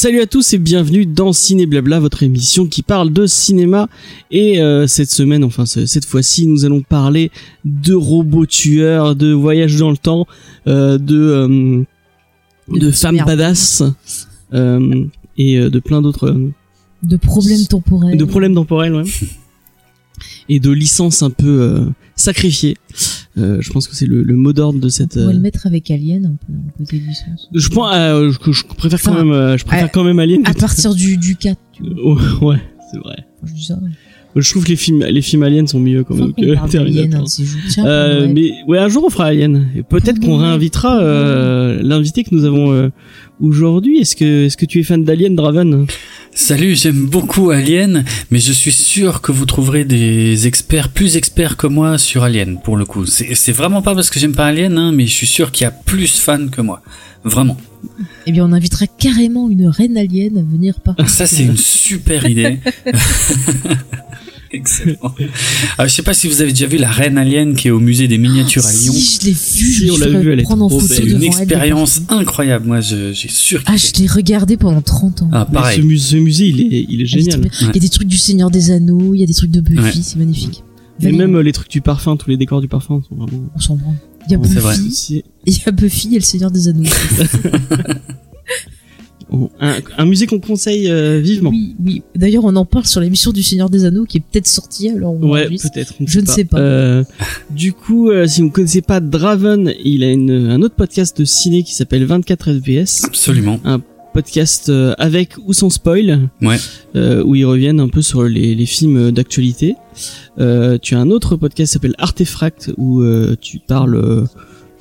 Salut à tous et bienvenue dans Ciné Blabla, votre émission qui parle de cinéma. Et euh, cette semaine, enfin ce- cette fois-ci, nous allons parler de robots tueurs, de voyages dans le temps, euh, de euh, de femmes Merde. badass et de plein d'autres de problèmes temporels. de problèmes temporels, ouais. et de licences un peu sacrifiées. Euh, je pense que c'est le, le mot d'ordre de cette. On pourrait euh, le mettre avec Alien, un peu, à côté de licence. Je pense, euh, je, je préfère quand Enfin, même, euh, je préfère euh, quand même Alien. À partir du, du 4, tu vois. Ouais, c'est vrai. Je dis ça. Je trouve que les films, les films aliens sont mieux quand même que Terminator. Tiens, Euh, ouais. mais ouais, un jour on fera Alien. Peut-être qu'on réinvitera euh, l'invité que nous avons euh, aujourd'hui. Est-ce que est-ce que tu es fan d'Alien, Draven? Salut, j'aime beaucoup Alien, mais je suis sûr que vous trouverez des experts plus experts que moi sur Alien, pour le coup. C'est c'est vraiment pas parce que j'aime pas Alien, hein, mais je suis sûr qu'il y a plus fans que moi. Vraiment. Eh bien, on invitera carrément une reine alien à venir par. Ça, c'est une super idée. Excellent. Ah, je sais pas si vous avez déjà vu la reine alien qui est au musée des miniatures à Lyon. Si, je l'ai vue, Si, je on l'a ferais vue, elle est trop. C'est une elle, expérience incroyable. Moi, je- j'ai sûr. Ah, je l'ai regardé pendant 30 ans. Ah, pareil. ce musée, il est, il est Ah, génial. Il y a des trucs du Seigneur des Anneaux, il y a des trucs de Buffy, Ouais. c'est magnifique. Et même euh, les trucs du parfum, tous les décors du parfum sont vraiment. on s'en branle. Il y a C'est vrai. Buffy, il y a Buffy et le Seigneur des Anneaux. on- un, un musée qu'on conseille euh, vivement. oui, oui. D'ailleurs, on en parle sur l'émission du Seigneur des Anneaux qui est peut-être sortie alors on Ouais, peut-être. Je ne sais pas. Euh, du coup, euh, si vous ne connaissez pas Draven, il a une, un autre podcast de ciné qui s'appelle 24 FPS. Absolument. podcast euh, avec ou sans spoil, Ouais. euh, où ils reviennent un peu sur les, les films d'actualité. Euh, tu as un autre podcast qui s'appelle Artefact, où euh, tu parles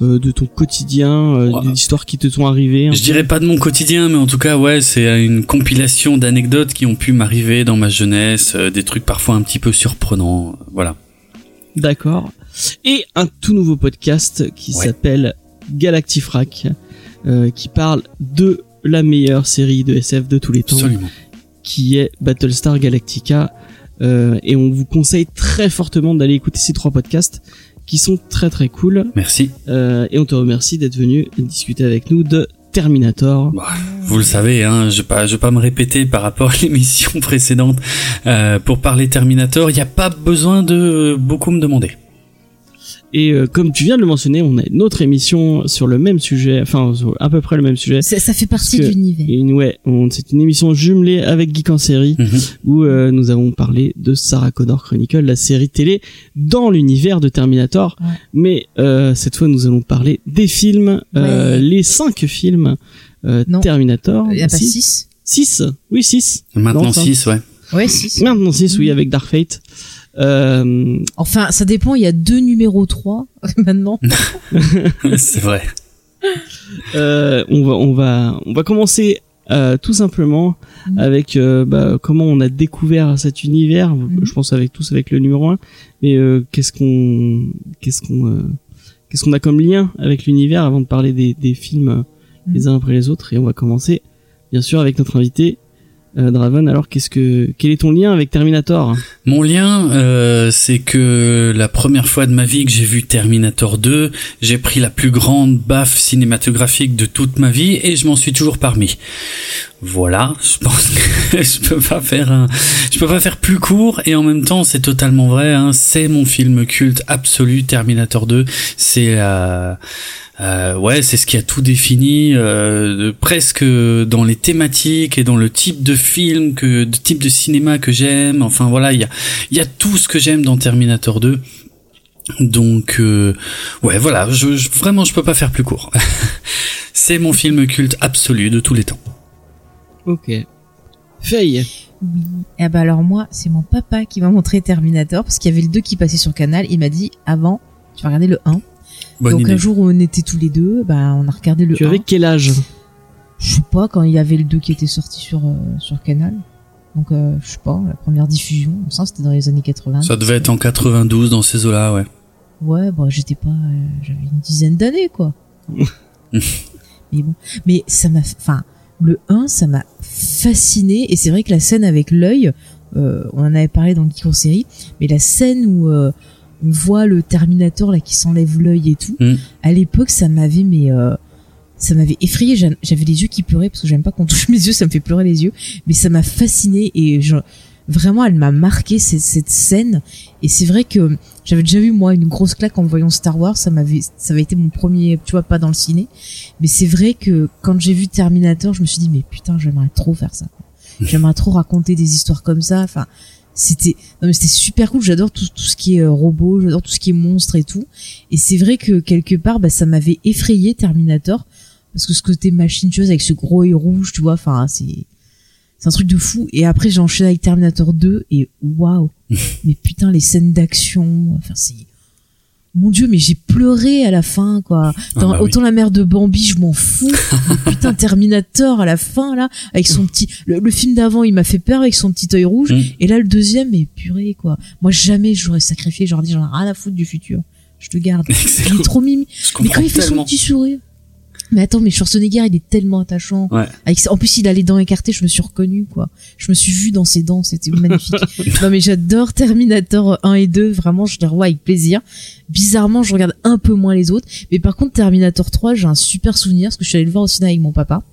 euh, euh, de ton quotidien, euh, Ouais. des histoires qui te sont arrivées. Je peu. dirais pas de mon quotidien, mais en tout cas, ouais, c'est une compilation d'anecdotes qui ont pu m'arriver dans ma jeunesse, euh, des trucs parfois un petit peu surprenants. euh, Voilà. D'accord. Et un tout nouveau podcast qui Ouais. s'appelle Galactifrac, euh, qui parle de la meilleure série de SF de tous les temps. Absolument. qui est Battlestar Galactica. Euh, et on vous conseille très fortement d'aller écouter ces trois podcasts qui sont très très cool. Merci. Euh, et on te remercie d'être venu discuter avec nous de Terminator. Bah, Vous le savez, hein, je vais pas, je vais pas me répéter par rapport à l'émission précédente. Euh, pour parler Terminator, il n'y a pas besoin de beaucoup me demander. Et euh, comme tu viens de le mentionner, on a une autre émission sur le même sujet, enfin sur à peu près le même sujet. Ça, ça fait partie de l'univers. Ouais, c'est une émission jumelée avec Geek en série Mhm. où euh, nous avons parlé de Sarah Connor Chronicle, la série télé dans l'univers de Terminator. Ouais. Mais euh, cette fois, nous allons parler des films, euh, Ouais. les cinq films euh, Non. Terminator. Il n'y a pas Six 6 Six Oui, six. Maintenant Non. 6, ouais. Ouais, 6. Maintenant six, oui, avec Dark Fate. Euh, Enfin, ça dépend, il y a deux numéros 3 maintenant. c'est vrai. euh, on va, on va, on va commencer euh, tout simplement Mhm. avec euh, bah, comment on a découvert cet univers. Mhm. Je pense avec tous avec le numéro 1 Mais euh, qu'est-ce qu'on, qu'est-ce qu'on, euh, qu'est-ce qu'on a comme lien avec l'univers avant de parler des, des films euh, les uns après les autres? Et on va commencer bien sûr avec notre invité. Euh, Draven, alors qu'est-ce que quel est ton lien avec Terminator? Mon lien, euh, c'est que la première fois de ma vie que j'ai vu Terminator 2, j'ai pris la plus grande baffe cinématographique de toute ma vie et je m'en suis toujours parmi. Voilà, je pense que je peux pas faire un, je peux pas faire plus court et en même temps c'est totalement vrai. Hein, c'est mon film culte absolu, Terminator 2. C'est la euh, ouais, c'est ce qui a tout défini, euh, de- presque dans les thématiques et dans le type de film que, de type de cinéma que j'aime. Enfin voilà, il y a, il y a tout ce que j'aime dans Terminator 2. Donc euh, ouais, voilà, je, je- vraiment je peux pas faire plus court. c'est mon film culte absolu de tous les temps. Ok. Faye. Oui. Eh ben alors moi, c'est mon papa qui m'a montré Terminator parce qu'il y avait le 2 qui passait sur Canal. Il m'a dit avant, tu vas regarder le 1. Bonne Donc idée. un jour où on était tous les deux, bah on a regardé le Tu 1. avais quel âge? Je sais pas quand il y avait le 2 qui était sorti sur euh, sur Canal. Donc euh, je sais pas, la première diffusion, ça c'était dans les années 80. Ça devait être en 92 dans ces eaux-là, ouais. Ouais, bah j'étais pas, euh, j'avais une dizaine d'années quoi. mais bon, mais ça m'a, enfin, le 1, ça m'a fasciné et c'est vrai que la scène avec l'œil, euh, on en avait parlé dans le Geek série, mais la scène où euh, on voit le Terminator là qui s'enlève l'œil et tout, Mm. à l'époque ça m'avait mais euh, ça m'avait effrayé, J'a- j'avais les yeux qui pleuraient parce que j'aime pas qu'on touche mes yeux, ça me fait pleurer les yeux, mais ça m'a fasciné et je, vraiment elle m'a marqué cette, cette scène. Et c'est vrai que j'avais déjà vu moi une grosse claque en voyant Star Wars, ça m'avait ça avait été mon premier, tu vois pas dans le ciné, mais c'est vrai que quand j'ai vu Terminator, je me suis dit mais putain, j'aimerais trop faire ça. J'aimerais trop raconter des histoires comme ça, enfin c'était non mais c'était super cool, j'adore tout, tout ce qui est euh, robot, j'adore tout ce qui est monstre et tout. Et c'est vrai que quelque part bah ça m'avait effrayé Terminator parce que ce côté machine tueuse avec ce gros œil rouge, tu vois, enfin c'est c'est un truc de fou et après j'ai enchaîné avec Terminator 2 et waouh. mais putain les scènes d'action, enfin c'est mon dieu, mais j'ai pleuré à la fin, quoi. Dans, Ah bah oui. Autant la mère de Bambi, je m'en fous. putain, Terminator à la fin, là, avec son petit. Le, le film d'avant, il m'a fait peur avec son petit œil rouge. Mm. Et là, le deuxième, mais purée, quoi. Moi, jamais j'aurais sacrifié. J'aurais dit, j'en ai rien à foutre du futur. Je te garde. Il est trop mimi. Mais quand il fait son petit sourire. Mais attends, mais Schwarzenegger, il est tellement attachant. Ouais. Avec, en plus, il a les dents écartées, je me suis reconnue, quoi. Je me suis vue dans ses dents, c'était magnifique. non, mais j'adore Terminator 1 et 2, vraiment, je les revois avec plaisir. Bizarrement, je regarde un peu moins les autres. Mais par contre, Terminator 3, j'ai un super souvenir, parce que je suis allée le voir au cinéma avec mon papa.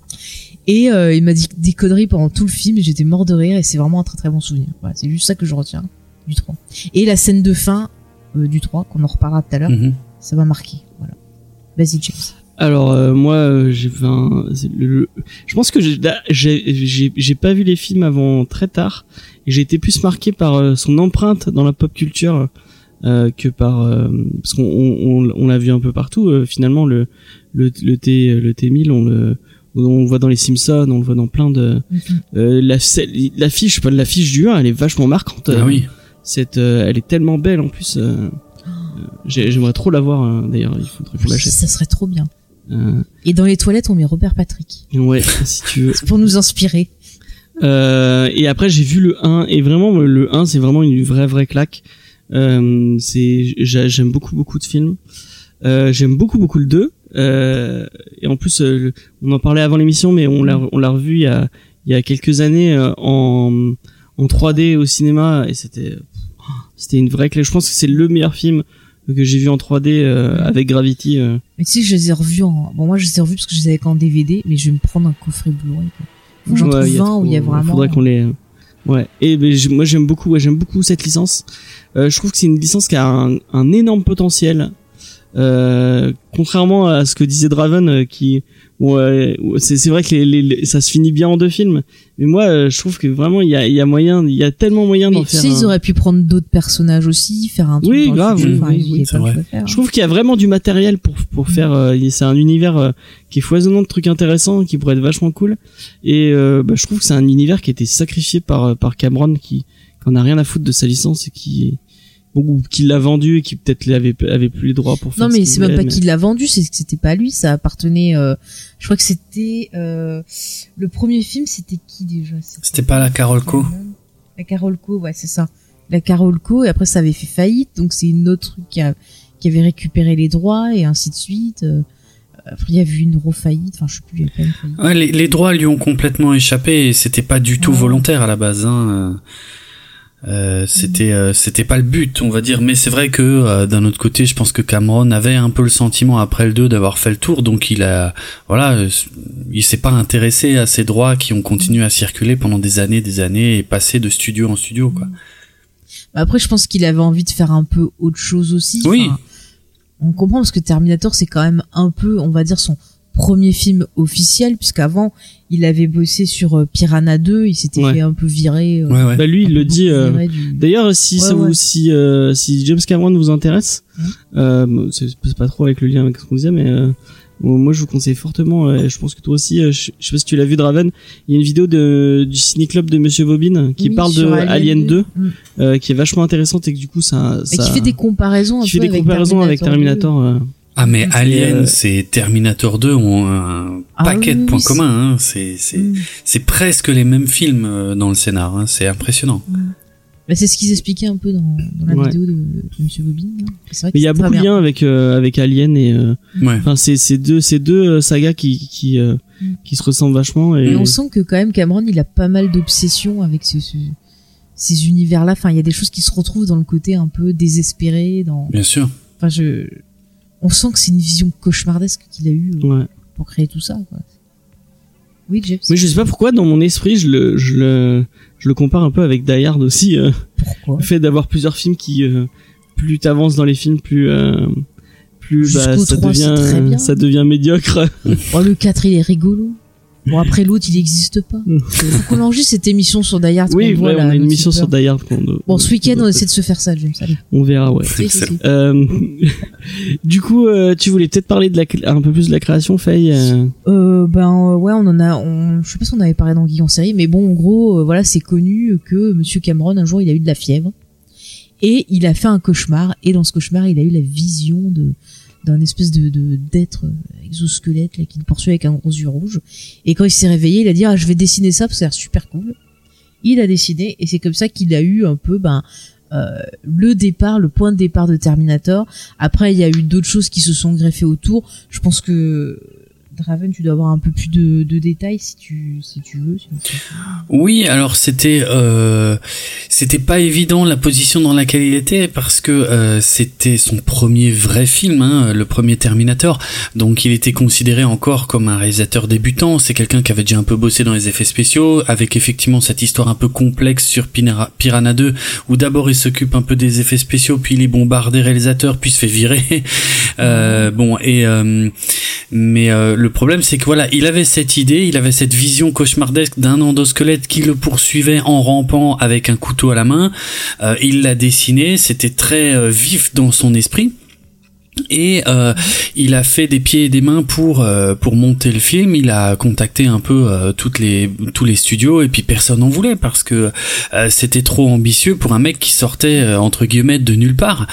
Et euh, il m'a dit des conneries pendant tout le film, et j'étais mort de rire, et c'est vraiment un très très bon souvenir. Voilà, c'est juste ça que je retiens du 3. Et la scène de fin euh, du 3, qu'on en reparlera tout à l'heure, Mhm. ça m'a marqué. Voilà. Vas-y, James. Alors euh, moi euh, j'ai le- le- je pense que j'ai là, j'ai j'ai j'ai pas vu les films avant très tard et j'ai été plus marqué par euh, son empreinte dans la pop culture euh, que par euh, parce qu'on on, on, on l'a vu un peu partout euh, finalement le le le T le T1000 on le on le voit dans les Simpsons on le voit dans plein de euh, la l'affiche pas l'affiche du 1 elle est vachement marquante Ah oui. cette euh, elle est tellement belle en plus j'ai- j'aimerais trop la voir euh, d'ailleurs il faudrait que je l'achète Ça serait trop bien. Et dans les toilettes, on met Robert Patrick. Ouais, si tu veux. Pour nous inspirer. Euh, et après, j'ai vu le 1 et vraiment le 1, c'est vraiment une vraie vraie claque. Euh, c'est j'a- j'aime beaucoup beaucoup de films. Euh, j'aime beaucoup beaucoup le 2. Euh, et en plus, euh, on en parlait avant l'émission, mais on l'a on l'a revu il y a il y a quelques années euh, en en 3D au cinéma et c'était c'était une vraie claque. Je pense que c'est le meilleur film que j'ai vu en 3D euh, avec Gravity. euh. Mais tu sais que je les ai revus en... Bon, moi, je les ai revus parce que je les avais qu'en DVD, mais je vais me prendre un coffret Blu-ray. quoi. Faut j'en trouve il y a 20 où il y a vraiment... Faudrait qu'on les. Ouais. Et ben, moi j'aime beaucoup. Ouais, j'aime beaucoup cette licence. Euh, je trouve que c'est une licence qui a un, un énorme potentiel. Euh, contrairement à ce que disait Draven, euh, qui euh, c'est vrai que les, les- les- ça se finit bien en deux films, mais moi euh, je trouve que vraiment il y a, y a moyen, il y a tellement moyen d'en tu faire. sais, ils un- auraient pu prendre d'autres personnages aussi, faire un truc Oui, grave, oui, enfin, oui, vrai. faire. Je trouve qu'il y a vraiment du matériel pour pour faire. euh, c'est un univers euh, qui est foisonnant de trucs intéressants, qui pourrait être vachement cool. Et euh, bah, je trouve que c'est un univers qui a été sacrifié par par Cameron, qui qui en a rien à foutre de sa licence et qui ou qui l'a vendu et qui peut-être avait avait plus les droits pour faire. Non, mais qu'il c'est même pas qu'il l'a vendu, c'est que c'était pas lui, ça appartenait... euh, Je crois que c'était... euh, Le premier film, c'était qui déjà? C'était pas la Carol Co. La Carol Co, ouais, c'est ça. La Carol Co, et après ça avait fait faillite, donc c'est une autre truc qui, a... qui avait récupéré les droits, et ainsi de suite. euh. Après, il y a eu une refaillite, enfin, je sais plus, il y a pas une faillite. Ouais, les, les droits lui ont complètement échappé et c'était pas du tout Ouais. volontaire à la base. Hein. Euh, c'était euh, c'était pas le but, on va dire. Mais c'est vrai que euh, d'un autre côté, je pense que Cameron avait un peu le sentiment après le 2 d'avoir fait le tour, donc il a voilà, il s'est pas intéressé à ces droits qui ont continué à circuler pendant des années, des années et passer de studio en studio quoi. Bah, Après, je pense qu'il avait envie de faire un peu autre chose aussi. Oui. Enfin, on comprend parce que Terminator, c'est quand même un peu, on va dire, son premier film officiel, puisqu'avant, il avait bossé sur euh, Piranha 2, il s'était Ouais. fait un peu virer. euh, Ouais ouais. Bah lui, il le dit. euh, du- D'ailleurs, si Ouais, ça vous, ouais. si euh, si James Cameron vous intéresse, Mhm. euh, c'est pas trop avec le lien avec ce qu'on disait, mais euh, bon, moi je vous conseille fortement. euh, je pense que toi aussi, euh, je, je sais pas si tu l'as vu, Draven. Il y a une vidéo de du ciné club de Monsieur Bobine qui Oui, parle de Alien 2, Mm. euh, qui est vachement intéressante et que du coup ça, Et ça qui fait des comparaisons un qui fait des avec comparaisons avec Terminator. Ah mais Alien, euh, c'est Terminator 2 ont un Ah paquet de points communs. Hein. C'est c'est Mm. c'est presque les mêmes films euh, dans le scénar. Hein. C'est impressionnant. Bah, c'est ce qu'ils expliquaient un peu dans, dans la Ouais. vidéo de, de Monsieur Bobine. là. C'est vrai il y a beaucoup de liens avec euh, avec Alien et euh, Ouais. enfin c'est c'est deux c'est deux sagas qui qui euh, Mm. qui se ressemblent vachement et Et on sent que quand même Cameron, il a pas mal d'obsessions avec ce, ce- ces univers-là. Enfin, il y a des choses qui se retrouvent dans le côté un peu désespéré. Dans... Bien sûr. Enfin, je... On sent que c'est une vision cauchemardesque qu'il a eue euh, ouais. pour créer tout ça. Quoi. Oui, Jeff. Mais je sais pas pourquoi dans mon esprit je le je le je le compare un peu avec Die Hard aussi euh, pourquoi. le fait d'avoir plusieurs films qui euh, plus t'avances dans les films plus euh, plus bah, ça 3, c'est devient ça devient médiocre Oh, le 4, il est rigolo. Bon, après, l'autre, il n'existe pas. Faut qu'on enregistre cette émission sur Die Hard. oui qu'on voit, ouais, là, on a une émission sur. Die Hard Bon, ce week-end, on essaie de se faire ça, James. Allez. on verra ouais. Euh, du coup, euh, tu voulais peut-être parler de la, un peu plus de la création, Faye. euh, Euh, ben euh, ouais, on en a, on, je sais pas si on avait parlé dans Geek en série, mais bon, en gros, euh, voilà, c'est connu que Monsieur Cameron un jour il a eu de la fièvre et il a fait un cauchemar et dans ce cauchemar il a eu la vision de d'un espèce de d'être exosquelette là qui le poursuit avec un gros yeux rouge et quand il s'est réveillé il a dit ah je vais dessiner ça parce que ça a l'air super cool il a dessiné et c'est comme ça qu'il a eu un peu ben euh, le départ, le point de départ de Terminator. Après, il y a eu d'autres choses qui se sont greffées autour. Je pense que Draven, tu dois avoir un peu plus de, détails si tu si tu veux. Oui, alors c'était euh, c'était pas évident la position dans laquelle il était parce que euh, c'était son premier vrai film, hein, le premier Terminator. Donc il était considéré encore comme un réalisateur débutant. C'est quelqu'un qui avait déjà un peu bossé dans les effets spéciaux, avec effectivement cette histoire un peu complexe sur Piranha 2, où d'abord il s'occupe un peu des effets spéciaux, puis il est bombardé réalisateur, puis se fait virer. Euh, bon et mais le problème, c'est que voilà, il avait cette idée, il avait cette vision cauchemardesque d'un endosquelette qui le poursuivait en rampant avec un couteau à la main. Euh, il l'a dessiné, c'était très euh, vif dans son esprit. Et euh, il a fait des pieds et des mains pour euh, pour monter le film. Il a contacté un peu euh, toutes les tous les studios et puis personne n'en voulait parce que euh, c'était trop ambitieux pour un mec qui sortait euh, entre guillemets de nulle part,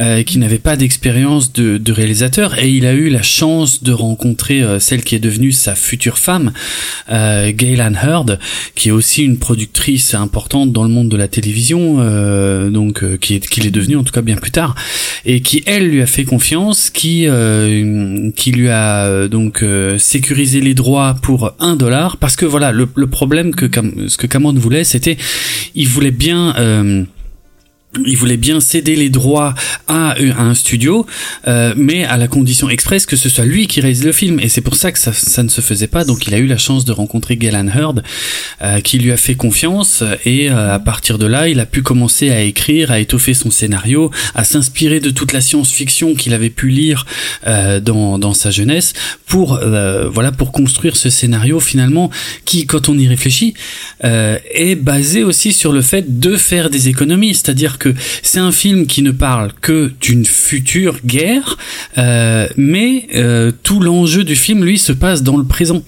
euh, qui n'avait pas d'expérience de, de réalisateur. Et il a eu la chance de rencontrer celle qui est devenue sa future femme, euh, Gaylan Heard, qui est aussi une productrice importante dans le monde de la télévision, donc qui est qu'il est devenue en tout cas bien plus tard, et qui elle lui a fait confiance, qui euh, qui lui a euh, donc euh, sécurisé les droits pour un dollar, parce que voilà le, le problème que ce que Cameron voulait, c'était il voulait bien il voulait bien céder les droits à, à un studio, euh, mais à la condition expresse que ce soit lui qui réalise le film. Et c'est pour ça que ça, ça ne se faisait pas. Donc il a eu la chance de rencontrer Galen Hurd, euh, qui lui a fait confiance. Et euh, à partir de là, il a pu commencer à écrire, à étoffer son scénario, à s'inspirer de toute la science-fiction qu'il avait pu lire euh, dans, dans sa jeunesse pour euh, voilà pour construire ce scénario finalement qui, quand on y réfléchit, euh, est basé aussi sur le fait de faire des économies. C'est-à-dire que c'est un film qui ne parle que d'une future guerre, euh, mais euh, tout l'enjeu du film, lui, se passe dans le présent.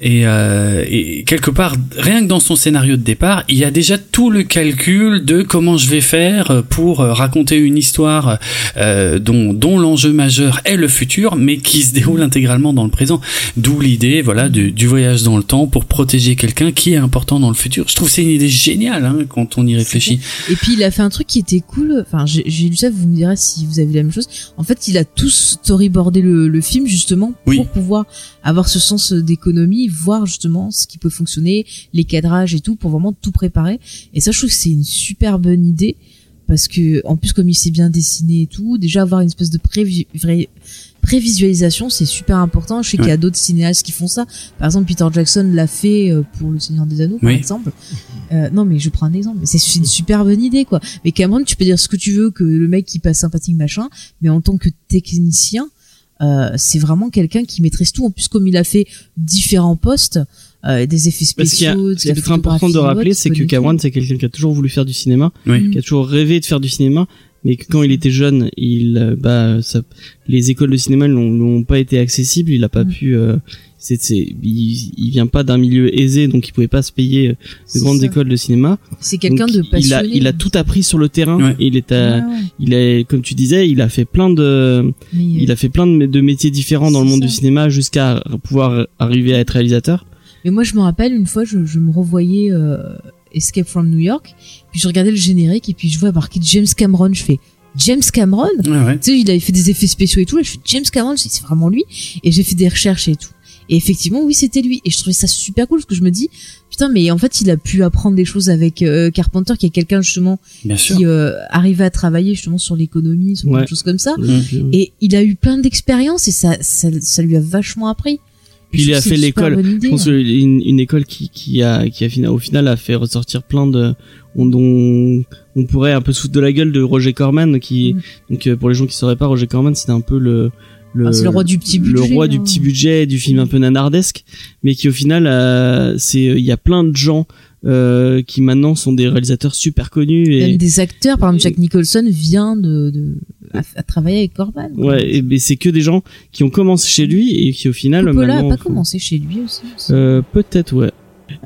Et, euh, et quelque part, rien que dans son scénario de départ, il y a déjà tout le calcul de comment je vais faire pour raconter une histoire dont, dont l'enjeu majeur est le futur, mais qui se déroule intégralement dans le présent. D'où l'idée, voilà, du, voyage dans le temps pour protéger quelqu'un qui est important dans le futur. Je trouve c'est une idée géniale hein, quand on y réfléchit. Et puis il a fait un truc qui était cool. Enfin, j'ai lu ça. Vous me direz si vous avez la même chose. En fait, il a tout storyboardé le, le film justement pour Oui. pouvoir avoir ce sens d'économie, voir justement ce qui peut fonctionner, les cadrages et tout, pour vraiment tout préparer. Et ça, je trouve que c'est une super bonne idée parce que en plus comme il s'est bien dessiné et tout, déjà avoir une espèce de vrai- prévisualisation, c'est super important. Je sais qu'il y a d'autres cinéastes qui font ça. Par exemple, Peter Jackson l'a fait euh, pour Le Seigneur des Anneaux, par Oui. exemple. Euh, non, mais je prends un exemple. Mais c'est une super bonne idée, quoi. Mais Cameron, tu peux dire ce que tu veux, que le mec qui passe sympathique, machin, mais en tant que technicien, euh, c'est vraiment quelqu'un qui maîtrise tout. En plus, comme il a fait différents postes, euh, des effets Parce spéciaux, de ce qui est important de rappeler, c'est que Cameron, c'est quelqu'un qui a toujours voulu faire du cinéma, Oui. qui a toujours rêvé de faire du cinéma, mais que quand il était jeune, il, euh, bah, ça, les écoles de cinéma n'ont n'ont pas été accessibles, il a pas Mm. pu, euh, c'est, c'est, il, il vient pas d'un milieu aisé, donc il pouvait pas se payer euh, de grandes ça. écoles de cinéma. C'est quelqu'un de passionné. Il a, il a tout appris sur le terrain. Ouais. Il est, à- Ouais, ouais. il est, comme tu disais, il a fait plein de, Mais, il a fait plein de, de métiers différents dans le monde ça. du cinéma jusqu'à pouvoir arriver à être réalisateur. Mais moi, je me rappelle une fois, je, je me revoyais euh, Escape from New York. Puis je regardais le générique et puis je vois marqué James Cameron. Je fais James Cameron? Ouais, ouais. Tu sais, il avait fait des effets spéciaux et tout. Et je fais James Cameron, je dis, c'est vraiment lui. Et j'ai fait des recherches et tout. Et effectivement, oui, c'était lui. Et je trouvais ça super cool parce que je me dis, putain, mais en fait, il a pu apprendre des choses avec euh, Carpenter, qui est quelqu'un justement Bien qui euh, arrivait à travailler justement sur l'économie, sur Ouais. des choses comme ça. Et il a eu plein d'expériences et ça, ça, ça lui a vachement appris. Puis il a fait l'école. hein. une, une école qui, qui a, qui a au final a fait ressortir plein de, on, dont on pourrait un peu se foutre de la gueule de Roger Corman, qui, Mm. donc euh, pour les gens qui sauraient pas, Roger Corman c'était un peu le, le, Ah, le roi du petit budget. le roi du hein. petit budget du film un peu nanardesque mais qui au final euh, c'est il y a plein de gens euh, qui maintenant sont des réalisateurs super connus et Même des acteurs, par exemple Jack Nicholson vient de, de à, à travailler avec Corban. ouais et, mais c'est que des gens qui ont commencé chez lui et qui au final Coppola a pas commencé chez lui aussi. euh, peut-être ouais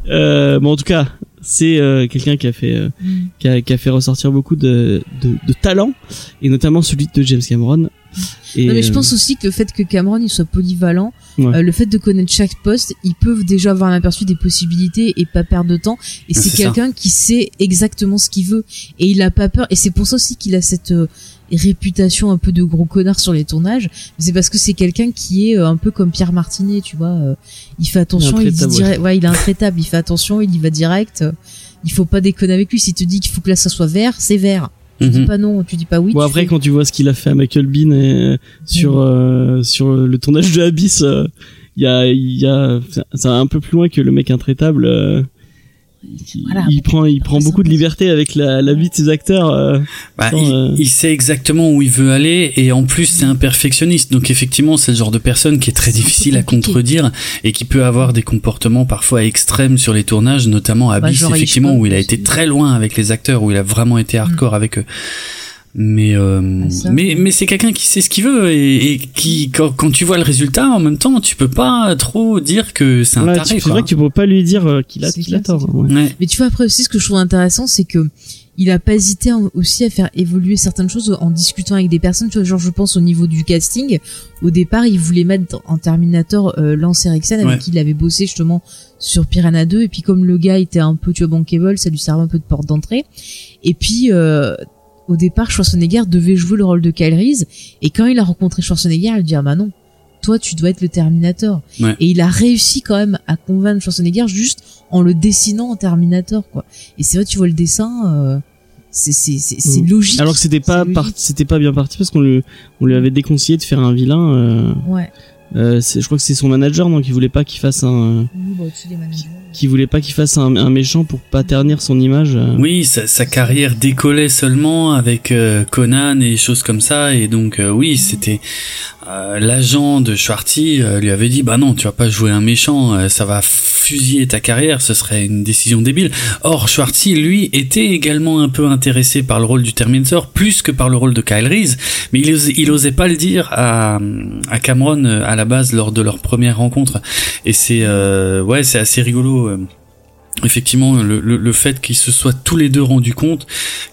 euh, bon en tout cas c'est euh, quelqu'un qui a fait euh, Mm. qui, a, qui a fait ressortir beaucoup de, de, de talents et notamment celui de James Cameron et Non, mais je euh, pense aussi que le fait que Cameron il soit polyvalent, Ouais. euh, le fait de connaître chaque poste, ils peuvent déjà avoir un aperçu des possibilités et pas perdre de temps. Et c'est quelqu'un qui sait exactement ce qu'il veut et il a pas peur. Et c'est pour ça aussi qu'il a cette euh, réputation un peu de gros connard sur les tournages. C'est parce que c'est quelqu'un qui est euh, un peu comme Pierre Martinet, tu vois. euh, il fait attention, il, dit direct, ouais, il est intraitable, il fait attention, il y va direct. il faut pas déconner avec lui. S'il te dit qu'il faut que là ça soit vert, c'est vert. Tu dis Mhm. pas non, tu dis pas oui. Bon après fais- quand tu vois ce qu'il a fait à Michael Bean et, sur euh, sur le tournage de Abyss, euh, il y a y a c'est un peu plus loin que le mec intraitable. Il, Voilà, il mais prend il prend beaucoup de liberté avec la, la vie de ses acteurs. euh. Bah, Sans, il, euh, il sait exactement où il veut aller et en plus c'est un perfectionniste donc effectivement c'est le genre de personne qui est très difficile à contredire et qui peut avoir des comportements parfois extrêmes sur les tournages notamment à Bah, effectivement où il a été très loin avec les acteurs où il a vraiment été hardcore avec eux mais euh, Ah, mais mais c'est quelqu'un qui sait ce qu'il veut et, et qui quand, quand tu vois le résultat en même temps tu peux pas trop dire que c'est un Ouais, taré c'est vrai que tu peux pas lui dire euh, qu'il a qu'il a tort. ouais. Ouais. Mais tu vois après aussi ce que je trouve intéressant c'est que il a pas hésité aussi à faire évoluer certaines choses en discutant avec des personnes. Tu vois, genre je pense au niveau du casting. Au départ, il voulait mettre en Terminator euh, Lance Erickson avec Ouais. qui il avait bossé justement sur Piranha 2 et puis comme le gars était un peu tu vois bankable, ça lui servait un peu de porte d'entrée. Et puis euh, au départ, Schwarzenegger devait jouer le rôle de Kyle Reese et quand il a rencontré Schwarzenegger, il lui dit ah bah non, toi tu dois être le Terminator. Ouais. Et il a réussi quand même à convaincre Schwarzenegger juste en le dessinant en Terminator quoi. Et c'est vrai, tu vois le dessin, euh, c'est c'est c'est c'est Mm. logique. Alors que c'était pas c'était pas bien parti parce qu'on lui on lui avait déconseillé de faire un vilain. Euh, Ouais. euh, c'est- je crois que c'est son manager donc il voulait pas qu'il fasse un Oui, bah, au-dessus des managers. Qui voulait pas qu'il fasse un, méchant pour pas ternir son image. euh. Oui, sa, sa carrière décollait seulement avec euh, Conan et choses comme ça, et donc euh, oui, c'était euh, l'agent de Schwarty euh, lui avait dit bah non, tu vas pas jouer un méchant, euh, ça va fusiller ta carrière, ce serait une décision débile. Or Schwarty lui était également un peu intéressé par le rôle du Terminator plus que par le rôle de Kyle Reese, mais il osait, il osait pas le dire à, à Cameron euh, à la base lors de leur première rencontre, et c'est euh, ouais c'est assez rigolo. Euh, effectivement le, le, le fait qu'ils se soient tous les deux rendus compte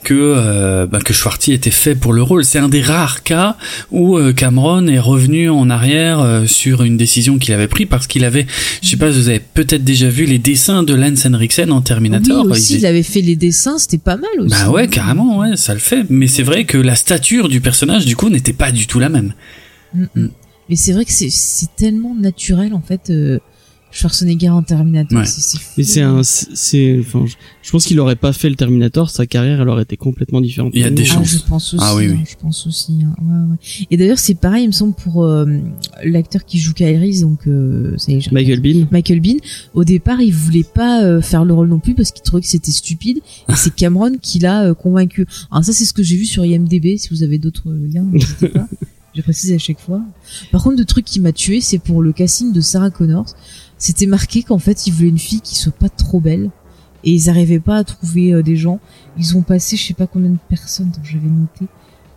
que euh, bah, que Schwarty était fait pour le rôle c'est un des rares cas où euh, Cameron est revenu en arrière euh, sur une décision qu'il avait prise parce qu'il avait je sais pas vous avez peut-être déjà vu les dessins de Lance Henriksen en Terminator Oui, aussi, il avait fait les dessins, c'était pas mal aussi. bah ouais carrément ouais ça le fait mais c'est vrai que la stature du personnage du coup n'était pas du tout la même Mm, mm. Mais c'est vrai que c'est c'est tellement naturel en fait. Schwarzenegger en Terminator, Ouais. c'est c'est fou. Mais c'est un, c'est, enfin, je, je pense qu'il aurait pas fait le Terminator, sa carrière, elle aurait été complètement différente. Il y a des Ah, chances. je pense aussi. Ah oui, oui. hein, je pense aussi. hein. Ouais, ouais. Et d'ailleurs, c'est pareil, il me semble pour euh, l'acteur qui joue Reese, donc euh, ça y est, Michael Bean. Michael Bean. Au départ, il voulait pas euh, faire le rôle non plus parce qu'il trouvait que c'était stupide. Et c'est Cameron qui l'a euh, convaincu. Alors ça, c'est ce que j'ai vu sur IMDb. Si vous avez d'autres liens, n'hésitez pas. Je précise à chaque fois. Par contre, le truc qui m'a tué, c'est pour le casting de Sarah Connors. C'était marqué qu'en fait, ils voulaient une fille qui soit pas trop belle. Et ils arrivaient pas à trouver euh, des gens. Ils ont passé, je sais pas combien de personnes dont j'avais noté.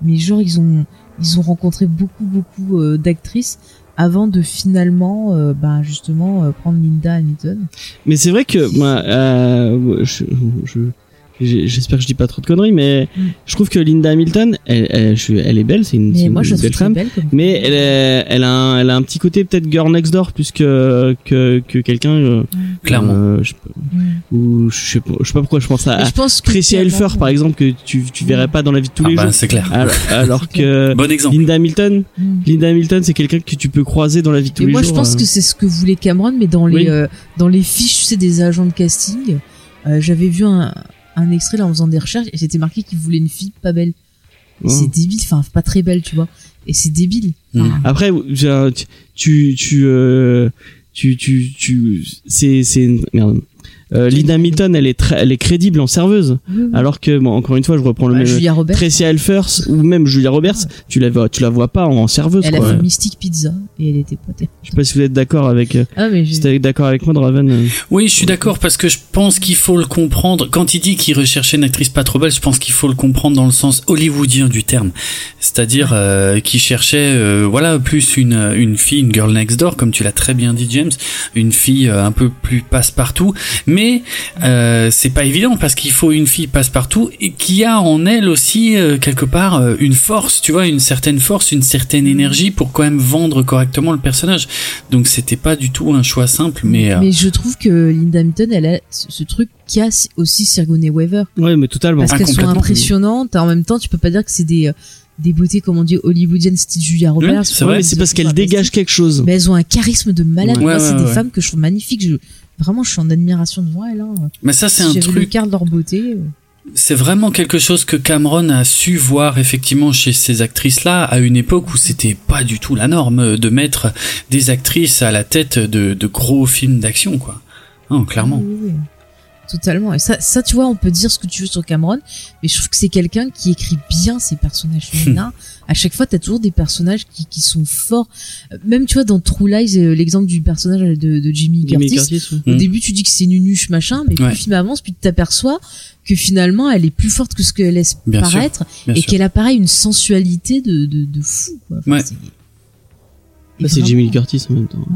Mais genre, ils ont, ils ont rencontré beaucoup, beaucoup euh, d'actrices avant de finalement, euh, bah, justement, euh, prendre Linda Hamilton. Mais c'est vrai que moi, euh, je, je, j'espère que je dis pas trop de conneries, mais Mm. je trouve que Linda Hamilton, elle, elle, je suis- elle est belle, c'est une, moi, je trouve belle très femme. belle. Mais elle, est- elle a, un, elle a un petit côté peut-être girl next door plus que que, que quelqu'un. euh, Clairement. euh, je Mm. ou je sais pas, je sais pas pourquoi je pense à, je pense que Tracy Helfer par exemple que tu tu verrais pas dans la vie de tous Ah les bah, jours. c'est clair. Alors, alors que Bon exemple. Linda Hamilton, Mm. Linda Hamilton, c'est quelqu'un que tu peux croiser dans la vie de tous Et les moi, jours. je pense euh. que c'est ce que voulait Cameron, mais dans les Oui. euh, dans les fiches, tu sais, des agents de casting, euh, j'avais vu un, un extrait là en faisant des recherches et c'était marqué qu'il voulait une fille pas belle. C'est débile, enfin pas très belle, tu vois. Et c'est débile. Enfin, Mm. Après, tu, tu, euh, tu, tu, tu, c'est, c'est, merde. Euh, Linda Hamilton, elle est très, elle est crédible en serveuse. Alors que, bon, encore une fois, je reprends le Bah, même. Julia Roberts, Tracy Elfers ou même Julia Roberts, tu la vois, tu la vois pas en serveuse. elle a fait Mystic Pizza et elle était pas terrible. Je sais pas si vous êtes d'accord avec, euh, Ah mais t'es d'accord avec moi, Draven. euh. Oui, je suis d'accord parce que je pense qu'il faut le comprendre. Quand il dit qu'il recherchait une actrice pas trop belle, je pense qu'il faut le comprendre dans le sens hollywoodien du terme, c'est-à-dire euh, qu'il cherchait, euh, voilà, plus une une fille, une girl next door, comme tu l'as très bien dit, James, une fille euh, un peu plus passe-partout. Mais euh, c'est pas évident parce qu'il faut une fille passe-partout et qui a en elle aussi euh, quelque part euh, une force, tu vois, une certaine force, une certaine énergie pour quand même vendre correctement le personnage. Donc c'était pas du tout un choix simple, mais, euh, mais je trouve que Linda Hamilton, elle a ce ce truc qu'a aussi Sigourney Weaver. Ouais, mais totalement. parce Ah, qu'elles sont impressionnantes. En même temps, tu peux pas dire que c'est des des beautés, comme on dit, hollywoodiennes style Julia Roberts. c'est vrai. mais c'est parce qu'elle Fantastique. dégage quelque chose. Mais elles ont un charisme de malade. Ouais, Moi, ouais, c'est ouais, des ouais. femmes que je trouve magnifiques. Je, vraiment, je suis en admiration devant elles. Hein. mais ça c'est si un j'avais le truc quart de leur beauté. euh, c'est vraiment quelque chose que Cameron a su voir effectivement chez ces actrices-là à une époque où c'était pas du tout la norme de mettre des actrices à la tête de, de gros films d'action, quoi. Non, clairement. oui, oui, oui. Totalement. Et ça, ça, tu vois, on peut dire ce que tu veux sur Cameron, mais je trouve que c'est quelqu'un qui écrit bien ses personnages féminins. à chaque fois, t'as toujours des personnages qui, qui sont forts. Euh, Même, tu vois, dans True Lies, euh, l'exemple du personnage de, de Jimmy, Jimmy Curtis. Curtis, ouais. Au Mm. début, tu dis que c'est une nunuche, machin, mais plus Ouais. le film avance, plus tu t'aperçois que finalement, elle est plus forte que ce qu'elle laisse Bien paraître, et qu'elle a pareil une sensualité de, de, de fou. Quoi. Enfin, Ouais. Bah, c'est Jimmy Curtis en même temps.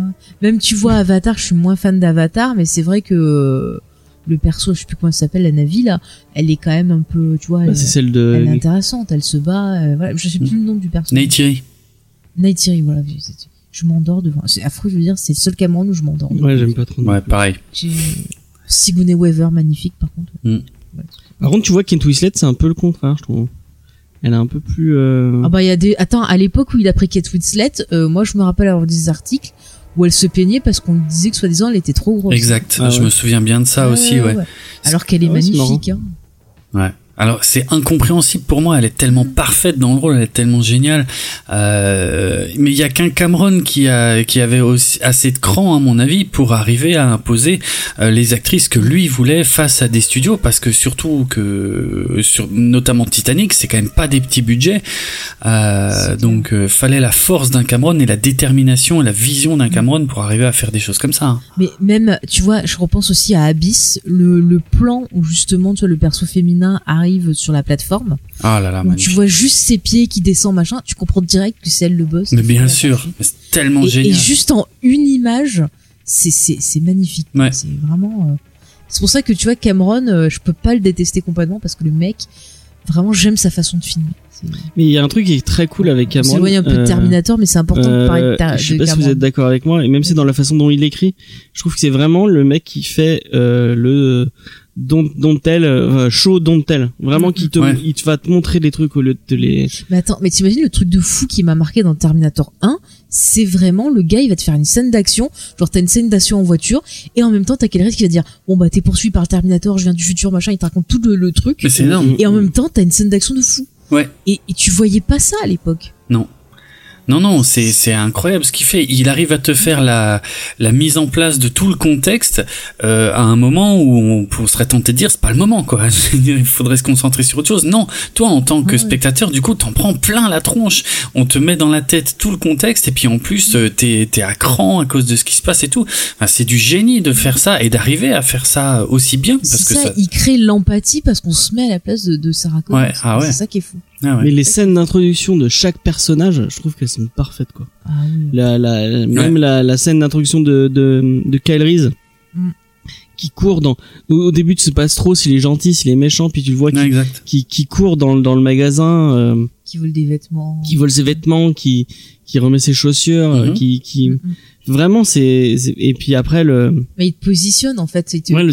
Même tu vois Avatar, je suis moins fan d'Avatar, mais c'est vrai que euh, le perso, je sais plus comment elle s'appelle, la Navi là, elle est quand même un peu, tu vois, Bah, elle, c'est celle elle de. est intéressante, elle se bat, euh, voilà, je sais plus le nom du perso. Neytiri. Neytiri, voilà, je m'endors devant. C'est affreux, je veux dire, c'est le seul Cameron où je m'endors. Ouais, j'aime pas trop. Ouais, pareil. J'ai Sigourney Weaver, magnifique par contre. Mm. Ouais. Par contre, tu vois, Kate Winslet, c'est un peu le contraire, je trouve. Elle est un peu plus. euh, Ah bah il y a des, attends, à l'époque où il a pris Kate Winslet, euh, moi je me rappelle avoir des articles où elle se peignait parce qu'on disait que soi-disant elle était trop grosse. Exact. Ah Je ouais. me souviens bien de ça aussi, ouais. Alors qu'elle est Ah magnifique. Hein. Ouais. Alors c'est incompréhensible pour moi. Elle est tellement parfaite dans le rôle, elle est tellement géniale. Euh, mais il y a qu'un Cameron qui a qui avait aussi assez de cran à mon avis pour arriver à imposer euh, les actrices que lui voulait face à des studios parce que surtout que sur notamment Titanic, c'est quand même pas des petits budgets. Euh, donc euh, fallait la force d'un Cameron et la détermination et la vision d'un Cameron pour arriver à faire des choses comme ça. hein. Mais même, tu vois, je repense aussi à Abyss, le, le plan où justement, tu vois, le perso féminin arrive sur la plateforme, Ah là là, tu vois juste ses pieds qui descendent, machin, tu comprends direct que c'est elle le boss. Mais bien sûr, c'est tellement Et, et génial. juste en une image, c'est c'est c'est magnifique. Ouais. C'est vraiment. euh, C'est pour ça que tu vois Cameron, euh, je peux pas le détester complètement parce que le mec, vraiment, j'aime sa façon de filmer. Mais il y a un truc qui est très cool avec On Cameron. s'éloigne un peu de euh, Terminator, mais c'est important de parler de, ta- je sais de pas si vous êtes d'accord avec moi, et même si dans la façon dont il écrit, je trouve que c'est vraiment le mec qui fait euh, le dont dont tel euh, show dont tel, vraiment qui te Ouais. il te va te montrer des trucs au lieu de te les. Mais attends, mais t'imagines le truc de fou qui m'a marqué dans Terminator 1, c'est vraiment le gars, il va te faire une scène d'action, genre t'as une scène d'action en voiture, et en même temps t'as quelqu'un qui va dire, bon bah t'es poursuivi par le Terminator, je viens du futur, machin, il te raconte tout le, le truc, Mais c'est énorme. et en même temps t'as une scène d'action de fou. Ouais. Et, et tu voyais pas ça à l'époque. Non, non, c'est c'est incroyable ce qu'il fait. Il arrive à te faire la la mise en place de tout le contexte euh, à un moment où on, on serait tenté de dire c'est pas le moment quoi. Il faudrait se concentrer sur autre chose. Non, toi en tant que Ouais. spectateur, du coup, t'en prends plein la tronche. On te met dans la tête tout le contexte et puis en plus euh, t'es t'es à cran à cause de ce qui se passe et tout. Enfin, c'est du génie de faire ça et d'arriver à faire ça aussi bien parce que ça, ça. il crée l'empathie parce qu'on se met à la place de, de Sarah Connor. Ouais, ah ouais. C'est ça qui est fou. Ah ouais. Mais les scènes d'introduction de chaque personnage, je trouve qu'elles sont parfaites quoi. Ah oui. La, la, même la, la scène d'introduction de, de, de Kyle Reese, Mm. qui court dans au, début tu sais pas trop s'il est gentil s'il est méchant puis tu le vois qui, qui, qui court dans, le- dans le magasin euh, Qui volent des vêtements. qui vole ses vêtements qui qui remet ses chaussures euh, Mhm. qui qui Mm, mm. vraiment c'est et puis après le Mais il te positionne en fait. c'est- Ouais, le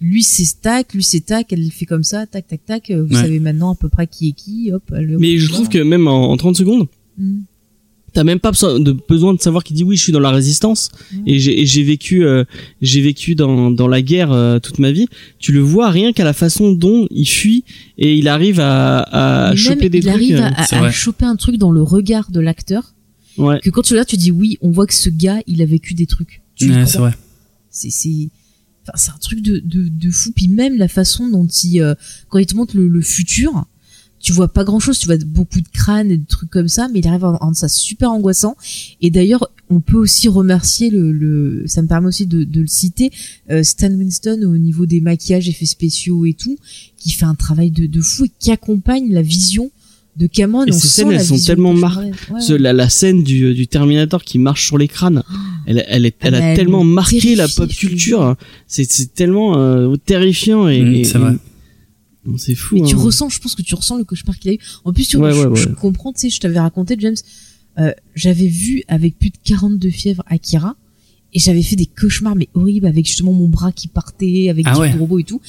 lui c'est tac, lui c'est tac, elle fait comme ça, tac tac tac. Vous Ouais. savez maintenant à peu près qui est qui. Hop. elle- mais je trouve que même en, en 30 secondes Mm. t'as même pas besoin de, besoin de savoir qui dit oui je suis dans la résistance et j'ai vécu euh, j'ai vécu dans dans la guerre euh, toute ma vie tu le vois rien qu'à la façon dont il fuit et il arrive à à choper même, des il trucs arrive euh, à, choper un truc dans le regard de l'acteur ouais que quand tu regardes tu dis oui on voit que ce gars il a vécu des trucs tu Ouais, c'est vrai. c'est c'est c'est un truc de, de de fou. Puis même la façon dont il euh, quand il te montre le, le futur tu vois pas grand chose tu vois beaucoup de crânes et de trucs comme ça mais il arrive à rendre ça super angoissant. Et d'ailleurs on peut aussi remercier le, le ça me permet aussi de, de le citer euh, Stan Winston au niveau des maquillages effets spéciaux et tout qui fait un travail de, de fou et qui accompagne la vision de Cameron Et on ces sent scènes, elles sont tellement que je mar- parlais. Ouais, Ce- ouais. la, la scène du, du Terminator qui marche sur les crânes, elle, elle, est, elle Ah, a elle tellement me marqué la pop culture. C'est, c'est tellement euh, terrifiant et, Mm, et- c'est vrai. et- c'est fou. Mais tu hein. ressens, je pense que tu ressens le cauchemar qu'il a eu. En plus, tu Ouais, je, ouais, je ouais. comprends, tu sais, je t'avais raconté, James, euh, j'avais vu avec plus de 42 fièvres Akira, et j'avais fait des cauchemars, mais horribles, avec justement mon bras qui partait, avec Ah des ouais. robots et tout.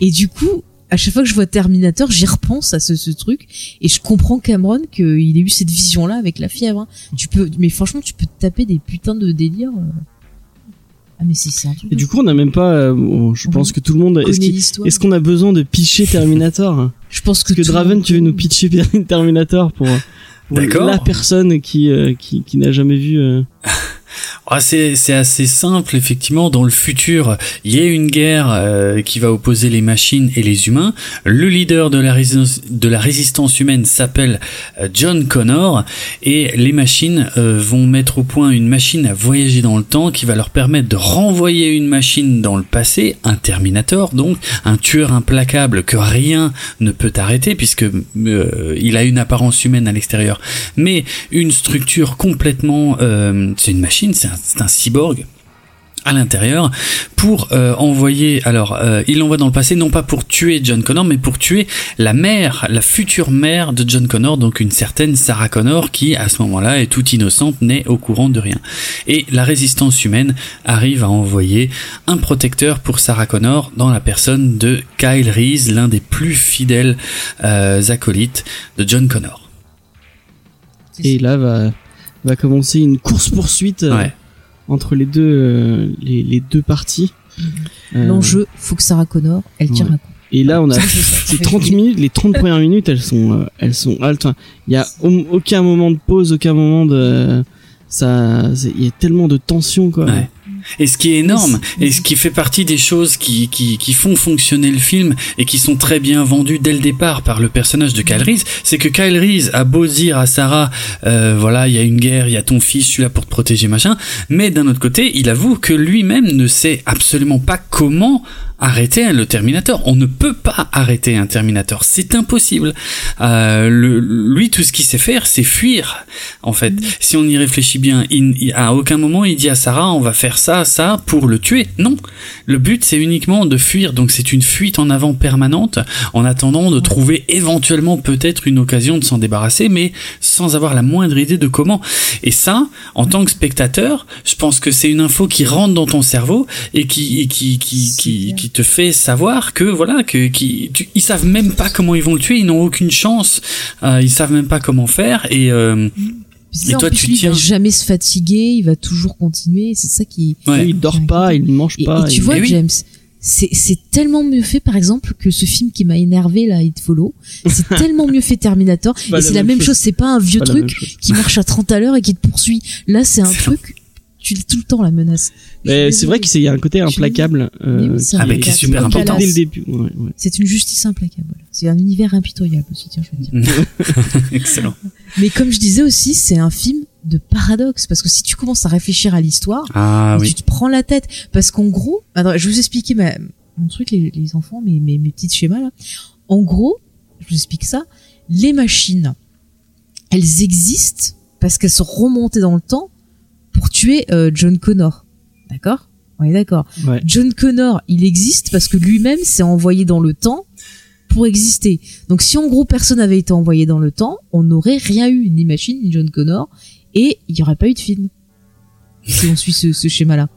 Et du coup, à chaque fois que je vois Terminator, j'y repense à ce, ce truc, et je comprends Cameron qu'il ait eu cette vision-là avec la fièvre. hein. Tu peux, mais franchement, tu peux te taper des putains de délires. euh. Ah, mais c'est c'est un truc. Et du coup, on n'a même pas. euh, bon, je On pense que tout le monde. On Est-ce qu'on a besoin de pitcher Terminator? Je pense que Est-ce que Draven, tu veux nous pitcher Terminator pour, pour D'accord. la personne qui euh, qui, qui n'a jamais vu. euh, Ah, c'est assez simple effectivement. Dans le futur, il y a une guerre euh, qui va opposer les machines et les humains. Le leader de la résistance, de la résistance humaine s'appelle euh, John Connor et les machines euh, vont mettre au point une machine à voyager dans le temps qui va leur permettre de renvoyer une machine dans le passé, un Terminator donc, un tueur implacable que rien ne peut arrêter puisque euh, il a une apparence humaine à l'extérieur, mais une structure complètement, euh, c'est une machine, c'est un, cyborg à l'intérieur pour euh, envoyer alors euh, il l'envoie dans le passé non pas pour tuer John Connor mais pour tuer la mère la future mère de John Connor donc une certaine Sarah Connor qui à ce moment-là est toute innocente n'est au courant de rien. Et la résistance humaine arrive à envoyer un protecteur pour Sarah Connor dans la personne de Kyle Reese l'un des plus fidèles euh, acolytes de John Connor. Et là va va commencer une course poursuite ouais entre les deux euh, les, les deux parties. Euh, L'enjeu, faut que Sarah Connor, elle tire ouais. un coup. Et là, on a ces 30 minutes, les 30 premières minutes, elles sont, euh, elles sont haltes. Il y a au- aucun moment de pause, aucun moment de, ça, il y a tellement de tension, quoi. Ouais. Et ce qui est énorme, et ce qui fait partie des choses qui, qui, qui font fonctionner le film et qui sont très bien vendues dès le départ par le personnage de Kyle Reese, c'est que Kyle Reese a beau dire à Sarah, euh, voilà, il y a une guerre, il y a ton fils, je suis là pour te protéger, machin, mais d'un autre côté, il avoue que lui-même ne sait absolument pas comment arrêter le Terminator. On ne peut pas arrêter un Terminator, c'est impossible. Euh, le, lui, tout ce qu'il sait faire, c'est fuir. En fait, si on y réfléchit bien, il, il- à aucun moment il dit à Sarah, on va faire ça, ça pour le tuer. Non, le but c'est uniquement de fuir. Donc c'est une fuite en avant permanente, en attendant de trouver éventuellement peut-être une occasion de s'en débarrasser, mais sans avoir la moindre idée de comment. Et ça, en tant que spectateur, je pense que c'est une info qui rentre dans ton cerveau et qui et qui qui qui, bien. Qui te fait savoir que voilà que qui tu- ils savent même pas comment ils vont le tuer, ils n'ont aucune chance, euh, ils savent même pas comment faire et euh, Et toi, tu lui, il va tiens- jamais se fatiguer, il va toujours continuer. C'est ça qui. ouais. Il dort pas, il ne mange pas. et tu il- vois, oui. James, c'est c'est tellement mieux fait, par exemple, que ce film qui m'a énervé là, It Follow. C'est tellement mieux fait Terminator. et c'est la même chose. C'est pas un vieux pas truc qui marche à 30 à l'heure et qui te poursuit. Là, c'est un truc. Tu lis tout le temps la menace. Mais c'est vrai qu'il y a un côté implacable. Oui, euh, un Ah, mais qui est super implacable. important. dès le début. Ouais, ouais. C'est une justice implacable. C'est un univers impitoyable aussi, tiens, je veux dire. Excellent. Mais comme je disais aussi, c'est un film de paradoxe parce que si tu commences à réfléchir à l'histoire, Ah oui. tu te prends la tête parce qu'en gros, attends, je vais vous expliquer ma, mon truc les, les enfants, mes, mes mes petits schémas là. En gros, je vous explique ça. Les machines, elles existent parce qu'elles sont remontées dans le temps pour tuer euh, John Connor, d'accord? On est d'accord. Ouais. John Connor, il existe parce que lui-même s'est envoyé dans le temps pour exister. Donc si en gros personne avait été envoyé dans le temps, on n'aurait rien eu, ni machine, ni John Connor, et il n'y aurait pas eu de film. Si on suit ce, ce schéma-là.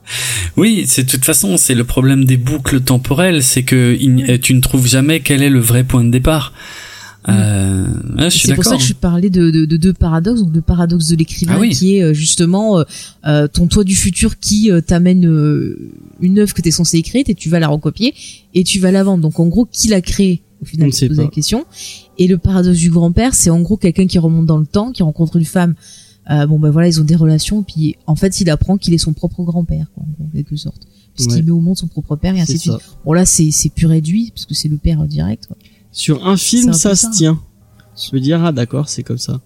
Oui, c'est de toute façon, c'est le problème des boucles temporelles, c'est que il- tu ne trouves jamais quel est le vrai point de départ. Euh, ouais, je suis C'est pour ça que je parlais de, de, de deux paradoxes, donc le paradoxe de l'écrivain Ah oui. qui est euh, justement euh, euh, ton toi du futur qui euh, t'amène euh, une œuvre que tu es censé écrire et tu vas la recopier et tu vas la vendre. Donc en gros, qui l'a créé Au final, te poses la question. Et le paradoxe du grand-père, c'est en gros quelqu'un qui remonte dans le temps, qui rencontre une femme. Euh, bon ben voilà, ils ont des relations, puis en fait, il apprend qu'il est son propre grand-père, quoi, en quelque sorte, puisqu'il Ouais. met au monde son propre père et ainsi de suite. Bon là, c'est c'est pur réduit puisque c'est le père direct. quoi. Sur un film, un ça, se tient. Je veux dire, ah d'accord, c'est comme ça.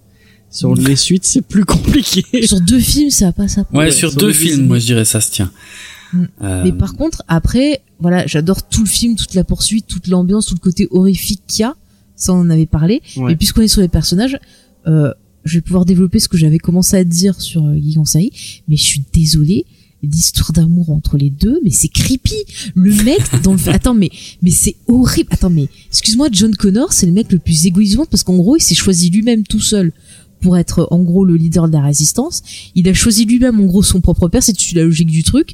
Sur les suites, c'est plus compliqué. Sur deux films, ça va pas ça. Ouais, Ouais, sur sur deux films, moi je dirais ça se tient. Mm. Euh, Mais par contre, après, voilà, j'adore tout le film, toute la poursuite, toute l'ambiance, tout le côté horrifique qu'il y a. Ça, on en avait parlé. Ouais. Et puisqu'on est sur les personnages, euh, je vais pouvoir développer ce que j'avais commencé à dire sur euh, série. Mais je suis désolée, l'histoire d'amour entre les deux, mais c'est creepy. Le mec dans le, attends, mais, mais c'est horrible. Attends, mais, excuse-moi, John Connor, c'est le mec le plus monde parce qu'en gros, il s'est choisi lui-même tout seul pour être en gros le leader de la résistance. Il a choisi lui-même en gros son propre père, c'est la logique du truc,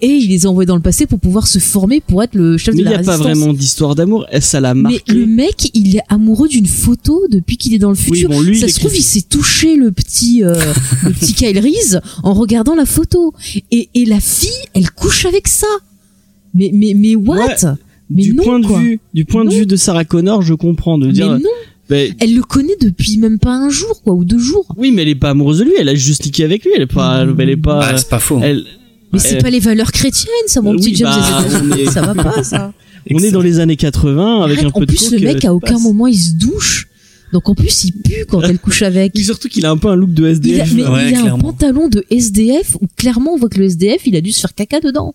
et il les a envoyés dans le passé pour pouvoir se former pour être le chef Mais de il la n'y a pas résistance. vraiment d'histoire d'amour. Ça l'a Mais marqué. le mec, il est amoureux d'une photo depuis qu'il est dans le Oui, futur. bon, lui, ça il se trouve, il s'est touché le petit, euh, le petit Kyle Reese en regardant la photo. Et, et la fille, elle couche avec ça. Mais, mais, mais what? Ouais, mais du non, point de quoi. vue, du point de Non. vue de Sarah Connor, je comprends de Mais dire. non, ben, elle le connaît depuis même pas un jour, quoi, ou deux jours. oui, mais elle est pas amoureuse de lui. Elle a juste liqué avec lui. Elle est pas, elle est pas. bah, c'est pas faux. elle, Mais c'est pas les valeurs chrétiennes, ça, mon oui, petit James. bah, est- Ça va pas, ça. on est dans les années 80 avec Arrête, un peu en de plus, coke, le mec, à aucun passe. moment, il se douche. Donc, en plus, il pue quand elle couche avec. Et surtout qu'il a un peu un look de Il a, SDF. mais Ouais, il a un pantalon de SDF où clairement on voit que le SDF il a dû se faire caca dedans.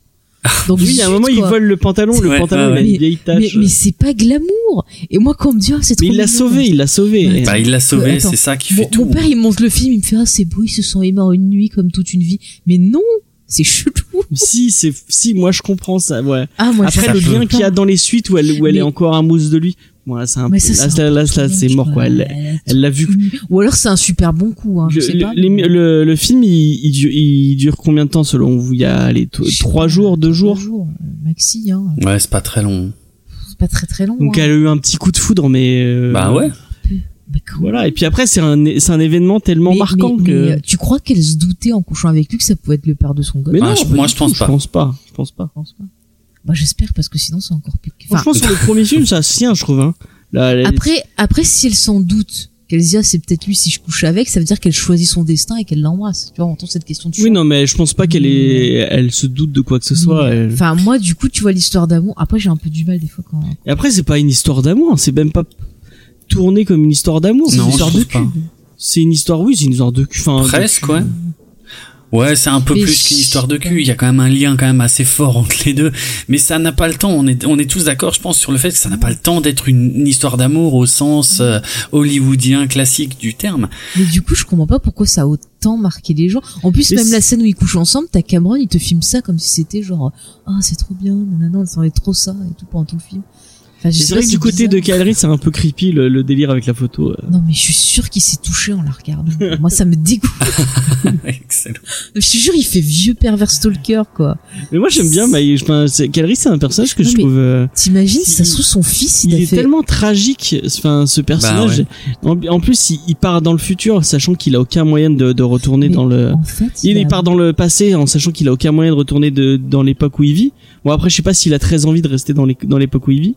Donc Oui, il y a un moment, il quoi. vole le pantalon. Le Ouais, pantalon, ouais, il a une vieille Mais, tache. mais c'est pas glamour. Et moi quand on me dit ah c'est trop Mais il l'a sauvé, il l'a sauvé. Ouais. Bah, il l'a sauvé, Attends. c'est ça qui Mon, fait tout. mon père il monte le film, il me fait ah c'est beau, ils se sont aimés en une nuit comme toute une vie. Mais non, c'est chelou. si, c'est, si, moi je comprends ça, ouais. Ah moi Après, ça le lien qu'il y a dans les suites où elle, où elle Mais- est encore amoureuse de lui. Bon, là, c'est un Mais peu, ça, là, c'est là, un là, peu là, c'est trop mort, quoi. Elle, l'a vu. Ou alors c'est un super bon coup, hein, je Le, sais pas. le- mais- le- le film, il, il, dure, il dure combien de temps selon vous? Il y a les trois jours, deux trois jours? jours, maxi hein. Ouais, c'est pas très long. C'est pas très très long. Donc hein. elle a eu un petit coup de foudre, mais euh, Bah ouais. Voilà. Et puis après, c'est un, c'est un événement tellement Mais- marquant mais- que. mais, euh, tu crois qu'elle se doutait en couchant avec lui que ça pouvait être le père de son gosse Mais Ah, non, je- moi, du je pense tout, pas. Je pense pas. Je pense pas. Je pense pas. Bah, j'espère parce que sinon c'est encore plus. Enfin, Franchement, sur le premier film, ça tient, je trouve. Hein. Là, après, après, si elle s'en doute, qu'elle se dit ah, c'est peut-être lui si je couche avec, ça veut dire qu'elle choisit son destin et qu'elle l'embrasse. Tu vois, on entend cette question de choix. Oui, non, mais je pense pas qu'elle est, elle se doute de quoi que ce soit. elle- Enfin, moi, du coup, tu vois l'histoire d'amour. Après, j'ai un peu du mal des fois quand. Et après, c'est pas une histoire d'amour. hein, C'est même pas tourné comme une histoire d'amour. C'est une histoire de cul. C'est une histoire, oui, c'est une histoire de cul. Enfin, de Presque, cul. ouais. Ouais, c'est un peu Mais plus qu'une histoire de cul. Il y a quand même un lien quand même assez fort entre les deux. Mais ça n'a pas le temps. On est, on est tous d'accord, je pense, sur le fait que ça n'a pas le temps d'être une, une histoire d'amour au sens euh, hollywoodien classique du terme. Mais du coup, je comprends pas pourquoi ça a autant marqué les gens. En plus, Mais même la scène où ils couchent ensemble, t'as Cameron, il te filme ça comme si c'était genre, ah, c'est trop bien, nanana, ça est trop ça et tout pendant tout le film. Enfin, je C'est vrai que du côté de. Calry, c'est un peu creepy le, le délire avec la photo. euh. Non, mais je suis sûre qu'il s'est touché en la regardant. Moi, ça me dégoûte. Excellent. Je te jure, il fait vieux pervers stalker, quoi. Mais moi j'aime bien. Bah, il- enfin, c'est- Calry, c'est un personnage que Non, je trouve. euh, T'imagines, Si- ça se trouve son fils, il, il a est fait. tellement tragique. Enfin, ce personnage. En, en plus, il, il part dans le futur, sachant qu'il a aucun moyen de, de retourner Mais dans le. En fait, Il, a- il part dans le passé en sachant qu'il a aucun moyen de retourner de, dans l'époque où il vit. Bon après je sais pas s'il a très envie de rester dans les- dans l'époque où il vit.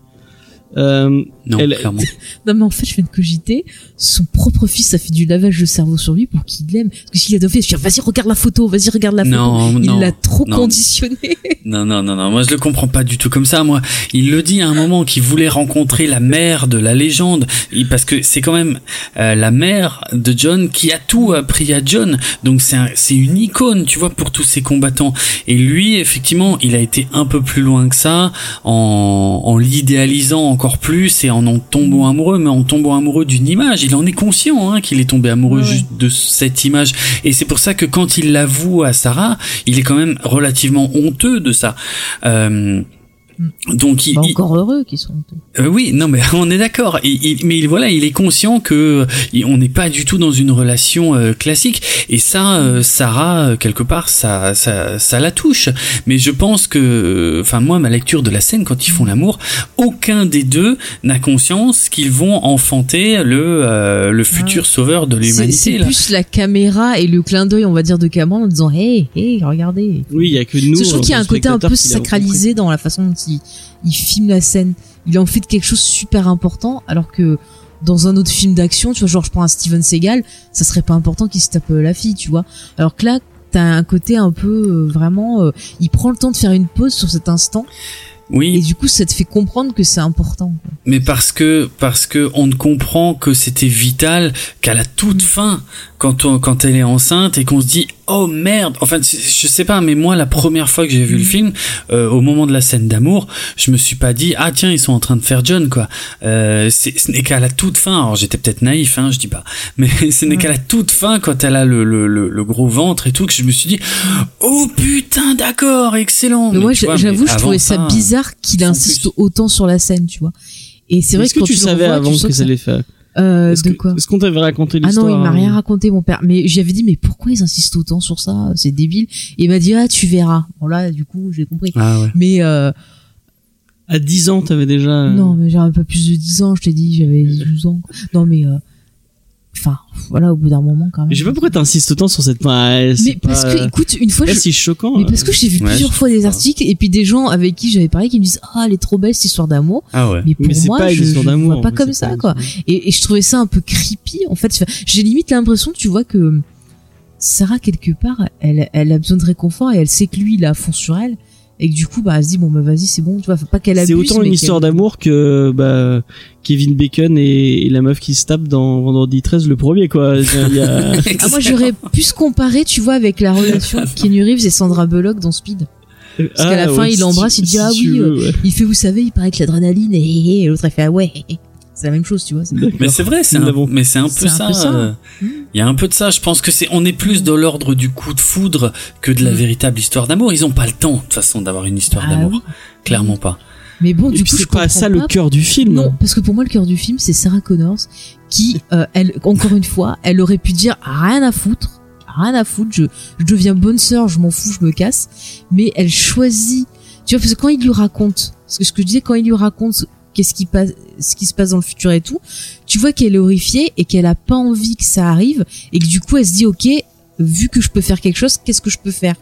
Euh, Non, Elle- clairement. Non, mais en fait, je viens de cogiter. Son propre fils a fait du lavage de cerveau sur lui pour qu'il l'aime. Parce que s'il a fait, je vas-y, regarde la photo, vas-y, regarde la photo. Non, il l'a trop non. conditionné. Non, non, non, non. Moi, je le comprends pas du tout comme ça. Moi, il le dit à un moment qu'il voulait rencontrer la mère de la légende, parce que c'est quand même euh, la mère de John qui a tout appris à John. Donc c'est un- une icône, tu vois, pour tous ces combattants. Et lui, effectivement, il a été un peu plus loin que ça, en, en l'idéalisant encore plus et en en tombant amoureux, mais en tombant amoureux d'une image. Il en est conscient hein, qu'il est tombé amoureux Ouais. juste de cette image. Et c'est pour ça que quand il l'avoue à Sarah, il est quand même relativement honteux de ça. Euh, donc il, Bah, il- encore heureux qu'ils sont. euh, oui, non, mais on est d'accord. Il- il- mais il- voilà, il est conscient que il- on n'est pas du tout dans une relation euh, classique. Et ça, euh, Sarah, euh, quelque part, ça, ça, ça la touche. Mais je pense que, euh, enfin moi, ma lecture de la scène quand ils font l'amour, aucun des deux n'a conscience qu'ils vont enfanter le le Ah. futur sauveur de l'humanité. c'est plus la caméra et le clin d'œil, on va dire, de Cameron en disant Hey, hey, regardez. Oui, il y a que nous. je trouve qu'il y a un côté un peu sacralisé dans la façon dont il, il filme la scène. Il en fait quelque chose de super important, alors que dans un autre film d'action, tu vois, genre je prends un Steven Seagal, ça serait pas important qu'il se tape euh, la fille, tu vois. Alors que là, t'as un côté un peu euh, vraiment, euh, il prend le temps de faire une pause sur cet instant, Oui, et du coup, ça te fait comprendre que c'est important. quoi. Mais parce que parce que on ne comprend que c'était vital qu'à la toute fin, quand on, quand elle est enceinte et qu'on se dit oh merde. Enfin, je sais pas, mais moi la première fois que j'ai vu le film, euh, au moment de la scène d'amour, je me suis pas dit ah tiens ils sont en train de faire John quoi. Euh, c'est- ce n'est qu'à la toute fin. Alors j'étais peut-être naïf, hein, je dis pas, mais ce n'est qu'à la toute fin quand elle a le, le, le, le gros ventre et tout que je me suis dit oh putain d'accord excellent. Mais Mais moi, j'avoue, je trouvais ça bizarre qu'il insiste plus. autant sur la scène, tu vois. Et c'est vrai que que quand tu le savais revois, avant que ça allait faire Euh, Est-ce de que- quoi Est-ce qu'on t'avait raconté Ah l'histoire non, il m'a euh, rien raconté mon père. Mais j'avais dit mais pourquoi ils insistent autant sur ça C'est débile. Et il m'a dit ah tu verras. Bon là du coup j'ai compris. Ah ouais. Mais euh, À 10 ans, t'avais déjà. euh, non mais j'avais pas plus de 10 ans. Je t'ai dit j'avais 12 ans. Non mais euh, enfin voilà au bout d'un moment quand même. Mais je sais pas pourquoi t'insistes autant sur cette. Ouais, Mais parce pas- que écoute une fois je... c'est choquant. mais là. parce que j'ai vu Ouais, plusieurs fois des articles et puis des gens avec qui j'avais parlé qui me disent ah elle est trop belle cette histoire d'amour. Ah ouais. Mais pour Mais moi pas je, vois pas comme ça pas quoi. Et, et je trouvais ça un peu creepy. En fait, j'ai limite l'impression, tu vois, que Sarah, quelque part, elle, elle a besoin de réconfort et elle sait que lui, il a à fond sur elle. Et que du coup, bah, elle se dit, bon, bah, vas-y, c'est bon, tu vois, faut pas qu'elle abuse. C'est autant une histoire d'amour que bah, Kevin Bacon et, et la meuf qui se tape dans Vendredi 13 le premier quoi. Il y a- Ah, moi, j'aurais pu se comparer, tu vois, avec la relation de Kenny Reeves et Sandra Bullock dans Speed. Parce qu'à la fin, il l'embrasse, il dit, si ah oui, veux, ouais. Il fait, vous savez, il paraît que l'adrénaline, et, et l'autre, elle fait, ah ouais, c'est la même chose, tu vois. Mais c'est vrai, c'est un, mais c'est un peu ça. peu ça. euh, Il y a un peu de ça. Je pense que c'est, on est plus dans l'ordre du coup de foudre que de la Mm. véritable histoire d'amour. Ils ont pas le temps, de toute façon, d'avoir une histoire Ah d'amour. oui. Clairement pas. Mais bon, Et du puis c'est pas ça le cœur du film. Non, parce que pour moi, le cœur du film, c'est Sarah Connors qui, euh, elle, encore une fois, elle aurait pu dire rien à foutre, rien à foutre, je, je deviens bonne sœur, je m'en fous, je me casse. Mais elle choisit, tu vois, parce que quand il lui raconte, ce que, ce que je disais, quand il lui raconte qu'est-ce qui passe, ce qui se passe dans le futur et tout, tu vois qu'elle est horrifiée et qu'elle a pas envie que ça arrive et que du coup, elle se dit, ok, vu que je peux faire quelque chose, qu'est-ce que je peux faire?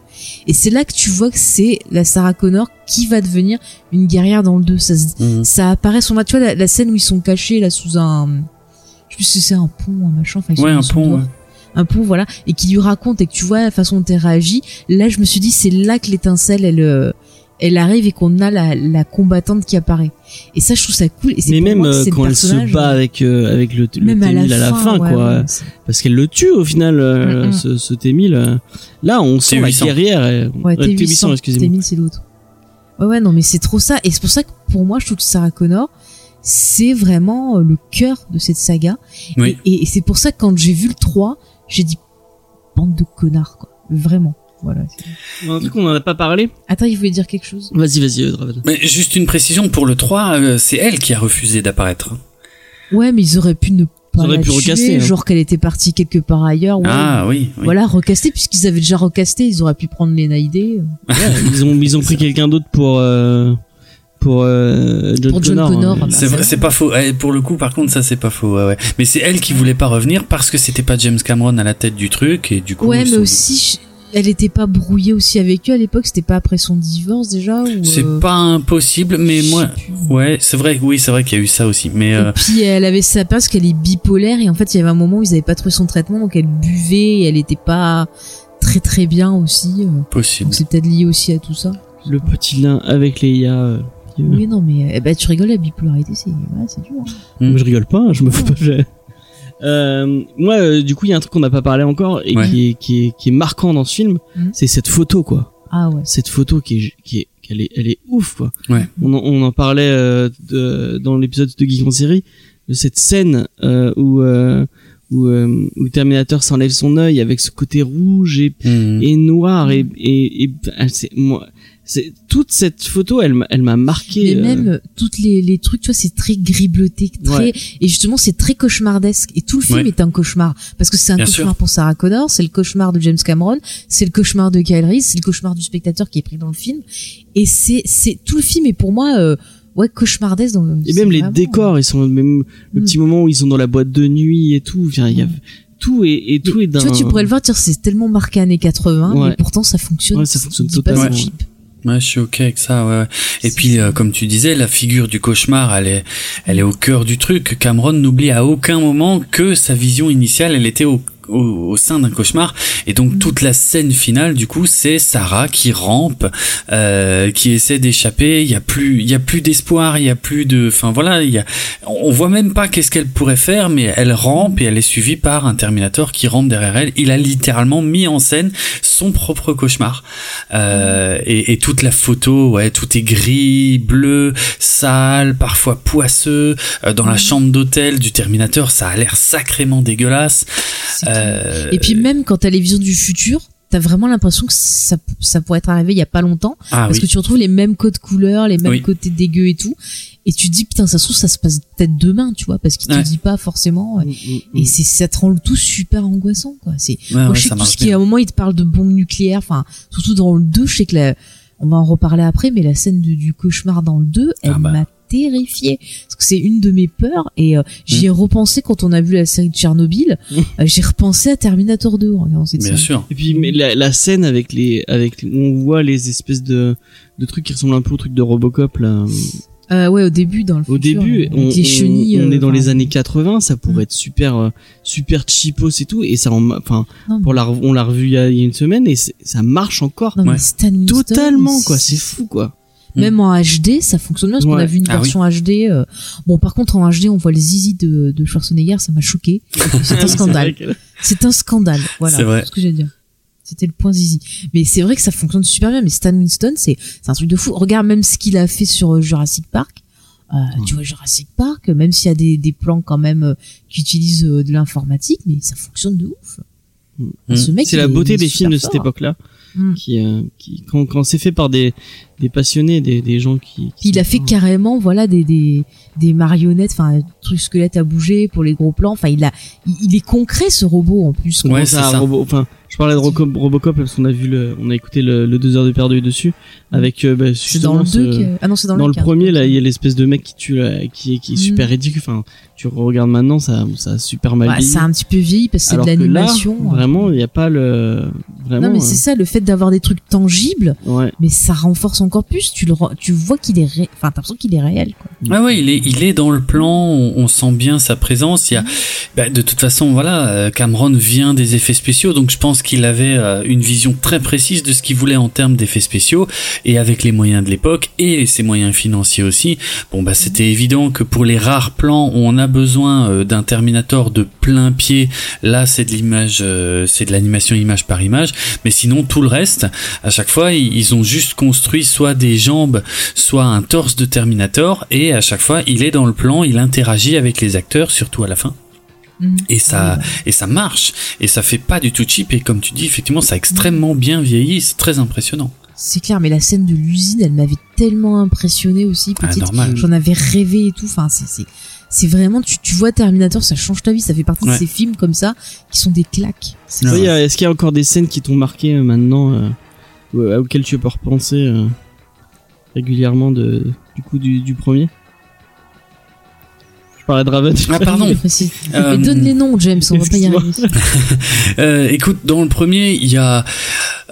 Et c'est là que tu vois que c'est la Sarah Connor qui va devenir une guerrière dans le 2. Ça Mhm. ça apparaît sur. Tu vois, la, la scène où ils sont cachés, là, sous un, je sais plus si c'est un pont, un machin, enfin, ils sont Ouais, un pont. ouais. Un pont, voilà. Et qui lui raconte et que tu vois la façon dont elle réagit. Là, je me suis dit, c'est là que l'étincelle, elle, euh, elle arrive et qu'on a la, la combattante qui apparaît. Et ça, je trouve ça cool. Et c'est Mais même moi euh, quand elle se bat euh, avec euh, avec le, le même à la, T-1000 à la fin, ouais, quoi. ouais, Parce qu'elle le tue au final, euh, Mm, mm. ce, ce T1000. euh. Là, on sent la T800. guerrière. euh, Ouais, euh, T800, excusez-moi. T1000, c'est l'autre. Ouais, ouais, non, mais c'est trop ça. Et c'est pour ça que pour moi, je trouve que Sarah Connor, c'est vraiment le cœur de cette saga. Oui. Et, et c'est pour ça que quand j'ai vu le 3, j'ai dit bande de connards, quoi. Vraiment. Voilà. Un truc qu'on en a pas parlé. Attends, il voulait dire quelque chose Vas-y, vas-y, euh, Draven. Mais juste une précision pour le 3, euh, c'est elle qui a refusé d'apparaître. Ouais, mais ils auraient pu ne pas la pu tuer, recaster, hein. genre qu'elle était partie quelque part ailleurs. Ouais. Ah oui. oui. Voilà, recaster, puisqu'ils avaient déjà recasté, ils auraient pu prendre Lena Headey. Ouais, ils ont ils ont pris quelqu'un d'autre pour euh, pour euh, John Pour John Connor. Connor, hein. bah, C'est vrai, c'est c'est pas faux. Eh, Pour le coup, par contre, ça c'est pas faux. ouais, ouais. Mais c'est elle qui voulait pas revenir parce que c'était pas James Cameron à la tête du truc et du coup. Ouais, mais aussi, elle était pas brouillée aussi avec eux à l'époque, c'était pas après son divorce déjà ou, C'est euh, pas impossible, mais moi. plus. Ouais, c'est vrai. Oui, c'est vrai qu'il y a eu ça aussi. Mais euh, Et puis elle avait sa parce qu'elle est bipolaire et en fait il y avait un moment où ils avaient pas trouvé son traitement donc elle buvait et elle était pas très très bien aussi. euh. possible. Donc c'est peut-être lié aussi à tout ça. Le petit lin avec Leia. euh, qui- Oui non mais eh ben, tu rigoles la bipolarité c'est ouais, c'est dur. hein. Mm. Moi, je rigole pas, hein, je me fous pas. Euh, moi, euh, du coup, il y a un truc qu'on n'a pas parlé encore et Ouais. qui, est, qui, est, qui est marquant dans ce film, Mhm. c'est cette photo, quoi. Ah ouais. Cette photo qui est, qui est, qui qu'elle est, elle est ouf quoi. Ouais. On, en, on en parlait euh, de, dans l'épisode de Geek en série de cette scène euh, où euh, où, euh, où Terminator s'enlève son œil avec ce côté rouge et, Mhm. et noir et et, et c'est moi c'est toute cette photo elle m'a- elle m'a marqué. Mais euh, même euh, toutes les, les trucs, tu vois, c'est très gris bleuté, très Ouais. et justement c'est très cauchemardesque. Et tout le film Ouais. est un cauchemar parce que c'est un Bien cauchemar sûr. pour Sarah Connor, c'est le cauchemar de James Cameron, c'est le cauchemar de Kyle Reese, c'est le cauchemar du spectateur qui est pris dans le film. Et c'est c'est tout le film est pour moi euh, ouais cauchemardesque dans le. Et même les vraiment- décors, ils sont même le Mm. petit moment où ils sont dans la boîte de nuit et tout. Il y a Mm. tout et, et tout est Tu vois, tu pourrais le voir, c'est tellement marqué années 80, Ouais. mais pourtant ça fonctionne. Ouais, ça fonctionne pas totalement. cheap. Ouais, je suis ok avec ça. Ouais. Et puis, euh, comme tu disais, la figure du cauchemar, elle est, elle est au cœur du truc. Cameron n'oublie à aucun moment que sa vision initiale, elle était au au, au sein d'un cauchemar. Et donc toute la scène finale du coup c'est Sarah qui rampe euh, qui essaie d'échapper. Il y a plus il y a plus d'espoir il y a plus de enfin voilà il y a on voit même pas qu'est-ce qu'elle pourrait faire mais elle rampe et elle est suivie par un Terminator qui rampe derrière elle. Il a littéralement mis en scène son propre cauchemar. Euh, et, et toute la photo ouais tout est gris bleu sale parfois poisseux. Euh, dans la chambre d'hôtel du Terminator ça a l'air sacrément dégueulasse. C'est. Euh, Et puis même quand t'as les visions du futur, t'as vraiment l'impression que ça, ça pourrait être arrivé il y a pas longtemps, ah parce oui que tu retrouves les mêmes codes couleurs, les mêmes Oui. côtés dégueux et tout, et tu te dis putain ça se trouve ça se passe peut-être demain, tu vois, parce qu'il Ouais. te dit pas forcément. Mm, mm, Et c'est ça te rend le tout super angoissant quoi. C'est Ouais, moi ouais, je sais que tout ce qui est bien. à un moment il te parle de bombes nucléaires, enfin surtout dans le 2, je sais que la, on va en reparler après, mais la scène de- du cauchemar dans le 2, elle Ah bah. m'a terrifiée parce que c'est une de mes peurs et euh, j'y ai repensé quand on a vu la série de Tchernobyl. Mm. Euh, j'ai repensé à Terminator 2 en cette bien scène. sûr Et puis mais la, la scène avec les avec où on voit les espèces de de trucs qui ressemblent un peu au truc de Robocop là. Euh, ouais, au début dans le Au futur, début, on, les chenilles. on- on euh, est dans enfin, les années 80, ça pourrait Mm. être super euh, super cheapos et tout et ça en enfin pour la on l'a revu il y, a, il y a une semaine et ça marche encore non, mais Ouais. Stan Winston, totalement quoi, c'est fou quoi. Même en HD, ça fonctionne bien parce qu'on a vu une Ah oui. version HD. euh, Bon, par contre, en HD, on voit le zizi de, de Schwarzenegger, ça m'a choqué. C'est un scandale. C'est que- un scandale. Voilà. C'est vrai. ce que j'ai à dire. C'était le point zizi. Mais c'est vrai que ça fonctionne super bien. Mais Stan Winston, c'est un truc de fou. Regarde même ce qu'il a fait sur euh, Jurassic Park. Euh, Tu vois Jurassic Park, même s'il y a des, des plans quand même euh, qui utilisent euh, de l'informatique, mais ça fonctionne de ouf. Mm. Ce mec, C'est la beauté des films de cette fort. époque-là. Mm. qui, euh, qui quand, quand c'est fait par des, des passionnés, des, des gens qui. qui il a fait carrément voilà des des des marionnettes, enfin un truc squelette à bouger pour les gros plans. Enfin il a il, il est concret ce robot en plus. Ouais, c'est ça, enfin, je parlais de Roco- Robocop parce qu'on a vu le, on a écouté le, le deux heures de perdu dessus avec euh, bah, C'est dans le justement 2 ce- que... Ah non, c'est dans, dans le premier là, il y a l'espèce de mec qui tue, là, qui, qui est super Mm. ridicule. Enfin, tu regardes maintenant, ça, ça a super mal Ouais, vieilli. c'est un petit peu vieilli parce que c'est de l'animation. hein. vraiment, il n'y a pas le, vraiment. non mais c'est ça, le fait d'avoir des trucs tangibles, euh, ouais. mais ça renforce encore plus. Tu le, tu vois qu'il est, ré... enfin t'as l'impression qu'il est réel. Quoi. Ouais, ouais, il est, il est dans le plan. On, on sent bien sa présence. Il y a, bah, de toute façon, voilà, euh, Cameron vient des effets spéciaux, donc je pense qu'il avait euh, une vision très précise de ce qu'il voulait en termes d'effets spéciaux, et avec les moyens de l'époque et ses moyens financiers aussi. Bon, bah, c'était évident que pour les rares plans où on a besoin euh, d'un Terminator de plein pied, là, c'est de l'image, euh, c'est de l'animation image par image. Mais sinon, tout le reste, à chaque fois, ils, ont juste construit soit des jambes, soit un torse de Terminator, et à chaque fois, il est dans le plan, il interagit avec les acteurs, surtout à la fin. Mhm. Et ça, Ah, et ça marche, et ça fait pas du tout cheap, et comme tu dis, effectivement, ça a extrêmement bien vieilli, c'est très impressionnant. C'est clair, mais la scène de l'usine, elle m'avait tellement impressionné aussi. Ah, Petite, normal. j'en avais rêvé et tout. Enfin, c'est c'est vraiment tu tu vois Terminator, ça change ta vie. Ça fait partie Ouais. de ces films comme ça qui sont des claques. Ouais. A- Est-ce qu'il y a encore des scènes qui t'ont marqué euh, maintenant, euh, ou- euh, auxquelles tu peux repenser euh, régulièrement de, du coup du, du premier? Je parlais de Raven. Ah, pardon. précis. Euh, Mais donne les noms, James. On va pas y arriver. Euh, écoute, dans le premier, il y a, euh,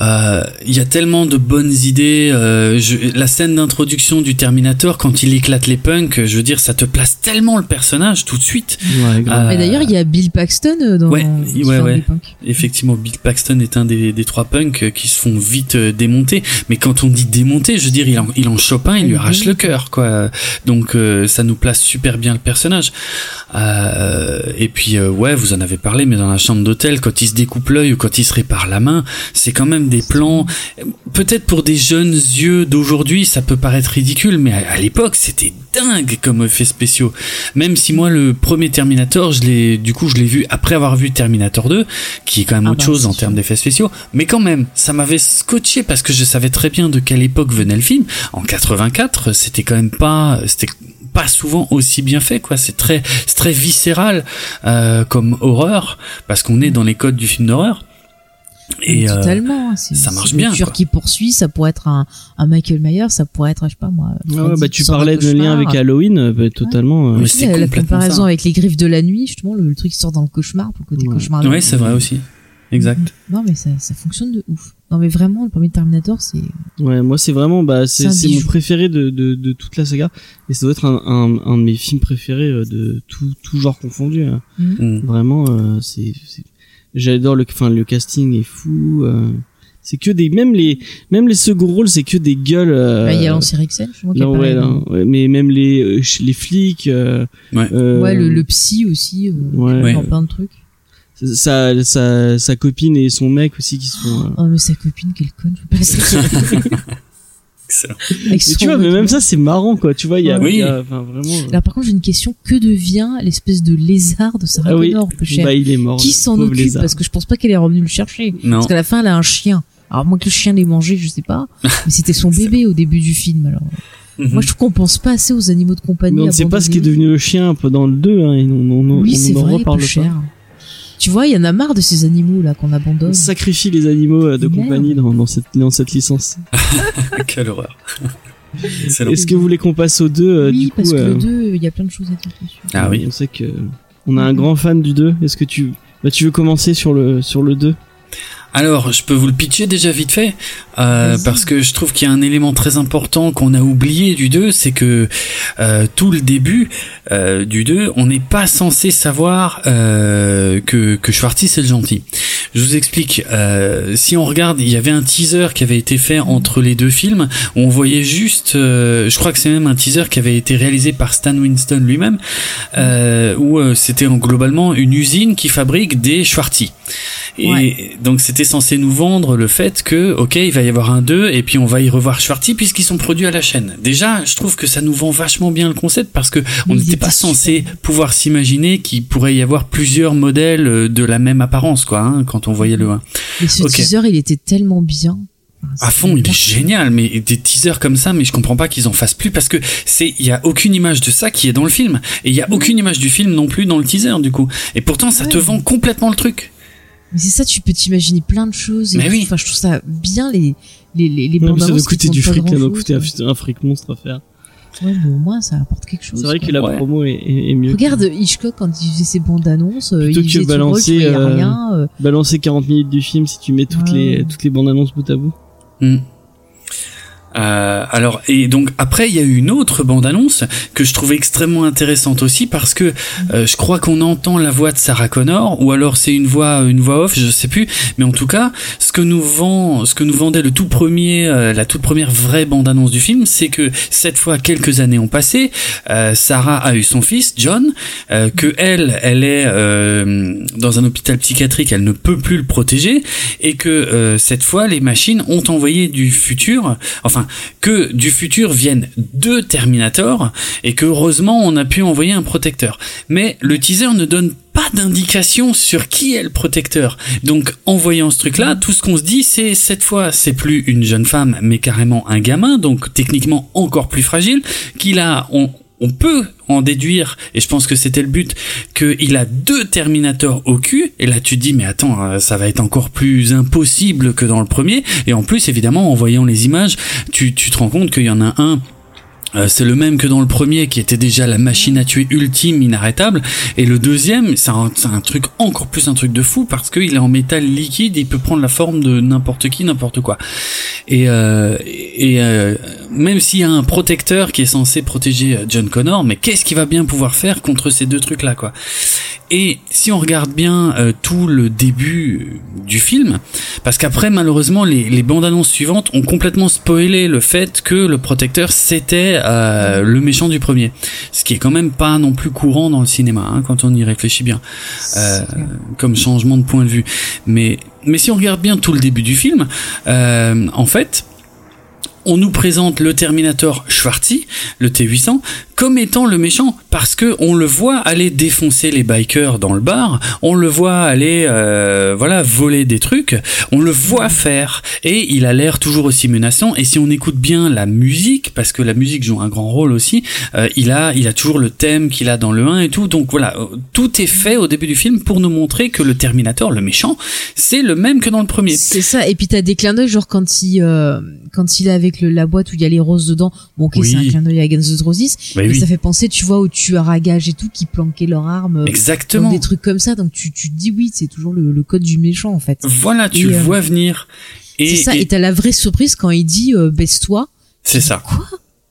il y a tellement de bonnes idées. euh, je- la scène d'introduction du Terminator, quand il éclate les punks, je veux dire, ça te place tellement le personnage tout de suite. Ouais, grave. Euh, Mais d'ailleurs, il y a Bill Paxton euh, dans Ouais, ouais, ouais. Effectivement, Bill Paxton est un des, des trois punks euh, qui se font vite euh, démonter. Mais quand on dit démonter, je veux dire, il en, il en chope un, il lui arrache le cœur, quoi. Donc euh, ça nous place super bien le personnage. Euh, et puis euh, ouais, vous en avez parlé, mais dans la chambre d'hôtel, quand il se découpe l'œil ou quand il se répare la main, c'est quand même scènes, des plans. Peut-être pour des jeunes yeux d'aujourd'hui, ça peut paraître ridicule, mais à, à l'époque, c'était dingue comme effets spéciaux. Même si moi, le premier Terminator, je l'ai, du coup, je l'ai vu après avoir vu Terminator 2, qui est quand même Ah autre bah, chose en termes d'effets spéciaux. Mais quand même, ça m'avait scotché parce que je savais très bien de quelle époque venait le film. En 84, c'était quand même pas, c'était pas souvent aussi bien fait quoi c'est très c'est très viscéral euh, comme horreur parce qu'on est dans les codes du film d'horreur et euh, totalement. c'est- ça marche une bien, quoi. qui poursuit, ça pourrait être un, un Michael Myers, ça pourrait être, je sais pas moi. Ah ouais, bah, tu parlais de lien avec Halloween, euh, bah, totalement. euh, Mais Oui, c'est la, comparaison ça. avec les griffes de la nuit, justement, le, le truc qui sort dans le cauchemar, pour le côté Ouais. cauchemar. ouais c'est vrai aussi exact Non, mais ça, ça fonctionne de ouf. Non, mais vraiment, le premier Terminator, c'est. Ouais, moi c'est vraiment bah c'est mon préféré de, de de toute la saga et ça doit être un un, un de mes films préférés euh, de tout tout genre confondu. hein. Mm. Vraiment euh, c'est- j'adore le enfin le casting est fou. euh, c'est que des même les même les seconds rôles c'est que des gueules. euh, Bah, il y a Lance Eriksen, je crois qu'il non, ouais, non, ouais, mais même les euh, les flics. euh, Ouais. euh, Ouais, le, le psy aussi, euh, Ouais. Dans plein de trucs. sa, sa sa copine et son mec aussi qui sont. euh, Oh, mais sa copine, quelle conne, je pas. Excellent. Mais tu vois, mais même ça c'est marrant quoi. Tu vois, il y a, Oui. y a- enfin vraiment. euh, Alors, par contre, j'ai une question. Que devient l'espèce de lézard de Sarah Ah oui, Connor, peu cher bah il est mort. Qui s'en occupe lézard. Parce que je pense pas qu'elle est revenue le chercher. non Parce qu'à la fin, elle a un chien. Alors, moi que le chien l'ait mangé, je sais pas. Mais c'était son bébé au début du film, alors. Mhm. Moi, je trouve qu'on pense pas assez aux animaux de compagnie. Mais on ne sait pas ce qui est devenu le chien un peu dans le 2, hein, et on, on, on, Oui, on vrai, reparle pas. cher. Tu vois, il y en a marre de ces animaux là qu'on abandonne. On sacrifie les animaux euh, de Merde. compagnie dans, dans, cette, dans cette licence. quelle horreur. Est-ce que vous voulez qu'on passe au 2 euh, oui, du coup parce que euh, le 2, il y a plein de choses à dire dessus. ah oui On sait que on a un grand fan du 2. Est-ce que tu bah, tu veux commencer sur le sur le 2 Alors, je peux vous le pitcher déjà vite fait, euh, parce que je trouve qu'il y a un élément très important qu'on a oublié du 2, c'est que euh, tout le début euh, du 2, on n'est pas censé savoir euh, que, que Schwarty c'est le gentil. Je vous explique. Euh, si on regarde, il y avait un teaser qui avait été fait entre les deux films, où on voyait juste, euh, je crois que c'est même un teaser qui avait été réalisé par Stan Winston lui-même, euh, où euh, c'était en- globalement une usine qui fabrique des Schwarty. Et Ouais. donc c'était censé nous vendre le fait que, ok, il va y avoir un 2 et puis on va y revoir Schwarty puisqu'ils sont produits à la chaîne. Déjà, je trouve que ça nous vend vachement bien le concept parce que on n'était pas censé pouvoir s'imaginer qu'il pourrait y avoir plusieurs modèles euh, de la même apparence, quoi, hein, quand on voyait le 1. Mais ce teaser, il était tellement bien. À fond, il est génial, mais des teasers comme ça, mais je comprends pas qu'ils en fassent plus parce que c'est, il y a aucune image de ça qui est dans le film et il y a aucune image du film non plus dans le teaser du coup. Et pourtant, ça te vend complètement le truc. Mais c'est ça, tu peux t'imaginer plein de choses. Et Mais tout. oui. Enfin, je trouve ça bien les les les, les Ouais, Ça doit coûter du fric, ça doit coûter un, un fric monstre à faire. Ouais, mais au moins ça apporte quelque chose. C'est vrai quoi. que la Ouais. promo est, est, est mieux. Regarde Hitchcock quand il faisait ses bandes annonces, euh, Plutôt il que faisait balancer, euh, rien. euh, Balancer 40 minutes du film si tu mets toutes Ouais. les toutes les bandes annonces bout à bout. Hmm. Euh, alors et donc après il y a eu une autre bande annonce que je trouvais extrêmement intéressante aussi parce que euh, je crois qu'on entend la voix de Sarah Connor ou alors c'est une voix une voix off je sais plus. Mais en tout cas ce que nous vend ce que nous vendait le tout premier euh, la toute première vraie bande annonce du film c'est que cette fois quelques années ont passé euh, Sarah a eu son fils John euh, que elle elle est euh, dans un hôpital psychiatrique elle ne peut plus le protéger et que cette fois les machines ont envoyé du futur enfin que du futur viennent deux Terminators et que heureusement on a pu envoyer un protecteur. Mais le teaser ne donne pas d'indication sur qui est le protecteur. Donc en voyant ce truc-là, tout ce qu'on se dit c'est cette fois c'est plus une jeune femme mais carrément un gamin, donc techniquement encore plus fragile, qu'il a on, on peut en déduire, et je pense que c'était le but, qu'il a deux Terminators au cul, et là tu te dis, mais attends, euh, ça va être encore plus impossible que dans le premier, et en plus, évidemment, en voyant les images, tu, tu te rends compte qu'il y en a un euh, c'est le même que dans le premier qui était déjà la machine à tuer ultime inarrêtable. Et le deuxième c'est un, truc encore plus un truc de fou parce qu'il est en métal liquide il peut prendre la forme de n'importe qui n'importe quoi. Et, euh, euh, même s'il y a un protecteur qui est censé protéger euh, John Connor mais qu'est-ce qu'il va bien pouvoir faire contre ces deux trucs là quoi? Et si on regarde bien euh, tout le début du film, parce qu'après malheureusement les, les bandes annonces suivantes ont complètement spoilé le fait que le protecteur c'était euh, le méchant du premier, ce qui est quand même pas non plus courant dans le cinéma hein, quand on y réfléchit bien, euh, comme changement de point de vue. Mais mais si on regarde bien tout le début du film, euh, en fait on nous présente le Terminator Schwarzy, le T800, comme étant le méchant parce que on le voit aller défoncer les bikers dans le bar, on le voit aller euh, voilà voler des trucs, on le voit faire. Et il a l'air toujours aussi menaçant et si on écoute bien la musique parce que la musique joue un grand rôle aussi, euh, il a il a toujours le thème qu'il a dans le 1 et tout. Donc voilà, tout est fait au début du film pour nous montrer que le Terminator, le méchant, c'est le même que dans le premier. C'est ça. Et puis t'as des clins d'œil genre quand il euh, quand il est avec le, la boîte où il y a les roses dedans, bon ok Oui. c'est un clin d'œil à Guns N' Roses, Bah mais oui. ça fait penser tu vois aux tueurs à gages et tout qui planquaient leurs armes. euh, Exactement. Des trucs comme ça, donc tu, tu te dis oui, c'est toujours le, le code du méchant en fait. Voilà, tu Et, le euh, vois venir. Et, C'est ça, et- et t'as la vraie surprise quand il dit euh, baisse-toi. c'est ça. Quoi?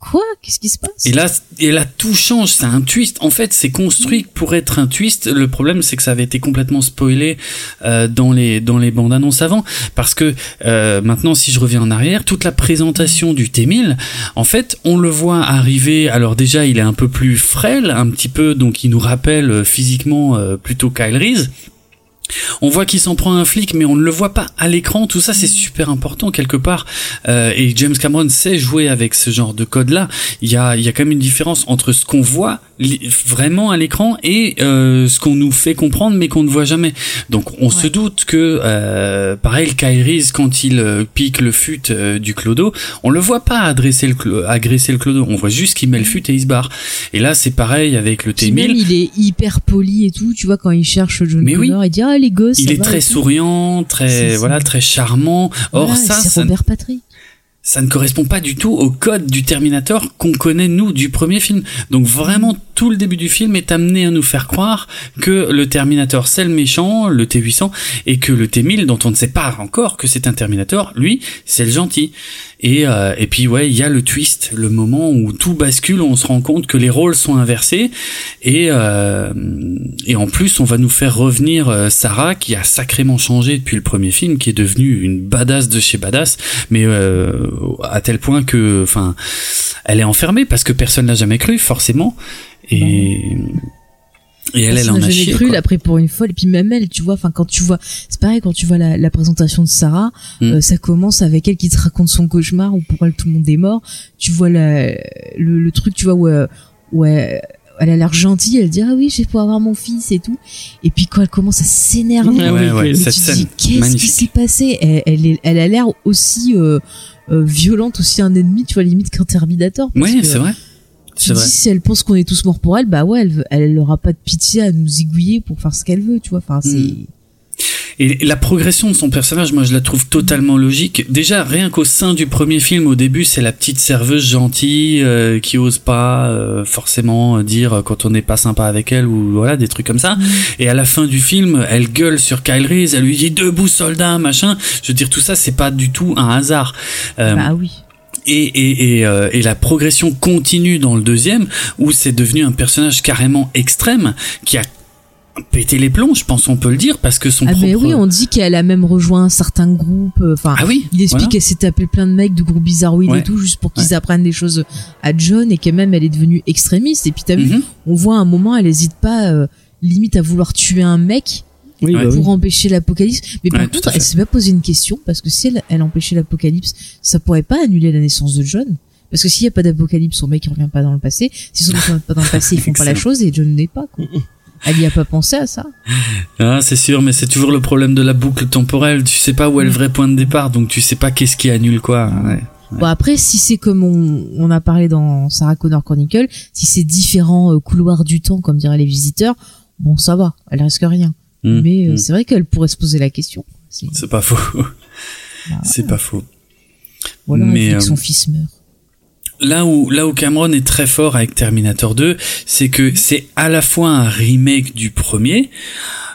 Quoi? Qu'est-ce qui se passe? Et là, et là, tout change. C'est un twist. En fait, c'est construit pour être un twist. Le problème, c'est que ça avait été complètement spoilé euh, dans les dans les bandes annonces avant, parce que euh, maintenant, si je reviens en arrière, toute la présentation du T1000, en fait, on le voit arriver. Alors déjà, il est un peu plus frêle, un petit peu, donc il nous rappelle euh, physiquement euh, plutôt Kyle Reese. On voit qu'il s'en prend un flic, mais on ne le voit pas à l'écran. Tout ça, c'est super important quelque part. Euh, et James Cameron sait jouer avec ce genre de code-là. Il y a, il y a quand même une différence entre ce qu'on voit vraiment à l'écran et euh, ce qu'on nous fait comprendre, mais qu'on ne voit jamais. Donc, on se doute que, euh, pareil, le Kairis, quand il euh, pique le fut euh, du clodo, on le voit pas adresser le agresser le clodo. On voit juste qu'il met le fut et il se barre. Et là, c'est pareil avec le Puis même, T1000. il est hyper poli et tout, tu vois, quand il cherche John Mais oui. Dit ah les gosses. Il est très souriant, très voilà, très charmant. Or Voilà, ça, c'est ça, Robert Patrick. Ça ne correspond pas du tout au code du Terminator qu'on connaît nous du premier film. Donc vraiment tout le début du film est amené à nous faire croire que le Terminator c'est le méchant, le T800, et que le T1000 dont on ne sait pas encore que c'est un Terminator, lui c'est le gentil. Et, euh, et puis ouais, il y a le twist, le moment où tout bascule, on se rend compte que les rôles sont inversés, et, euh, et en plus on va nous faire revenir euh, Sarah qui a sacrément changé depuis le premier film, qui est devenue une badass de chez badass, mais euh, à tel point que, enfin, elle est enfermée parce que personne l'a jamais cru forcément, et et elle, elle en n'a a jamais chié. cru, pris pour une folle. Et puis même elle, tu vois, enfin quand tu vois, c'est pareil quand tu vois la, la présentation de Sarah, Mm. euh, ça commence avec elle qui te raconte son cauchemar où pour elle tout le monde est mort. Tu vois la, le, le truc, tu vois où, euh, où elle, elle a l'air gentille, elle dit ah oui, je vais pouvoir avoir mon fils et tout. Et puis quand elle commence à s'énerver, Ouais, ouais, qu'est-ce qui s'est passé? Elle, elle, est- elle a l'air aussi euh, euh, violente, aussi un ennemi, tu vois limite qu'un Terminator. Oui, c'est vrai. tu dis, si elle pense qu'on est tous morts pour elle, bah ouais, elle, elle aura pas de pitié à nous aiguiller pour faire ce qu'elle veut, tu vois. Enfin, c'est. Mm. Et la progression de son personnage, moi, je la trouve totalement logique. Déjà, rien qu'au sein du premier film, au début, c'est la petite serveuse gentille euh, qui ose pas euh, forcément dire quand on n'est pas sympa avec elle ou voilà des trucs comme ça. Et à la fin du film, elle gueule sur Kyle Reese, elle lui dit debout soldat, machin. Je veux dire, tout ça, c'est pas du tout un hasard. Euh, Bah oui. et, et, et, euh, et la progression continue dans le deuxième, où c'est devenu un personnage carrément extrême qui a pété les plombs, je pense on peut le dire, parce que son Ah, propre... mais oui, on dit qu'elle a même rejoint un certain groupe. euh, Enfin, Ah oui il explique voilà. qu'elle s'est tapé plein de mecs de groupes bizarroïdes Ouais. et tout, juste pour qu'ils apprennent des choses à John et que même elle est devenue extrémiste. Et puis t'as vu, Mhm. on voit à un moment, elle hésite pas, euh, limite à vouloir tuer un mec Oui, Ouais. bah oui. pour empêcher l'apocalypse. Mais par Ouais, contre, elle s'est pas posé une question parce que si elle, elle empêchait l'apocalypse, ça pourrait pas annuler la naissance de John. Parce que s'il y a pas d'apocalypse, son mec il revient pas dans le passé. Si son mec revient pas dans le passé, ils font pas la chose et John n'est pas. Quoi. Elle y a pas pensé à ça. Ah, c'est sûr, mais c'est toujours le problème de la boucle temporelle. Tu sais pas où est le vrai point de départ, donc tu sais pas qu'est-ce qui annule quoi. Ouais. Bon après, si c'est comme on, on a parlé dans Sarah Connor Chronicle, si c'est différents euh, couloirs du temps, comme diraient les visiteurs, bon ça va, elle risque rien. Mm, Mais euh, mm. c'est vrai qu'elle pourrait se poser la question. C'est- pas faux. bah, c'est pas faux. voilà, mais, que euh, son fils meurt. Là où là où Cameron est très fort avec Terminator 2, c'est que c'est à la fois un remake du premier,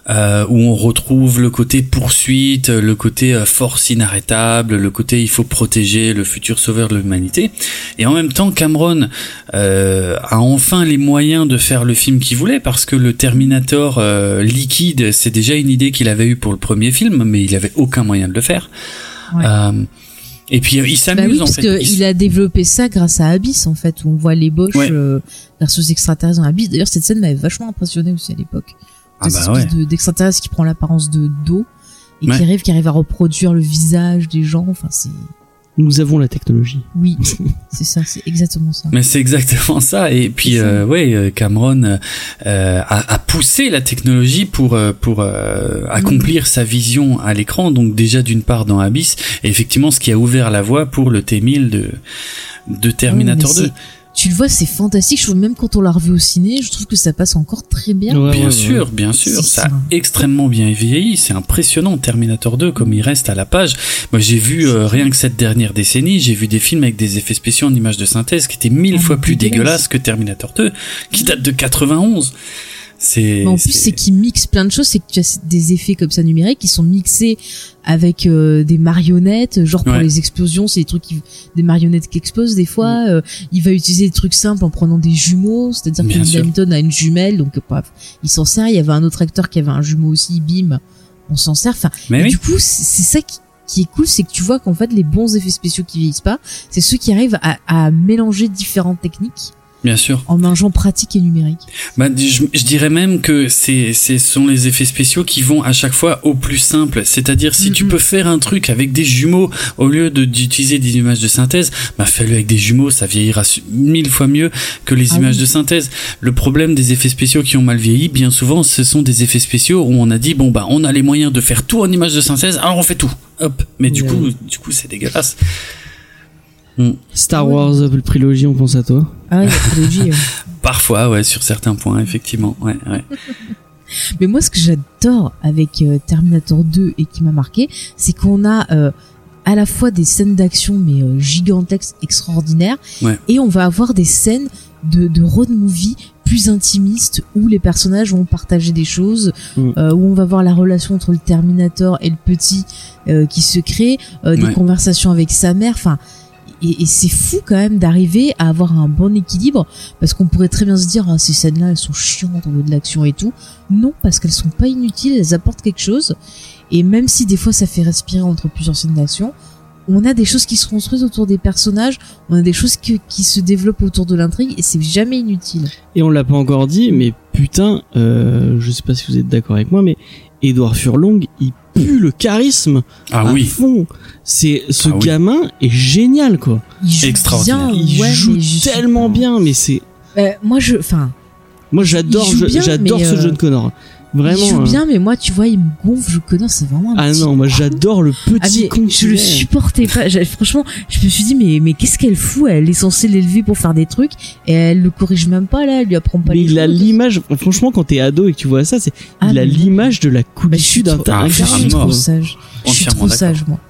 euh, où on retrouve le côté poursuite, le côté euh, force inarrêtable, le côté il faut protéger le futur sauveur de l'humanité. Et en même temps, Cameron euh, a enfin les moyens de faire le film qu'il voulait parce que le Terminator liquide, c'est déjà une idée qu'il avait eue pour le premier film, mais il avait aucun moyen de le faire. Ouais. Et puis euh, il Bah s'amuse oui, en parce fait. que Il- il a développé ça grâce à Abyss en fait, où on voit l'ébauche Ouais. euh, versus extraterrestre dans Abyss. D'ailleurs, cette scène m'avait vachement impressionné aussi à l'époque. Ah Cette bah espèce de- d'extraterrestre qui prend l'apparence de d'eau et Ouais. qui arrive, qui arrive à reproduire le visage des gens. Enfin, c'est Nous avons la technologie. oui, c'est ça, c'est exactement ça. Mais c'est exactement ça. Et puis, euh, ouais, euh, Cameron euh, a, a poussé la technologie pour euh, pour euh, accomplir sa vision à l'écran. Donc déjà d'une part dans Abyss, et effectivement ce qui a ouvert la voie pour le T1000 de de Terminator Ouais, mais 2. Tu le vois, c'est fantastique. Je trouve même quand on l'a revu au ciné, je trouve que ça passe encore très bien. Ouais, Bien ouais, sûr, ouais. bien sûr, C'est ça a extrêmement bien vieilli. C'est impressionnant Terminator 2 comme il reste à la page. Moi, j'ai vu euh, rien que cette dernière décennie, j'ai vu des films avec des effets spéciaux en images de synthèse qui étaient mille Ah, fois plus dégueulasse. dégueulasses que Terminator 2, qui date de 91. C'est en plus, c'est qu'ils mixent plein de choses. C'est que tu as des effets comme ça numériques qui sont mixés avec euh, des marionnettes. Genre pour Ouais. les explosions, c'est des trucs qui, des marionnettes qui explosent des fois. Mm. Euh, il va utiliser des trucs simples en prenant des jumeaux. C'est-à-dire que. Hamilton a une jumelle, donc euh, bref, il s'en sert. Il y avait un autre acteur qui avait un jumeau aussi, bim, on s'en sert. Enfin, Mais et oui. du coup, c'est c'est ça qui, qui est cool, c'est que tu vois qu'en fait, les bons effets spéciaux qui vieillissent pas, c'est ceux qui arrivent à, à mélanger différentes techniques Bien sûr. en mélangeant pratique et numérique. Bah, je, je dirais même que c'est, ce sont les effets spéciaux qui vont à chaque fois au plus simple. C'est-à-dire, si tu Mhm. peux faire un truc avec des jumeaux au lieu de, d'utiliser des images de synthèse, bah, fais-le avec des jumeaux, ça vieillira mille fois mieux que les Ah images oui. de synthèse. Le problème des effets spéciaux qui ont mal vieilli, bien souvent, ce sont des effets spéciaux où on a dit, bon, bah, on a les moyens de faire tout en images de synthèse, alors on fait tout. Hop. Mais du coup, du coup, c'est dégueulasse. Hmm. Star Wars, euh, le trilogie, on pense à toi. Ah ouais, la trilogie, euh. Parfois, ouais, sur certains points, effectivement, ouais, ouais. Mais moi, ce que j'adore avec euh, Terminator 2 et qui m'a marqué, c'est qu'on a euh, à la fois des scènes d'action mais euh, gigantesques, extraordinaires, Ouais. et on va avoir des scènes de, de road movie plus intimistes où les personnages vont partager des choses, Mm. euh, où on va voir la relation entre le Terminator et le petit euh, qui se crée, euh, des Ouais. conversations avec sa mère, enfin. Et, c'est fou quand même d'arriver à avoir un bon équilibre parce qu'on pourrait très bien se dire ah, ces scènes-là elles sont chiantes au niveau de l'action et tout. Non, parce qu'elles sont pas inutiles, elles apportent quelque chose. Et même si des fois ça fait respirer entre plusieurs scènes d'action, on a des choses qui se construisent autour des personnages, on a des choses que- qui se développent autour de l'intrigue et c'est jamais inutile. Et on l'a pas encore dit, mais putain, euh, je sais pas si vous êtes d'accord avec moi, mais Edouard Furlong, il pue le charisme Ah à oui. fond. C'est ce Ah oui. gamin est génial quoi. Il joue Extraordinaire. bien, Il ouais, joue tellement bien, mais c'est Euh, moi je, enfin, moi j'adore j'adore ce euh, jeu de Connor. Vraiment. il joue euh, bien, mais moi tu vois il me gonfle, je connais, c'est vraiment un Ah petit non, moi j'adore le Ah, petit mais con. je le supportais pas. J'ai- Franchement, je me suis dit mais mais qu'est-ce qu'elle fout? Elle est censée l'élever pour faire des trucs et elle le corrige même pas là. Elle lui apprend pas Mais les il a l'image, franchement, quand t'es ado et que tu vois ça, c'est, Ah, il a mais- l'image de la Bah, suis d'un Ah, je suis trop quoi. sage. Je suis trop sage moi.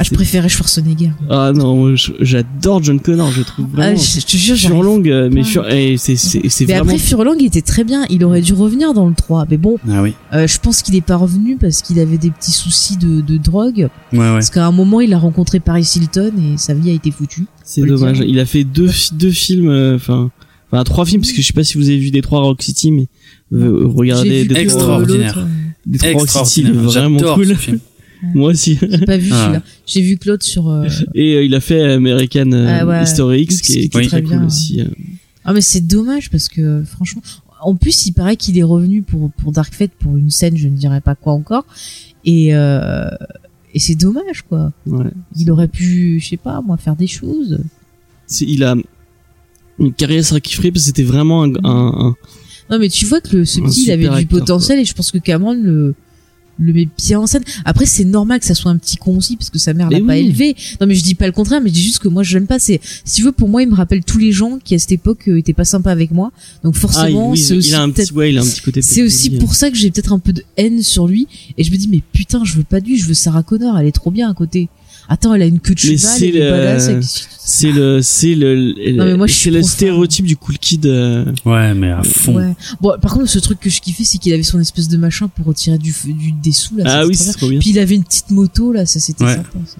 Ah, je préférais Schwarzenegger. Ah non, j'adore John Connor, je trouve Ah, vraiment. je, je te jure, Furlong, euh, mais. Fur- eh, c'est, c'est Mais vraiment. après Furlong il était très bien, il aurait dû revenir dans le 3. Mais bon, Ah oui. euh, je pense qu'il est pas revenu parce qu'il avait des petits soucis de, de drogue. Ouais, ouais. Parce qu'à un moment il a rencontré Paris Hilton et sa vie a été foutue. C'est dommage. Il a fait deux, deux films, euh, enfin, enfin trois films, parce que je sais pas si vous avez vu Détroit Rock City, mais euh, regardez Détroit, Extraordinaire. euh, Détroit Rock City, vraiment cool. ce film. Moi aussi. J'ai pas vu Ah. celui-là. J'ai vu Claude sur. euh, Et euh, il a fait American euh, Ah ouais, History X, X, qui est, qui très très cool bien. aussi. euh. Ah mais c'est dommage parce que franchement, en plus il paraît qu'il est revenu pour pour Dark Fate pour une scène, je ne dirais pas quoi encore, et euh, et c'est dommage quoi. Ouais. Il aurait pu, je sais pas moi, faire des choses. Il a une carrière sacrifiée parce que c'était vraiment un, un- un- Non mais tu vois que le, ce petit il avait du potentiel et je pense que Cameron le le met bien en scène. Après c'est normal que ça soit un petit con aussi parce que sa mère l'a pas élevé. Non mais je dis pas le contraire, mais je dis juste que moi je l'aime pas. C'est si tu veux pour moi il me rappelle tous les gens qui à cette époque euh, étaient pas sympas avec moi. Donc Ah, forcément oui, c'est aussi il a un peut-être petit, ouais, il a un petit côté. C'est aussi pour ça que j'ai peut-être un peu de haine sur lui et je me dis mais putain je veux pas de lui, je veux Sarah Connor, elle est trop bien à côté. Attends, elle a une queue de Mais cheval, c'est elle est le- C'est le, c'est le, Non, mais moi, je suis c'est le stéréotype du cool kid. euh, Ouais, mais à fond. Ouais. Bon, par contre, ce truc que je kiffais, c'est qu'il avait son espèce de machin pour retirer du, du des sous là. Ah oui, c'est trop bien. Puis il avait une petite moto là, ça c'était Ouais. sympa. ça.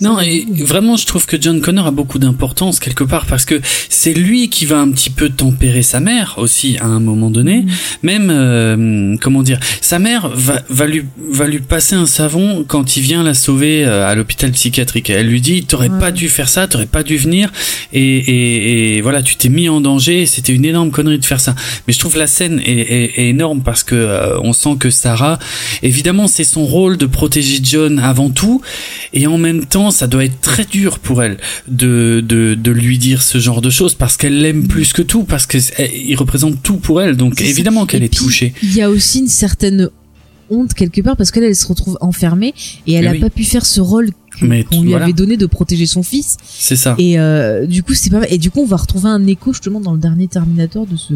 Non, et vraiment, je trouve que John Connor a beaucoup d'importance quelque part parce que c'est lui qui va un petit peu tempérer sa mère aussi à un moment donné. Mhm. Même, euh, comment dire, sa mère va, va lui va lui passer un savon quand il vient la sauver euh, à l'hôpital psychiatrique. Elle lui dit, t'aurais Ouais. pas dû faire ça, t'aurais pas dû venir, et, et, et voilà, tu t'es mis en danger. C'était une énorme connerie de faire ça. Mais je trouve la scène est, est- est énorme parce que euh, on sent que Sarah, évidemment, c'est son rôle de protéger John avant tout, et en même temps, ça doit être très dur pour elle de, de, de lui dire ce genre de choses parce qu'elle l'aime plus que tout, parce que c'est- il représente tout pour elle. Donc évidemment qu'elle est touchée. Il y a aussi une certaine honte quelque part parce qu'elle elle se retrouve enfermée et elle Mais a oui. pas pu faire ce rôle qu'on lui voilà. avait donné de protéger son fils C'est ça. et euh, du coup c'est pas mal. et du coup on va retrouver un écho justement dans le dernier Terminator de ce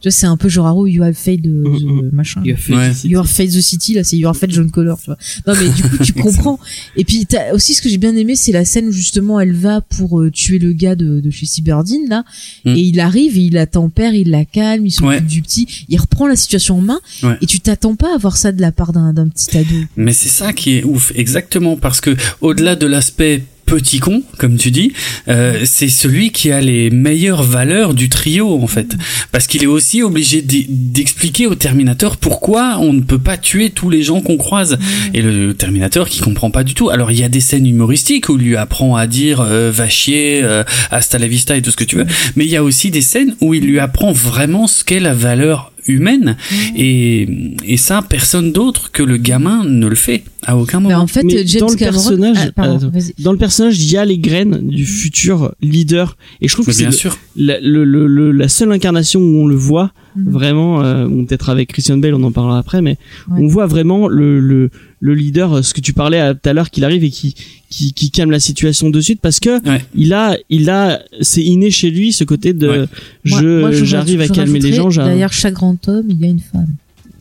tu vois c'est un peu genre Arrow you have failed the Mm, machin Ouais. ici. You are Fate the City, là, c'est You are Fate John Connor, tu vois. Non, mais du coup, tu comprends. Et puis, t'as aussi ce que j'ai bien aimé, c'est la scène où justement elle va pour euh, tuer le gars de, de chez Cyberdine, là. Mm. Et il arrive, et il la tempère, il la calme, il s'occupe Ouais. du petit, il reprend la situation en main. Ouais. Et tu t'attends pas à voir ça de la part d'un d'un petit ado. Mais c'est ça qui est ouf, exactement, parce que au-delà de l'aspect petit con, comme tu dis, euh, c'est celui qui a les meilleures valeurs du trio en fait, parce qu'il est aussi obligé d'e- d'expliquer au Terminator pourquoi on ne peut pas tuer tous les gens qu'on croise. Et le Terminator qui comprend pas du tout. Alors il y a des scènes humoristiques où il lui apprend à dire euh, va chier, euh, hasta la vista et tout ce que tu veux, mais il y a aussi des scènes où il lui apprend vraiment ce qu'est la valeur humaine et, et ça personne d'autre que le gamin ne le fait à aucun Mais moment. en fait, Mais James dans le Cameron. personnage, Ah, pardon, vas-y. Dans le personnage, il y a les graines du futur leader. Et je trouve Mais que c'est la, le- le- le- la seule incarnation où on le voit Mhm. vraiment, euh, peut-être avec Christian Bale, on en parlera après, mais Ouais. on voit vraiment le, le, le leader, euh, ce que tu parlais à- tout à l'heure, qu'il arrive et qui, qui, qui calme la situation de suite parce que Ouais. il a, il a, c'est inné chez lui ce côté de, Ouais. Moi- je, j'arrive à calmer les gens. Derrière chaque grand homme, il y a une femme.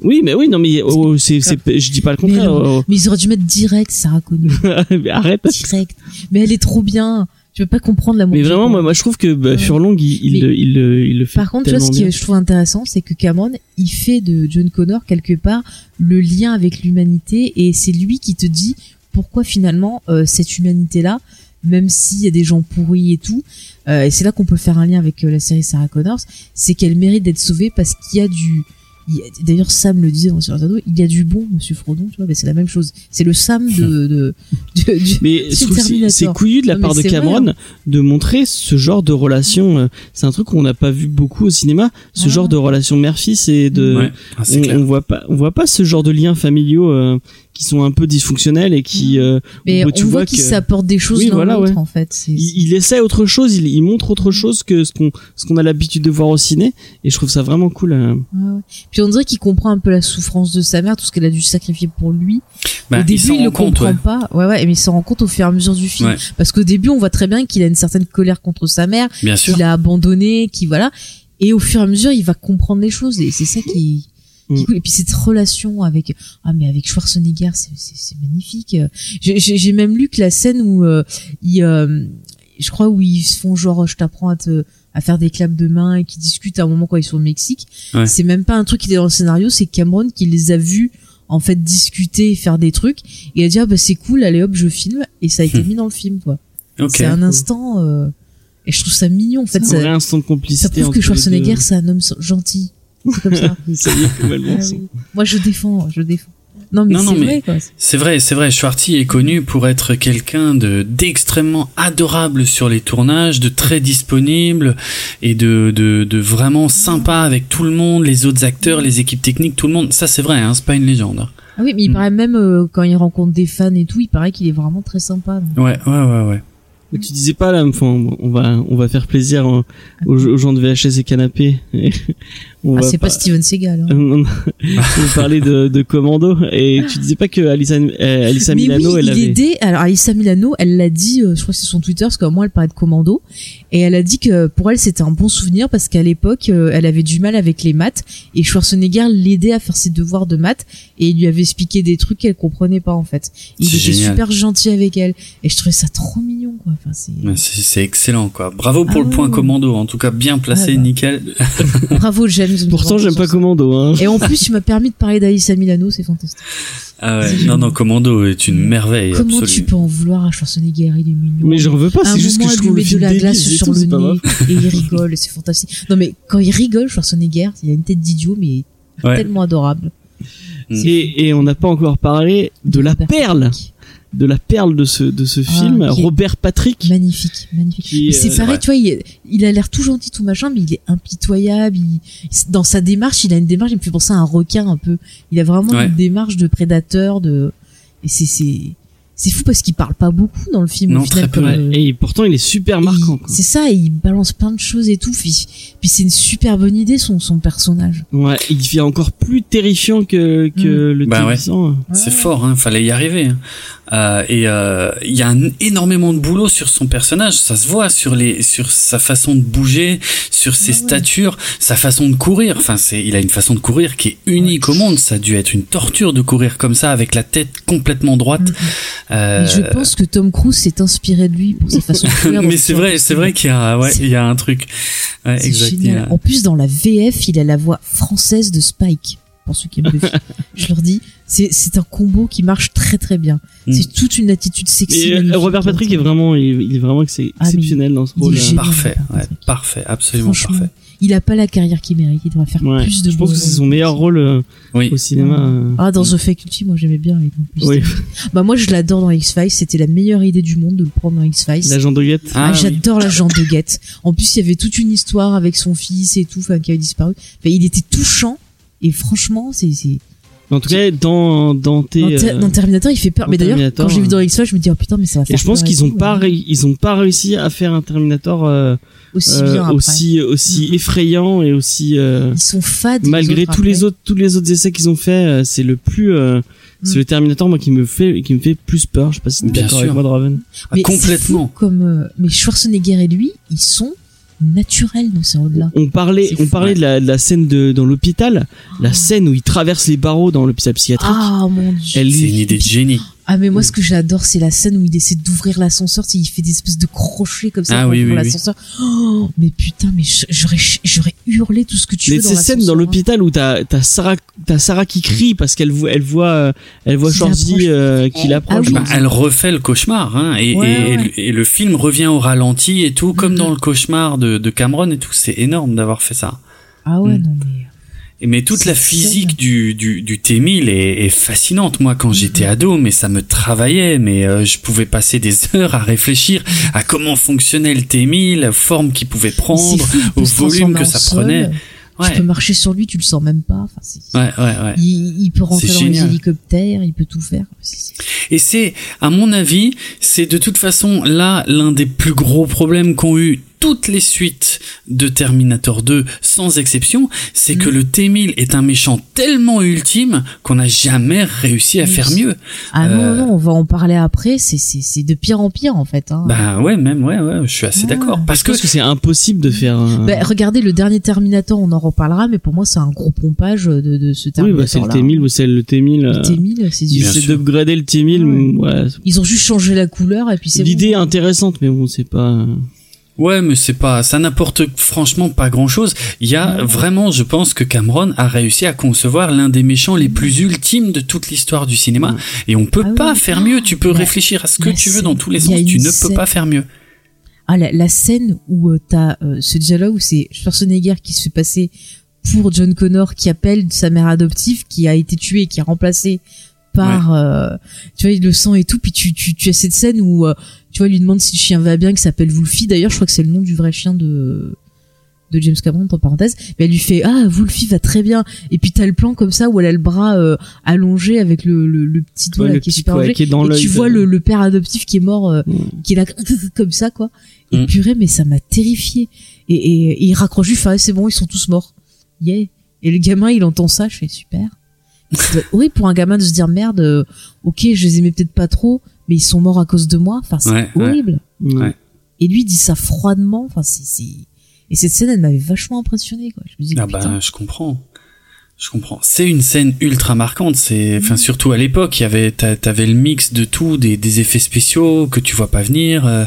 Oui, mais oui, non, mais oh, c'est, je dis pas le contraire. non. oh. Mais ils auraient dû mettre direct Sarah Connor. Mais arrête. direct. Mais elle est trop bien. Tu veux pas comprendre l'amour. Mais vraiment, moi, moi, je trouve que bah, Ouais. Furlong, il, il, il, le- il le fait Par contre, tu vois, ce que je trouve intéressant, c'est que Cameron, il fait de John Connor quelque part le lien avec l'humanité et c'est lui qui te dit pourquoi finalement euh, cette humanité-là, même s'il y a des gens pourris et tout, euh, et c'est là qu'on peut faire un lien avec euh, la série Sarah Connors, c'est qu'elle mérite d'être sauvée parce qu'il y a du D'ailleurs, Sam le disait dans Sur Ado, il y a du bon, Monsieur Frodon, tu vois, mais c'est la même chose. C'est le Sam de, de, du- du- Mais C'est couillu de la Non, part de vrai, Cameron hein. de montrer ce genre de relation. euh, C'est un truc qu'on n'a pas vu beaucoup au cinéma. Ce Ah. genre de relation mère-fils et de, Ouais, ah, c'est on, on voit pas, on voit pas ce genre de liens familiaux euh, qui sont un peu dysfonctionnels et qui, euh, Mais on tu voit qu'il s'apporte des choses Oui, l'un voilà, l'autre, ouais. en fait. C'est- il, il essaie autre chose, il, il montre autre chose que ce qu'on, ce qu'on a l'habitude de voir au ciné. Et je trouve ça vraiment cool. euh. Ouais, ouais. Puis on dirait qu'il comprend un peu la souffrance de sa mère, tout ce qu'elle a dû sacrifier pour lui. Bah, au il début, s'en il, le compte, comprend ouais. pas. Ouais, ouais, mais il s'en rend compte au fur et à mesure du film. Ouais. Parce qu'au début, on voit très bien qu'il a une certaine colère contre sa mère, Bien sûr. qu'il a abandonné, qui voilà. Et au fur et à mesure, il va comprendre les choses. Et c'est ça qui, Mm. Et puis cette relation avec, ah mais avec Schwarzenegger, c'est, magnifique. J'ai, même lu que la scène où euh, il, euh, je crois où ils se font genre, je t'apprends à te à faire des claps de main et qui discutent à un moment quand ils sont au Mexique. Ouais. C'est même pas un truc qui était dans le scénario, c'est Cameron qui les a vus en fait discuter et faire des trucs et a dit ah bah c'est cool allez hop je filme et ça a été Hmm. mis dans le film quoi Ok. c'est un instant euh, et je trouve ça mignon en fait C'est un ça, vrai instant de ça complicité. prouve entre que Schwarzenegger c'est un homme gentil comme ça ça y est, complètement. Ah oui. moi je défends je défends non mais c'est vrai quoi C'est vrai, c'est vrai. Schwarty est connu pour être quelqu'un de d'extrêmement adorable sur les tournages, de très disponible et de, de de vraiment sympa avec tout le monde, les autres acteurs, les équipes techniques, tout le monde. Ça, c'est vrai. Hein, c'est pas une légende. hein. ah oui mais il Hmm. paraît même euh, quand il rencontre des fans et tout il paraît qu'il est vraiment très sympa donc. Ouais, ouais, ouais, ouais. Mais tu disais pas là, enfin, on va, on va faire plaisir aux, aux gens de VHS et canapé. On Ah, va c'est pas Steven Seagal. hein. on parlait de, de Commando et tu disais pas que Alissa, euh, Alissa Mais Milano oui, elle il avait aidait. Alors Alissa Milano, elle l'a dit, euh, je crois que c'est son Twitter, parce qu'à moi elle parlait de Commando, et elle a dit que pour elle c'était un bon souvenir parce qu'à l'époque euh, elle avait du mal avec les maths et Schwarzenegger l'aidait à faire ses devoirs de maths et il lui avait expliqué des trucs qu'elle comprenait pas en fait. Il C'est était génial. super gentil avec elle et je trouvais ça trop mignon quoi. Enfin, c'est... Ouais, C'est c'est excellent quoi. Bravo pour Ah le point ouais. commando. En tout cas, bien placé, Ah bah. nickel. Bravo James. Pourtant j'aime pas ça. Commando hein. Et en plus tu m'as permis de parler d'Alissa Milano, c'est fantastique. Ah ouais. Non, non, commando est une merveille Comment absolue. tu peux en vouloir à Schwarzenegger Il est mignon. Mais j'en veux pas, c'est juste que je lui trouve le met de la glace sur tout, le nez et il rigole, c'est fantastique. Non mais quand il rigole, Schwarzenegger, il a une tête d'idiot mais Ouais. tellement adorable. Et, et on n'a pas encore parlé de la perle. De la perle de ce de ce Ah, film, Robert Patrick. Magnifique, magnifique. Qui, Mais c'est euh, pareil, ouais. tu vois, il, il a l'air tout gentil, tout machin, mais il est impitoyable. Il, dans sa démarche, il a une démarche, il me fait penser à un requin un peu. Il a vraiment Ouais. une démarche de prédateur, de et c'est c'est c'est fou parce qu'il parle pas beaucoup dans le film. Non, au final, très peu, comme, Ouais, euh, et pourtant il est super marquant. il- quoi. C'est ça, et il balance plein de choses et tout. Puis, puis c'est une super bonne idée son son personnage. Ouais, il devient encore plus terrifiant que que le Bah ouais. T800. C'est fort, hein, fallait y arriver. hein. Euh, et euh, il y a un, énormément de boulot sur son personnage, ça se voit sur les, sur sa façon de bouger, sur ses Ah ouais. statures, sa façon de courir. Enfin, c'est, il a une façon de courir qui est unique au monde. Ça a dû être une torture de courir comme ça avec la tête complètement droite. Euh, je pense que Tom Cruise s'est inspiré de lui pour sa façon de faire. mais c'est vrai, c'est vrai qu'il y a, ouais, il y a un truc. Ouais, exact. a- En plus, dans la VF, il a la voix française de Spike. Pour ceux qui aiment Buffy. je leur dis, c'est, c'est un combo qui marche très très bien. Mm. C'est toute une attitude sexy. Et euh. Robert Patrick est vraiment, il, il est vraiment Ah, exceptionnel dans ce il est rôle. génial. Parfait, ouais, parfait, absolument parfait. il a pas la carrière qu'il mérite. Il devrait faire Ouais. plus de Je pense que c'est son meilleur rôle euh, Oui. au cinéma. euh. Ah, dans The Faculty, moi j'aimais bien. plus. Oui, Bah moi je l'adore dans X-Files. C'était la meilleure idée du monde de le prendre dans X-Files. l'agent Doggett. Ah, Ah, oui. j'adore l'agent de Guette. En plus, il y avait toute une histoire avec son fils et tout, enfin, qui avait disparu. Enfin, il était touchant. Et franchement, c'est, c'est, En tout cas, dans dans tes. dans, euh, dans Terminator, il fait peur. Mais d'ailleurs, quand j'ai vu euh, dans X-Files, je me dis, oh putain, mais ça va faire Et je pense qu'ils ont pas ouais. ré- ils ont pas réussi à faire un Terminator euh, aussi euh, bien après. aussi aussi effrayant et aussi euh, Ils sont fades. malgré tous les autres tous les autres essais qu'ils ont fait, euh, c'est le plus euh, c'est le Terminator moi qui me fait qui me fait plus peur. Je sais pas si t'es Bien d'accord sûr. avec moi Draven. Ah, Mais complètement. fou comme, euh, mais Schwarzenegger et lui, ils sont naturels dans ces rôles-là. On parlait on parlait de, la, de la scène de dans l'hôpital, la scène où il traverse les barreaux dans l'hôpital psychiatrique. Ah, mon dieu. Elle C'est une idée de génie. Ah mais moi ce que j'adore c'est la scène où il essaie d'ouvrir l'ascenseur, tu sais, il fait des espèces de crochets comme ça Ah pour oui, oui, oui. l'ascenseur. Oh, mais putain mais j'aurais j'aurais hurlé tout ce que tu Mais veux dans ces scènes dans hein. l'hôpital où t'as t'as Sarah t'as Sarah qui crie parce qu'elle voit elle voit elle voit l'approche. euh, qui l'approche. Ah oui. Bah, elle refait le cauchemar, hein, et, Ouais, et, ouais. et le film revient au ralenti et tout, comme Mhm. dans le cauchemar de, de Cameron et tout. C'est énorme d'avoir fait ça. Ah ouais Mm. non mais mais toute la physique du, du, du T1000 est, est fascinante. Moi, quand j'étais ado, mais ça me travaillait, mais euh, je pouvais passer des heures à réfléchir à comment fonctionnait le T1000, la forme qu'il pouvait prendre, fou, au volume que ça prenait. Tu Ouais, peux marcher sur lui, tu le sens même pas. Enfin, ouais, ouais, ouais. Il, il peut rentrer dans les hélicoptères, il peut tout faire. Et c'est, à mon avis, c'est de toute façon là l'un des plus gros problèmes qu'ont eu toutes les suites de Terminator 2, sans exception, c'est que Mm. le T-1000 est un méchant tellement ultime qu'on n'a jamais réussi à Oui. faire mieux. Ah Euh, non, non, on va en parler après. C'est c'est c'est de pire en pire en fait. Hein. Bah ouais, même ouais, ouais, je suis assez Ah. d'accord. Parce que c'est impossible de faire. un- Bah, regardez le dernier Terminator, on en reparlera, mais pour moi c'est un gros pompage de, de ce oui, Terminator. bah c'est le T1000 ou c'est le T1000. Le euh, T1000, c'est du d'upgrader le T1000. Ouais. Ouais. Ils ont juste changé la couleur et puis c'est L'idée est bon. intéressante, mais bon, c'est pas. Ouais, mais c'est pas, ça n'apporte franchement pas grand chose. Il y a vraiment, je pense que Cameron a réussi à concevoir l'un des méchants les plus ultimes de toute l'histoire du cinéma. Et on peut Ah pas oui. faire mieux. Tu peux réfléchir à ce que tu veux dans tous les sens. Tu ne peux pas faire mieux. Ah, la, la scène où euh, t'as euh, ce dialogue où c'est Schwarzenegger qui se fait passer pour John Connor qui appelle sa mère adoptive qui a été tuée et qui est remplacée euh, tu vois il le sang et tout puis tu tu tu as cette scène où euh, tu vois il lui demande si le chien va bien qui s'appelle Wolfie d'ailleurs je crois que c'est le nom du vrai chien de de James Cameron entre parenthèses mais elle lui fait ah Wolfie va très bien et puis t'as le plan comme ça où elle a le bras euh, allongé avec le, le, le petit doigt Ouais, là, le qui est petit super qui est dans et tu de- vois le, le père adoptif qui est mort euh, Mm. qui est là comme ça quoi et Mm. purée mais ça m'a terrifié et, et, et il raccroche juste enfin c'est bon ils sont tous morts yeah. Et le gamin, il entend ça, je fais super. Horrible pour un gamin de se dire merde, euh, ok, je les aimais peut-être pas trop, mais ils sont morts à cause de moi. Enfin, c'est Ouais, horrible. Ouais. Et lui dit ça froidement. Enfin, c'est, c'est... Et cette scène, elle m'avait vachement impressionné, quoi. Je me dis, Ah putain. bah je comprends. Je comprends. C'est une scène ultra marquante. C'est, enfin surtout à l'époque, il y avait, t'a- t'avais le mix de tout, des, des effets spéciaux que tu vois pas venir. euh,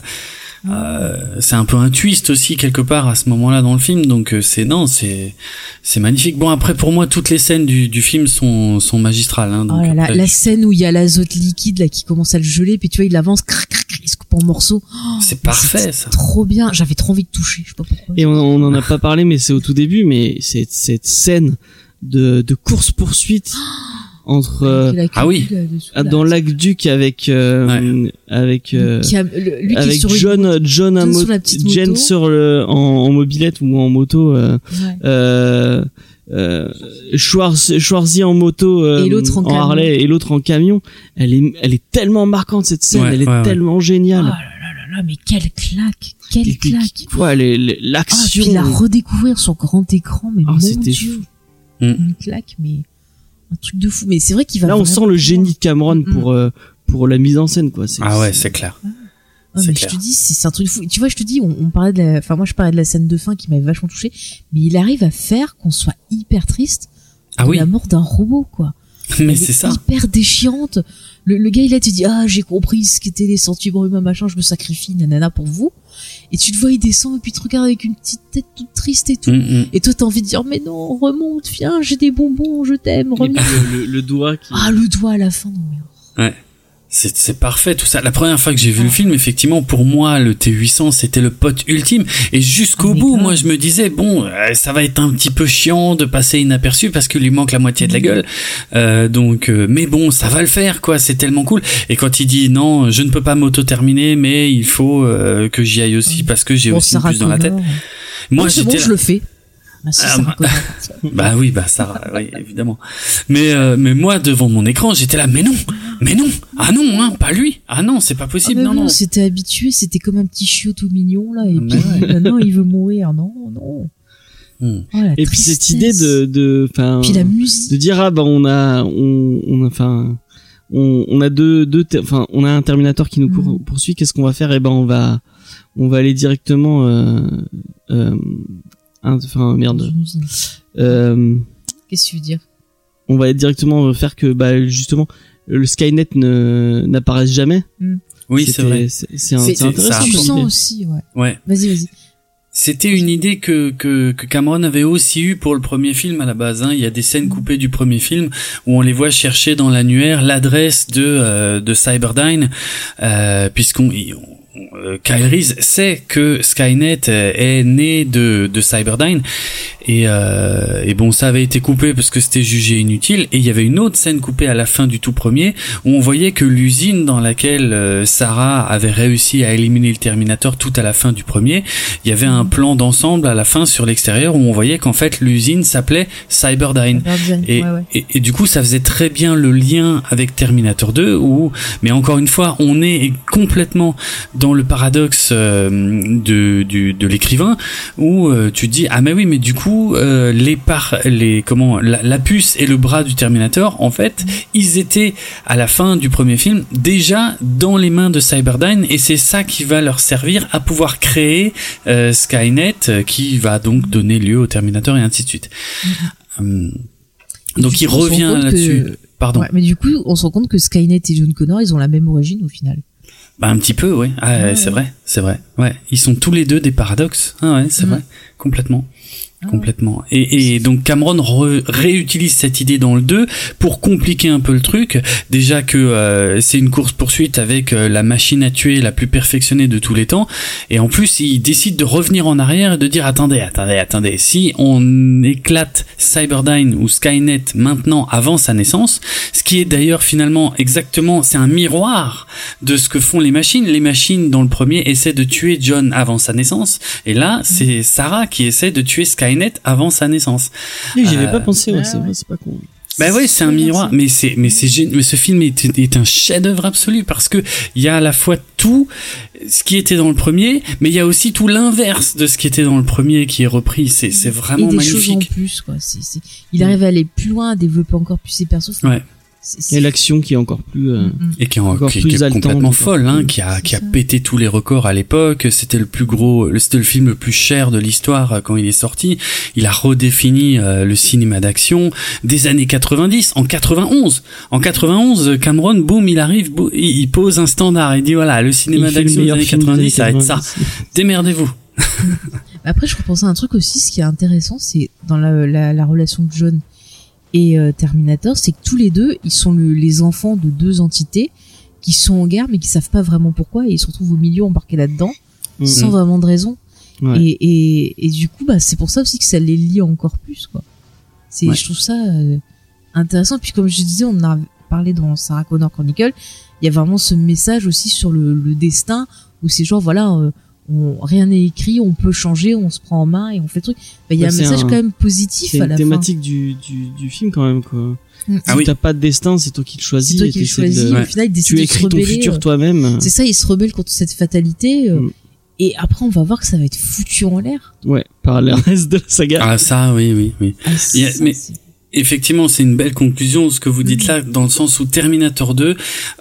euh, c'est un peu un twist aussi quelque part à ce moment-là dans le film. Donc euh, c'est non, c'est c'est magnifique. Bon après pour moi toutes les scènes du, du film sont sont magistrales. Hein, Oh là là, après, la scène où il y a l'azote liquide là qui commence à le geler, puis tu vois il avance, crac, crac, crac, il se coupe en morceaux. Oh, c'est parfait ça. Trop bien, j'avais trop envie de toucher, je sais pas pourquoi. Et on, on en a pas parlé, mais c'est au tout début, mais c'est cette scène de, de course poursuite entre euh, Avec ah oui. dessous, ah, dans Lac-Duc avec euh, avec euh, Qui a- le- lui qui est avec sur une- John John à John mo- sur la Jen moto. sur le en, en mobilette ou en moto euh, Ouais. euh, euh, Schwarz, Schwarzy en moto euh, Et l'autre en camion. Harley et l'autre en camion elle est elle est tellement marquante cette scène Ouais, elle est ouais, ouais. tellement Oh géniale là là là là, mais quelle claque, quelle Et claque. ouais, Ah, l'action puis la redécouvrir sur grand écran, mais Ah, mon c'était dieu. fou. Mm. Une claque, mais un truc de fou. Mais c'est vrai qu'il va là on sent le génie de Cameron Mm. pour euh, pour la mise en scène quoi c'est Ah ouais c'est clair. Ah, C'est mais clair. je te dis, c'est c'est un truc de fou. Tu vois, je te dis, on, on parlait de la, enfin, moi, je parlais de la scène de fin qui m'avait vachement touché, mais il arrive à faire qu'on soit hyper triste Ah de oui la mort d'un robot, quoi. mais Elle c'est est ça. Hyper déchirante. Le, le gars, il a te dit, ah, j'ai compris ce qu'étaient les sentiments humains, machin, je me sacrifie, nanana, pour vous. Et tu le vois, il descend, et puis il te regarde avec une petite tête toute triste et tout. Mm, mm. Et toi, t'as envie de dire, mais non, remonte, viens, j'ai des bonbons, je t'aime, remonte. le, le- le doigt qui Ah, le doigt à la fin, non, mais. C'est c'est parfait tout ça. La première fois que j'ai vu le film, effectivement, pour moi, le T800, c'était le pote ultime. Et jusqu'au Ah, bout, moi, je me disais, bon, euh, ça va être un petit peu chiant de passer inaperçu parce qu'il lui manque la moitié de la gueule. Euh, donc, euh, mais bon, ça va le faire, quoi. C'est tellement cool. Et quand il dit, non, je ne peux pas m'auto-terminer, mais il faut que j'y aille aussi parce que j'ai aussi une puce dans la tête. Moi, c'est bon, j'étais je le fais. Ah, Sarah bah- bah oui, bah ça, oui, évidemment. Mais euh, mais moi devant mon écran, j'étais là, mais non, mais non, ah non, hein, pas lui, ah non, c'est pas Ah, possible, mais non, bon, non. c'était habitué, c'était comme un petit chiot tout mignon, là, et Mais puis ouais. maintenant il veut mourir, non, non. Hmm. Oh, et puis cette idée de de enfin Puis la de dire ah bah on a on on a enfin on, on a deux deux enfin on a un Terminator qui nous court- Mhm. poursuit qu'est-ce qu'on va faire? Et ben on va on va aller directement euh, euh, enfin dans merde euh, Qu'est-ce que tu veux dire? on va directement faire que bah justement le Skynet ne n'apparaisse jamais Oui, c'est C'était- vrai. c'est intéressant ça aussi, ouais. Ouais. Vas-y, vas-y. C'était une idée que, que, que Cameron avait aussi eue pour le premier film à la base. Hein. Il y a des scènes coupées du premier film où on les voit chercher dans l'annuaire l'adresse de, euh, de Cyberdyne, euh, puisqu'on euh, Kyle Reese sait que Skynet euh, est né de, de Cyberdyne et, euh, et bon ça avait été coupé parce que c'était jugé inutile et il y avait une autre scène coupée à la fin du tout premier où on voyait que l'usine dans laquelle euh, Sarah avait réussi à éliminer le Terminator tout à la fin du premier il y avait un plan d'ensemble à la fin sur l'extérieur où on voyait qu'en fait l'usine s'appelait Cyberdyne. Et, ouais, ouais. et, et du coup, ça faisait très bien le lien avec Terminator 2, où, mais encore une fois, on est complètement dans le paradoxe euh, de, du, de l'écrivain, où euh, tu te dis ah mais oui, mais du coup, euh, les par, les comment, la, la puce et le bras du Terminator, en fait, ils étaient à la fin du premier film déjà dans les mains de Cyberdyne, et c'est ça qui va leur servir à pouvoir créer euh, Skynet, qui va donc donner lieu au Terminator et ainsi de suite. Hum, Et donc il revient là-dessus. que- Pardon. Ouais, mais du coup, on se rend compte que Skynet et John Connor, ils ont la même origine au final. Bah un petit peu, ouais. Ah, Ouais, c'est vrai, c'est vrai. Ouais, ils sont tous les deux des paradoxes. Ah ouais, c'est Mhm. vrai, complètement. Ah Complètement. Et, et donc Cameron re- réutilise cette idée dans le 2 pour compliquer un peu le truc. Déjà que euh, c'est une course poursuite avec euh, la machine à tuer la plus perfectionnée de tous les temps. Et en plus, il décide de revenir en arrière et de dire attendez, attendez, attendez. Si on éclate Cyberdyne ou Skynet maintenant avant sa naissance, ce qui est d'ailleurs finalement exactement, c'est un miroir de ce que font les machines. Les machines dans le premier essaient de tuer John avant sa naissance. Et là, c'est Sarah qui essaie de tuer Skynet avant sa naissance. Oui, J'y avais Euh, pas pensé ouais, ouais, c'est ouais. vrai c'est pas con Bah oui, c'est un miroir, mais c'est mais c'est mais ce film est, est un chef-d'œuvre absolu parce que il y a à la fois tout ce qui était dans le premier, mais il y a aussi tout l'inverse de ce qui était dans le premier qui est repris. C'est c'est et vraiment des choses en magnifique. plus quoi. Il arrive à aller plus loin, à développer encore plus ses persos. Ouais. Et l'action qui est encore plus. euh, Mm, mm. Et qui est, en- Encore qui, plus qui est haletante, complètement folle, hein, plus- qui a qui a ça. pété tous les records à l'époque. C'était le plus gros, c'était le film le plus cher de l'histoire euh, quand il est sorti. Il a redéfini euh, le cinéma d'action des années 90 en 91. En 91, Cameron, boum, il arrive, boum, il, pose un standard. Il dit voilà, le cinéma d'action des années film des 90, années ça va être ça. 90. Démerdez-vous. Après, je repensais à un truc aussi, ce qui est intéressant, c'est dans la, la, la relation de John et euh, Terminator, c'est que tous les deux, ils sont le- les enfants de deux entités qui sont en guerre, mais qui savent pas vraiment pourquoi, et ils se retrouvent au milieu embarqués là-dedans, Mhm. sans vraiment de raison. Ouais. Et, et, et du coup, bah, c'est pour ça aussi que ça les lie encore plus, quoi. C'est, Ouais. je trouve ça euh, intéressant. Puis comme je disais, on en a parlé dans Sarah Connor Chronicle, il y a vraiment ce message aussi sur le, le destin, où c'est genre, voilà, euh, on, rien n'est écrit, on peut changer, on se prend en main et on fait le truc. Bah, il y a Ouais, un c'est message un- quand même positif C'est à une la thématique du, du, du film quand même quoi. fin. Mm. Ah si oui. t'as pas de destin, c'est toi qui le C'est choisis. toi et qui le de- choisis. Ouais. Au final, il décide Tu de se écris ton futur euh, toi-même. C'est ça, il se rebelle contre cette fatalité. euh, Mm. Et après, on va voir que ça va être foutu en l'air. Ouais, par le reste de la saga. Ah ça, oui, oui, oui. Ah, Il y a- ça, mais- c'est- Effectivement, c'est une belle conclusion ce que vous dites là, dans le sens où Terminator 2,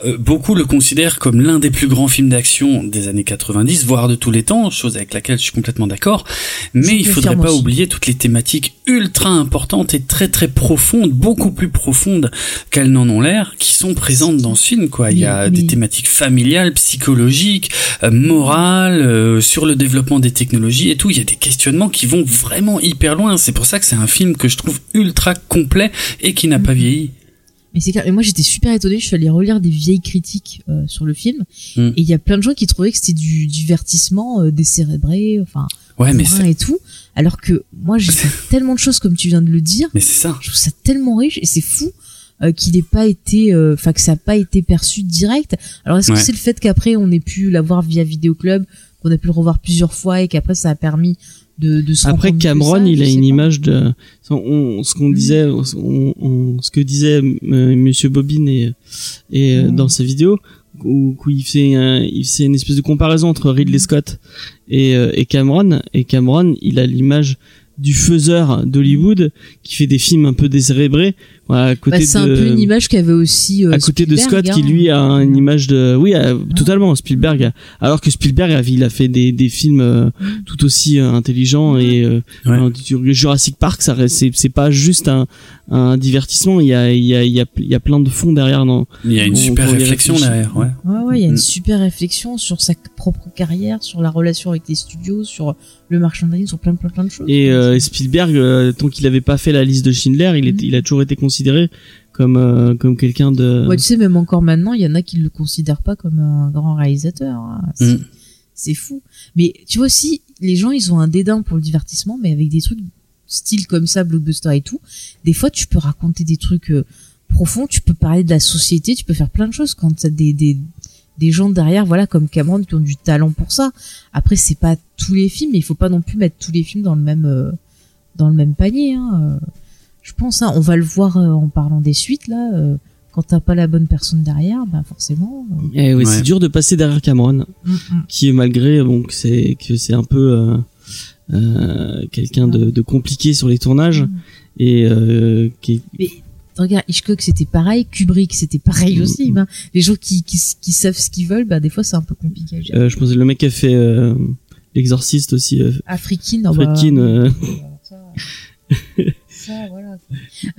euh, beaucoup le considèrent comme l'un des plus grands films d'action des années 90, voire de tous les temps, chose avec laquelle je suis complètement d'accord. Mais il faudrait pas aussi. oublier toutes les thématiques ultra importantes et très très profondes, beaucoup plus profondes qu'elles n'en ont l'air, qui sont présentes dans ce film. Quoi, il y a des thématiques familiales, psychologiques, euh, morales, euh, sur le développement des technologies et tout. Il y a des questionnements qui vont vraiment hyper loin. C'est pour ça que c'est un film que je trouve ultra complet et qui n'a pas vieilli. Mais c'est clair. Et moi, j'étais super étonnée. Je suis allée relire des vieilles critiques euh, sur le film. Mm. Et il y a plein de gens qui trouvaient que c'était du divertissement euh, décérébré, enfin, Ouais, mais et tout. Alors que moi, j'ai fait tellement de choses, comme tu viens de le dire. mais c'est ça. Je trouve ça tellement riche et c'est fou euh, qu'il n'ait pas été, euh, enfin que ça n'a pas été perçu direct. Alors est-ce Ouais. que c'est le fait qu'après on ait pu l'avoir via Vidéoclub, qu'on a pu le revoir plusieurs fois et qu'après ça a permis de, de se Après Cameron, ça, il a une pas. image de on- ce qu'on Mhm. disait, on- on- ce que disait euh, Monsieur Bobine et, et Mhm. dans sa vidéo où, où il fait un- il fait une espèce de comparaison entre Ridley Mhm. Scott et, euh, et Cameron et Cameron, il a l'image du faiseur d'Hollywood qui fait des films un peu décérébrés voilà, à côté Bah, c'est un peu une image qu'avait aussi euh, à côté de Scott qui hein. lui a une image de oui euh, totalement Spielberg alors que Spielberg a- il a fait des, des films euh, tout aussi euh, intelligents et euh, Ouais. euh, du- Jurassic Park ça c'est c'est pas juste un, un divertissement il y a il y a il y a il y a plein de fonds derrière non Il y a une On super réflexion derrière, ouais. Ouais, ouais, il y a une Mm. super réflexion sur sa propre carrière, sur la relation avec les studios, sur le merchandising, sur plein plein plein de choses. et euh, Spielberg euh, tant qu'il avait pas fait la liste de Schindler il est, il a toujours été considéré comme euh, comme quelqu'un de Ouais, tu sais, même encore maintenant, il y en a qui le considèrent pas comme un grand réalisateur. hein. C'est Mm. c'est fou. Mais tu vois aussi, les gens, ils ont un dédain pour le divertissement, mais avec des trucs style comme ça, blockbuster et tout. Des fois, tu peux raconter des trucs euh, profonds, tu peux parler de la société, tu peux faire plein de choses quand t'as des, des, des gens derrière, voilà, comme Cameron, qui ont du talent pour ça. Après, c'est pas tous les films, mais il faut pas non plus mettre tous les films dans le même, euh, dans le même panier, hein. Je pense, hein, on va le voir euh, en parlant des suites, là, euh, quand t'as pas la bonne personne derrière, ben forcément. euh, Eh oui, Ouais. c'est dur de passer derrière Cameron mm, mm. qui malgré bon que c'est que c'est un peu euh, euh, quelqu'un de, de compliqué sur les tournages Mm. et euh, qui est- Mais regarde, Hitchcock c'était pareil, Kubrick c'était pareil aussi. Ben, les gens qui, qui, qui savent ce qu'ils veulent, bah, des fois c'est un peu compliqué. à gérer. euh, je pense que le mec qui a fait euh, l'exorciste aussi euh, Afrikin, oh, bah, Friedkin, euh, ça, voilà.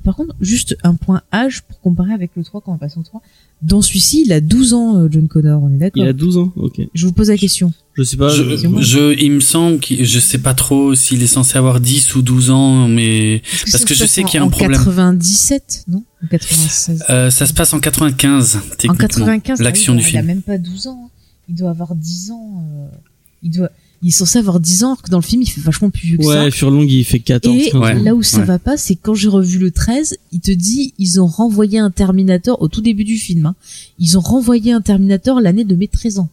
Par contre, juste un point âge pour comparer avec le 3 quand on passe au 3. Dans celui-ci, il a 12 ans, euh, John Connor, on est il d'accord a 12 ans ok Je vous pose la question. je sais pas je, il me semble qu'il, je sais pas trop s'il est censé avoir 10 ou 12 ans, mais Parce que je sais en- qu'il y a un en problème. 97, non? En 96. euh, ça se passe en 95, En techniquement. 95, ah oui, l'action il du a- Il a film. même pas 12 ans. hein. Il doit avoir 10 ans. euh, Il doit. Il est censé avoir 10 ans, alors que dans le film, il fait vachement plus vieux que ça. ouais Furlong il fait 14 Et 15 Ouais. ans. là où ça Ouais. va pas, c'est quand j'ai revu le 13, il te dit, ils ont renvoyé un Terminator au tout début du film. hein. Ils ont renvoyé un Terminator l'année de mes 13 ans.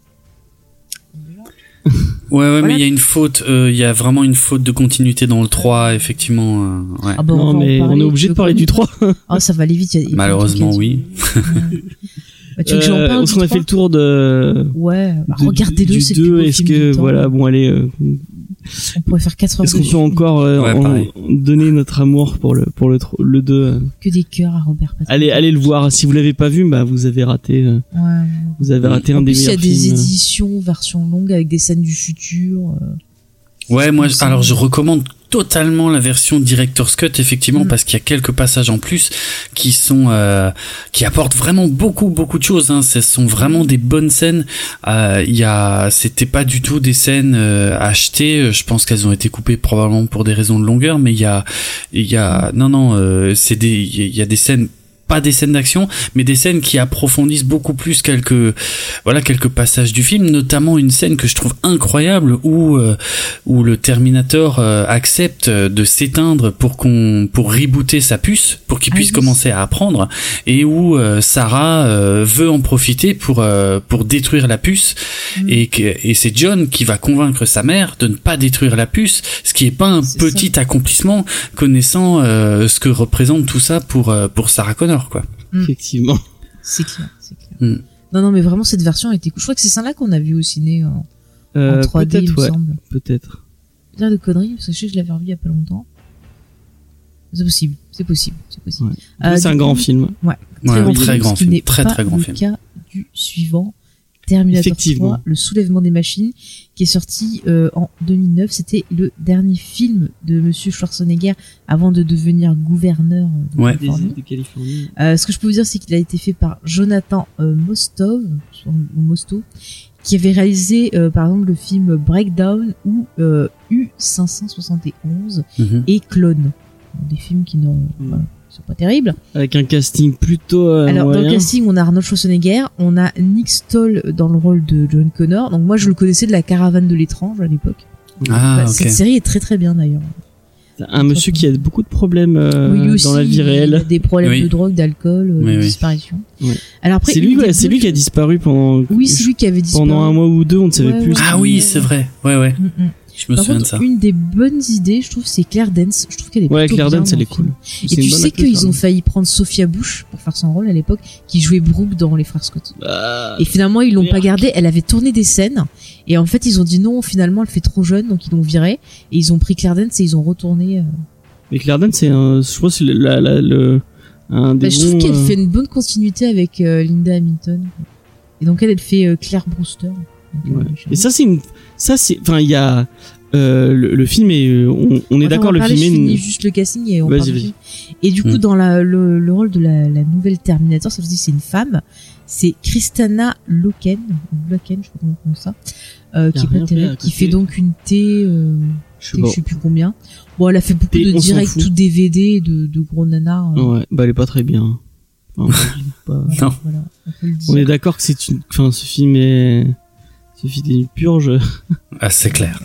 Ouais, ouais, mais il y a une faute, euh, il y a vraiment une faute de continuité dans le 3, effectivement. euh, ouais. Ah bah, on non, mais on est obligé de parler du qu'on- 3. Ah, ça va aller vite. Malheureusement, oui. Bah, tu veux que j'en Euh, parle du qu'on a fait 3? le tour de. Ouais, bah, de- regardez-le, c'est le plus 2, beau Est-ce que, du temps. voilà, bon, allez, euh, On pourrait faire 4 heures est-ce qu'on peut encore euh, Ouais, en- pareil. donner notre amour pour le, pour le, tro- le 2 euh. Que des cœurs à Robert Pattinson. Allez, allez le voir. Si vous l'avez pas vu, bah, vous avez raté, euh, Ouais. vous avez raté un des plus, il y a meilleurs des films. éditions, version longue avec des scènes du futur. euh. Ouais, moi, alors je recommande totalement la version Director's Cut, effectivement, Mm. parce qu'il y a quelques passages en plus qui sont, euh, qui apportent vraiment beaucoup, beaucoup de choses. Hein. Ce sont vraiment des bonnes scènes. Euh, Il y a, c'était pas du tout des scènes euh, achetées. Je pense qu'elles ont été coupées probablement pour des raisons de longueur, mais il y a, il y a, non, non, euh, c'est des, il y a des scènes pas des scènes d'action, mais des scènes qui approfondissent beaucoup plus quelques, voilà, quelques passages du film, notamment une scène que je trouve incroyable où, euh, où le Terminator euh, accepte de s'éteindre pour qu'on, pour rebooter sa puce, pour qu'il Ah puisse oui. commencer à apprendre, et où euh, Sarah veut en profiter pour, pour détruire la puce, Mm. et, que, et c'est John qui va convaincre sa mère de ne pas détruire la puce, ce qui est pas un petit accomplissement connaissant ce que représente tout ça pour, pour Sarah Connor, quoi. Effectivement. C'est clair, c'est clair. Mm. Non, non, mais vraiment, cette version était cool. Je crois que c'est celle-là qu'on a vu au ciné en, en Euh, 3D, il peut-être, me ouais. semble. Peut-être. Dire de conneries, parce que je sais que je l'avais revu il y a pas longtemps. C'est possible, c'est possible, c'est possible. Ouais. Euh, c'est un grand film. Ouais, grand très film, grand film, très très grand le film. cas du suivant, Terminator Effectivement. 3, le soulèvement des machines, qui est sorti euh, en 2009. C'était le dernier film de Monsieur Schwarzenegger avant de devenir gouverneur de Ouais. Californie. de Californie. Euh, ce que je peux vous dire, c'est qu'il a été fait par Jonathan euh, Mostov, ou Mosto, qui avait réalisé euh, par exemple le film Breakdown ou euh, U571 Mhm. et Clone. Des films qui n'ont voilà, pas terribles. Avec un casting plutôt euh, Alors dans le moyen. casting, on a Arnold Schwarzenegger, on a Nick Stoll dans le rôle de John Connor. Donc moi, je le connaissais de la Caravane de l'étrange à l'époque. Ah, Bah. Cette série est très très bien d'ailleurs. un monsieur qui a beaucoup de problèmes euh, Oui, lui aussi, dans la vie il a réelle. des problèmes Oui. de drogue, d'alcool, euh, Oui, de oui. disparition. Oui. Alors après, C'est lui, ouais, c'est qui a disparu pendant Oui, c'est lui qui avait disparu. pendant un mois ou deux, on ne savait Ouais, plus. ouais. Ah oui, c'est vrai. Ouais, ouais. Mm, mm. Je me Par souviens de ça. une des bonnes idées, je trouve, c'est Claire Dance. Je trouve qu'elle est Ouais, plutôt Claire bien Dance, elle le est cool. Et tu sais qu'ils ont hein. failli prendre Sophia Bush pour faire son rôle à l'époque, qui jouait Brooke dans Les Frères Scott. Bah, Et finalement, ils l'ont pas gardée. Elle avait tourné des scènes. Et en fait, ils ont dit non, finalement, elle fait trop jeune, donc ils l'ont virée. Et ils ont pris Claire Dance et ils ont retourné. euh. Mais Claire Danes, c'est un, je pense, que c'est le, la, la- le, un des Bah, je trouve qu'elle euh, fait une bonne continuité avec euh, Linda Hamilton. Et donc, elle, elle fait euh, Claire Brewster. Donc, ouais. Et ça, c'est une, ça, c'est, enfin, il y a, euh, le, le film est, euh, on, on est d'accord, le parler, film est, je finis une- juste le casting et on parle du film. Et du coup, Mm. dans la, le, le rôle de la, la nouvelle Terminator, ça veut dire que c'est une femme. C'est Kristana Loken, ou Loken, je sais pas comment on prononce ça, euh, qui est fait qui fait donc une T, euh, je sais sais plus combien. Bon, elle a fait beaucoup de directs tout DVD de, de gros nanars. euh, Ouais, bah, elle est pas très bien. Enfin, pas- voilà, Non. voilà. On est d'accord que c'est une, enfin, ce film est, ce film est une purge. Ah, c'est clair.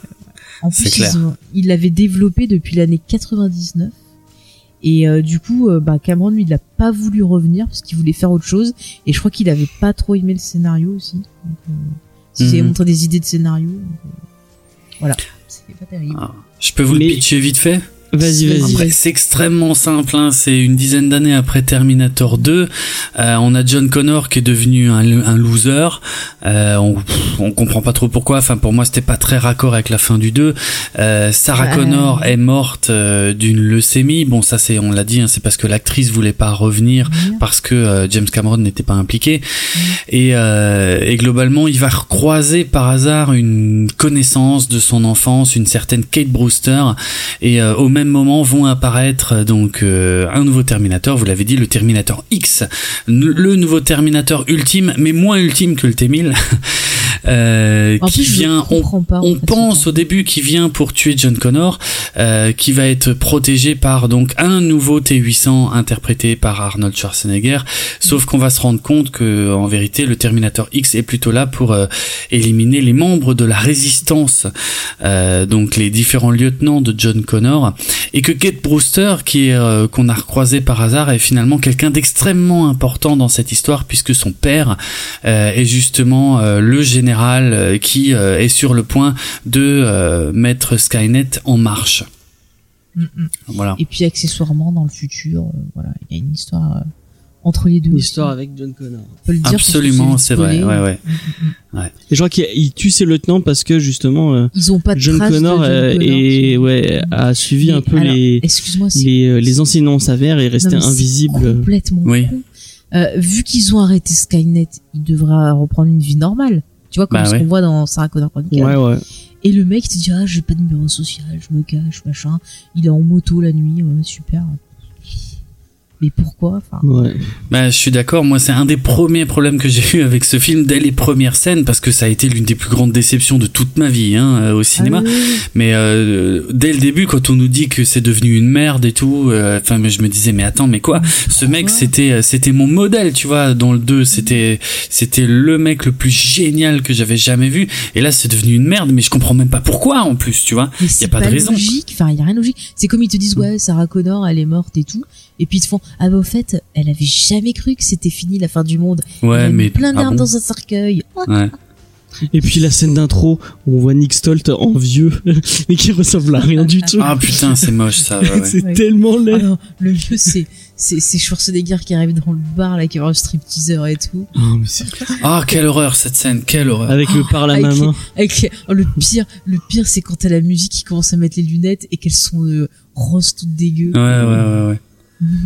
En C'est plus, clair. ils ont- il l'avait développé depuis l'année 99. Et euh, du coup, euh, bah, Cameron, lui, il n'a pas voulu revenir parce qu'il voulait faire autre chose. Et je crois qu'il avait pas trop aimé le scénario aussi. Donc, euh, Mhm. montré des idées de scénario. donc, euh, voilà, c'était pas terrible. Ah. Je peux vous Mais- le pitcher vite fait? Vas-y, Vas-y. c'est extrêmement simple. Hein. C'est une dizaine d'années après Terminator 2. Euh, on a John Connor qui est devenu un, un loser. Euh, on, on comprend pas trop pourquoi. Enfin, pour moi, c'était pas très raccord avec la fin du 2. Euh, Sarah Ouais. Connor est morte euh, d'une leucémie. Bon, ça, c'est, on l'a dit, hein, c'est parce que l'actrice voulait pas revenir parce que euh, James Cameron n'était pas impliqué. Et, euh, et globalement, il va croiser par hasard une connaissance de son enfance, une certaine Kate Brewster. Et au même moment vont apparaître donc euh, un nouveau Terminator, vous l'avez dit, le Terminator X, le nouveau Terminator ultime, mais moins ultime que le T-1000, euh, qui plus, vient, on pas. on fait, pense au début qu'il vient pour tuer John Connor, euh, qui va être protégé par donc un nouveau T800 interprété par Arnold Schwarzenegger. Sauf qu'on va se rendre compte que en vérité le Terminator X est plutôt là pour euh, éliminer les membres de la résistance, euh, donc les différents lieutenants de John Connor, et que Kate Brewster, qui est euh, qu'on a recroisé par hasard, est finalement quelqu'un d'extrêmement important dans cette histoire puisque son père euh, est justement euh, le général euh, qui euh, est sur le point de euh, mettre Skynet en marche. Mm, mm. Voilà. Et puis accessoirement dans le futur, euh, voilà, il y a une histoire euh, entre les deux. Une histoire avec John Connor. On peut le dire Absolument, c'est vrai. Ouais, ouais. Et je crois qu'il il tue ses lieutenants parce que justement euh, Ils ont pas de John de Connor, John euh, Connor et sur- ouais a suivi un peu alors, les les euh, les enseignants s'avèrent et est resté invisible. Complètement Oui. Euh, vu qu'ils ont arrêté Skynet, il devra reprendre une vie normale. Tu vois, comme Bah ce ouais. qu'on voit dans Sarah Connor Chronicles. Ouais ouais. Et le mec te dit, ah, j'ai pas de numéro social, je me cache, machin. Il est en moto la nuit, ouais, super. Mais pourquoi Enfin, Ouais. Bah, je suis d'accord. Moi, c'est un des premiers problèmes que j'ai eu avec ce film dès les premières scènes, parce que ça a été l'une des plus grandes déceptions de toute ma vie hein, euh, au cinéma. ah, oui, oui. Mais euh, dès le début, quand on nous dit que c'est devenu une merde et tout, euh, enfin, je me disais, mais attends, mais quoi? Ce mec, c'était, euh, c'était mon modèle, tu vois. Dans le 2, c'était, c'était le mec le plus génial que j'avais jamais vu. Et là, c'est devenu une merde, mais je comprends même pas pourquoi en plus, tu vois. Mais Y a pas de raison. logique. Enfin, il y a rien de logique. C'est comme ils te disent, ouais, Sarah Connor, elle est morte et tout. Et puis ils te font, ah bah au fait, elle avait jamais cru que c'était fini la fin du monde. Elle Ouais, mis mais plein ah d'arbres bon dans un cercueil. Ouais. Et puis la scène d'intro où on voit Nick Stolt en vieux mais qui ressemble à rien du tout. Ah putain, c'est moche ça. ouais, ouais. c'est Ouais. tellement laid. Ah le mieux c'est c'est c'est Schwarzenegger qui arrive dans le bar là qui va un stripteaser et tout Ah, mais c'est- Ah, quelle horreur cette scène, quelle horreur. Avec le par la Avec main. avec les- oh, le pire le pire c'est quand t'as la musique qui commence à mettre les lunettes et qu'elles sont euh, roses toutes dégueu Ouais, ouais, ouais, ouais.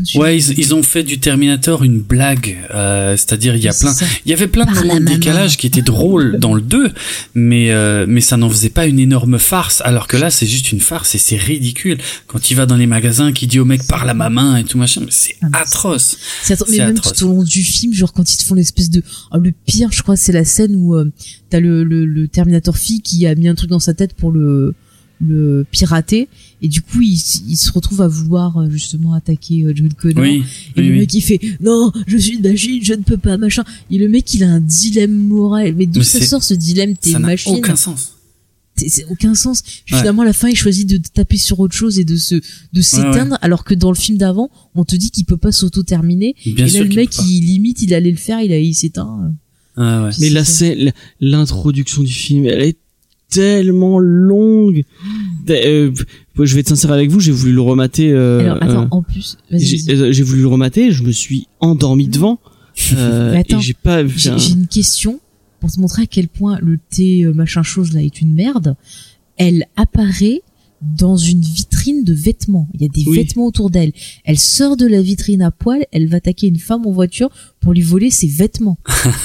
Dieu. Ouais, ils, ils ont fait du Terminator une blague. Euh, C'est-à-dire, il y a C'est plein, il y avait plein de moments de décalage qui étaient drôles dans le 2, mais euh, mais ça n'en faisait pas une énorme farce. Alors que là, c'est juste une farce et c'est ridicule. Quand il va dans les magasins, qui dit au mec par la ma main et tout machin, c'est Ah, mais atroce. C'est attends, mais c'est même atroce. tout au long du film, genre quand ils te font l'espèce de oh, le pire, je crois, c'est la scène où euh, t'as le, le le Terminator fille qui a mis un truc dans sa tête pour le le pirater. Et du coup il, il se retrouve à vouloir euh, justement attaquer euh, John Connor. Oui, et oui, le oui. mec il fait non je suis une machine je ne peux pas machin et le mec il a un dilemme moral. Mais d'où ça c'est- sort ce dilemme? T'es ça une n'a machine. aucun sens. C'est- c'est aucun sens. Ouais. finalement à la fin il choisit de taper sur autre chose et de se de s'éteindre alors que dans le film d'avant on te dit qu'il peut pas s'auto-terminer. Bien et là sûr le mec il limite il allait le faire il a il s'éteint. Ah ouais. Mais la scène, l'introduction du film, elle est tellement longue. Euh, je vais être sincère avec vous, j'ai voulu le remater. euh, alors attends euh, en plus j'ai voulu le remater, je me suis endormi devant. Mais attends, j'ai pas. J'ai une question pour te montrer à quel point le thé machin chose là est une merde. Elle apparaît dans une vitrine de vêtements. Il y a des Oui. vêtements autour d'elle. Elle sort de la vitrine à poil, elle va attaquer une femme en voiture pour lui voler ses vêtements.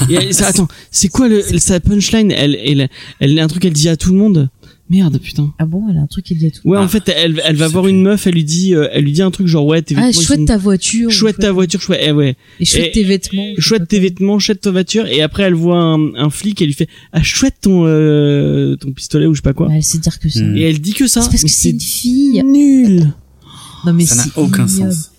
et elle- ça- attends, c'est quoi le, sa punchline? Elle, elle, elle, un truc, elle dit à tout le monde? Merde, putain. Ah bon, elle a un truc qui dit à tout. Ouais, Ah, en fait, elle, elle va voir plus. une meuf, elle lui dit, euh, elle lui dit un truc genre ouais, tes Ah, vêtements. ils chouette sont- ta voiture. chouette ta voiture, chouette, eh ouais, Et chouette Et- tes vêtements. chouette tes vêtements, chouette ta voiture. Et après, elle voit un, un flic, elle lui fait, ah chouette ton, euh, ton pistolet ou je sais pas quoi. Ouais, elle sait dire que ça. Et elle dit que ça. C'est parce que c'est une fille. nul. Non mais Ça n'a aucun sens.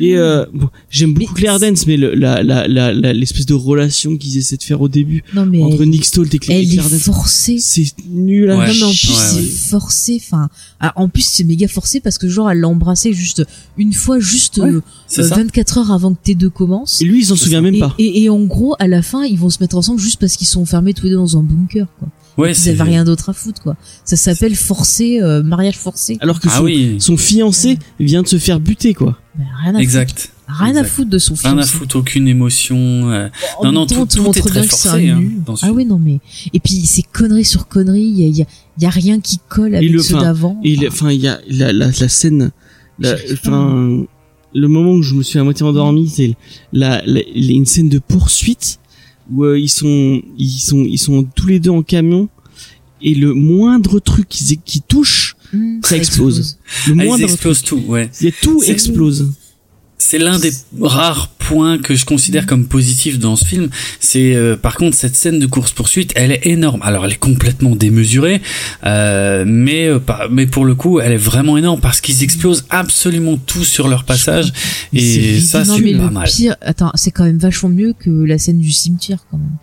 Et euh, bon, j'aime beaucoup Claire Dance, mais le, la, la, la, la- l'espèce de relation qu'ils essaient de faire au début Non mais entre elle, Nick Stolt et Cla- et elle Claire est Dance, forcée. c'est nul. à Ouais. Non mais en plus Ouais, c'est ouais. forcé. Enfin, ah, en plus c'est méga forcé parce que genre elle l'a embrassé juste une fois, juste Ouais, euh, C'est ça. 24 heures avant que T2 commence. Et lui, il s'en souvient ça. même Et, pas. et, et en gros, à la fin, ils vont se mettre ensemble juste parce qu'ils sont enfermés tous les deux dans un bunker. Quoi. Ouais, Ils c'est avaient rien d'autre à foutre. quoi. Ça s'appelle forcé, euh, mariage forcé. Alors que Ah son, oui, son fiancé vient de se faire buter, quoi. Ben, rien à exact. foutre. Rien à foutre de son Rien à fiancé. foutre, aucune émotion. euh, Non, non, temps, tout- tout montre est très bien que c'est forcé, hein, nul. dans ce ah oui, non mais. Et puis c'est connerie sur connerie. Il y a, y a, y a rien qui colle avec le- ceux d'avant. Enfin, il y a la, la, la scène, enfin, le moment où je me suis à moitié endormi, c'est la, la, la- une scène de poursuite où euh, ils sont, ils sont, ils sont tous les deux en camion et le moindre truc qui, qui touche, Hum, ça explose. le Ah, ils moindre truc, tout, ouais. c'est- tout explose. C'est l'un des rares points que je considère comme positifs dans ce film. C'est euh, par contre cette scène de course poursuite, elle est énorme. Alors elle est complètement démesurée, euh, mais euh, mais pour le coup, elle est vraiment énorme parce qu'ils explosent absolument tout sur leur passage et c'est ça c'est mais pas mal. pire, attends, c'est quand même vachement mieux que la scène du cimetière quand même.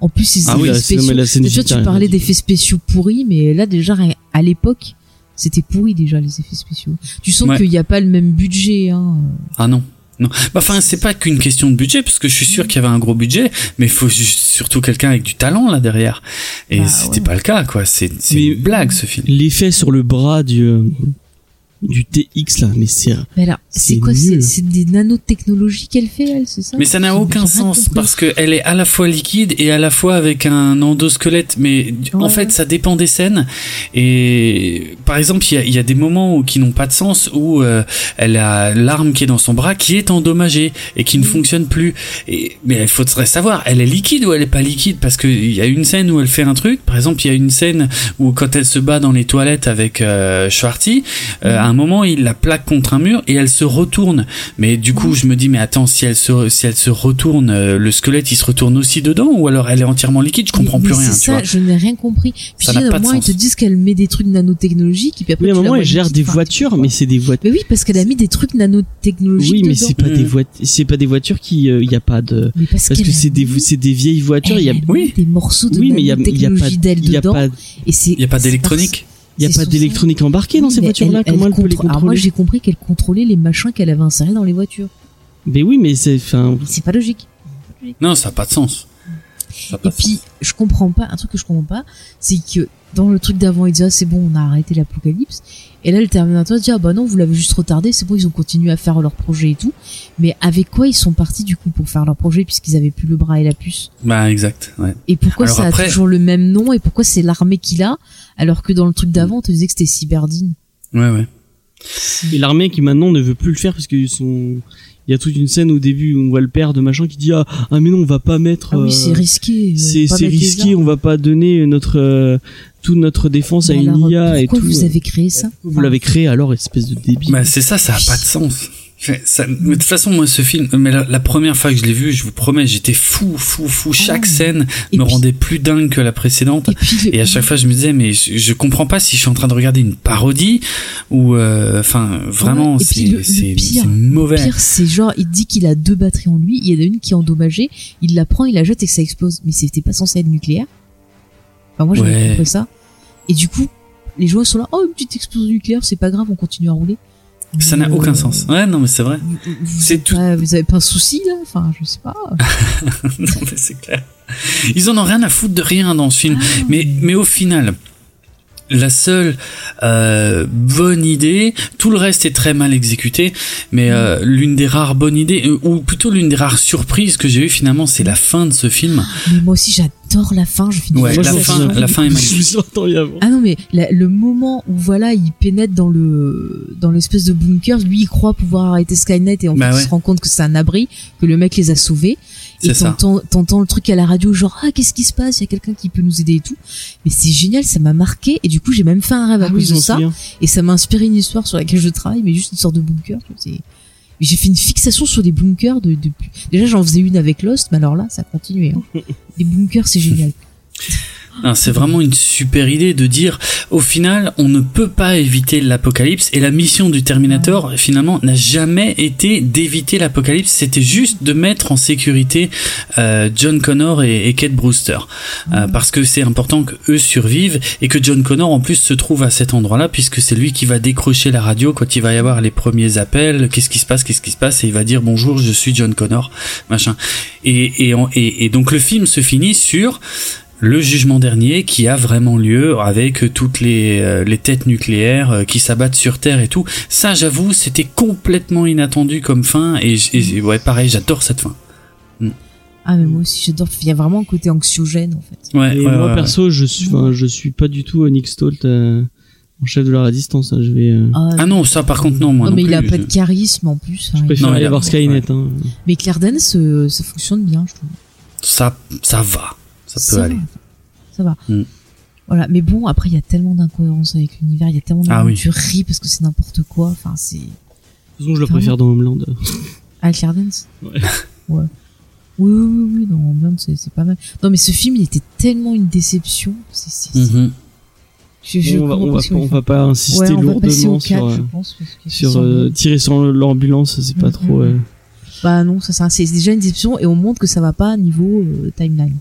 En plus, ces Ah oui, c'est- spéciaux. la scène Déjà, tu parlais d'effets spéciaux pourris, mais là déjà à l'époque, c'était pourri déjà les effets spéciaux. Tu sens Ouais. qu'il n'y a pas le même budget. Hein. Ah non. Non, bah, enfin c'est pas qu'une question de budget parce que je suis sûr qu'il y avait un gros budget, mais il faut juste- surtout quelqu'un avec du talent là derrière. Et Bah, c'était ouais. pas le cas quoi. C'est c'est Mais- une blague ce film. L'effet sur le bras du euh, du TX là, mais c'est Mais alors, c'est quoi C'est des nanotechnologies qu'elle fait, elle, c'est ça Mais ça n'a aucun sens parce qu'elle est à la fois liquide et à la fois avec un endosquelette. Mais en fait, ça dépend des scènes. Et par exemple, il y a, il y a des moments où, qui n'ont pas de sens où euh, elle a l'arme qui est dans son bras qui est endommagée et qui ne fonctionne plus. Et, mais il faudrait savoir, elle est liquide ou elle est pas liquide? Parce qu'il y a une scène où elle fait un truc. Par exemple, il y a une scène où quand elle se bat dans les toilettes avec euh, Schwarty, euh, à un moment, il la plaque contre un mur et elle se retourne. Mais du coup, je me dis, mais attends, si elle se, si elle se retourne, euh, le squelette, il se retourne aussi dedans ou alors elle est entièrement liquide? Je comprends Mais- plus mais rien, C'est tu ça, vois. je n'ai rien compris. Puis Ça n'a pas de moins, ils sens. te disent qu'elle met des trucs nanotechnologiques, et puis après, Oui, à un moment, elle gère des voitures, mais c'est des voitures. Mais oui, parce qu'elle a mis des trucs nanotechnologiques. Oui, mais c'est pas des voitures, c'est pas des voitures qui, il y a pas de, Mais parce, que c'est des, vieilles voitures. Il y a, des morceaux de oui, mais il y a, il y a pas, nanotechnologie d'elle dedans. Il n'y a pas d'électronique il y a pas d'électronique embarquée dans Oui, ces voitures-là. elle- Comment elle elle peut les contrôle- Alors moi, contrôler j'ai compris qu'elle contrôlait les machins qu'elle avait insérés dans les voitures. Mais oui, mais c'est, c'est pas logique. Non, ça n'a pas de sens. Et puis, je comprends pas, un truc que je comprends pas, c'est que dans le truc d'avant, il dit, ah, c'est bon, on a arrêté l'apocalypse. Et là, le Terminator dit, ah, bah non, vous l'avez juste retardé, c'est bon, ils ont continué à faire leur projet et tout. Mais avec quoi ils sont partis, du coup, pour faire leur projet, puisqu'ils avaient plus le bras et la puce? Bah, exact, ouais. Et pourquoi Alors ça après- a toujours le même nom, et pourquoi c'est l'armée qu'il a, alors que dans le truc d'avant, on te disait que c'était Cyberdine? Ouais, ouais. et l'armée qui maintenant ne veut plus le faire parce qu'ils sont, il y a toute une scène au début où on voit le père de machin qui dit ah, ah mais non on va pas mettre Ah oui, euh, c'est risqué. euh, c'est risqué on va pas donner notre euh, toute notre défense à une alors, IA et pourquoi tout vous avez créé ça? vous l'avez créé alors espèce de débile Bah, c'est ça, ça a pas de sens. Ça, mais de toute façon, moi, ce film, mais la, la première fois que je l'ai vu, je vous promets, j'étais fou, fou, fou. Chaque Ah. scène Et me puis- rendait plus dingue que la précédente. Et puis, Et à chaque fois, je me disais, mais je, je comprends pas si je suis en train de regarder une parodie ou, euh, enfin, vraiment, Ouais, c'est le- le c'est pire- c'est mauvais. pire, c'est genre, il dit qu'il a deux batteries en lui, il y en a une qui est endommagée, il la prend, il la jette et que ça explose. Mais c'était pas censé être nucléaire. Enfin, moi, j'avais Ouais. compris ça. Et du coup, les joueurs sont là, oh, une petite explosion nucléaire, c'est pas grave, on continue à rouler. Ça n'a aucun sens. Ouais, non, mais c'est vrai. C'est tout- vous avez pas un souci, là? Enfin, je sais pas. non, mais c'est clair. Ils en ont rien à foutre de rien dans ce film. Ah. Mais, mais au final, la seule euh, bonne idée, tout le reste est très mal exécuté, mais euh, l'une des rares bonnes idées, euh, ou plutôt l'une des rares surprises que j'ai eues finalement, c'est la fin de ce film. Mais moi aussi, j'adore la fin, je finis Ouais, la fin- la fin est magnifique. Ah non mais la- le moment où voilà il pénètre dans le dans l'espèce de bunker, lui il croit pouvoir arrêter Skynet et en Bah fait ouais. il se rend compte que c'est un abri, que le mec les a sauvés. Et t'entends t'entends le truc à la radio genre ah qu'est-ce qui se passe, il y a quelqu'un qui peut nous aider et tout. Mais c'est génial, ça m'a marqué et du coup j'ai même fait un rêve à Ah cause de ça et ça m'a inspiré une histoire sur laquelle je travaille mais juste une sorte de bunker. J'ai fait une fixation sur des bunkers de, depuis. Déjà j'en faisais une avec Lost, mais alors là ça a continué. Hein. Les bunkers c'est génial. Ah, C'est vraiment une super idée de dire, au final, on ne peut pas éviter l'apocalypse et la mission du Terminator, finalement, n'a jamais été d'éviter l'apocalypse, c'était juste de mettre en sécurité euh, John Connor et, et Kate Brewster. Euh, parce que c'est important que eux survivent et que John Connor en plus se trouve à cet endroit-là puisque c'est lui qui va décrocher la radio quand il va y avoir les premiers appels, qu'est-ce qui se passe, qu'est-ce qui se passe et il va dire bonjour, je suis John Connor, machin. Et, et, et, et donc le film se finit sur le jugement dernier qui a vraiment lieu avec toutes les, euh, les têtes nucléaires euh, qui s'abattent sur Terre et tout. Ça, j'avoue, c'était complètement inattendu comme fin et, ouais, pareil, j'adore cette fin. Ah mais moi aussi j'adore. Il y a vraiment un côté anxiogène en fait. Ouais, Et ouais, moi ouais, perso je suis enfin, je suis pas du tout Nick Stolt euh, en chef de la résistance hein, je vais euh, Ah non, ça par contre non, moi non, non mais il a pas je- de charisme en plus. hein, je il- préfère Non, il aller a- voir Skynet hein. Mais Claire Dance, euh, ça fonctionne bien, je trouve. ça, ça va, ça peut va, aller. Ça va. Mm. Voilà, mais bon, après il y a tellement d'incohérences avec l'univers, il y a tellement de Ah oui. tu ris parce que c'est n'importe quoi. Enfin, c'est. de toute façon je le préfère dans Homeland Ah, Claire Dance. Ouais. Ouais. Oui, oui, oui, oui, dans Homeland, c'est c'est pas mal. Non, mais ce film, il était tellement une déception. C'est, Mhm. je, je on va, on pas va, on va pas insister Ouais, va lourdement au 4, sur, euh, je pense. sur euh, tirer sur l'ambulance c'est pas Mhm. trop euh, Bah non, ça, ça c'est déjà une déception et on montre que ça va pas niveau euh, timeline.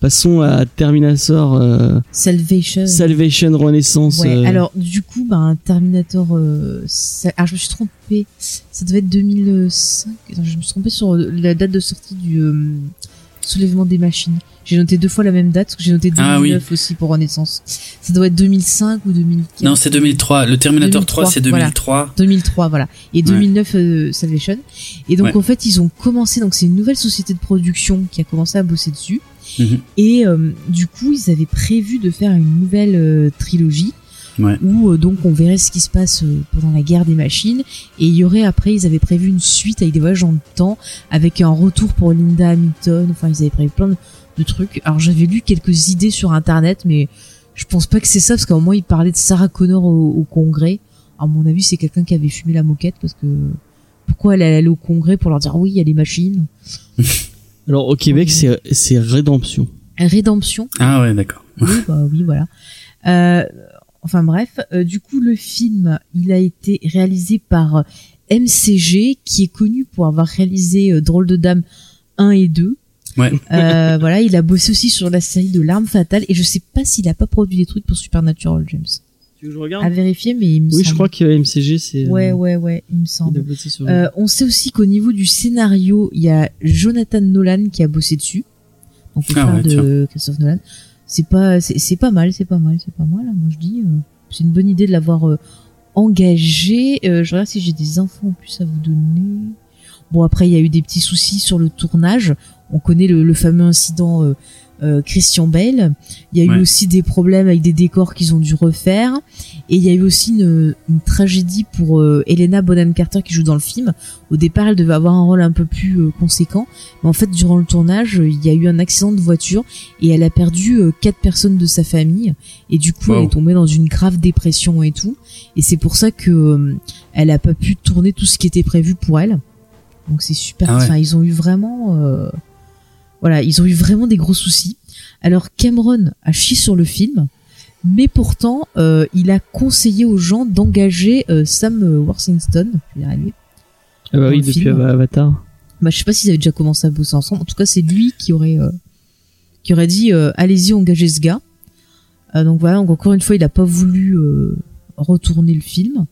Passons à Terminator euh, Salvation. Salvation Renaissance. Ouais, euh, alors du coup, bah, Terminator. Ça- alors je me suis trompée. Ça devait être 2005. Attends, je me suis trompée sur la date de sortie du soulèvement des machines. J'ai noté deux fois la même date parce que j'ai noté 2009 Ah oui. aussi pour Renaissance. Ça doit être 2005 ou 2004. Non, c'est 2003. Le Terminator 3, 2003, c'est 2003. 2003 voilà et 2009 euh, Salvation et donc Ouais. en fait ils ont commencé donc c'est une nouvelle société de production qui a commencé à bosser dessus Mhm. et euh, du coup ils avaient prévu de faire une nouvelle euh, trilogie Ouais. où euh, donc on verrait ce qui se passe euh, pendant la guerre des machines et il y aurait après ils avaient prévu une suite avec des voyages dans le temps avec un retour pour Linda Hamilton enfin ils avaient prévu plein de, de trucs alors j'avais lu quelques idées sur internet mais je pense pas que c'est ça parce qu'à un moment ils parlaient de Sarah Connor au, au congrès à mon avis c'est quelqu'un qui avait fumé la moquette parce que pourquoi elle allait au congrès pour leur dire oui il y a les machines? Alors au Québec, c'est c'est Rédemption. rédemption Ah ouais, d'accord. oui, bah oui, voilà. Euh, enfin bref, euh, du coup le film, il a été réalisé par MCG, qui est connu pour avoir réalisé euh, Drôle de Dame 1 et 2. Ouais. Euh, voilà, il a bossé aussi sur la série de L'arme fatale, et je sais pas s'il a pas produit des trucs pour Supernatural, James. Tu veux que je regarde À vérifier, mais il me Oui, je crois que MCG c'est. Ouais, euh, ouais, ouais, il me il a semble. sur- Euh, on sait aussi qu'au niveau du scénario, il y a Jonathan Nolan qui a bossé dessus. Donc le Ah frère ouais, de Christophe Nolan. C'est pas, c'est pas mal, c'est pas mal, c'est pas mal. hein, Moi je dis, euh, c'est une bonne idée de l'avoir euh, engagé. Euh, je regarde si j'ai des infos en plus à vous donner. Bon après il y a eu des petits soucis sur le tournage. On connaît le, le fameux incident euh, euh, Christian Bale. Il y a eu aussi des problèmes avec des décors qu'ils ont dû refaire. Et il y a eu aussi une, une tragédie pour euh, Helena Bonham Carter qui joue dans le film. Au départ, elle devait avoir un rôle un peu plus euh, conséquent, mais en fait, durant le tournage, il y a eu un accident de voiture et elle a perdu euh, quatre personnes de sa famille. Et du coup, elle est tombée dans une grave dépression et tout. Et c'est pour ça que euh, elle a pas pu tourner tout ce qui était prévu pour elle. Donc c'est super. Ah ouais. Enfin, ils ont eu vraiment, euh, voilà, ils ont eu vraiment des gros soucis. Alors Cameron a chié sur le film, mais pourtant euh, il a conseillé aux gens d'engager euh, Sam Worthington. Je vais y arriver. Ah bah oui, depuis film. Avatar. Bah, je sais pas s'ils avaient déjà commencé à bosser ensemble. En tout cas, c'est lui qui aurait euh, qui aurait dit allez-y, engagez ce gars. Donc voilà. Donc encore une fois, il a pas voulu retourner le film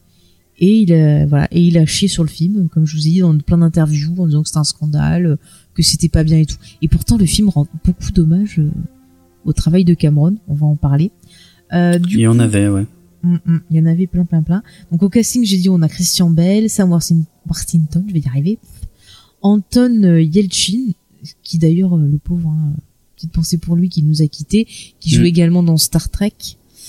et il a voilà et il a chié sur le film, comme je vous ai dit dans plein d'interviews en disant que c'était un scandale, que c'était pas bien et tout. Et pourtant, le film rend beaucoup d'hommage euh, au travail de Cameron. On va en parler. Euh, du Il y en avait, ouais. Mm, mm. Il y en avait plein, plein, plein. Donc au casting, j'ai dit on a Christian Bell, Sam Worthing- Worthington, je vais y arriver, Anton euh, Yelchin, qui d'ailleurs euh, le pauvre, hein, petite pensée pour lui, qui nous a quittés, qui joue Mm. également dans Star Trek.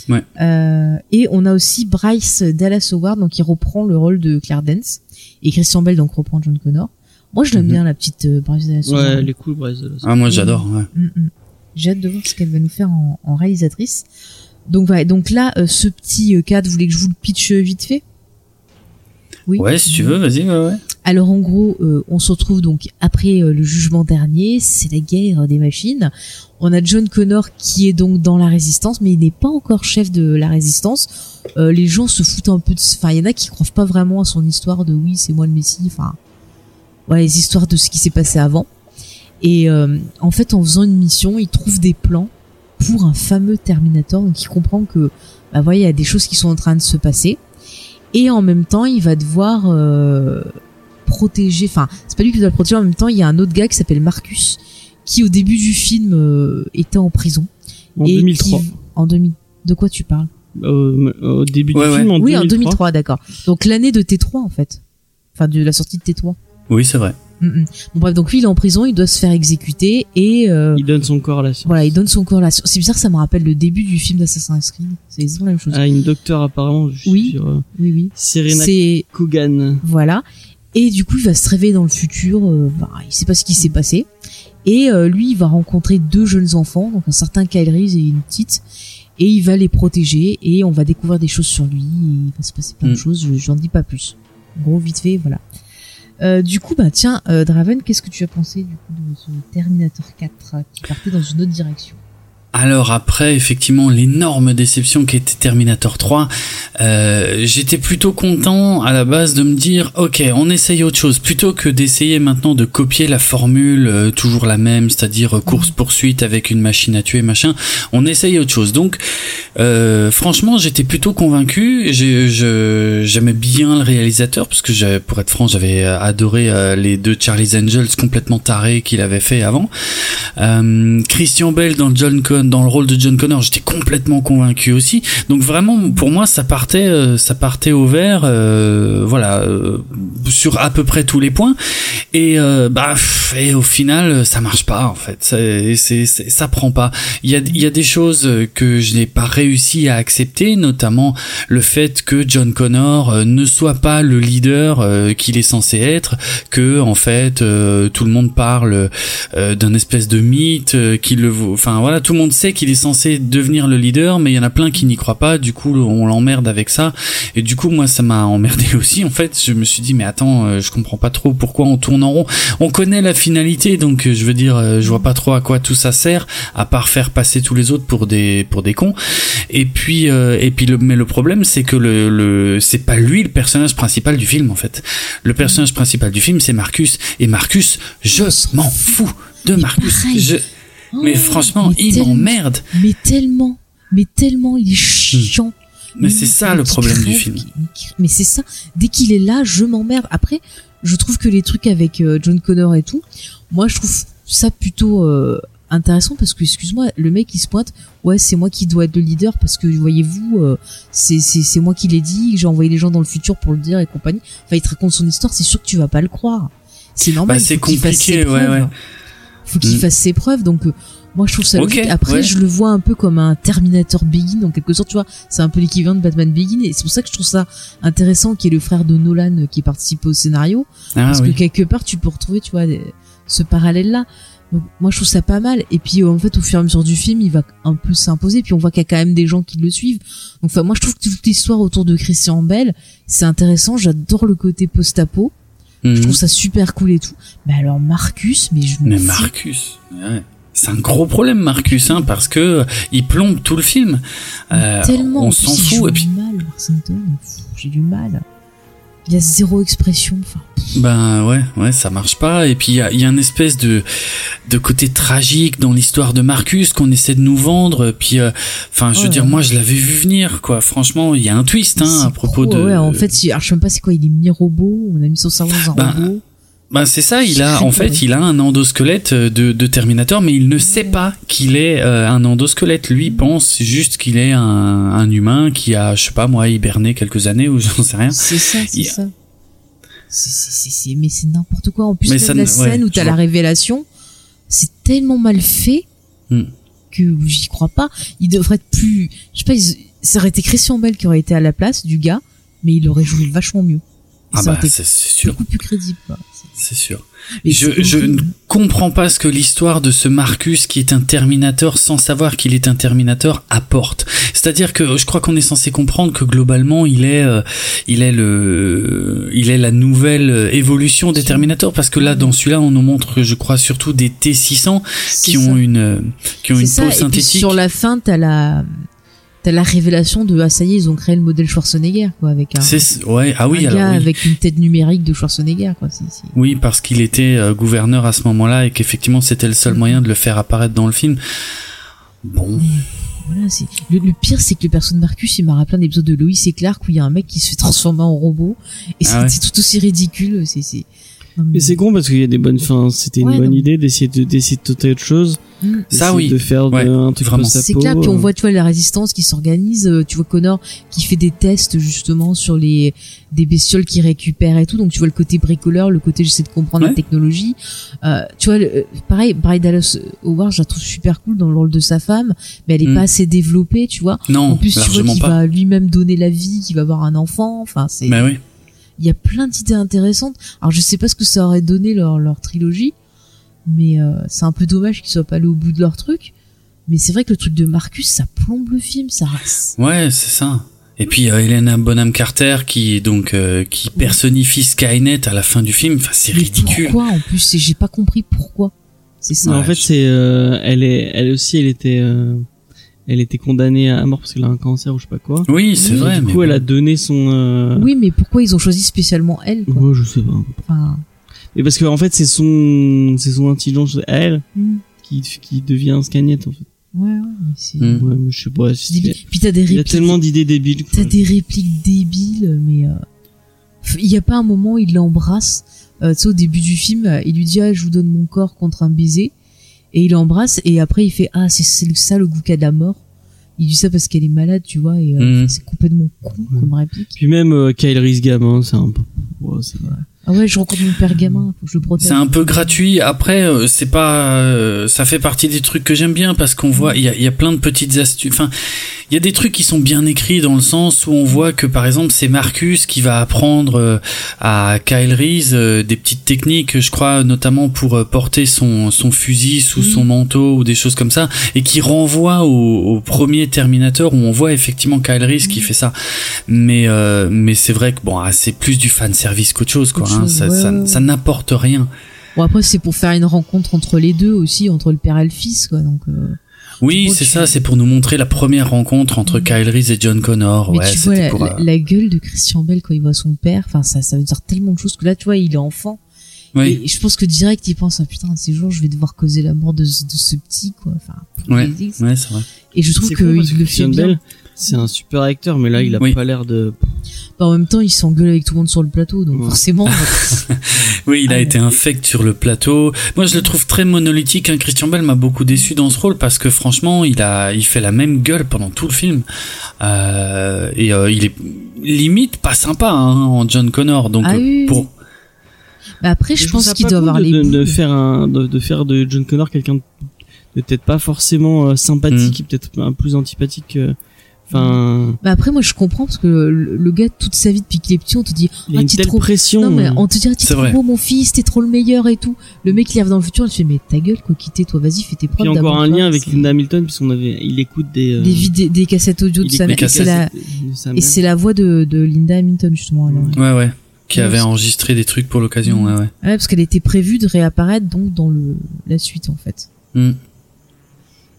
Ouais. Euh, et on a aussi Bryce Dallas Howard, donc qui reprend le rôle de Claire Dance, et Christian Bell donc reprend John Connor. Moi, je l'aime Mhm. bien la petite euh, Bryce Dallas Ouais, Howard. elle est cool, Bryce Dallas. Ah, moi, j'adore, ouais. Mm, mm. J'ai hâte de voir ce qu'elle va nous faire en, en réalisatrice. Donc voilà, donc là, euh, ce petit euh, cadre, vous voulez que je vous le pitch euh, vite fait? Oui. Ouais, si tu veux, vas-y, ouais, ouais. Alors en gros, euh, on se retrouve donc après euh, le jugement dernier, c'est la guerre des machines. On a John Connor qui est donc dans la résistance, mais il n'est pas encore chef de la résistance. Euh, les gens se foutent un peu de... Enfin, il y en a qui croient pas vraiment à son histoire de oui, c'est moi le Messie. Enfin, voilà, les histoires de ce qui s'est passé avant. Et euh, en fait, en faisant une mission, il trouve des plans pour un fameux Terminator. Donc il comprend que, bah voilà, il y a des choses qui sont en train de se passer. Et en même temps, il va devoir euh, protéger. Enfin, c'est pas lui qui doit le protéger. En même temps, il y a un autre gars qui s'appelle Marcus, qui au début du film euh, était en prison. En Et 2003. qui- en 2000. De quoi tu parles? Euh, au début Ouais, du ouais. film, en Oui, 2003. en 2003, d'accord. Donc l'année de T3 en fait. Enfin, de la sortie de T3. Oui, c'est vrai. Mm, mm. Bon bref, donc lui il est en prison, il doit se faire exécuter et euh, Il donne son corps à la science. voilà, il donne son corps là. C'est bizarre, ça me rappelle le début du film d'Assassin's Creed. C'est exactement la même chose. Ah, une docteur apparemment, je Oui. sur euh, oui, oui. Serena C'est Kogan. Voilà. Et du coup, il va se réveiller dans le futur. Euh, bah, il sait pas ce qui s'est passé. Et euh, lui, il va rencontrer deux jeunes enfants, donc un certain Kyle Reese et une petite. Et il va les protéger et on va découvrir des choses sur lui. Et il va se passer plein de Mm. choses. Je j'en dis pas plus. En gros, vite fait, voilà. Euh, du coup, bah tiens, euh, Draven, qu'est-ce que tu as pensé du coup de ce Terminator 4 euh, qui partait dans une autre direction? Alors après, effectivement, l'énorme déception qui était Terminator 3, euh, j'étais plutôt content à la base de me dire, ok, on essaye autre chose, plutôt que d'essayer maintenant de copier la formule euh, toujours la même, c'est-à-dire euh, course poursuite avec une machine à tuer, machin. On essaye autre chose. Donc, euh, franchement, j'étais plutôt convaincu. J'aimais bien le réalisateur parce que, pour être franc, j'avais adoré euh, les deux Charlie's Angels complètement tarés qu'il avait fait avant. Christian Bell dans John Con dans le rôle de John Connor, j'étais complètement convaincu aussi. Donc vraiment, pour moi, ça partait, euh, ça partait au vert, euh, voilà, euh, sur à peu près tous les points. Et bah, et au final, ça marche pas en fait. C'est, c'est, ça prend pas. Il y a, il y a des choses que je n'ai pas réussi à accepter, notamment le fait que John Connor ne soit pas le leader qu'il est censé être, que en fait tout le monde parle d'un espèce de mythe, qu'il le, enfin voilà, tout le monde sait qu'il est censé devenir le leader, mais il y en a plein qui n'y croient pas. Du coup, on l'emmerde avec ça. Et du coup, moi, ça m'a emmerdé aussi. En fait, je me suis dit, mais attends, euh, je comprends pas trop pourquoi on tourne en rond. On connaît la finalité, donc euh, je veux dire, euh, je vois pas trop à quoi tout ça sert, à part faire passer tous les autres pour des pour des cons. Et puis et puis le mais le problème, c'est que le, le c'est pas lui le personnage principal du film en fait. Le personnage principal du film, c'est Marcus. Et Marcus, je m'en fous de Marcus. Je mais franchement, il m'emmerde. Mais tellement, mais tellement, il est chiant. Mais c'est ça le problème du film. Mais c'est ça. Dès qu'il est là, je m'emmerde. Après, je trouve que les trucs avec euh, John Connor et tout, moi je trouve ça plutôt euh, intéressant parce que excuse-moi, le mec il se pointe, ouais c'est moi qui dois être le leader parce que voyez-vous, euh, c'est c'est moi qui l'ai dit, j'ai envoyé les gens dans le futur pour le dire et compagnie. Enfin il te raconte son histoire, c'est sûr que tu vas pas le croire. C'est normal. Bah, c'est compliqué, ouais ouais faut qu'il mm. fasse ses preuves. Donc euh, moi je trouve ça logique. Après je le vois un peu comme un Terminator Begin en quelque sorte, tu vois. C'est un peu l'équivalent de Batman Begin et c'est pour ça que je trouve ça intéressant qui est le frère de Nolan euh, qui participe au scénario ah parce que quelque part tu peux retrouver tu vois ce parallèle là. Donc moi je trouve ça pas mal et puis en fait au fur et à mesure du film il va un peu s'imposer puis on voit qu'il y a quand même des gens qui le suivent. Donc enfin moi je trouve que toute l'histoire autour de Christian Bell c'est intéressant, j'adore le côté post-apo. Je trouve mhm. ça super cool et tout. Mais alors Marcus, mais je Mais Marcus, ouais. C'est un gros problème Marcus, hein, parce que il plombe tout le film. Euh, tellement. On s'en fout. Et puis. Mal, J'ai du mal il y a zéro expression. Enfin. Ben ouais, ouais, ça marche pas. Et puis il y a, y a une espèce de de côté tragique dans l'histoire de Marcus qu'on essaie de nous vendre. Puis, euh, enfin, je veux dire, moi, je l'avais vu venir, quoi. Franchement, il y a un twist, hein, à propos de. Ouais, en fait, alors, je sais même pas c'est quoi. Il est mi-robot. On a mis son cerveau dans un ben, robot. Ben c'est ça, il a en fait il a un endosquelette de, de Terminator, mais il ne sait pas qu'il est euh, un endosquelette. Lui pense juste qu'il est un, un, humain qui a je sais pas moi hiberné quelques années ou j'en sais rien. C'est ça, c'est ça. C'est mais c'est n'importe quoi. En plus mais la scène où t'as la révélation, c'est tellement mal fait hmm. que j'y crois pas. Il devrait être plus, je sais pas, ça aurait été Christian Bell qui aurait été à la place du gars, mais il aurait joué vachement mieux. Ah bah, c'est sûr. Beaucoup plus crédible. C'est sûr. je, je ne comprends pas ce que l'histoire de ce Marcus qui est un Terminator sans savoir qu'il est un Terminator apporte. C'est-à-dire que je crois qu'on est censé comprendre que globalement il est, euh, il est le, il est la nouvelle évolution des Terminators parce que là dans celui-là on nous montre, je crois surtout des T600 qui ont une, qui ont une peau synthétique. sur la fin t'as la t'as la révélation de ah ça y est ils ont créé le modèle Schwarzenegger quoi avec un ouais ah oui, gars avec une tête numérique de Schwarzenegger quoi oui parce qu'il était euh, gouverneur à ce moment-là et qu'effectivement c'était le seul moyen de le faire apparaître dans le film. Bon. Voilà c'est le, pire c'est que le personnage de Marcus il m'a rappelé un épisode de Lois et Clark où il y a un mec qui se fait transformer en robot. Et ah c'est tout aussi ridicule c'est c'est mais c'est con parce qu'il y a des bonnes fins. C'était une bonne idée d'essayer de d'essayer de tenter autre chose. Mm. Ça oui. De faire un truc vraiment. C'est clair. Puis on voit tu vois la résistance qui s'organise. Euh, tu vois Connor qui fait des tests justement sur les des bestioles qui récupèrent et tout. Donc tu vois le côté bricoleur, le côté j'essaie de comprendre la technologie. Euh, tu vois le, pareil, Bryce Dallas Howard, je la trouve super cool dans le rôle de sa femme, mais elle est mm. pas assez développée, tu vois. Non. En plus tu vois qu'il va lui-même donner la vie, qu'il va avoir un enfant. Enfin c'est. Mais oui il y a plein d'idées intéressantes. Alors je sais pas ce que ça aurait donné leur, leur trilogie, mais euh, c'est un peu dommage qu'ils soient pas allés au bout de leur truc. Mais c'est vrai que le truc de Marcus, ça plombe le film, ça. Ouais, c'est ça. Et puis euh, Helena Bonham Carter qui donc euh, qui personnifie Skynet à la fin du film, enfin c'est ridicule. Pourquoi en plus J'ai pas compris pourquoi. C'est ça. En fait, je- c'est, euh, elle est, elle aussi, elle était, euh, elle était condamnée à mort parce qu'elle a un cancer ou je sais pas quoi. Oui, c'est Oui, vrai. du mais coup, elle bon. a donné son. Euh... Oui, mais pourquoi ils ont choisi spécialement elle quoi Ouais, je sais pas. Enfin, Mais parce que en fait, c'est son, c'est son intelligence à elle hmm, qui, qui devient un scagnette en fait. ouais, ouais, mais c'est. Hmm. Ouais, mais je sais pas. Puis t'as des Il y a répliques. tellement d'idées débiles. T'as des répliques débiles, mais euh, il y a pas un moment où il l'embrasse. Euh, tu sais, au début du film, euh, il lui dit ah je vous donne mon corps contre un baiser, et il l'embrasse et après il fait ah c'est c'est ça le goût qu'a de la mort. Il dit ça parce qu'elle est malade, tu vois, et euh, Mhm. c'est complètement con comme réplique. Puis même euh, Kyle Reese gamin, c'est un peu. Ouais, c'est vrai. Ah ouais, je rencontre mon père gamin, faut que je le protège. C'est un peu gratuit. Après, euh, c'est pas, euh, ça fait partie des trucs que j'aime bien parce qu'on voit, il y a, y a plein de petites astuces. Enfin, il y a des trucs qui sont bien écrits dans le sens où on voit que par exemple c'est Marcus qui va apprendre euh, à Kyle Reese des petites techniques, je crois notamment pour porter son son fusil sous Oui. son manteau ou des choses comme ça, et qui renvoie au, au premier Terminator où on voit effectivement Kyle Reese qui fait ça. Mais euh, mais c'est vrai que bon, ah, c'est plus du fan service qu'autre chose quoi. Hein. chose, Ça, ouais, ça, ouais, ça n'apporte rien. Bon après c'est pour faire une rencontre entre les deux aussi, entre le père et le fils quoi. Donc euh, Oui, c'est ça, c'est pour nous montrer la première rencontre entre. Kyle Reese et John Connor. mais ouais, tu vois la, pour. euh, la gueule de Christian Bell quand il voit son père, enfin ça ça veut dire tellement de choses que là tu vois il est enfant. Oui, Et je pense que direct il pense ah putain ces jours je vais devoir causer la mort de, ce- de ce petit quoi. Enfin. Ouais. c'est vrai. Et je trouve que il que le fait Christian bien. Bell, c'est un super acteur, mais là, il a Oui. pas l'air de. Bah, en même temps il s'engueule avec tout le monde sur le plateau donc Ouais. forcément. Oui, il a Ah, été infect sur le plateau. Moi, je le trouve très monolithique. Hein. Christian Bell m'a beaucoup déçu dans ce rôle parce que franchement, il a, il fait la même gueule pendant tout le film. Euh, et euh, il est limite pas sympa hein, en John Connor. Donc Ah euh, oui, pour. Bah, après je pense qu'il doit avoir de, les de, de faire un, de, de faire de John Connor quelqu'un de, peut-être pas forcément euh, sympathique, et peut-être un plus antipathique. que- Enfin, Bah après moi je comprends parce que le, le gars toute sa vie depuis qu'il est petit on te dit il y a Ah, une telle trop- pression. non mais on te dit ah, t'es C'est trop beau mon fils t'es trop le meilleur et tout le mec il arrive dans le futur il te fait mais ta gueule quoi quitter toi vas-y fais tes preuves Puis encore d'abord, un toi, lien avec Linda Hamilton puisqu'on avait, il écoute des. euh, des, cassettes audio de il sa mère des et c'est la cassettes de sa et c'est la voix de, de Linda Hamilton justement alors. ouais, ouais, qui Ouais, avait enregistré des trucs pour l'occasion. Ouais, ouais. Ouais, parce qu'elle était prévue de réapparaître donc dans le la suite en fait. Mm.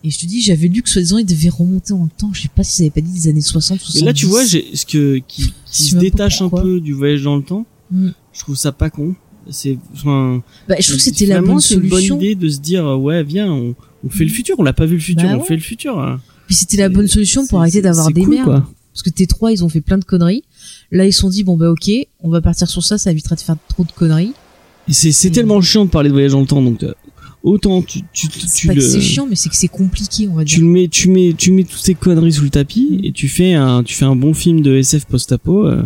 Et je te dis, j'avais lu que soi-disant il devait remonter en temps. Je sais pas si ça avait pas dit des années 60 70. Et là, tu vois, j'ai ce que qui, se détache un peu du voyage dans le temps. Mm. Je trouve ça pas con. C'est, enfin, Bah, je trouve que c'était la bonne c'est une solution. bonne idée de se dire, euh, ouais, viens, on, on fait le futur. On l'a pas vu le futur, Bah on ouais. fait le futur. hein. Puis c'était la bonne solution pour arrêter d'avoir des cool, merdes. quoi. Parce que T3, ils ont fait plein de conneries. Là, ils se sont dit, bon, bah, ok, on va partir sur ça, ça évitera de faire trop de conneries. C'est, tellement chiant de parler de voyage dans le temps, donc euh, autant tu, tu, tu, C'est tu pas le, que c'est chiant, mais c'est que c'est compliqué, on va tu dire. le mets, tu mets, tu mets toutes ces conneries sous le tapis et tu fais un, tu fais un bon film de SF post-apo. Euh,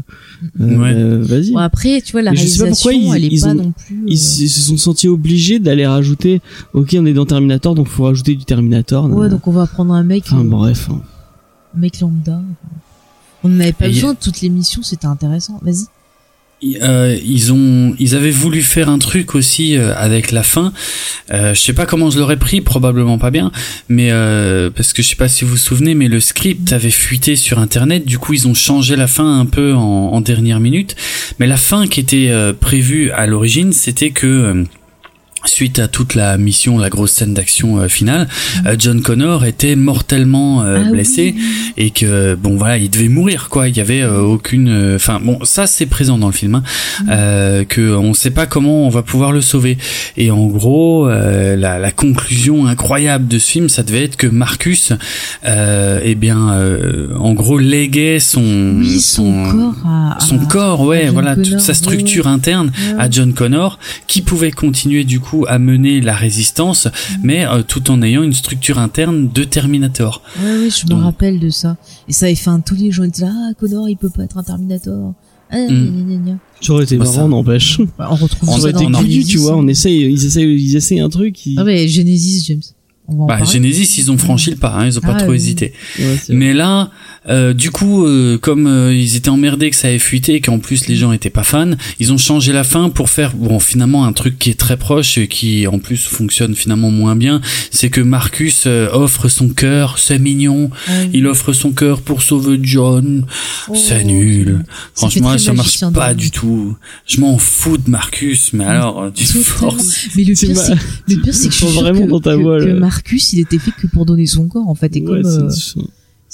euh, Ouais. euh, vas-y. Bon, après, tu vois, la Mais je sais pas réalisation, pourquoi ils- elle est ils pas ont- non plus. euh, Ils se sont sentis obligés d'aller rajouter. Ok, on est dans Terminator, donc faut rajouter du Terminator. Ouais, donc on va prendre un mec, Enfin euh, bref. hein. un mec lambda. On n'avait pas Et a- besoin de toutes les missions, c'était intéressant. Vas-y. Euh, ils ont, ils avaient voulu faire un truc aussi euh, avec la fin. Euh, je sais pas comment je l'aurais pris, probablement pas bien, mais euh, parce que je sais pas si vous vous souvenez, mais le script avait fuité sur internet. Du coup, ils ont changé la fin un peu en, en dernière minute. Mais la fin qui était euh, prévue à l'origine, c'était que suite à toute la mission, la grosse scène d'action euh, finale, euh, John Connor était mortellement euh, Ah blessé oui. et que bon voilà il devait mourir quoi. Il y avait aucune enfin bon ça c'est présent dans le film hein, euh, que on sait pas comment on va pouvoir le sauver. Et en gros euh, la, la conclusion incroyable de ce film ça devait être que Marcus euh, eh bien euh, en gros léguait son Oui, son, corps à. son à- corps ouais John voilà toute sa structure interne à John Connor qui pouvait continuer du coup à mener la résistance mais euh, tout en ayant une structure interne de Terminator Ouais, ouais, je me rappelle de ça. Et ça avait fait un tous les gens étaient là, ah, Connor, il peut pas être un Terminator. Ah, Mm. gna. Ça aurait été Bah, marrant, n'empêche. Bah, on retrouve On Ça aurait dans été Genesis, tu vois. On essaye, ils essayent, ils essayent un truc. Qui... Ah ouais, Genesis, James. On va en Bah, parler. Genesis, ils ont franchi le pas, hein, ils ont pas Ah, trop oui. hésité. Ouais. Mais là, euh, du coup, euh, comme euh, ils étaient emmerdés que ça avait fuité et qu'en plus les gens étaient pas fans, ils ont changé la fin pour faire bon finalement un truc qui est très proche et qui en plus fonctionne finalement moins bien. C'est que Marcus euh, offre son cœur, c'est mignon. Ah. Il offre son cœur pour sauver John. Oh, c'est nul. Franchement, ça marche pas du tout. Je m'en fous de Marcus, mais alors tu forces. Mais le pire, c'est le pire, c'est que je suis vraiment que, dans ta que- voix, que là. Marcus, il était fait que pour donner son corps, en fait. Et Ouais, comme euh,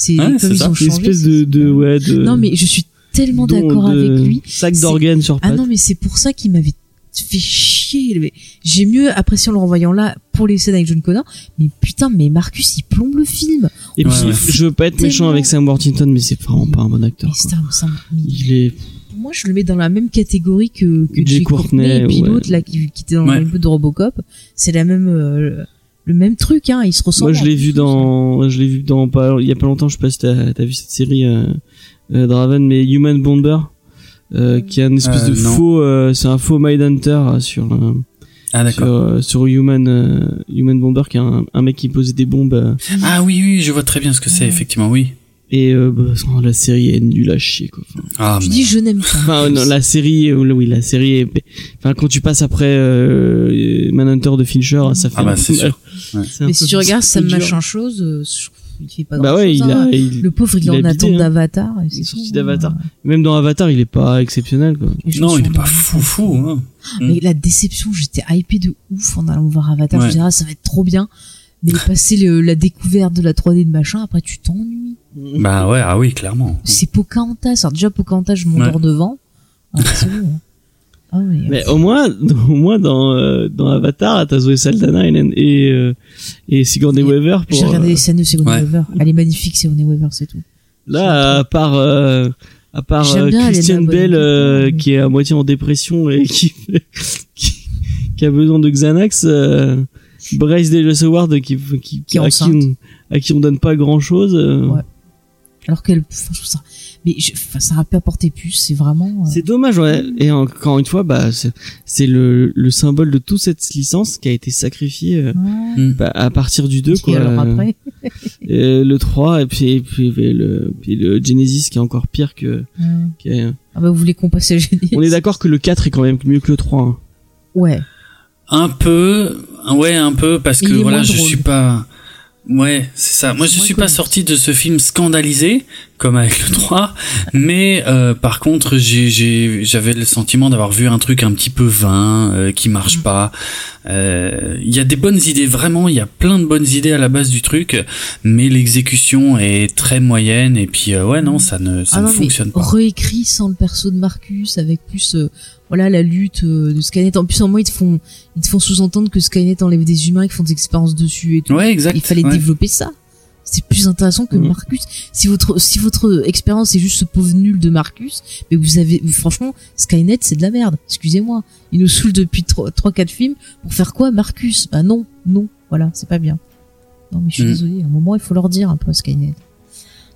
c'est- Ouais, comme ils ça. ont une espèce de, de, ouais, de. Non, mais je suis tellement d'accord avec lui. Sac d'organes sur Ah pattes. non, mais c'est pour ça qu'il m'avait fait chier. Mais J'ai mieux apprécié en le renvoyant là pour les scènes avec John Connor. Mais putain, mais Marcus, il plombe le film. Et puis, Ouais, je veux pas être méchant avec Sam Worthington, mais c'est vraiment pas un bon acteur. Mais c'est un- Il est. moi, je le mets dans la même catégorie que, que Jay Courtney, Courtney, et puis ouais. l'autre là qui, qui était dans Ouais. le peu de Robocop. C'est la même, euh, le même truc, hein. Il se ressemble. Moi, je l'ai vu dans, je l'ai vu dans pas, il y a pas longtemps, je sais pas si t'as, t'as vu cette série, euh, euh, Draven, mais Human Bomber, euh, qui est un espèce Euh, de non. faux, euh, c'est un faux Mindhunter sur, euh, Ah sur, euh, Human, euh, Human Bomber, qui est un, un mec qui posait des bombes, euh, Ah oui oui, je vois très bien ce que c'est effectivement oui. Et euh, bah, la série est nulle à chier, quoi. Enfin, Ah Je mais- dis, je n'aime pas. Enfin, non, la série, euh, oui, la série est, enfin, quand tu passes après, euh, Manhunter de Fincher, ça fait Ah bah, c'est sûr. Ouais. Mais si tu regardes dur. machin chose, qu'il fait pas Bah grand ouais, il chose. a, il, Le pauvre, il il en attente hein. d'Avatar. Il est sorti d'Avatar. Même dans Avatar, il est pas exceptionnel, quoi. Non, il est pas fou fou. Hein. Mais la déception, j'étais hypée de ouf en allant voir Avatar. Je me disais, ah, ça va être trop bien. Mais passer le, la découverte de la 3D de machin, après tu t'ennuies. Bah ouais, ah oui, clairement. C'est Pocahontas. Alors déjà, Pocahontas, je m'endors devant. Ah, c'est bon. hein. Ah, mais, Mais au moins, au moins dans, euh, dans Avatar, t'as Zoé Saldana et, et, euh, et Sigourney Et Weaver pour, J'ai regardé euh, les scènes de Sigourney Ouais. Weaver. Elle est magnifique, Sigourney Weaver, c'est tout. là, à part, euh, à part euh, bien Christian Helena Bell, euh, mais- qui est à moitié en dépression et qui, qui, qui a besoin de Xanax, euh, Bryce Dallas Howard qui, qui, Qui à, qui on, à qui on donne pas grand chose. Ouais. Alors qu'elle, enfin, je trouve ça, mais je, enfin, ça aurait pu apporter plus. C'est vraiment. euh, C'est dommage, ouais. Et encore une fois, bah, c'est c'est le, le symbole de toute cette licence qui a été sacrifiée euh, ouais. bah, à partir du 2, Et quoi. alors après, Et le 3 et puis, et puis et le, puis le Genesis qui est encore pire que. ouais. qui est- ah bah vous voulez qu'on passe à Genesis? On est d'accord que le 4 est quand même mieux que le 3. hein. Ouais. Un peu, ouais, un peu, parce que voilà, je drôle. suis pas. Ouais, c'est ça. Moi, je suis pas sorti de ce film scandalisé, comme avec le 3, mais euh, par contre, j'ai- j'ai- j'avais le sentiment d'avoir vu un truc un petit peu vain, euh, qui marche Mm. pas. Euh, Il y a des bonnes idées, vraiment, il y a plein de bonnes idées à la base du truc, mais l'exécution est très moyenne, et puis, euh, ouais, non, ça ne, ça ah ne non, fonctionne pas. réécrit sans le perso de Marcus, avec plus, euh, voilà, la lutte euh, de Skynet. En plus, en moins, ils te font, ils te font sous-entendre que Skynet enlève des humains qui font des expériences dessus et tout. Ouais, exact. Il fallait ouais. développer ça. C'est plus intéressant que Mhm. Marcus. Si votre, si votre expérience est juste ce pauvre nul de Marcus, mais vous avez, franchement, Skynet, c'est de la merde. Excusez-moi. Il nous saoule depuis 3-4 films. Pour faire quoi, Marcus? Bah non, non. Voilà, c'est pas bien. Non, mais je suis Mhm. désolé. À un moment, il faut leur dire un peu Skynet.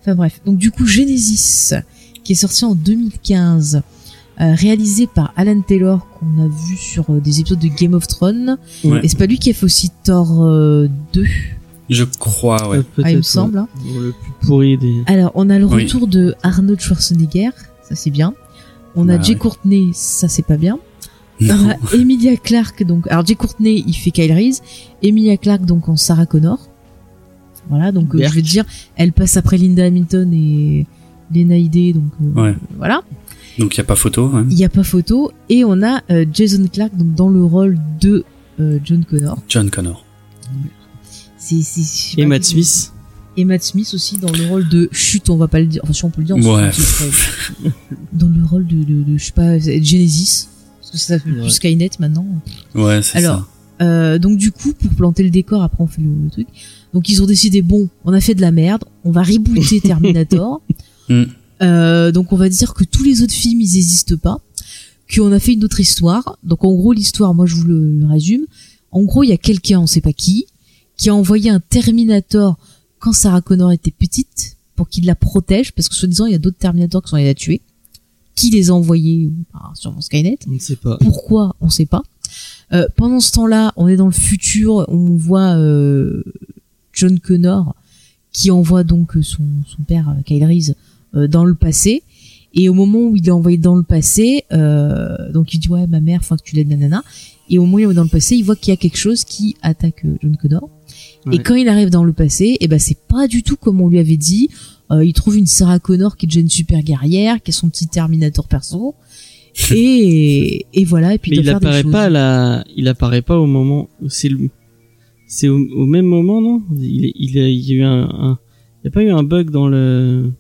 Enfin bref. Donc du coup, Genesis, qui est sorti en 2015, euh, réalisé par Alan Taylor, qu'on a vu sur euh, des épisodes de Game of Thrones. Ouais. Et c'est pas lui qui a fait aussi Thor euh, 2. Je crois, ouais. Euh, peut-être, Ah, il me semble. hein. Le plus pourri des. Alors, on a le Oui. retour de Arnold Schwarzenegger, ça c'est bien. On a Bah Jay ouais. Courtney, ça c'est pas bien. On a Emilia Clarke, donc, alors Jay Courtney, il fait Kyle Reese. Emilia Clarke, donc, en Sarah Connor. Voilà, donc, euh, je vais te dire, elle passe après Linda Hamilton et Lena Headey, donc, euh, Ouais. voilà. Donc, il n'y a pas photo, ouais. Il n'y a pas photo. Et on a euh, Jason Clarke, donc, dans le rôle de euh, John Connor. John Connor. C'est, c'est, Et Matt Smith. Et Matt Smith aussi dans le rôle de chute, on va pas le dire, enfin si on peut le dire, on Ouais. dans le rôle de, de, de, je sais pas, Genesis, parce que ça s'appelle Ouais. plus Skynet maintenant. Ouais, c'est Alors, ça. Euh, donc du coup, pour planter le décor, après on fait le, le truc. Donc ils ont décidé, bon, on a fait de la merde, on va rebooter Terminator. Mm. Euh, donc on va dire que tous les autres films, ils n'existent pas, qu'on a fait une autre histoire. Donc en gros, l'histoire, moi je vous le, le résume. En gros, il y a quelqu'un, on sait pas qui, qui a envoyé un Terminator quand Sarah Connor était petite pour qu'il la protège, parce que soi-disant il y a d'autres Terminators qui sont allés la tuer. Qui les a envoyés Bah, Sûrement Skynet. On ne sait pas. Pourquoi On sait pas. Euh, pendant ce temps-là, on est dans le futur, on voit euh, John Connor qui envoie donc son, son père euh, Kyle Reese euh, dans le passé. Et au moment où il est envoyé dans le passé, euh, donc il dit ouais ma mère, faut que tu l'aides nanana. Et au moment où il est dans le passé, il voit qu'il y a quelque chose qui attaque euh, John Connor. Ouais. Et quand il arrive dans le passé, et ben c'est pas du tout comme on lui avait dit. Euh, il trouve une Sarah Connor qui est déjà une super guerrière, qui a son petit Terminator perso. et, et voilà, et puis Mais il des apparaît choses. pas là, il apparaît pas au moment où c'est le, c'est au, au même moment non? Il, il, a, il y a eu un, un- il y a pas eu un bug dans le,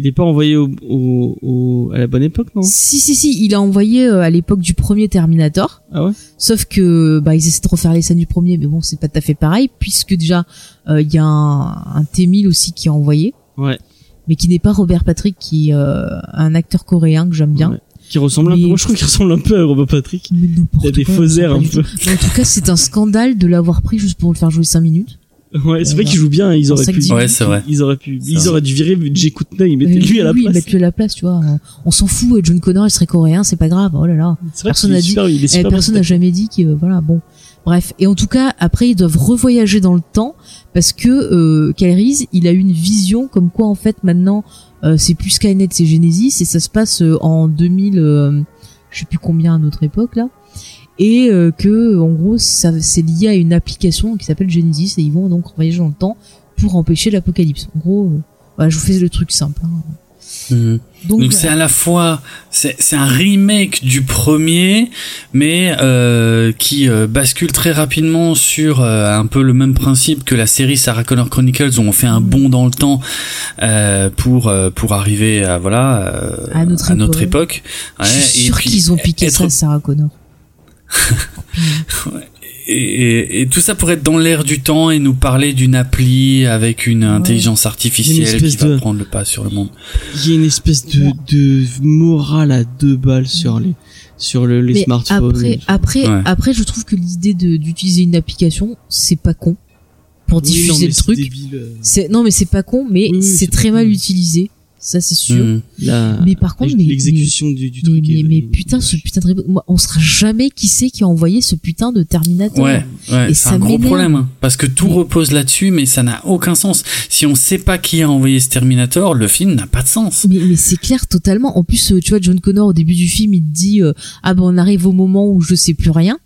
il est pas envoyé au, au, au- à la bonne époque non? Si si si, il a envoyé euh, à l'époque du premier Terminator. Ah ouais? Sauf que bah ils essaient de refaire les scènes du premier, mais bon c'est pas tout à fait pareil puisque déjà euh, il y a un, un T1000 aussi qui est envoyé, Ouais. mais qui n'est pas Robert Patrick, qui est euh, un acteur coréen que j'aime bien. Ouais. Qui ressemble un peu, moi je trouve qu'il ressemble un peu à Robert Patrick. Mais Il a des quoi, faux airs un peu. en tout cas, c'est un scandale de l'avoir pris juste pour le faire jouer 5 minutes. Ouais, c'est Euh, vrai qu'il joue bien, ils en auraient pu, Ouais, c'est vrai. ils auraient pu, ils auraient dû virer Jay Koutenay, ils mettaient Euh, lui à la oui, place. mettre-le à la place, tu vois. On, s'en fout, et John Connor, il serait coréen, c'est pas grave. Oh là là. C'est vrai personne n'a dit- personne n'a jamais dit que euh, voilà bon bref et en tout cas après ils doivent revoyager dans le temps parce que euh, il a eu une vision comme quoi en fait maintenant euh, c'est plus Skynet c'est Genesis et ça se passe euh, en 2000 euh, je sais plus combien à notre époque là et euh, que en gros ça c'est lié à une application qui s'appelle Genesis et ils vont donc voyager dans le temps pour empêcher l'apocalypse en gros euh, voilà, je vous fais le truc simple hein. Mhm. donc, c'est à la fois c'est un remake du premier, mais euh, qui euh, bascule très rapidement sur euh, un peu le même principe que la série Sarah Connor Chronicles où on fait un bond dans le temps euh, pour euh, pour arriver à voilà euh, À notre époque. Ouais, je suis sûr qu'ils ont piqué être- ça à Sarah Connor Et, et, et tout ça pour être dans l'air du temps et nous parler d'une appli avec une intelligence artificielle qui va de- prendre le pas sur le monde. Il y a une espèce de, de morale à deux balles sur les, sur le, les mais smartphones. après après Ouais. après je trouve que l'idée de d'utiliser une application c'est pas con pour Oui, non, diffuser le truc débile, euh, c'est non mais c'est pas con mais Oui, oui, c'est très mal con. utilisé ça c'est sûr la- mais par contre mais l'exécution du, du mais, truc. mais, est- mais putain ce putain de moi on saura jamais qui c'est qui a envoyé ce putain de Terminator Ouais, ouais, c'est un gros problème hein, parce que tout repose là-dessus, mais ça n'a aucun sens. Si on sait pas qui a envoyé ce Terminator, le film n'a pas de sens. mais, mais c'est clair totalement en plus euh, tu vois John Connor au début du film il te dit euh, ah ben on arrive au moment où je sais plus rien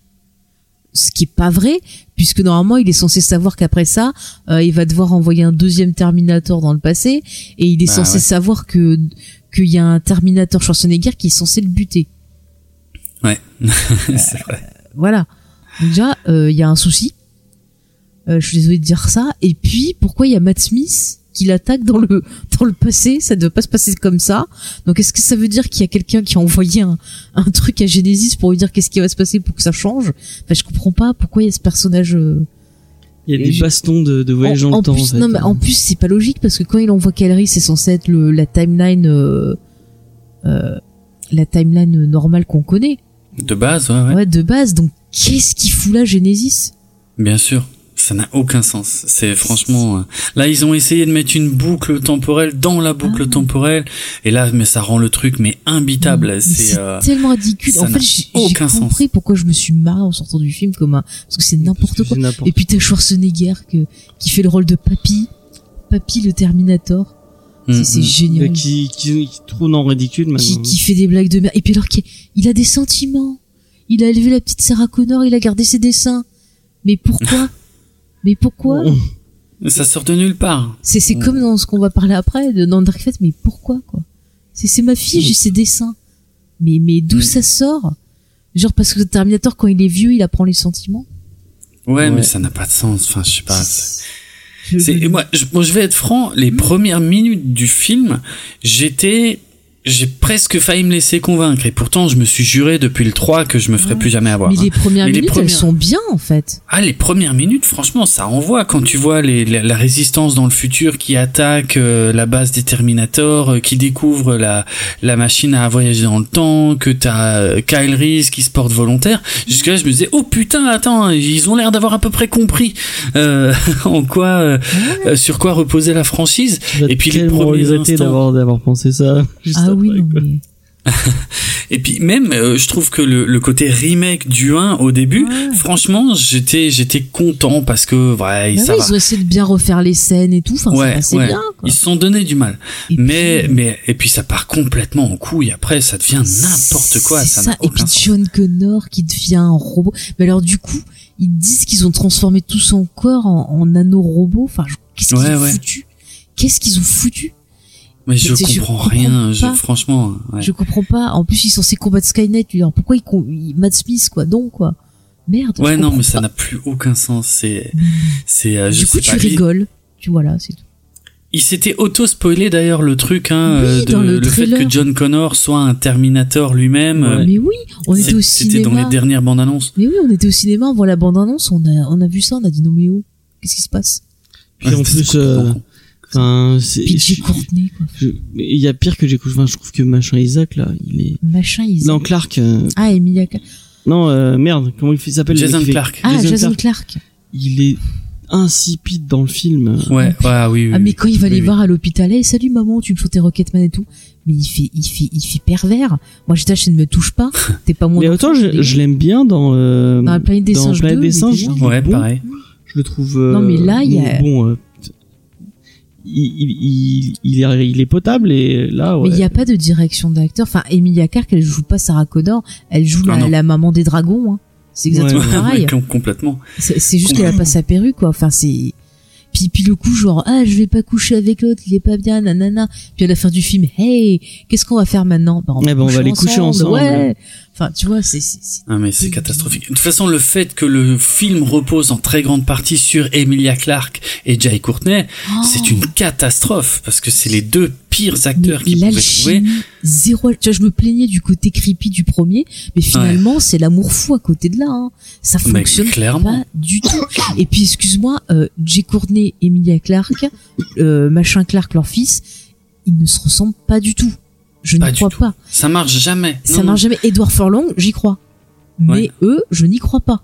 ce qui est pas vrai puisque normalement il est censé savoir qu'après ça euh, il va devoir envoyer un deuxième Terminator dans le passé et il est Bah censé ouais. savoir que qu'il y a un Terminator Schwarzenegger qui est censé le buter. Ouais, c'est vrai. voilà. Donc déjà euh, il y a un souci. Euh, je suis désolée de dire ça. Et puis pourquoi il y a Matt Smith qui l'attaque dans le dans le passé ça ne doit pas se passer comme ça donc est-ce que ça veut dire qu'il y a quelqu'un qui a envoyé un, un truc à Genesis pour lui dire qu'est-ce qui va se passer pour que ça change? Enfin je comprends pas pourquoi il y a ce personnage euh, Il y a Et des bastons de, de voyage en, dans en le temps. plus, en fait. non, mais en plus, c'est pas logique parce que quand il envoie Calry, c'est censé être le, la timeline, euh, euh, la timeline normale qu'on connaît, De base, ouais, ouais. ouais. de base. Donc, qu'est-ce qu'il fout là, Genesis? Bien sûr. Ça n'a aucun sens. C'est franchement. euh, Là, ils ont essayé de mettre une boucle temporelle dans la boucle Ah. temporelle, et là, mais ça rend le truc mais imbitable. C'est. euh, tellement ridicule. ça En fait, j'ai j'ai aucun sens. compris pourquoi je me suis marré en sortant du film comme un, parce que c'est n'importe quoi. Et puis t'as Schwarzenegger que, qui fait le rôle de Papy, Papy le Terminator. mm, C'est- C'est mm. génial. qui, qui, qui tourne en ridicule maintenant. qui, qui fait des blagues de merde. Et puis alors qu'il il a des sentiments. Il a élevé la petite Sarah Connor, il a gardé ses dessins. Mais pourquoi Mais pourquoi Ça sort de nulle part. C'est c'est comme dans ce qu'on va parler après, de, dans Dark Fate, mais pourquoi quoi? C'est c'est ma fille, j'ai ses dessins. Mais mais d'où ça sort? Genre parce que le Terminator quand il est vieux, il apprend les sentiments. Ouais, Ouais. mais ça n'a pas de sens. Enfin, je sais pas. c'est- Je- et moi, je, moi, je vais être franc, les premières minutes du film, j'étais, j'ai presque failli me laisser convaincre. Et pourtant, je me suis juré depuis le 3 que je me ferais Ouais. plus jamais avoir. mais hein. les premières Mais les minutes, premières- elles sont bien en fait. Ah, les premières minutes, franchement, ça envoie quand tu vois les, la, la résistance dans le futur qui attaque euh, la base des Terminators, euh, qui découvre la, la machine à voyager dans le temps, que t'as euh, Kyle Reese qui se porte volontaire. Jusque là, je me disais, oh putain, attends, ils ont l'air d'avoir à peu près compris euh, en quoi, euh, euh, sur quoi reposait la franchise. Et puis les premiers instants- d'avoir d'avoir pensé ça. juste Ah oui, non, quoi. mais Et puis même, euh, je trouve que le, le côté remake du 1 au début, Ouais. franchement, j'étais j'étais content parce que ouais, Bah ça oui, va. ils ont essayé de bien refaire les scènes et tout. Enfin, Ouais, passait ouais. bien. Quoi. Ils se sont donné du mal. Et mais puis, mais et puis ça part complètement en couille. Après, ça devient n'importe quoi. C'est Ça ça. Et puis. John Connor qui devient un robot. Mais alors du coup, ils disent qu'ils ont transformé tout son corps en, en nano-robot. Enfin, je- qu'est-ce qu'ils ont foutu? Qu'est-ce qu'ils ont foutu? Mais je comprends comprends rien. Je, pas. franchement, ouais. Je comprends pas. En plus, ils sont censés combattre Skynet. lui. Alors pourquoi ils, Matt Smith quoi Donc quoi. Merde. Ouais, non, mais ça n'a plus aucun sens. C'est, c'est, euh, Du coup, tu pas. Il- rigoles. Tu vois là, c'est tout. Il s'était auto-spoilé d'ailleurs le truc, hein, Oui, euh, de, dans le fait que John Connor soit un Terminator lui-même. Ouais. euh, Mais oui, on était au C'était cinéma. dans les dernières bandes annonces. Mais oui, on était au cinéma, on voit la bande-annonce, on a, on a vu ça, on a dit non mais oh, qu'est-ce qui se passe? Puis en plus, euh, enfin, c'est. Je- Courtney, quoi. Il y a pire que j'ai enfin, je trouve que machin Isaac là, il est. Machin, ils... Non, Clark. euh, Ah, Emilia Clarke. Non, euh, merde, comment il s'appelle Jason Clark. Ah, Jason. Clarke. Il est insipide dans le film. Ouais, ouais, oui, oui. Ah, mais quand il va Oui, les oui. voir à l'hôpital, hey, salut maman, tu me chantais Rocketman et tout. Mais il fait, il fait, il fait pervers. Moi, j'étais acheté, ne me touche pas. T'es pas mon Mais autant je, t'es- je l'aime bien dans. Euh, Dans la planète des dans singes Planète 2, des il était singes. bien. il est Ouais, bon. pareil. Je le trouve. euh, Non, mais là, il y a- Bon, euh, il, il, il, il est, il est potable et là, ouais. Mais il n'y a pas de direction d'acteur. Enfin, Emilia Clarke, elle joue pas Sarah Connor, elle joue Ah la, maman des dragons. Hein. C'est exactement Ouais, pareil. Ouais, com- complètement. C'est c'est juste qu'elle a pas sa perruque, quoi. Enfin, c'est. Puis, puis le coup, genre, ah, je vais pas coucher avec l'autre, il est pas bien, nanana. Puis à la fin du film, hey, qu'est-ce qu'on va faire maintenant? Bah, Eh ben, on va aller coucher ensemble. Ouais. Enfin, tu vois, c'est. c'est- c'est- Ah mais c'est catastrophique. De toute façon, le fait que le film repose en très grande partie sur Emilia Clarke et Jai Courtney, Oh, c'est une catastrophe parce que c'est les deux pires acteurs mais qui pouvaient l'alchimie, zéro. Tu vois, je me plaignais du côté creepy du premier, mais finalement, c'est l'amour fou à côté de là. Hein. Ça fonctionne clairement. pas du tout. Et puis, excuse-moi, euh, Jay Courtney, Emilia Clarke, euh, machin Clarke, leur fils, ils ne se ressemblent pas du tout. Je n'y crois pas. Ça marche jamais. Ça Non, marche jamais. Edward Furlong, j'y crois. Mais Ouais. eux, je n'y crois pas.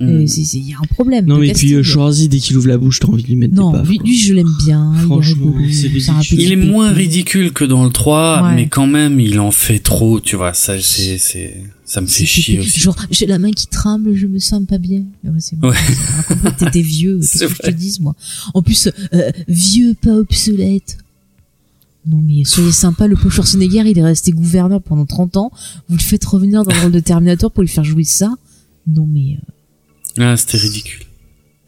Euh, Hmm. c'est- c'est- Il y a un problème. Non, mais casting. puis euh, Schwarzy, dès qu'il ouvre la bouche, t'as envie de lui mettre Non, des baffes. lui, je l'aime bien. Franchement, il est ridicule. Il est moins ridicule que dans le 3, Ouais. mais quand même, il en fait trop, tu vois. Ça, c'est, c'est, ça me fait chier aussi. Genre, j'ai la main qui tremble, je me sens pas bien. Ouais, c'est bon. Ouais. T'étais vieux. Qu'est-ce C'est que je te dise, moi? En plus, euh, vieux, pas obsolète. Non, mais soyez sympa, le pauvre Schwarzenegger, il est resté gouverneur pendant 30 ans. Vous le faites revenir dans le rôle de Terminator pour lui faire jouer ça. Non, mais, euh, Ah, c'était ridicule.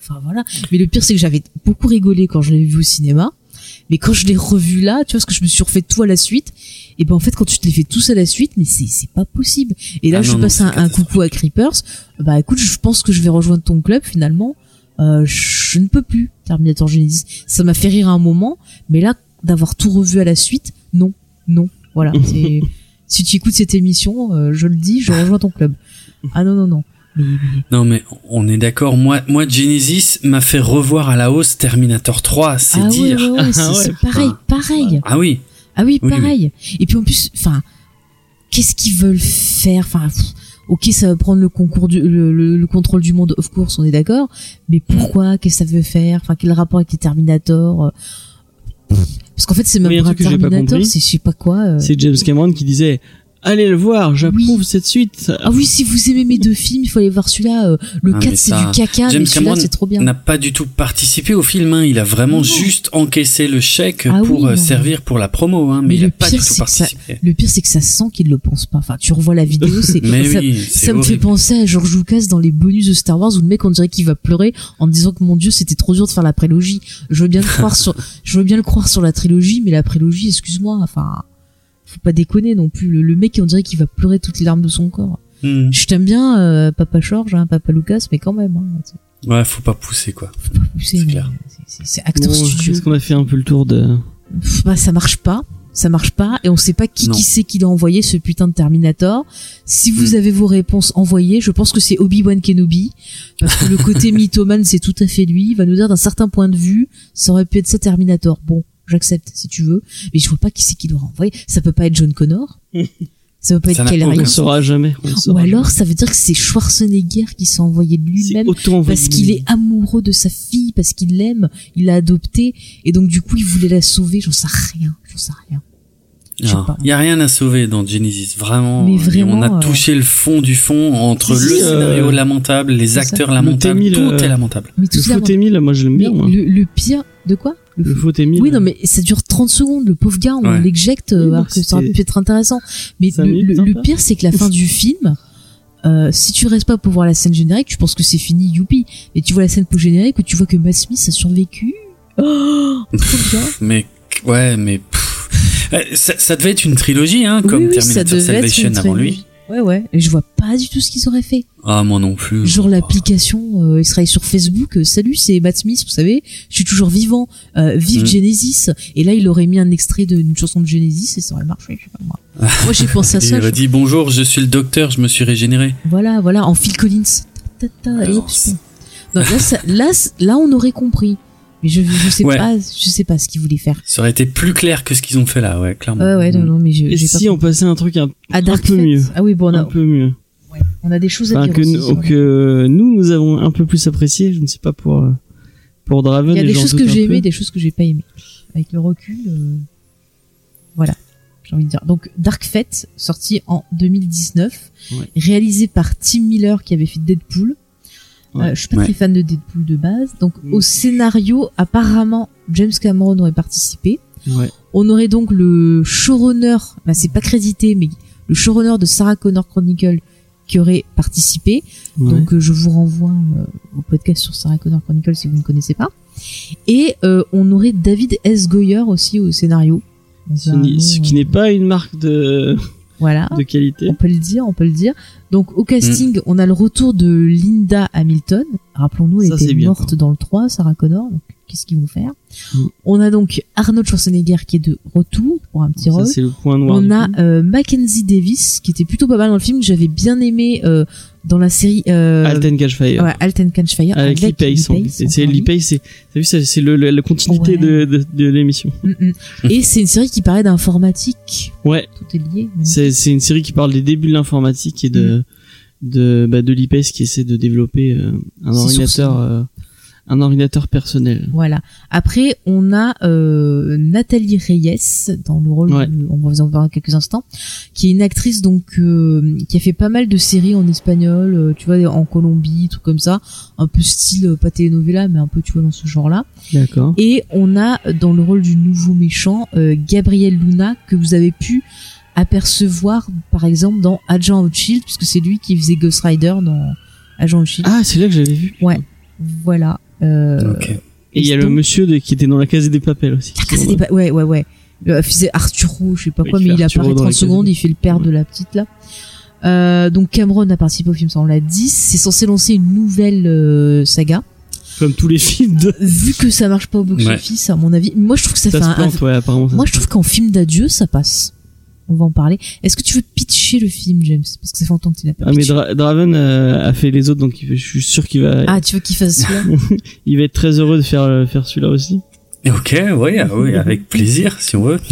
Enfin voilà. Mais le pire c'est que j'avais beaucoup rigolé quand je l'avais vu au cinéma. Mais quand je l'ai revu là, tu vois, parce que je me suis refait tout à la suite. Et ben en fait quand tu te les fais tous à la suite, mais c'est c'est pas possible. Et là Ah je non, passe un, un coucou à Creepers. Bah écoute, je pense que je vais rejoindre ton club finalement. Euh, je ne peux plus Terminator Genesis. Ça m'a fait rire à un moment, mais là d'avoir tout revu à la suite, non, non. Voilà. si tu écoutes cette émission, euh, je le dis, je rejoins ton club. Ah non non non. Mais, mais- Non, mais on est d'accord. Moi, moi, Genesis m'a fait revoir à la hausse Terminator 3, c'est ah ouais, dire. ouais, ouais, c'est Ah ouais, c'est pareil, pareil. Ah oui. Ah oui, Oui, pareil. Et puis en plus, enfin, qu'est-ce qu'ils veulent faire? Enfin, ok, ça va prendre le concours du, le, le- le contrôle du monde, of course, on est d'accord. Mais pourquoi? Qu'est-ce que ça veut faire? Enfin, quel rapport avec les Terminators? Parce qu'en fait, c'est même Oui, pas Terminator, c'est je sais pas quoi. euh. C'est James Cameron qui disait Allez le voir, j'approuve cette suite. Ah oui, si vous aimez mes deux films, il faut aller voir celui-là. euh, le Ah, 4, mais c'est ça, du caca, James mais celui-là, Cameron c'est trop bien. n'a pas du tout participé au film. Hein. Il a vraiment Non. juste encaissé le chèque Ah pour oui, euh, servir pour la promo, hein, mais, Mais il a le pas pire, du tout c'est que ça- participé. Le pire, c'est que ça sent qu'il le pense pas. Enfin, tu revois la vidéo, c'est Mais ça, oui, Ça me fait penser à George Lucas dans les bonus de Star Wars où le mec on dirait qu'il va pleurer en disant que mon dieu c'était trop dur de faire la prélogie. Je veux bien le croire sur, je veux bien le croire sur la trilogie, mais la prélogie, excuse-moi, enfin, faut pas déconner non plus. Le, le mec on dirait qu'il va pleurer toutes les larmes de son corps. Hmm. Je t'aime bien, euh, Papa George, hein, Papa Lucas, mais quand même, hein, Ouais, faut pas pousser quoi. faut pas pousser, C'est clair. c'est- acteur Bon, studio. Est-ce qu'on a fait un peu le tour de. Bah, ça marche pas. Ça marche pas et on sait pas qui Non. qui c'est qui l'a envoyé ce putain de Terminator. Si vous Mm. avez vos réponses envoyées, je pense que c'est Obi-Wan Kenobi parce que le côté mythomane c'est tout à fait lui. Il va nous dire d'un certain point de vue, ça aurait pu être ça Terminator. Bon, j'accepte si tu veux, mais je vois pas qui c'est qui l'aura envoyé. Ça peut pas être John Connor. ça peut pas Ça être aucun On le Reese. saura jamais. on Ou saura alors ça veut dire que c'est Schwarzenegger qui s'est envoyé de lui-même autant parce qu'il est amoureux de sa fille, parce qu'il l'aime, il l'a adoptée, et donc du coup il voulait la sauver, j'en sais rien, j'en sais rien. Il y a rien à sauver dans Genesis, vraiment. Mais Et vraiment, on a euh, touché le fond du fond entre le si, euh, scénario lamentable, les acteurs ça. lamentables, Le T-1000, tout euh, est lamentable. Mais tout Le faux Émile, moi je l'aime bien. moi. le, le pire de quoi? Le faux- Émile. Oui, non, mais ça dure 30 secondes, le pauvre gars, on Ouais. l'éjecte, Oui, donc alors que ça aurait pu être intéressant. Mais le, le pire, c'est que la fin du film, euh, si tu restes pas pour voir la scène générique, tu penses que c'est fini, youpi. Et tu vois la scène post-générique où tu vois que Matt Smith a survécu. Oh, trop bien. Mais ouais, mais ça, ça devait être une trilogie, hein, comme oui, oui, Terminator Salvation avant lui. Ouais, ouais. Et je vois pas du tout ce qu'ils auraient fait. Ah, moi non plus. Genre l'application, euh, il serait sur Facebook. euh, Salut, c'est Matt Smith, vous savez. Je suis toujours vivant. Euh, vive Mm. Genesis. Et là, il aurait mis un extrait d'une chanson de Genesis et ça aurait marché. Je sais pas moi. moi, j'ai pensé à Il ça. aurait je- dit bonjour, je suis le docteur, je me suis régénéré. Voilà, voilà, en Phil Collins. Ta, ta, ta, Alors. Donc là, ça- là, c- là, on aurait compris. Mais je, je sais Ouais. pas, je sais pas ce qu'ils voulaient faire. Ça aurait été plus clair que ce qu'ils ont fait là, ouais, clairement. Ouais, ouais, non, non, mais je, Et pas si on passait un truc un, à un Dark peu Fate. mieux. Ah oui, bon, on un a, peu mieux. ouais, on a des choses à Enfin, dire que, aussi. nous- que nous, nous avons un peu plus apprécié, je ne sais pas pour, euh, pour Draven. Il y a des choses que un j'ai aimées, des choses que j'ai pas aimées. Avec le recul, euh, voilà, j'ai envie de dire. Donc Dark Fate, sorti en 2019, Ouais. réalisé par Tim Miller qui avait fait Deadpool. Ouais. Euh, je suis pas Ouais. très fan de Deadpool de base. Donc Mm. au scénario, apparemment, James Cameron aurait participé. Ouais. On aurait donc le showrunner, bah c'est pas crédité, mais le showrunner de Sarah Connor Chronicle qui aurait participé. Ouais. Donc euh, je vous renvoie euh, au podcast sur Sarah Connor Chronicle si vous ne connaissez pas. Et euh, on aurait David S. Goyer aussi au scénario. Ce, ce qui euh, n'est pas une marque de, voilà. de qualité. On peut le dire, on peut le dire. Donc au casting, on a le retour de Linda Hamilton. Rappelons-nous, elle Ça, était bien, morte dans le 3, Sarah Connor. Donc qu'est-ce qu'ils vont faire Mm. On a donc Arnold Schwarzenegger qui est de retour pour un petit Ça, rôle. c'est le point noir. On a euh, Mackenzie Davis qui était plutôt pas mal dans le film j'avais bien aimé euh, dans la série euh, Alten Cash Fire. ouais, Alten Catch Fire avec Lee C'est Lee c'est, t'as vu, c'est le, le- la continuité Ouais. de, de, de l'émission. Mm, mm. Et c'est une série qui parlait d'informatique. Ouais. Tout est lié. C'est, c'est une série qui parle des débuts de l'informatique et de, de, bah, de Pace qui essaie de développer euh, un ordinateur, euh, un ordinateur personnel. Voilà. Après, on a euh, Nathalie Reyes dans le rôle, Ouais. de- on va vous en voir dans quelques instants, qui est une actrice donc euh, qui a fait pas mal de séries en espagnol, euh, tu vois, en Colombie, tout comme ça, un peu style euh, pas telenovela, mais un peu tu vois dans ce genre-là. D'accord. Et on a dans le rôle du nouveau méchant euh, Gabriel Luna que vous avez pu apercevoir par exemple dans Agent of Shield puisque c'est lui qui faisait Ghost Rider dans Agent of Shield. Ah, c'est là que j'avais vu. Ouais. Voilà. Euh. Et il y a le monsieur de, qui était dans la case des papels aussi. Ah, c'était pas... Ouais, ouais, ouais. Le faisait Arturo, je sais pas quoi, il mais il Arturo apparaît dans 30 la secondes, case. il fait le père de la petite là. Euh, donc Cameron a participé au film, ça on l'a dit. C'est censé lancer une nouvelle euh, saga. Comme tous les films de. Vu que ça marche pas au box-office, à mon avis, moi je trouve que ça, Ça fait se un, plante, ouais, apparemment. ça Moi, se je trouve qu'en film d'adieu, ça passe. On va en parler. Est-ce que tu veux pitcher le film, James? Parce que ça fait longtemps que tu n'as pas Ah mais. Dra- Draven euh, a fait les autres donc je suis sûr qu'il va Ah, tu veux qu'il fasse celui-là? Il va être très heureux de faire euh, faire celui-là aussi. Ok, oui, ah oui, avec plaisir, si on veut.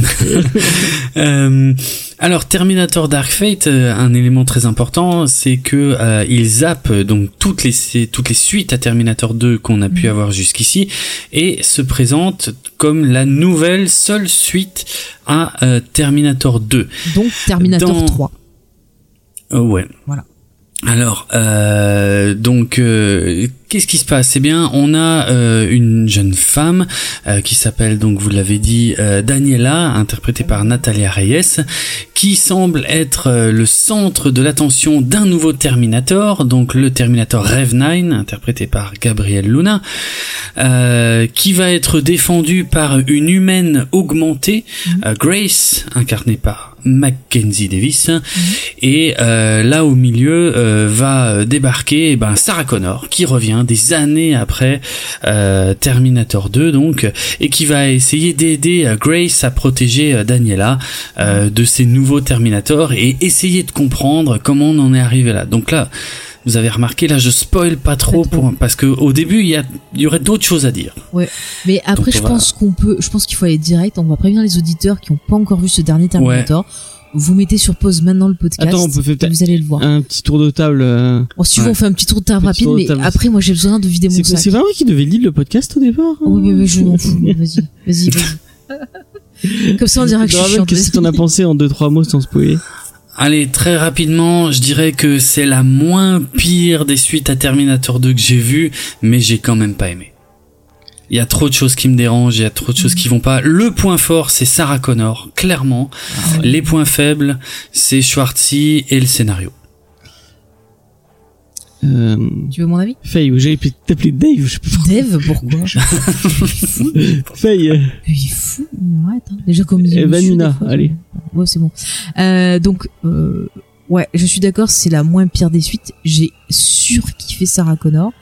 Euh, alors, Terminator Dark Fate, euh, un élément très important, c'est que euh, il zappe euh, donc toutes les toutes les suites à Terminator 2 qu'on a pu Mhm. avoir jusqu'ici et se présente comme la nouvelle seule suite à euh, Terminator 2. Donc, Terminator Dans- 3. Euh, ouais. Voilà. Alors, euh, donc, euh, qu'est-ce qui se passe? Eh bien, on a euh, une jeune femme euh, qui s'appelle, donc, vous l'avez dit, euh, Daniela, interprétée par Natalia Reyes, qui semble être le centre de l'attention d'un nouveau Terminator, donc le Terminator Rev 9, interprété par Gabriel Luna, euh, qui va être défendu par une humaine augmentée, euh, Grace, incarnée par Mackenzie Davis, et euh, là au milieu euh, va débarquer eh ben, Sarah Connor, qui revient des années après euh, Terminator 2, donc, et qui va essayer d'aider euh, Grace à protéger euh, Daniela euh, de ces nouveaux Terminators et essayer de comprendre comment on en est arrivé là. Donc là, vous avez remarqué, là je spoil pas trop, pour parce que au début il y, a, il y aurait d'autres choses à dire. Mais après, Donc, je va- pense qu'on peut, je pense qu'il faut aller direct. On va prévenir les auditeurs qui n'ont pas encore vu ce dernier Terminator. Vous mettez sur pause maintenant le podcast. Attends, on peut faire vous allez le voir. un petit tour de table. euh, si Ouais. on fait un petit tour de table Petit rapide, tour de mais après, moi, j'ai besoin de vider mon C'est sac. c'est pas moi qui devais lire le podcast au départ. hein Oui, mais, mais je m'en fous. Vas-y, vas-y, vas-y. Comme ça, on dirait que je suis chiante. qu'est-ce que t'en as pensé en deux trois mots sans spoiler Allez, très rapidement, je dirais que c'est la moins pire des suites à Terminator 2 que j'ai vues, mais j'ai quand même pas aimé. Il y a trop de choses qui me dérangent, il y a trop de choses qui vont pas. Le point fort, c'est Sarah Connor, clairement. Les points faibles, c'est Schwartzy et le scénario. euh, Tu veux mon avis? Faye, ou j'allais peut-être t'appeler Dave, je sais pas. Dave, pourquoi? Faye, euh, Il est fou, arrête. Hein. Déjà comme des fois, allez. Ouais, c'est bon. Euh, donc, euh, ouais, je suis d'accord, c'est la moins pire des suites. J'ai surkiffé Sarah Connor.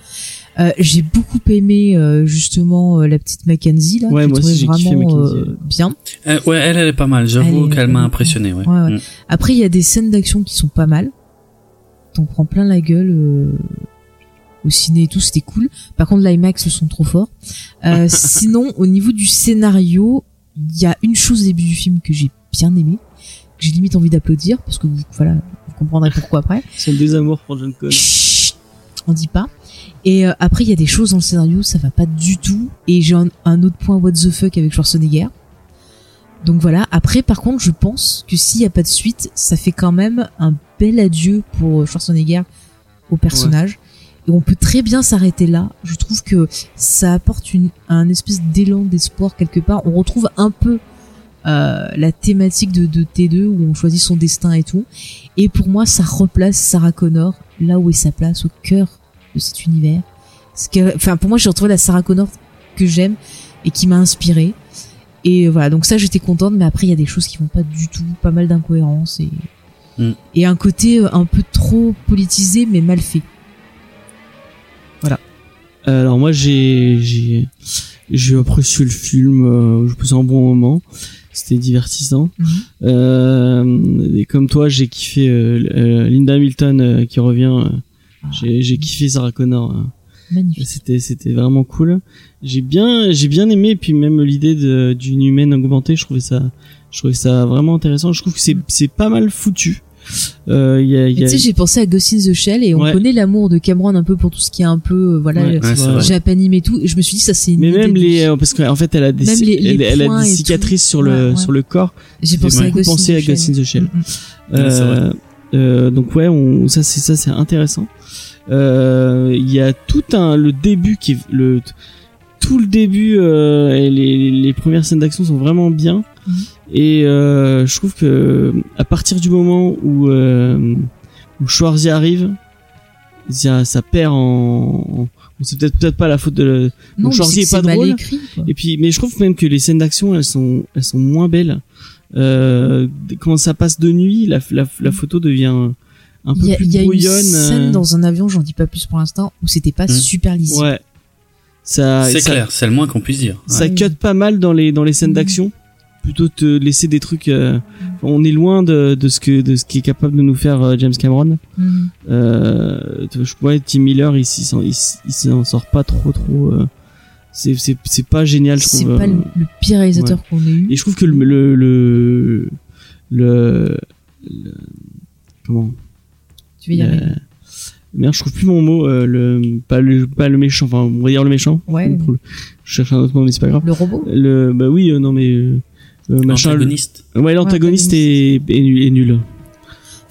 Euh, j'ai beaucoup aimé euh, justement euh, la petite Mackenzie là. Ouais, que moi aussi, vraiment euh, bien. Euh, ouais, elle, elle est pas mal. J'avoue qu'elle m'a impressionné. Ouais. Ouais, ouais. Mm. Après, il y a des scènes d'action qui sont pas mal. T'en prends plein la gueule. euh, au ciné et tout, c'était cool. Par contre, l'IMAX sont trop forts. Euh, sinon, au niveau du scénario, il y a une chose au début du film que j'ai bien aimé, que j'ai limite envie d'applaudir, parce que vous, voilà, vous comprendrez pourquoi après. son désamour pour John Connor. Chut, on dit pas. Et euh, après, il y a des choses dans le scénario, ça va pas du tout. Et j'ai un, autre point what the fuck avec Schwarzenegger. Donc voilà. Après, par contre, je pense que s'il y a pas de suite, ça fait quand même un bel adieu pour Schwarzenegger au personnage. Et on peut très bien s'arrêter là. Je trouve que ça apporte une, un espèce d'élan d'espoir quelque part. On retrouve un peu euh, la thématique de, de T2 où on choisit son destin et tout. Et pour moi, ça replace Sarah Connor là où est sa place, au cœur de cet univers. Ce que, enfin, pour moi, j'ai retrouvé la Sarah Connor que j'aime et qui m'a inspiré. Et voilà, donc ça, j'étais contente, mais après, il y a des choses qui vont pas du tout, pas mal d'incohérences et, Mm. et un côté euh, un peu trop politisé, mais mal fait. Euh, Alors moi j'ai j'ai j'ai apprécié le film, euh, je passais un bon moment, c'était divertissant. Mhm. Euh, et comme toi j'ai kiffé euh, euh, Linda Hamilton euh, qui revient, euh, j'ai j'ai kiffé Sarah Connor. magnifique. C'était c'était vraiment cool. J'ai bien j'ai bien aimé puis même l'idée de- d'une humaine augmentée, je trouvais ça je trouvais ça vraiment intéressant. Je trouve que c'est c'est pas mal foutu. Euh, il y a, y a Tu sais, j'ai pensé à Ghost in the Shell et on Ouais. connaît l'amour de Cameron un peu pour tout ce qui est un peu, euh, voilà, Ouais, japanime et tout. Et je me suis dit, ça c'est une mais idée même de- les euh, parce qu'en fait elle a des Même les- les elle, elle a points des cicatrices sur le Ouais, ouais. sur le corps. J'ai pensé à Ghost à Ghost in the Shell. Mm, mm. Euh, euh, donc ouais, on, ça c'est ça c'est intéressant. Euh, Il y a tout un le début qui est le tout le début euh, et les, les premières scènes d'action sont vraiment bien Mhm. et euh, je trouve que à partir du moment où euh, où Schwarzy arrive, ça, ça perd en, c'est peut-être peut-être pas la faute de le- Non, Schwarzy est que pas mal drôle. écrit, et puis mais je trouve même que les scènes d'action elles sont elles sont moins belles. Euh, quand ça passe de nuit, la, la, la photo devient un peu Il y a, plus il y a une brouillonne. scène euh, dans un avion, j'en dis pas plus pour l'instant, où c'était pas Mm. super lisible. Ouais. Ça, C'est ça, clair, c'est le moins qu'on puisse dire. ça Ouais. cut pas mal dans les dans les scènes Mhm. d'action. Plutôt te laisser des trucs. euh, on est loin de, de ce que de ce qui est capable de nous faire euh, James Cameron. Mhm. Euh, je ouais, Tim Miller s'en- il, il s'en sort pas trop trop. euh, c'est c'est c'est pas génial je C'est trouve. pas euh, le, le pire réalisateur qu'on ait eu. Et je trouve que le le le, le, le- comment? Tu veux y arriver. Merde, je trouve plus mon mot. euh, le pas le pas le méchant. Enfin, on va dire le méchant. Ouais. Le- Je cherche un autre mot, mais c'est pas grave. Le robot Le bah oui, euh, non mais euh, euh, machin. Antagoniste. le- Ouais, l'antagoniste est, est nul. est nul.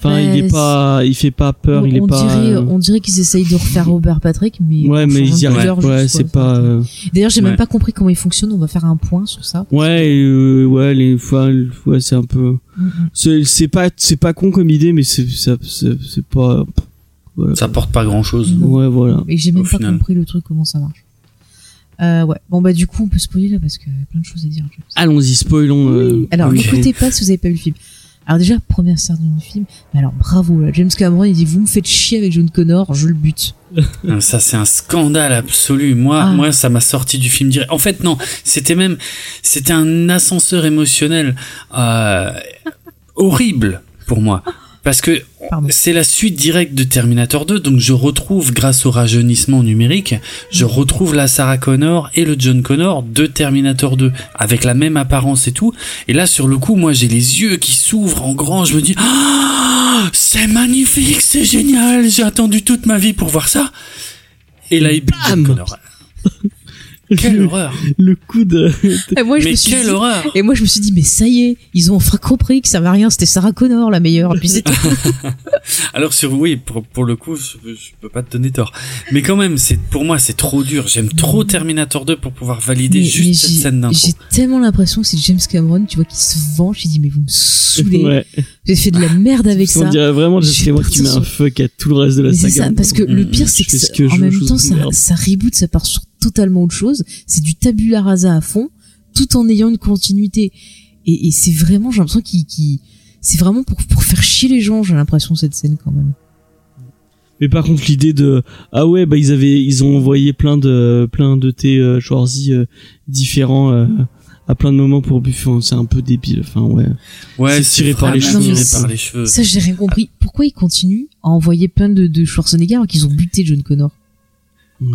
Enfin, Ouais, il est pas, il fait pas peur. on, il est on pas. dirait, euh, on dirait qu'ils essayent de refaire Robert Patrick, mais Ouais, mais ils Ouais, juste, c'est pas. euh, D'ailleurs, j'ai Ouais. même pas compris comment il fonctionne. On va faire un point sur ça. Ouais, euh, ouais, les fois, ouais, c'est un peu. Mm, mm. C'est pas, c'est pas con comme idée, mais c'est, ça, c'est pas. Voilà. Ça porte pas grand chose. Non. Ouais, voilà. Et j'ai même Au pas final. compris le truc comment ça marche. Euh, ouais. Bon bah du coup on peut spoiler là parce que y a plein de choses à dire. Allons-y, spoilons. euh, Alors n'écoutez pas si vous avez pas vu le film. Alors déjà première scène du film. Mais alors bravo là, James Cameron il dit vous me faites chier avec John Connor, je le bute. Ah, Ça, c'est un scandale absolu. Moi, Ah. moi, ça m'a sorti du film direct. En fait, non, c'était même, c'était un ascenseur émotionnel euh, horrible pour moi. Parce que c'est la suite directe de Terminator 2, donc je retrouve, grâce au rajeunissement numérique, je retrouve la Sarah Connor et le John Connor de Terminator 2, avec la même apparence et tout. Et là, sur le coup, moi, j'ai les yeux qui s'ouvrent en grand, je me dis, ah, c'est magnifique, c'est génial, j'ai attendu toute ma vie pour voir ça. Et là, il John Connor. Quelle le, horreur le coup de. Et moi, je Mais me suis quelle dit, horreur et moi, je me suis dit, mais ça y est, ils ont enfin compris que ça va rien, c'était Sarah Connor, la meilleure. Et puis c'est tout. Alors sur oui, pour, pour le coup, je, je peux pas te donner tort. Mais quand même, c'est pour moi c'est trop dur. J'aime trop Terminator 2 pour pouvoir valider Mais- juste mais cette j'ai- scène d'intro. J'ai tellement l'impression que c'est James Cameron, tu vois, qui se venge. J'ai dit, mais vous me saoulez. Ouais. J'ai fait de la merde avec On ça. dirait vraiment Je James Cameron qui met un fuck à tout le reste de la Mais c'est saga. ça, parce que le Mm, pire, c'est que en même je temps, ça, ça reboot, ça part sur totalement autre chose. C'est du tabula rasa à fond, tout en ayant une continuité. Et, et c'est vraiment, j'ai l'impression qu'il, qu'il- c'est vraiment pour, pour faire chier les gens, j'ai l'impression, cette scène, quand même. Mais par contre, l'idée de ah ouais, bah ils avaient, ils ont envoyé plein de plein de thé euh, Schwarzy euh, différents euh, à plein de moments pour Buffon. C'est un peu débile. Enfin ouais. Ouais, c'est tiré par les cheveux. tiré par les cheveux. Ça, j'ai rien compris. Pourquoi ils continuent à envoyer plein de, de Schwarzenegger alors qu'ils ont buté John Connor? Ouais.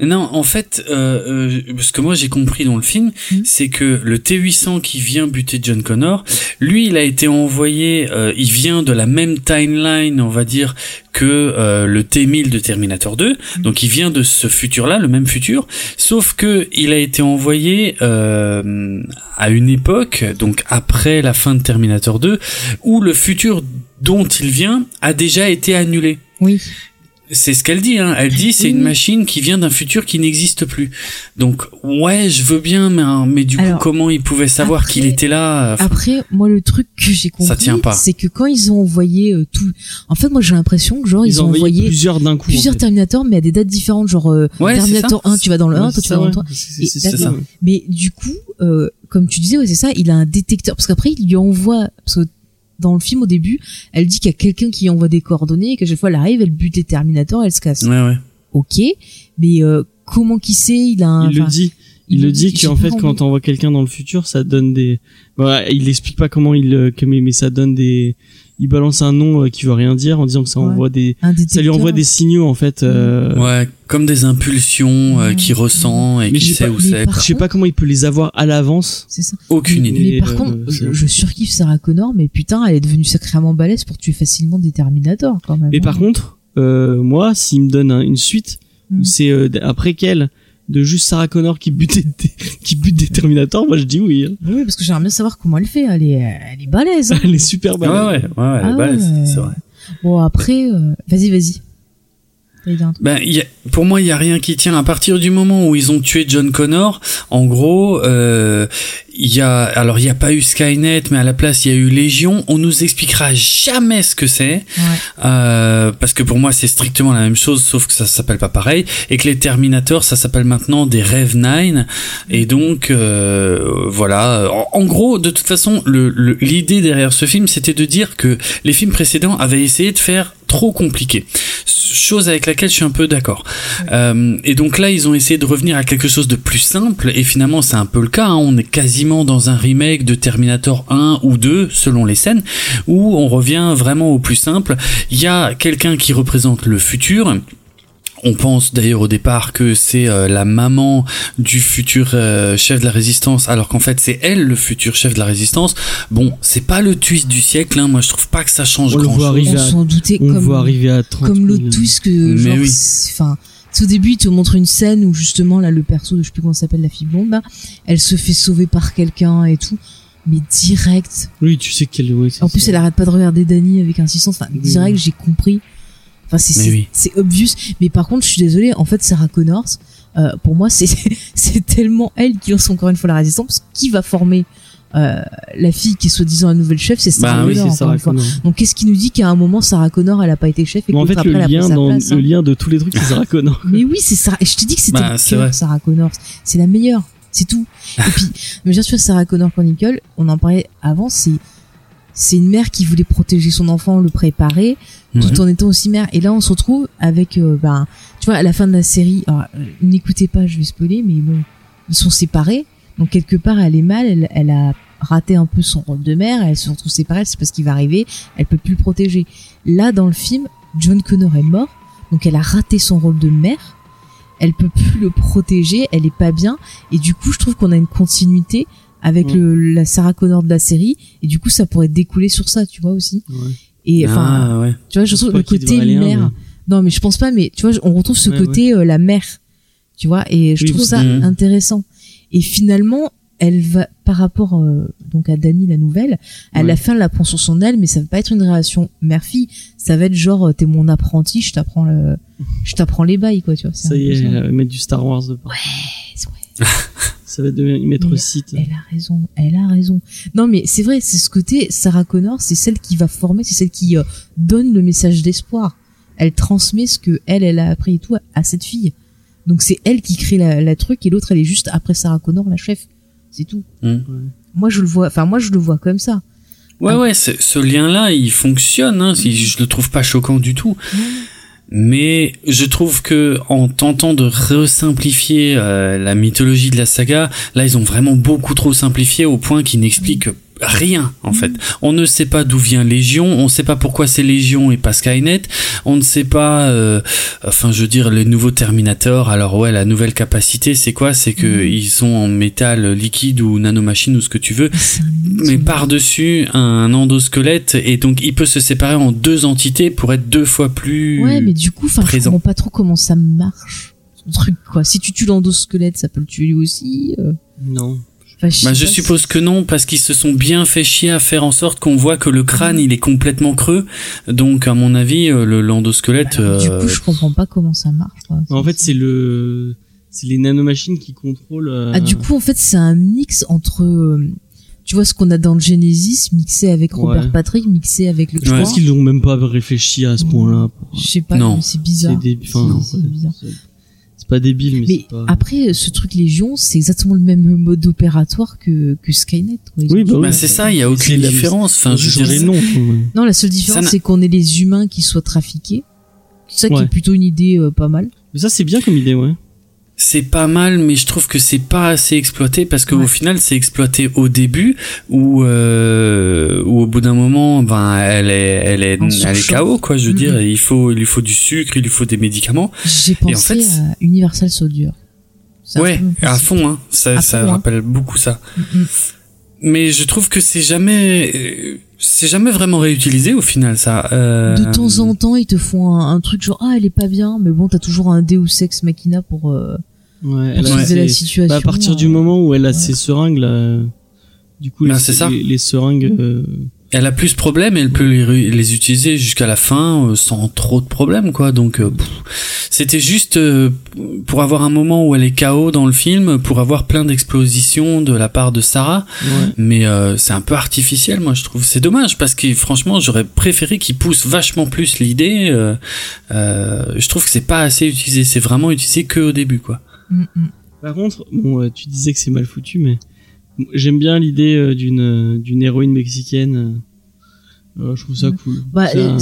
Non, en fait, euh, euh, ce que moi j'ai compris dans le film, Mhm. c'est que le T800 qui vient buter John Connor, lui, il a été envoyé, euh, il vient de la même timeline, on va dire, que euh, le T1000 de Terminator 2. Donc, il vient de ce futur-là, le même futur, sauf que il a été envoyé euh, à une époque, donc après la fin de Terminator 2, où le futur dont il vient a déjà été annulé. Oui. C'est ce qu'elle dit, hein. Elle dit c'est une machine qui vient d'un futur qui n'existe plus. Donc ouais, je veux bien, mais, hein, mais du Alors, coup, comment ils pouvaient savoir qu'il était là enfin, Après, moi, le truc que j'ai compris, tient pas. c'est que quand ils ont envoyé euh, tout, en fait, moi, j'ai l'impression que genre, ils, Ils ont envoyé plusieurs d'un coup. en plusieurs fait. Terminator, mais à des dates différentes, genre euh, Ouais, Terminator ça. 1, tu vas dans le 1, Ouais, toi tu vas dans le ça, 3. ouais. C'est- Et c'est- c'est d'accord. ça. Mais du coup, euh, comme tu disais, ouais, c'est ça, il a un détecteur. Parce qu'après, il lui envoie, parce que dans le film au début, elle dit qu'il y a quelqu'un qui envoie des coordonnées et qu'à chaque fois elle arrive, elle bute les Terminators, elle se casse. Ouais, ouais. Ok, mais euh, comment qui sait Il a un. Il le dit. Il le dit qu'en fait, quand t'envoies quelqu'un dans le futur, ça donne des. Bah, il explique pas comment il, euh, que- mais, mais ça donne des. Il balance un nom euh, qui veut rien dire en disant que ça Ouais. envoie des. Ça lui envoie des signaux en fait. euh, Ouais, comme des impulsions euh, qu'il ressent et Mais qui j'ai sait pas- où c'est. Je sais pas comment il peut les avoir à l'avance. C'est ça. Aucune mais, idée. mais par euh, contre, je, je surkiffe Sarah Connor, mais putain, elle est devenue sacrément balèze pour tuer facilement des Terminators quand même. Mais par contre, euh, moi, s'il me donne un- une suite Mm. où c'est euh, après qu'elle de juste Sarah Connor qui bute des, qui bute des Terminators, moi je dis oui. hein. Oui, parce que j'aimerais bien savoir comment elle fait. Elle est, elle est balèze. hein. Elle est super Ouais, balèze. ouais, ouais, ouais, elle est Ah balèze, ouais. c'est vrai. Bon, après, euh, vas-y, vas-y. T'allais dire un truc Ben, y a- pour moi, il y a rien qui tient. À partir du moment où ils ont tué John Connor, en gros, euh, il y a, alors il y a pas eu Skynet, mais à la place il y a eu Légion. On nous expliquera jamais ce que c'est, Ouais. euh, parce que pour moi c'est strictement la même chose, sauf que ça s'appelle pas pareil, et que les Terminators, ça s'appelle maintenant des Rev 9, et donc euh, voilà. En, en gros, de toute façon, le- le- l'idée derrière ce film, c'était de dire que les films précédents avaient essayé de faire trop compliqué. Chose avec laquelle je suis un peu d'accord. Euh, et donc là, ils ont essayé de revenir à quelque chose de plus simple, et finalement, c'est un peu le cas. hein. On est quasiment dans un remake de Terminator 1 ou 2, selon les scènes, où on revient vraiment au plus simple. Il y a quelqu'un qui représente le futur. On pense d'ailleurs au départ que c'est euh, la maman du futur euh, chef de la résistance, alors qu'en fait c'est elle le futur chef de la résistance. Bon, c'est pas le twist du siècle, hein. moi je trouve pas que ça change On le grand voit chose. arriver On s'en doutait On le comme, voit arriver à 30 comme 000. l'autre twist que, Mais genre, oui. enfin, au début, il te montre une scène où justement, là, le perso de je sais plus comment elle s'appelle, la fille blonde, là, elle se fait sauver par quelqu'un et tout. Mais direct. Oui, tu sais qu'elle. oui, c'est En plus, ça. elle arrête pas de regarder Dany avec insistance. Enfin, Oui. direct, j'ai compris. Enfin, c'est, oui. obvious. Mais par contre, je suis désolée. En fait, Sarah Connors, euh, pour moi, c'est, c'est tellement elle qui lance encore une fois la résistance. Qui va former, euh, la fille qui est soi-disant la nouvelle chef, c'est Sarah Bah oui, Sarah. Connor. Donc qu'est-ce qui nous dit qu'à un moment Sarah Connor elle a pas été chef et en qu'autre fait, après le elle a pris sa dans, place le hein. lien de tous les trucs, c'est Sarah Connor. Mais oui, c'est Sarah. Je te dis que c'était Bah. Sarah Connor. C'est la meilleure. C'est tout. Et puis, mais bien sûr, Sarah Connor Chronicle, on en parlait avant, c'est, c'est une mère qui voulait protéger son enfant, le préparer, tout en étant aussi mère. Et là, on se retrouve avec, euh, ben, tu vois, à la fin de la série, alors, euh, n'écoutez pas, je vais spoiler, mais bon, ils sont séparés. Donc, quelque part, elle est mal, elle, elle a raté un peu son rôle de mère, elle se retrouve séparée, c'est parce qu'il va arriver, elle peut plus le protéger. Là, dans le film, John Connor est mort, donc elle a raté son rôle de mère, elle peut plus le protéger, elle est pas bien, et du coup, je trouve qu'on a une continuité avec Mm. le, la Sarah Connor de la série, et du coup, ça pourrait découler sur ça, tu vois aussi. Ouais. Et enfin, ah, ouais. tu vois, je trouve le côté hein, mère. Non, mais je pense pas, mais tu vois, on retrouve ce Ouais, côté euh, la mère Tu vois, et je Oui, trouve ça Mhm. intéressant. Et finalement, elle va, par rapport euh, donc à Dani, la nouvelle, à Ouais. la fin, elle la prend sur son aile, mais ça va pas être une relation mère-fille. Ça va être genre, euh, t'es mon apprenti, je t'apprends le, je t'apprends les bails, quoi, tu vois. Ça y est, elle va mettre du Star Wars de. Ouais, ouais. Ça va devenir mettre Mais site. Elle a raison, elle a raison. Non, mais c'est vrai, c'est ce côté, Sarah Connor, c'est celle qui va former, c'est celle qui euh, donne le message d'espoir. Elle transmet ce que elle, elle a appris et tout à, à cette fille. Donc c'est elle qui crée la, la truc et l'autre, elle est juste après Sarah Connor, la chef. C'est tout. Mm. Moi, je le vois, enfin, moi, je le vois comme ça. Ouais, ouais, c'est- ce lien-là, il fonctionne. Hein, si je le trouve pas choquant du tout. Mais je trouve que en tentant de resimplifier euh, la mythologie de la saga, là ils ont vraiment beaucoup trop simplifié au point qu'ils n'expliquent rien en fait. On ne sait pas d'où vient Légion, on ne sait pas pourquoi c'est Légion et pas Skynet, on ne sait pas, euh, enfin je veux dire les nouveaux Terminator. Alors ouais, la nouvelle capacité c'est quoi? C'est que Mhm. ils sont en métal liquide ou nanomachine ou ce que tu veux, mais ce- par-dessus un endosquelette et donc il peut se séparer en deux entités pour être deux fois plus Ouais, mais du coup, enfin, je comprends pas trop comment ça marche. Ce truc, quoi. Si tu tues l'endosquelette, ça peut le tuer lui aussi. euh. Non. Enfin, je, sais Bah, je pas, suppose que non, parce qu'ils se sont bien fait chier à faire en sorte qu'on voit que le crâne il est complètement creux. Donc, à mon avis, euh, le l'endosquelette. Alors, Du euh, coup, je comprends pas comment ça marche. quoi. En fait, c'est le, c'est les nanomachines qui contrôlent. euh, Ah, du coup, en fait, c'est un mix entre, euh, tu vois, ce qu'on a dans le Genesis, mixé avec Robert Ouais. Patrick, mixé avec le je Ouais. pense qu'ils n'ont même pas réfléchi à ce point-là. Je sais pas, c'est bizarre. C'est débile. Enfin, bizarre. Pas débile, mais, Mais c'est pas. après, ce truc Légion, c'est exactement le même mode opératoire que, que Skynet. quoi. Oui, bah bah, c'est ça, il y a aucune différence. Enfin, je dirais non. Non, la seule différence, c'est qu'on est les humains qui soient trafiqués. C'est ça qui est plutôt une idée euh, pas mal. Mais ça, c'est bien comme idée, ouais. C'est pas mal, mais je trouve que c'est pas assez exploité parce qu'au Ouais. final, c'est exploité au début où, euh, au bout d'un moment, ben, elle est, elle est, elle est. KO, quoi. Je veux dire, il faut, il lui faut du sucre, il lui faut des médicaments. J'ai pensé en fait, à Universal Soldier. Ouais, à fond, hein. Ça, ça fond, hein. rappelle beaucoup ça. Mm, mm. Mais je trouve que c'est jamais, euh, c'est jamais vraiment réutilisé au final, ça. Euh, De temps en temps, ils te font un, un truc genre ah elle est pas bien, mais bon t'as toujours un Deus Ex Machina pour, euh, Ouais, pour elle a- sauver la c'est- situation. bah, à partir euh, du moment où elle a ouais. ses seringues, là, du coup, Bah, les, c'est ça. les, les seringues, euh, Elle a plus de problèmes, elle peut les, les utiliser jusqu'à la fin euh, sans trop de problèmes, quoi. Donc, euh, c'était juste euh, pour avoir un moment où elle est KO dans le film, pour avoir plein d'expositions de la part de Sarah. ouais. Mais euh, c'est un peu artificiel, moi, je trouve. C'est dommage parce que franchement, j'aurais préféré qu'ils poussent vachement plus l'idée. euh, euh, je trouve que c'est pas assez utilisé. C'est vraiment utilisé que au début, quoi. mm, mm. Par contre, bon, euh, tu disais que c'est mal foutu, mais j'aime bien l'idée euh, d'une euh, d'une héroïne mexicaine. euh, je trouve ça Ouais. cool. Bah, un-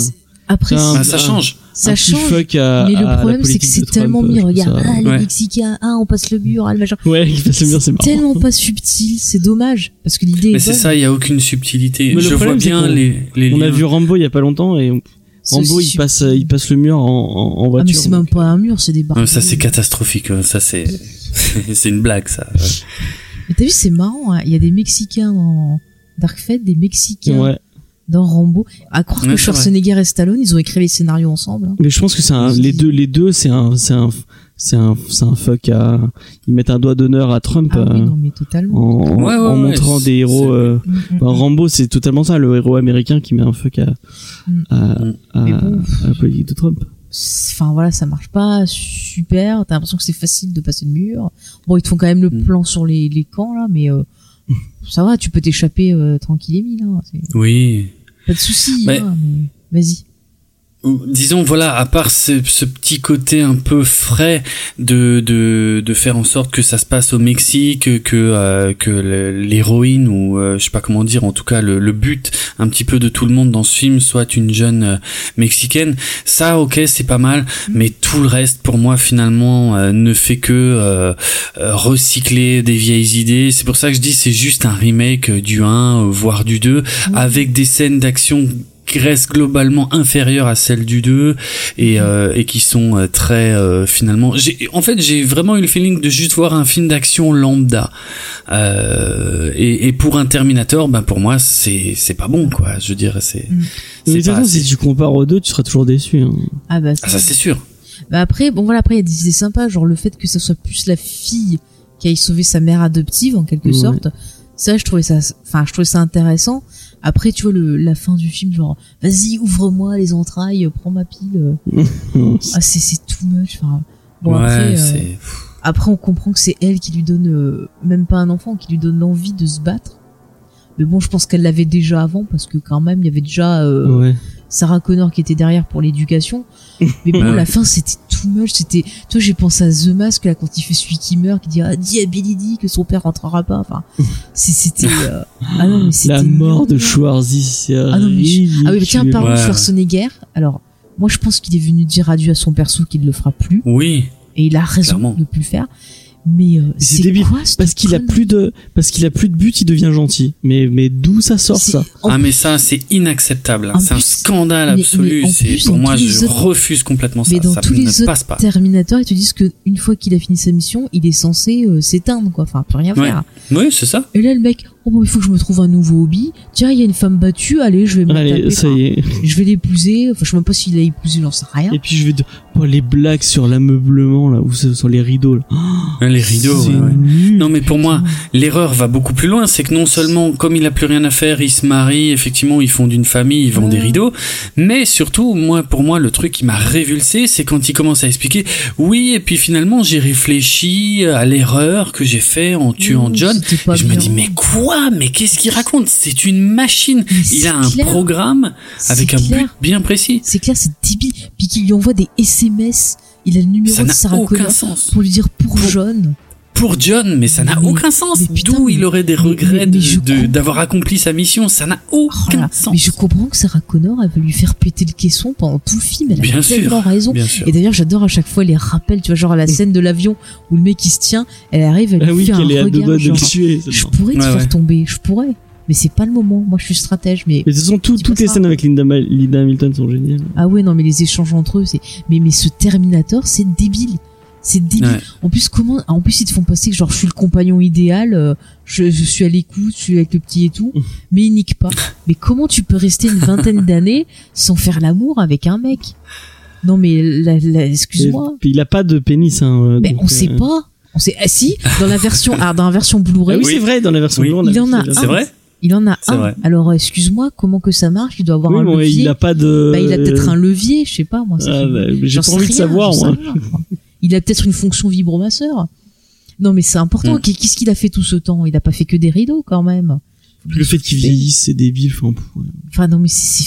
après c'est un- Bah, ça un- change. ça un change. fuck à, Mais le problème, c'est que c'est tellement mis. Regarde, ça- ah, les Ouais. Mexicains, ah, on passe le mur, ah, le machin. Ouais, il passe le mur, c'est tellement pas subtil, c'est dommage. Parce que l'idée est Mais c'est ça, il y a aucune subtilité. Mais le je vois problème, bien les, les On a vu Rambo il y a pas longtemps et Rambo il passe il passe le mur en, en, en Ah, mais voiture. c'est même pas un mur, c'est des barres. Non, ça c'est catastrophique. hein. Ça c'est, c'est une blague, ça. Mais t'as vu, c'est marrant, hein. il y a des Mexicains dans Dark Fate, des Mexicains Ouais. dans Rambo. À croire Ouais, que Schwarzenegger et Stallone, ils ont écrit les scénarios ensemble. hein. Mais je pense que c'est un, les deux les deux c'est un c'est un c'est un c'est un fuck à ils mettent un doigt d'honneur à Trump Ah oui, euh, non, mais totalement. en, Ouais, ouais, en ouais, montrant des héros euh, Mm, mm, bah, Rambo c'est totalement ça le héros américain qui met un fuck à Mm. à, à, Mais bon. à la politique de Trump. Enfin voilà, ça marche pas super. T'as l'impression que c'est facile de passer le mur. Bon, ils te font quand même le Mm. plan sur les, les camps là, mais euh, ça va, tu peux t'échapper euh, tranquille et mille. Hein. Oui. Pas de soucis. Mais- hein, mais vas-y. Disons voilà, à part ce, ce petit côté un peu frais de, de de faire en sorte que ça se passe au Mexique, que euh, que l'héroïne ou euh, je sais pas comment dire, en tout cas le, le but un petit peu de tout le monde dans ce film soit une jeune euh, mexicaine. Ça, ok, c'est pas mal, mais tout le reste pour moi finalement euh, ne fait que euh, recycler des vieilles idées. C'est pour ça que je dis c'est juste un remake du 1 euh, voire du 2 avec des scènes d'action qui restent globalement inférieures à celles du 2 et, euh, et qui sont euh, très euh, finalement j'ai en fait j'ai vraiment eu le feeling de juste voir un film d'action lambda euh, et, et pour un Terminator ben pour moi c'est c'est pas bon quoi je veux dire c'est Mm. Mais de c'est toute façon si tu compares aux deux tu seras toujours déçu. Hein. Ah bah ah, ça c'est sûr Bah après, bon voilà, après il y a des idées sympas, genre le fait que ça soit plus la fille qui aille sauver sa mère adoptive en quelque Ouais. sorte. Ça, je trouvais ça, enfin, je trouvais ça intéressant. Après, tu vois le, la fin du film, genre, vas-y, ouvre-moi les entrailles, prends ma pile. Ah, c'est c'est too much. Enfin, bon ouais, après, euh, après, on comprend que c'est elle qui lui donne, euh, même pas un enfant, qui lui donne l'envie de se battre. Mais bon, je pense qu'elle l'avait déjà avant parce que quand même, il y avait déjà euh, Ouais. Sarah Connor qui était derrière pour l'éducation. Mais bon, la fin, c'était too much. C'était, toi, j'ai pensé à The Mask là quand il fait celui qui meurt, qui dit ah dis à Billy Dee que son père rentrera pas. Enfin, c'était euh, ah non mais c'était La mort de gnangnan. Schwarzy, Ah non, mais je- Ah oui, mais tiens, parlons de Ouais. Schwarzenegger. Alors, moi, je pense qu'il est venu dire adieu à son perso, qu'il ne le fera plus. Oui. Et il a raison Clairement. de ne plus le faire. Mais euh, c'est débile, quoi, Parce qu'il a plus de, parce qu'il a plus de but, il devient gentil. Mais, mais d'où ça sort ça ah mais ça c'est inacceptable. C'est un plus- scandale mais- absolu. C'est plus, pour moi je autres- refuse complètement Mais ça. dans ça tous ne les passe autres pas. Terminator, ils te disent que une fois qu'il a fini sa mission, il est censé euh, s'éteindre, quoi. Enfin, peut rien Ouais. faire. Oui c'est ça. Et là, le mec, oh bon, il faut que je me trouve un nouveau hobby. Tiens, il y a une femme battue, allez, je vais me Allez, taper. ça Enfin, y est. Je vais l'épouser. Enfin, je sais même pas s'il l'a épousé, j'en sais rien. Et puis je vais de, oh, les blagues sur l'ameublement là, ou sur les rideaux là. Les rideaux. Ouais, ouais. Non mais pour moi, l'erreur va beaucoup plus loin. C'est que non seulement, comme il a plus rien à faire, il se marie, effectivement, ils font d'une famille, ils vendent des rideaux. Mais surtout, moi, pour moi, le truc qui m'a révulsé, c'est quand il commence à expliquer, oui, et puis finalement, j'ai réfléchi à l'erreur que j'ai fait en tuant Mmh, John. Et je me dis, mais quoi? Mais qu'est-ce qu'il raconte? C'est une machine. Il a un clair. programme avec un clair. but bien précis. C'est clair, c'est débile. Puis qu'il lui envoie des SMS. Il a le numéro Ça de Sarah Connor pour lui dire pour Pour- John. Pour John, mais ça n'a aucun sens. D'où il aurait des regrets d'avoir accompli sa mission. Ça n'a Oh aucun sens. Mais je comprends que Sarah Connor, elle veut lui faire péter le caisson pendant tout le film. Elle a Bien sûr. tellement raison. Bien sûr. Et d'ailleurs, j'adore à chaque fois les rappels, tu vois, genre à la scène de l'avion où le mec il se tient, elle arrive, elle Ah lui oui, fait un est regard, genre, tuer. je pourrais te Ouais, faire ouais. tomber, je pourrais. Mais c'est pas le moment. Moi, je suis stratège, mais Mais de toute façon, tout- Dis toutes les scènes avec Linda, Linda Hamilton sont géniales. ah ouais, non, mais les échanges entre eux, c'est, mais mais ce Terminator, c'est débile. C'est débile. Ouais. En plus, comment, en plus, ils te font passer que genre, je suis le compagnon idéal, euh, je, je suis à l'écoute, je suis avec le petit et tout, mais il nique pas. Mais comment tu peux rester une vingtaine d'années sans faire l'amour avec un mec? Non, mais la, la- excuse-moi. Il a pas de pénis. Hein, euh, Mais on sait euh, pas. On sait, ah si, dans la version, ah, dans la version Ah Blu-ray, oui, c'est vrai, dans la version Oui. Blu-ray, Il en a. C'est vrai? il en a un. vrai. Alors, excuse-moi, comment que ça marche? Il doit avoir Oui, un bon, levier. il a pas de. Bah, il a peut-être un levier, je sais pas, moi. Ah, bah, J'ai pas envie de savoir, moi. Il a peut-être une fonction vibromasseur. Non, mais c'est important. Mm. Qu'est-ce qu'il a fait tout ce temps? Il a pas fait que des rideaux, quand même. Le fait qu'il vieillisse, c'est débile. Enfin, non, mais c'est,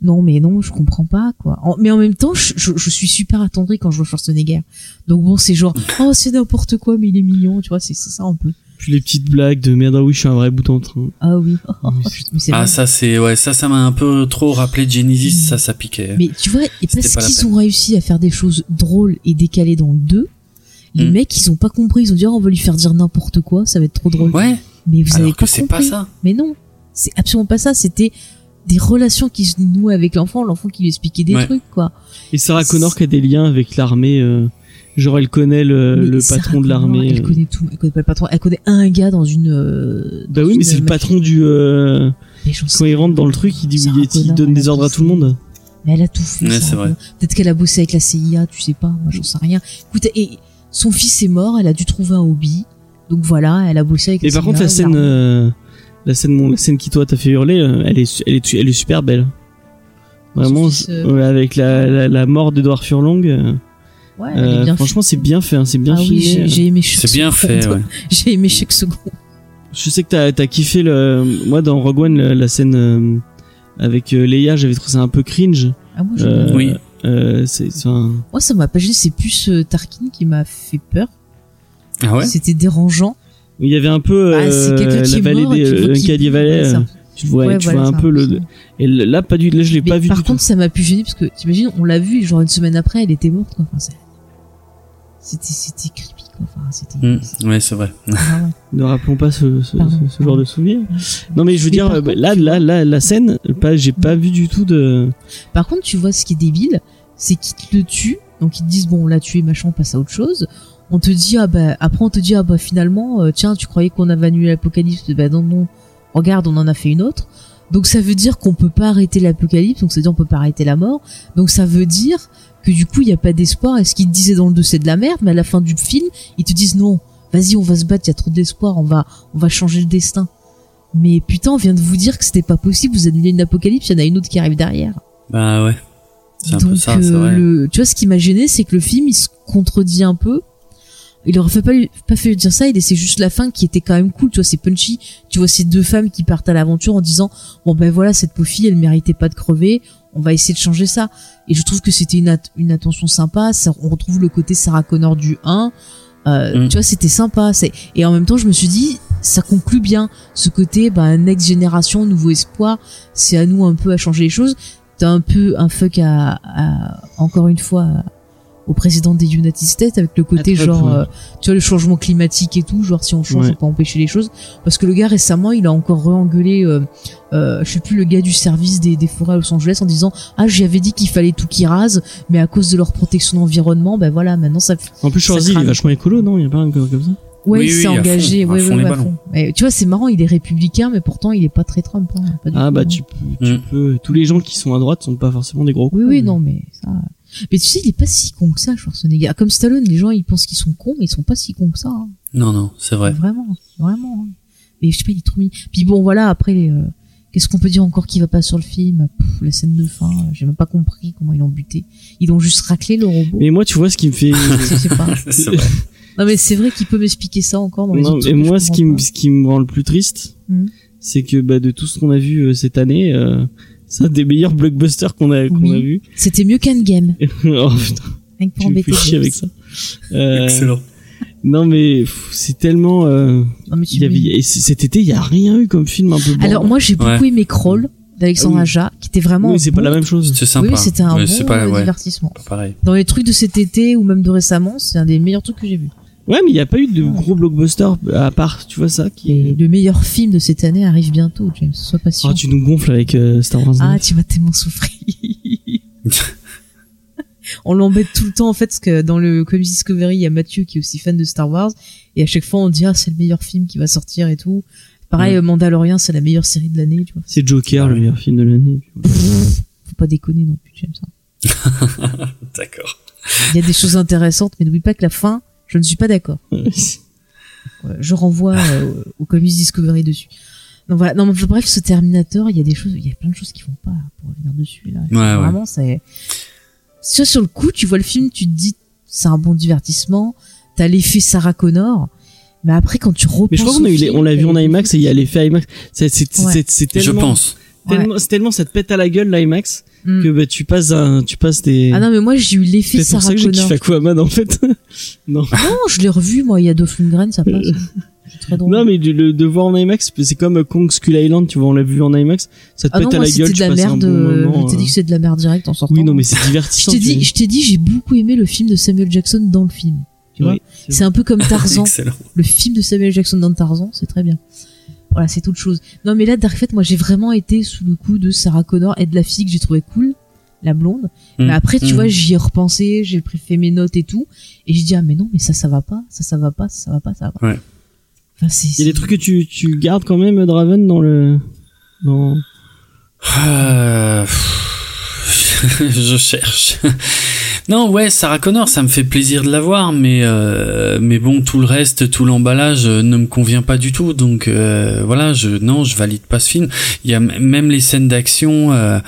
non, mais non, je comprends pas, quoi. En- mais en même temps, je, je, je suis super attendrie quand je vois Schwarzenegger. Donc bon, c'est genre, oh, c'est n'importe quoi, mais il est mignon, tu vois, c'est ça un peu. Puis les petites blagues de merde, ah oui, je suis un vrai bout en train. Ah oui. Ah, ça, c'est, ouais, ça, ça m'a un peu trop rappelé Genesis, ça, ça piquait. Mais tu vois, et parce pas qu'ils ont réussi à faire des choses drôles et décalées dans le 2, les Mm. mecs, ils ont pas compris. Ils ont dit, oh, on va lui faire dire n'importe quoi, ça va être trop drôle. Ouais, Mais vous avez alors pas que c'est compris. pas ça. Mais non, c'est absolument pas ça. C'était des relations qui se nouaient avec l'enfant, l'enfant qui lui expliquait des Ouais. trucs, quoi. Et Sarah Connor qui a des liens avec l'armée. euh, genre, elle connaît le, patron de l'armée. Elle euh. connaît tout? Elle connaît pas le patron. Elle connaît un gars dans une. euh, Bah oui, mais c'est le patron du. euh, Quand il rentre dans le truc, il dit oui, il donne des ordres à tout le monde. Mais elle a tout fait. Ouais, c'est vrai. Connor. Peut-être qu'elle a bossé avec la CIA, tu sais pas. Moi, j'en sais rien. Écoute, et son fils est mort. Elle a dû trouver un hobby. Donc voilà, elle a bossé avec. Et la par contre, la CIA, scène, euh, la scène, bon, la scène qui toi t'a fait hurler, euh, elle est, elle est, elle est super belle. Vraiment, fils, euh, avec la, la, la mort d'Edouard Furlong. Euh, Ouais, euh, bien franchement, c'est bien fait, hein, c'est bien ah filmé. oui, j'ai- j'ai aimé chaque C'est bien fait, ouais. J'ai aimé chaque seconde. Je sais que t'as, t'as kiffé le, moi dans Rogue One la, la scène euh, avec euh, Leia, j'avais trouvé ça un peu cringe. Ah, moi, Euh, bien. Oui. Euh, c'est, c'est un- Moi, ça m'a pas gêné. C'est plus euh, Tarkin qui m'a fait peur. Ah ouais? C'était dérangeant. il y avait un peu Ah, c'est euh, qui la vallée mort des, tu vois Valley, Ouais, tu vois, Ouais, tu voilà, vois un peu le, et là pas du, là je l'ai pas vu par du contre, ça m'a pu gêner parce que t'imagines, on l'a vu, genre une semaine après, elle était morte. Quoi. Enfin, c'est- c'était, c'était creepy. Quoi. Enfin, c'était. Mm, Ouais, c'est vrai. Ah, ouais. Ne rappelons pas ce, ce, Pardon. ce- ce genre de souvenir. Non mais je veux Mais dire, par euh, contre, là, tu là, là, la scène, pas, j'ai pas vu du tout de. Par contre, tu vois ce qui est débile, c'est qu'ils te le tuent, donc ils te disent bon, on l'a tué, machin, on passe à autre chose. On te dit ah bah après on te dit ah bah finalement euh, tiens tu croyais qu'on avait annulé l'apocalypse? Bah non non regarde on en a fait une autre Donc ça veut dire qu'on peut pas arrêter l'apocalypse, donc ça veut dire qu'on peut pas arrêter la mort. Donc ça veut dire que du coup il y a pas d'espoir. Et ce qu'ils te disaient dans le 2 c'est de la merde, mais à la fin du film ils te disent non, vas-y on va se battre, il y a trop d'espoir, on va on va changer le destin. Mais putain on vient de vous dire que c'était pas possible, vous avez une apocalypse, il y en a une autre qui arrive derrière. Bah ouais. C'est un Donc peu ça, euh, vrai. le, tu vois ce qui m'a gêné c'est que le film il se contredit un peu. Il aurait fait pas, pas fait dire ça, il laissait juste la fin qui était quand même cool, tu vois, c'est punchy. Tu vois ces deux femmes qui partent à l'aventure en disant bon ben voilà cette pauvre fille elle méritait pas de crever, on va essayer de changer ça. Et je trouve que c'était une, at- une attention sympa, ça, on retrouve le côté Sarah Connor du 1. Euh, Mm. Tu vois, c'était sympa. Et en même temps, je me suis dit, ça conclut bien ce côté, bah, next génération, nouveau espoir. C'est à nous un peu à changer les choses. T'as un peu un fuck à, à- encore une fois, au président des United States avec le côté Trump, genre, euh, tu vois, le changement climatique et tout. Genre, si on change, Ouais. on peut empêcher les choses. Parce que le gars récemment, il a encore re-engueulé, euh, euh, je sais plus, le gars du service des, des forêts à Los Angeles en disant, ah, j'avais dit qu'il fallait tout qu'ils rasent, mais à cause de leur protection d'environnement, ben voilà, maintenant ça, En plus, Schwarzy, il est vachement écolo, non? Il y a pas un comme comme ça? Ouais, Oui, il oui, s'est à engagé, fond, à ouais, tu vois, c'est marrant, il est républicain, mais pourtant il est pas très Trump. Hein, pas Ah bah hein. tu peux, tu Mm. peux. Tous les gens qui sont à droite sont pas forcément des gros. Oui, oui, mais- non, mais ça. Mais tu sais, il est pas si con que ça, Schwarzenegger. Comme Stallone, les gens ils pensent qu'ils sont cons, mais ils sont pas si cons que ça. hein. Non, non, c'est vrai. Vraiment, vraiment. hein. Mais je sais pas, il est trop mignon. Puis bon, voilà, après, euh, qu'est-ce qu'on peut dire encore qui va pas sur le film? Pouf, La scène de fin, euh, j'ai même pas compris comment ils l'ont buté. Ils l'ont juste raclé le robot. Mais moi, tu vois, ce qui me fait. Je sais pas. C'est vrai. Non, mais c'est vrai qu'il peut m'expliquer ça encore dans les non, autres mais moi, ce qui, me, ce qui me rend le plus triste, Mhm. c'est que bah, de tout ce qu'on a vu euh, cette année, euh, c'est un des meilleurs blockbusters qu'on a, qu'on Oui. a vu. C'était mieux qu'un game. oh putain, Rien que pour tu me chier avec ça. Euh, Excellent. non mais c'est tellement. Euh, Non, mais y avait, c- cet été, il y a rien eu comme film un peu. bon. Alors moi j'ai beaucoup Ouais. aimé Crawl d'Alexandre Ah oui. Aja qui était vraiment oui, c'est bon. pas la même chose. C'est sympa. Oui, c'était un Ouais, bon c'est pas, euh, ouais, divertissement. pas pareil. Dans les trucs de cet été ou même de récemment, c'est un des meilleurs trucs que j'ai vu. Ouais, mais il y a pas eu de gros blockbusters à part, tu vois ça qui. Et le meilleur film de cette année arrive bientôt, James. Sois patient. Ah, tu nous gonfles avec euh, Star Wars. Ah, 9. tu vas tellement souffrir. on l'embête tout le temps en fait parce que dans le Comics Discovery, il y a Mathieu qui est aussi fan de Star Wars et à chaque fois on dit ah c'est le meilleur film qui va sortir et tout. Pareil, Ouais. Mandalorian c'est la meilleure série de l'année, tu vois. C'est Joker, le meilleur film de l'année. Faut pas déconner non plus, James. hein. D'accord. Il y a des choses intéressantes, mais n'oublie pas que la fin, je ne suis pas d'accord. Ouais, je renvoie euh, au Comics Discovery dessus. Donc voilà. Non, mais bref, ce Terminator, il y a des choses, il y a plein de choses qui vont pas pour revenir dessus là. Ouais, ouais. Vraiment, c'est. Sur, sur le coup, tu vois le film, tu te dis, c'est un bon divertissement. T'as l'effet Sarah Connor, mais après quand tu repenses. Mais je crois qu'on a eu film, on l'a vu en IMAX et il y a l'effet IMAX. C'est, Ouais. c'est Je tellement, pense. tellement, c'est tellement ça te pète à la gueule l'IMAX Mm. que bah, tu passes un, tu passes des. Ah non, mais moi j'ai eu l'effet c'est pour Sarah ça que j'ai Connor. kiffé Aquaman en fait. non. Non, je l'ai revu, moi, il y a Dolph Lundgren, ça passe. C'est très drôle. Non mais de, le, de voir en IMAX, c'est comme euh, Kong Skull Island, tu vois, on l'a vu en IMAX, ça te ah pète non, à la gueule, de la passes un merde. bon euh, moment. je t'ai dit euh. que c'est de la merde direct en sortant. Oui, non mais c'est Je divertissant. t'ai tu dit, je t'ai dit, j'ai beaucoup aimé le film de Samuel Jackson dans le film. Tu vois, Oui, c'est c'est un peu comme Tarzan. Le film de Samuel Jackson dans Tarzan, c'est très bien. Voilà, c'est autre chose. Non, mais là, Dark Fate, moi, j'ai vraiment été sous le coup de Sarah Connor et de la fille que j'ai trouvé cool, la blonde. Mm. Mais après, tu Mm. vois, j'y ai repensé, j'ai fait mes notes et tout, et je dis ah mais non, mais ça, ça va pas, ça, ça va pas, ça, ça va pas, ça va pas. Ouais. Enfin, c'est. Il y a des trucs que tu, tu gardes quand même Draven dans le, dans. Euh, je cherche. Non, ouais, Sarah Connor, ça me fait plaisir de la voir, mais euh, mais bon, tout le reste, tout l'emballage euh, ne me convient pas du tout. Donc euh, voilà, je non, je valide pas ce film. Il y a même les scènes d'action. Euh,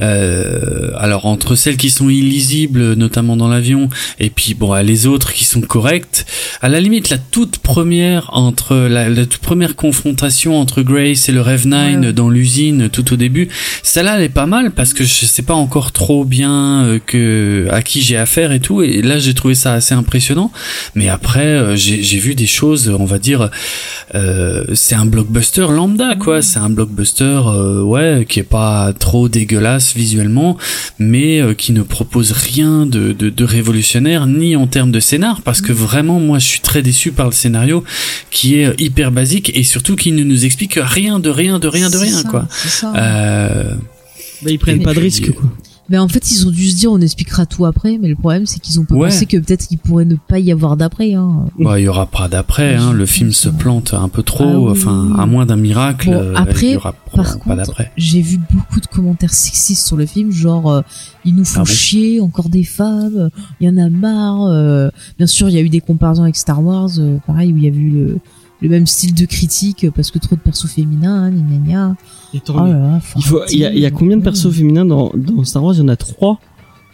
euh, alors entre celles qui sont illisibles, notamment dans l'avion, et puis bon, les autres qui sont correctes. À la limite, la toute première entre la, la toute première confrontation entre Grace et le Rev 9 Ouais. dans l'usine tout au début, celle-là elle est pas mal parce que je sais pas encore trop bien euh, que à qui j'ai affaire et tout. Et là j'ai trouvé ça assez impressionnant. Mais après euh, j'ai vu des choses on va dire euh, c'est un blockbuster lambda quoi. C'est un blockbuster euh, ouais qui est pas trop dégueulasse visuellement mais euh, qui ne propose rien de, de, de révolutionnaire ni en termes de scénar parce que vraiment moi je suis très déçu par le scénario qui est hyper basique et surtout qui ne nous explique rien de rien de rien de rien ça, quoi. euh, Bah, ils prennent Et pas de risque quoi. Mais en fait, ils ont dû se dire, on expliquera tout après. Mais le problème, c'est qu'ils ont pas Ouais. pensé que peut-être qu'il pourrait ne pas y avoir d'après. Hein. Bah, il y aura pas d'après, hein. Le film se plante un peu trop. Ah oui, enfin, oui. à moins d'un miracle, Bon, euh, après, il y aura Par contre, d'après. j'ai vu beaucoup de commentaires sexistes sur le film, genre euh, ils nous font Ah chier, encore des femmes, il y en a marre. euh. Bien sûr, il y a eu des comparaisons avec Star Wars, euh, pareil où il y a eu le, le même style de critique parce que trop de persos féminins, gna gna gna. Et tant Oh là Il faut, il y a, il y a combien de persos féminins dans, dans Star Wars? Il y en a trois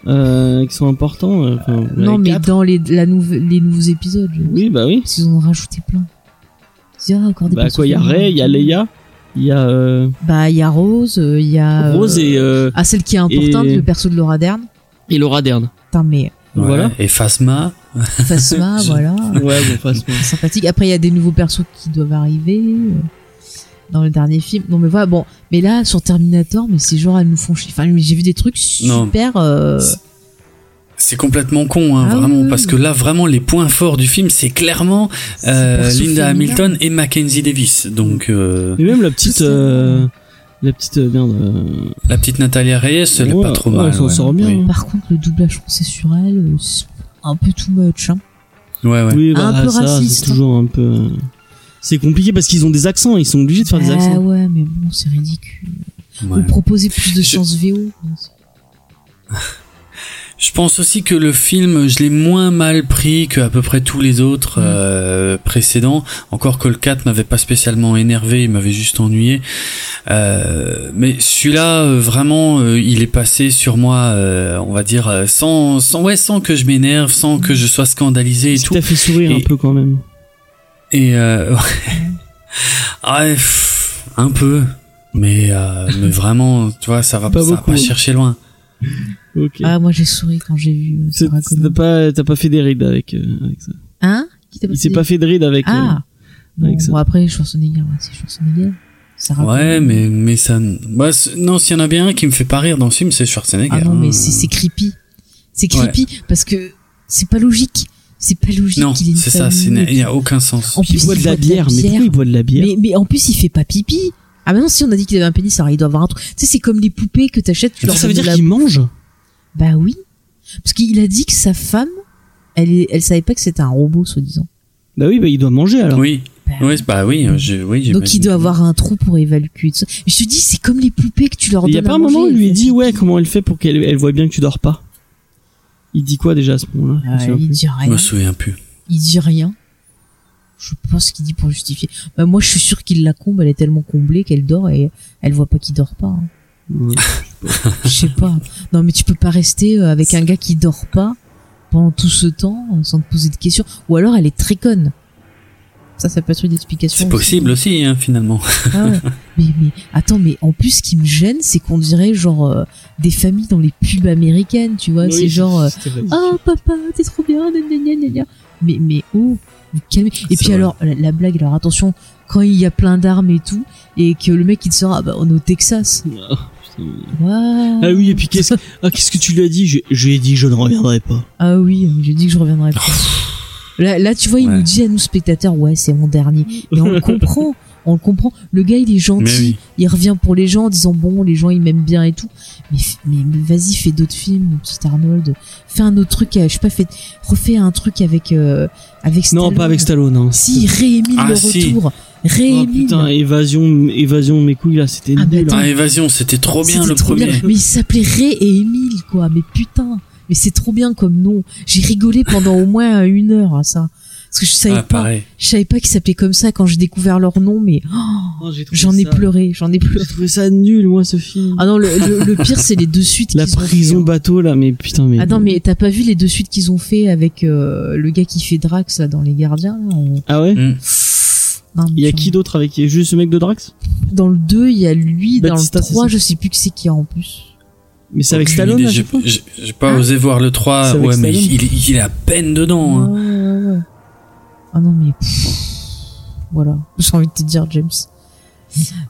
euh, qui sont importants. euh, enfin, Non, mais quatre. dans les, la nouve- les nouveaux épisodes, Oui, bah oui. parce qu'ils en ont rajouté plein. Il y a encore des Bah persos quoi, il y a. Rey, il y a Leia, il y a euh, Bah, il y a Rose, euh, il y a. Rose et, euh, Ah, celle qui est importante, et- le perso de Laura Dern. et Laura Dern. Putain, mais Ouais. Voilà. Et Phasma. Phasma, voilà. Ouais, bon, façon. sympathique. Après, il y a des nouveaux persos qui doivent arriver euh, dans le dernier film. Non, mais voilà, bon. Mais là, sur Terminator, mais ces gens, elles nous font chier. Enfin, mais j'ai vu des trucs Non. super. euh, C'est complètement con, hein, Ah vraiment, oui. parce que là, vraiment, les points forts du film, c'est clairement euh, Linda. Hamilton et Mackenzie Davis. Donc, euh, Et même la petite, euh, la petite euh, merde. euh, la petite Natalia Reyes, elle est Ouais, pas trop ouais, mal. elle s'en ouais. sort bien, Oui. hein. Par contre, le doublage français sur elle, euh, c'est un peu too much. Hein. Ouais, ouais. Oui, Un bah, peu ça, raciste, c'est toujours un peu. euh, C'est compliqué parce qu'ils ont des accents, ils sont obligés de faire des Ah accents. ouais, mais bon, c'est ridicule. Ouais. Vous proposez plus de Je- VO. Je pense aussi que le film, je l'ai moins mal pris que à peu près tous les autres Mm. euh, précédents. Encore que le 4 m'avait pas spécialement énervé, il m'avait juste ennuyé. Euh, mais celui-là, euh, vraiment, euh, il est passé sur moi, euh, on va dire, sans, sans, ouais, sans que je m'énerve, sans que je sois scandalisé et tout. t'a fait sourire un peu quand même. Et euh, ah, ouais, pff, un peu, mais euh, mais vraiment, tu vois, ça va Pas ça va pas chercher loin. Ah, moi j'ai souri quand j'ai vu euh, T'as pas, t'as pas fait des rides avec, euh, avec ça. Hein? Qui t'a Il s'est pas fait de rides avec. Ah euh, bon, avec ça. bon, après, Schwarzenegger, ouais, c'est Schwarzenegger. Sarah Ouais, mais mais ça, bah, c'est- non, s'il y en a bien un qui me fait pas rire dans ce film, c'est Schwarzenegger. Ah non, hein. mais c'est c'est creepy. C'est creepy parce que c'est pas logique. C'est pas logique non, c'est ça, il y a aucun sens. En plus, boit de il la boit de la bière. Mais pourquoi il boit de la bière? Mais, mais en plus, il fait pas pipi. Ah mais non, si on a dit qu'il avait un pénis, alors il doit avoir un truc. Tu sais, c'est comme les poupées que t'achètes. tu leur Ça veut dire la- qu'il mange? Bah oui. Parce qu'il a dit que sa femme, elle, est, elle savait pas que c'était un robot, soi-disant. Bah oui, bah il doit manger alors. Oui, Bah, oui, bah oui, je, oui. Donc il doit avoir un trou pour évacuer tout ça. Mais je te dis, c'est comme les poupées que tu leur Il donnes y a pas un moment où il lui dit ouais comment elle fait pour qu'elle elle voit bien que tu dors pas? Il dit quoi déjà à ce moment-là? Je Ah, il plus. dit Je rien. me souviens plus. Il dit rien. Je pense qu'il dit pour justifier. Bah, moi, je suis sûr qu'il la comble. Elle est tellement comblée qu'elle dort et elle voit pas qu'il dort pas. hein. Je sais pas. Non, mais tu peux pas rester euh, avec un gars qui dort pas pendant tout ce temps euh, sans te poser de questions. Ou alors elle est très conne. Ça, ça peut être une explication. C'est possible aussi, hein, finalement. Ah ouais. mais, mais attends, mais en plus, ce qui me gêne, c'est qu'on dirait genre euh, des familles dans les pubs américaines, tu vois. Oui, c'est genre, euh, oh papa, t'es trop bien, gna, gna, gna, gna. Mais, mais oh, vous calmez. Et puis vrai. alors, la, la blague, alors attention, quand il y a plein d'armes et tout, et que le mec il te sort, ah bah on est au Texas. Ah. Ah oui, et puis qu'est-ce ah, qu'est-ce que tu lui as dit? Je, je lui ai dit je ne reviendrai pas. Ah oui, j'ai dit que je reviendrai pas. Là, là, tu vois, il Ouais. nous dit à nous spectateurs, ouais, c'est mon dernier. Et on le comprend, on le comprend. Le gars, il est gentil, oui. il revient pour les gens en disant bon, les gens ils m'aiment bien et tout. Mais, mais, mais vas-y, fais d'autres films, mon petit Arnold. Fais un autre truc, euh, je sais pas, fais, refais un truc avec euh, avec Non, Stallone. pas avec Stallone. Non. Si, réémile Ah, le si. retour. Oh putain, évasion, évasion mes couilles là, c'était Ah, mais nul. hein. Ah, Évasion, c'était trop bien C'était le trop premier. bien. Mais il s'appelait Ray et Émile, quoi. Mais putain. Mais c'est trop bien comme nom. J'ai rigolé pendant au moins une heure à ça. Parce que je savais Ah, pas, pareil. je savais pas qu'ils s'appelaient comme ça quand j'ai découvert leur nom, mais oh, Oh, j'en ai pleuré, j'en ai pleuré. J'ai trouvé ça nul moi ce film. Ah non, le, le, le pire c'est les deux suites La qu'ils ont prison fait, hein. bateau là, mais putain mais. Ah non, mais t'as pas vu les deux suites qu'ils ont fait avec euh, le gars qui fait Drax là dans Les Gardiens là Ah ouais. Mm. non, mais Il y a qui d'autre avec Il y a juste ce mec de Drax? Dans le 2, il y a lui, Batista, dans le 3, ça je sais plus qui c'est qui a en plus. Mais c'est avec Stallone J'ai pas Hein osé voir le 3. C'est avec Ouais, mais il, il est à peine dedans. hein. Ouais. Ah non, mais voilà, j'ai envie de te dire, James.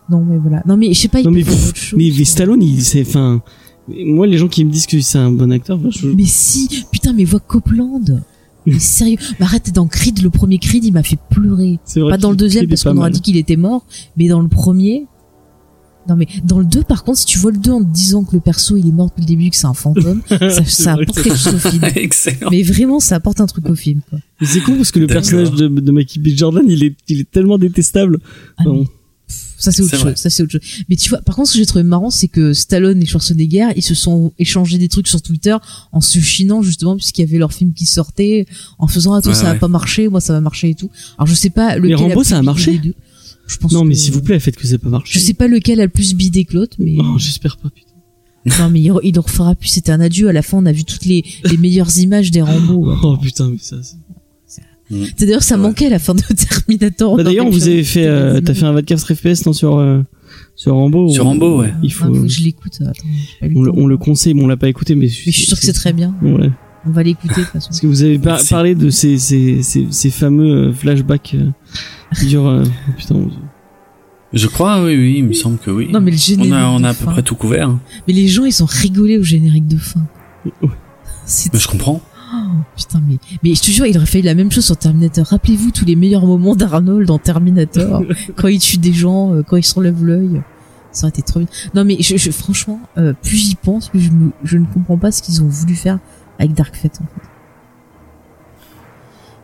Non, mais voilà. Non, mais je sais pas, il Non, peut mais faire pff, autre chose. Mais, mais Stallone, il c'est enfin. Moi, les gens qui me disent que c'est un bon acteur, je- Mais si, putain, mais vois Copeland. Mais sérieux. Mais arrête, dans Creed, le premier Creed, il m'a fait pleurer. c'est vrai Pas dans le deuxième parce qu'on aura dit qu'il était mort, mais dans le premier, Non mais dans le 2 par contre si tu vois le 2 en te disant que le perso il est mort depuis le début que c'est un fantôme, ça, apporte quelque chose au film. Excellent. Mais vraiment ça apporte un truc au film quoi. C'est con parce que le personnage de, de Michael B. Jordan, il est, il est tellement détestable. Ah, mais Ça c'est autre C'est chose, vrai. ça c'est autre chose. Mais tu vois, par contre, ce que j'ai trouvé marrant, c'est que Stallone et Schwarzenegger, ils se sont échangés des trucs sur Twitter en se chinant justement puisqu'il y avait leur film qui sortait, en faisant ah toi Ouais, ça va ouais. pas marcher, moi ça va marcher et tout. Alors je sais pas lequel Rambo, ça a marché. Je pense Non, mais s'il vous plaît, faites que ça peut marcher. Je sais pas lequel a le plus bidé que l'autre, mais Non, j'espère pas, putain. non mais il, il le refera plus. C'était un adieu. À la fin, on a vu toutes les, les meilleures images des Rambo. Oh putain, mais ça. c'est- C'est d'ailleurs ça Ouais. manquait à la fin de Terminator. Bah, d'ailleurs, vous avez fait, euh, t'as fait un 24 FPS non, sur, euh, sur Rambo. Sur Rambo, ouais. Il faut, faut que je l'écoute. Pas on le conseille, mais on l'a pas écouté, mais Mais je suis sûr que c'est très bien. Ouais. On va l'écouter de toute façon. Parce que vous avez par- Merci. parlé de ces, ces, ces, ces fameux euh, flashbacks euh, qui durent. euh, oh, putain, Je crois, oui, oui, il me semble que oui. Non mais le générique. on a, on de a à peu fin. près tout couvert. hein. Mais les gens ils ont rigolé au générique de fin. C'est Mais je comprends. Oh, putain mais mais je te jure il aurait fallu la même chose sur Terminator. Rappelez-vous tous les meilleurs moments d'Arnold dans Terminator quand il tue des gens, quand il se relève l'œil. Ça aurait été trop bien. Non mais je, je- franchement euh, plus j'y pense plus je me je ne comprends pas ce qu'ils ont voulu faire avec Dark Fate en fait.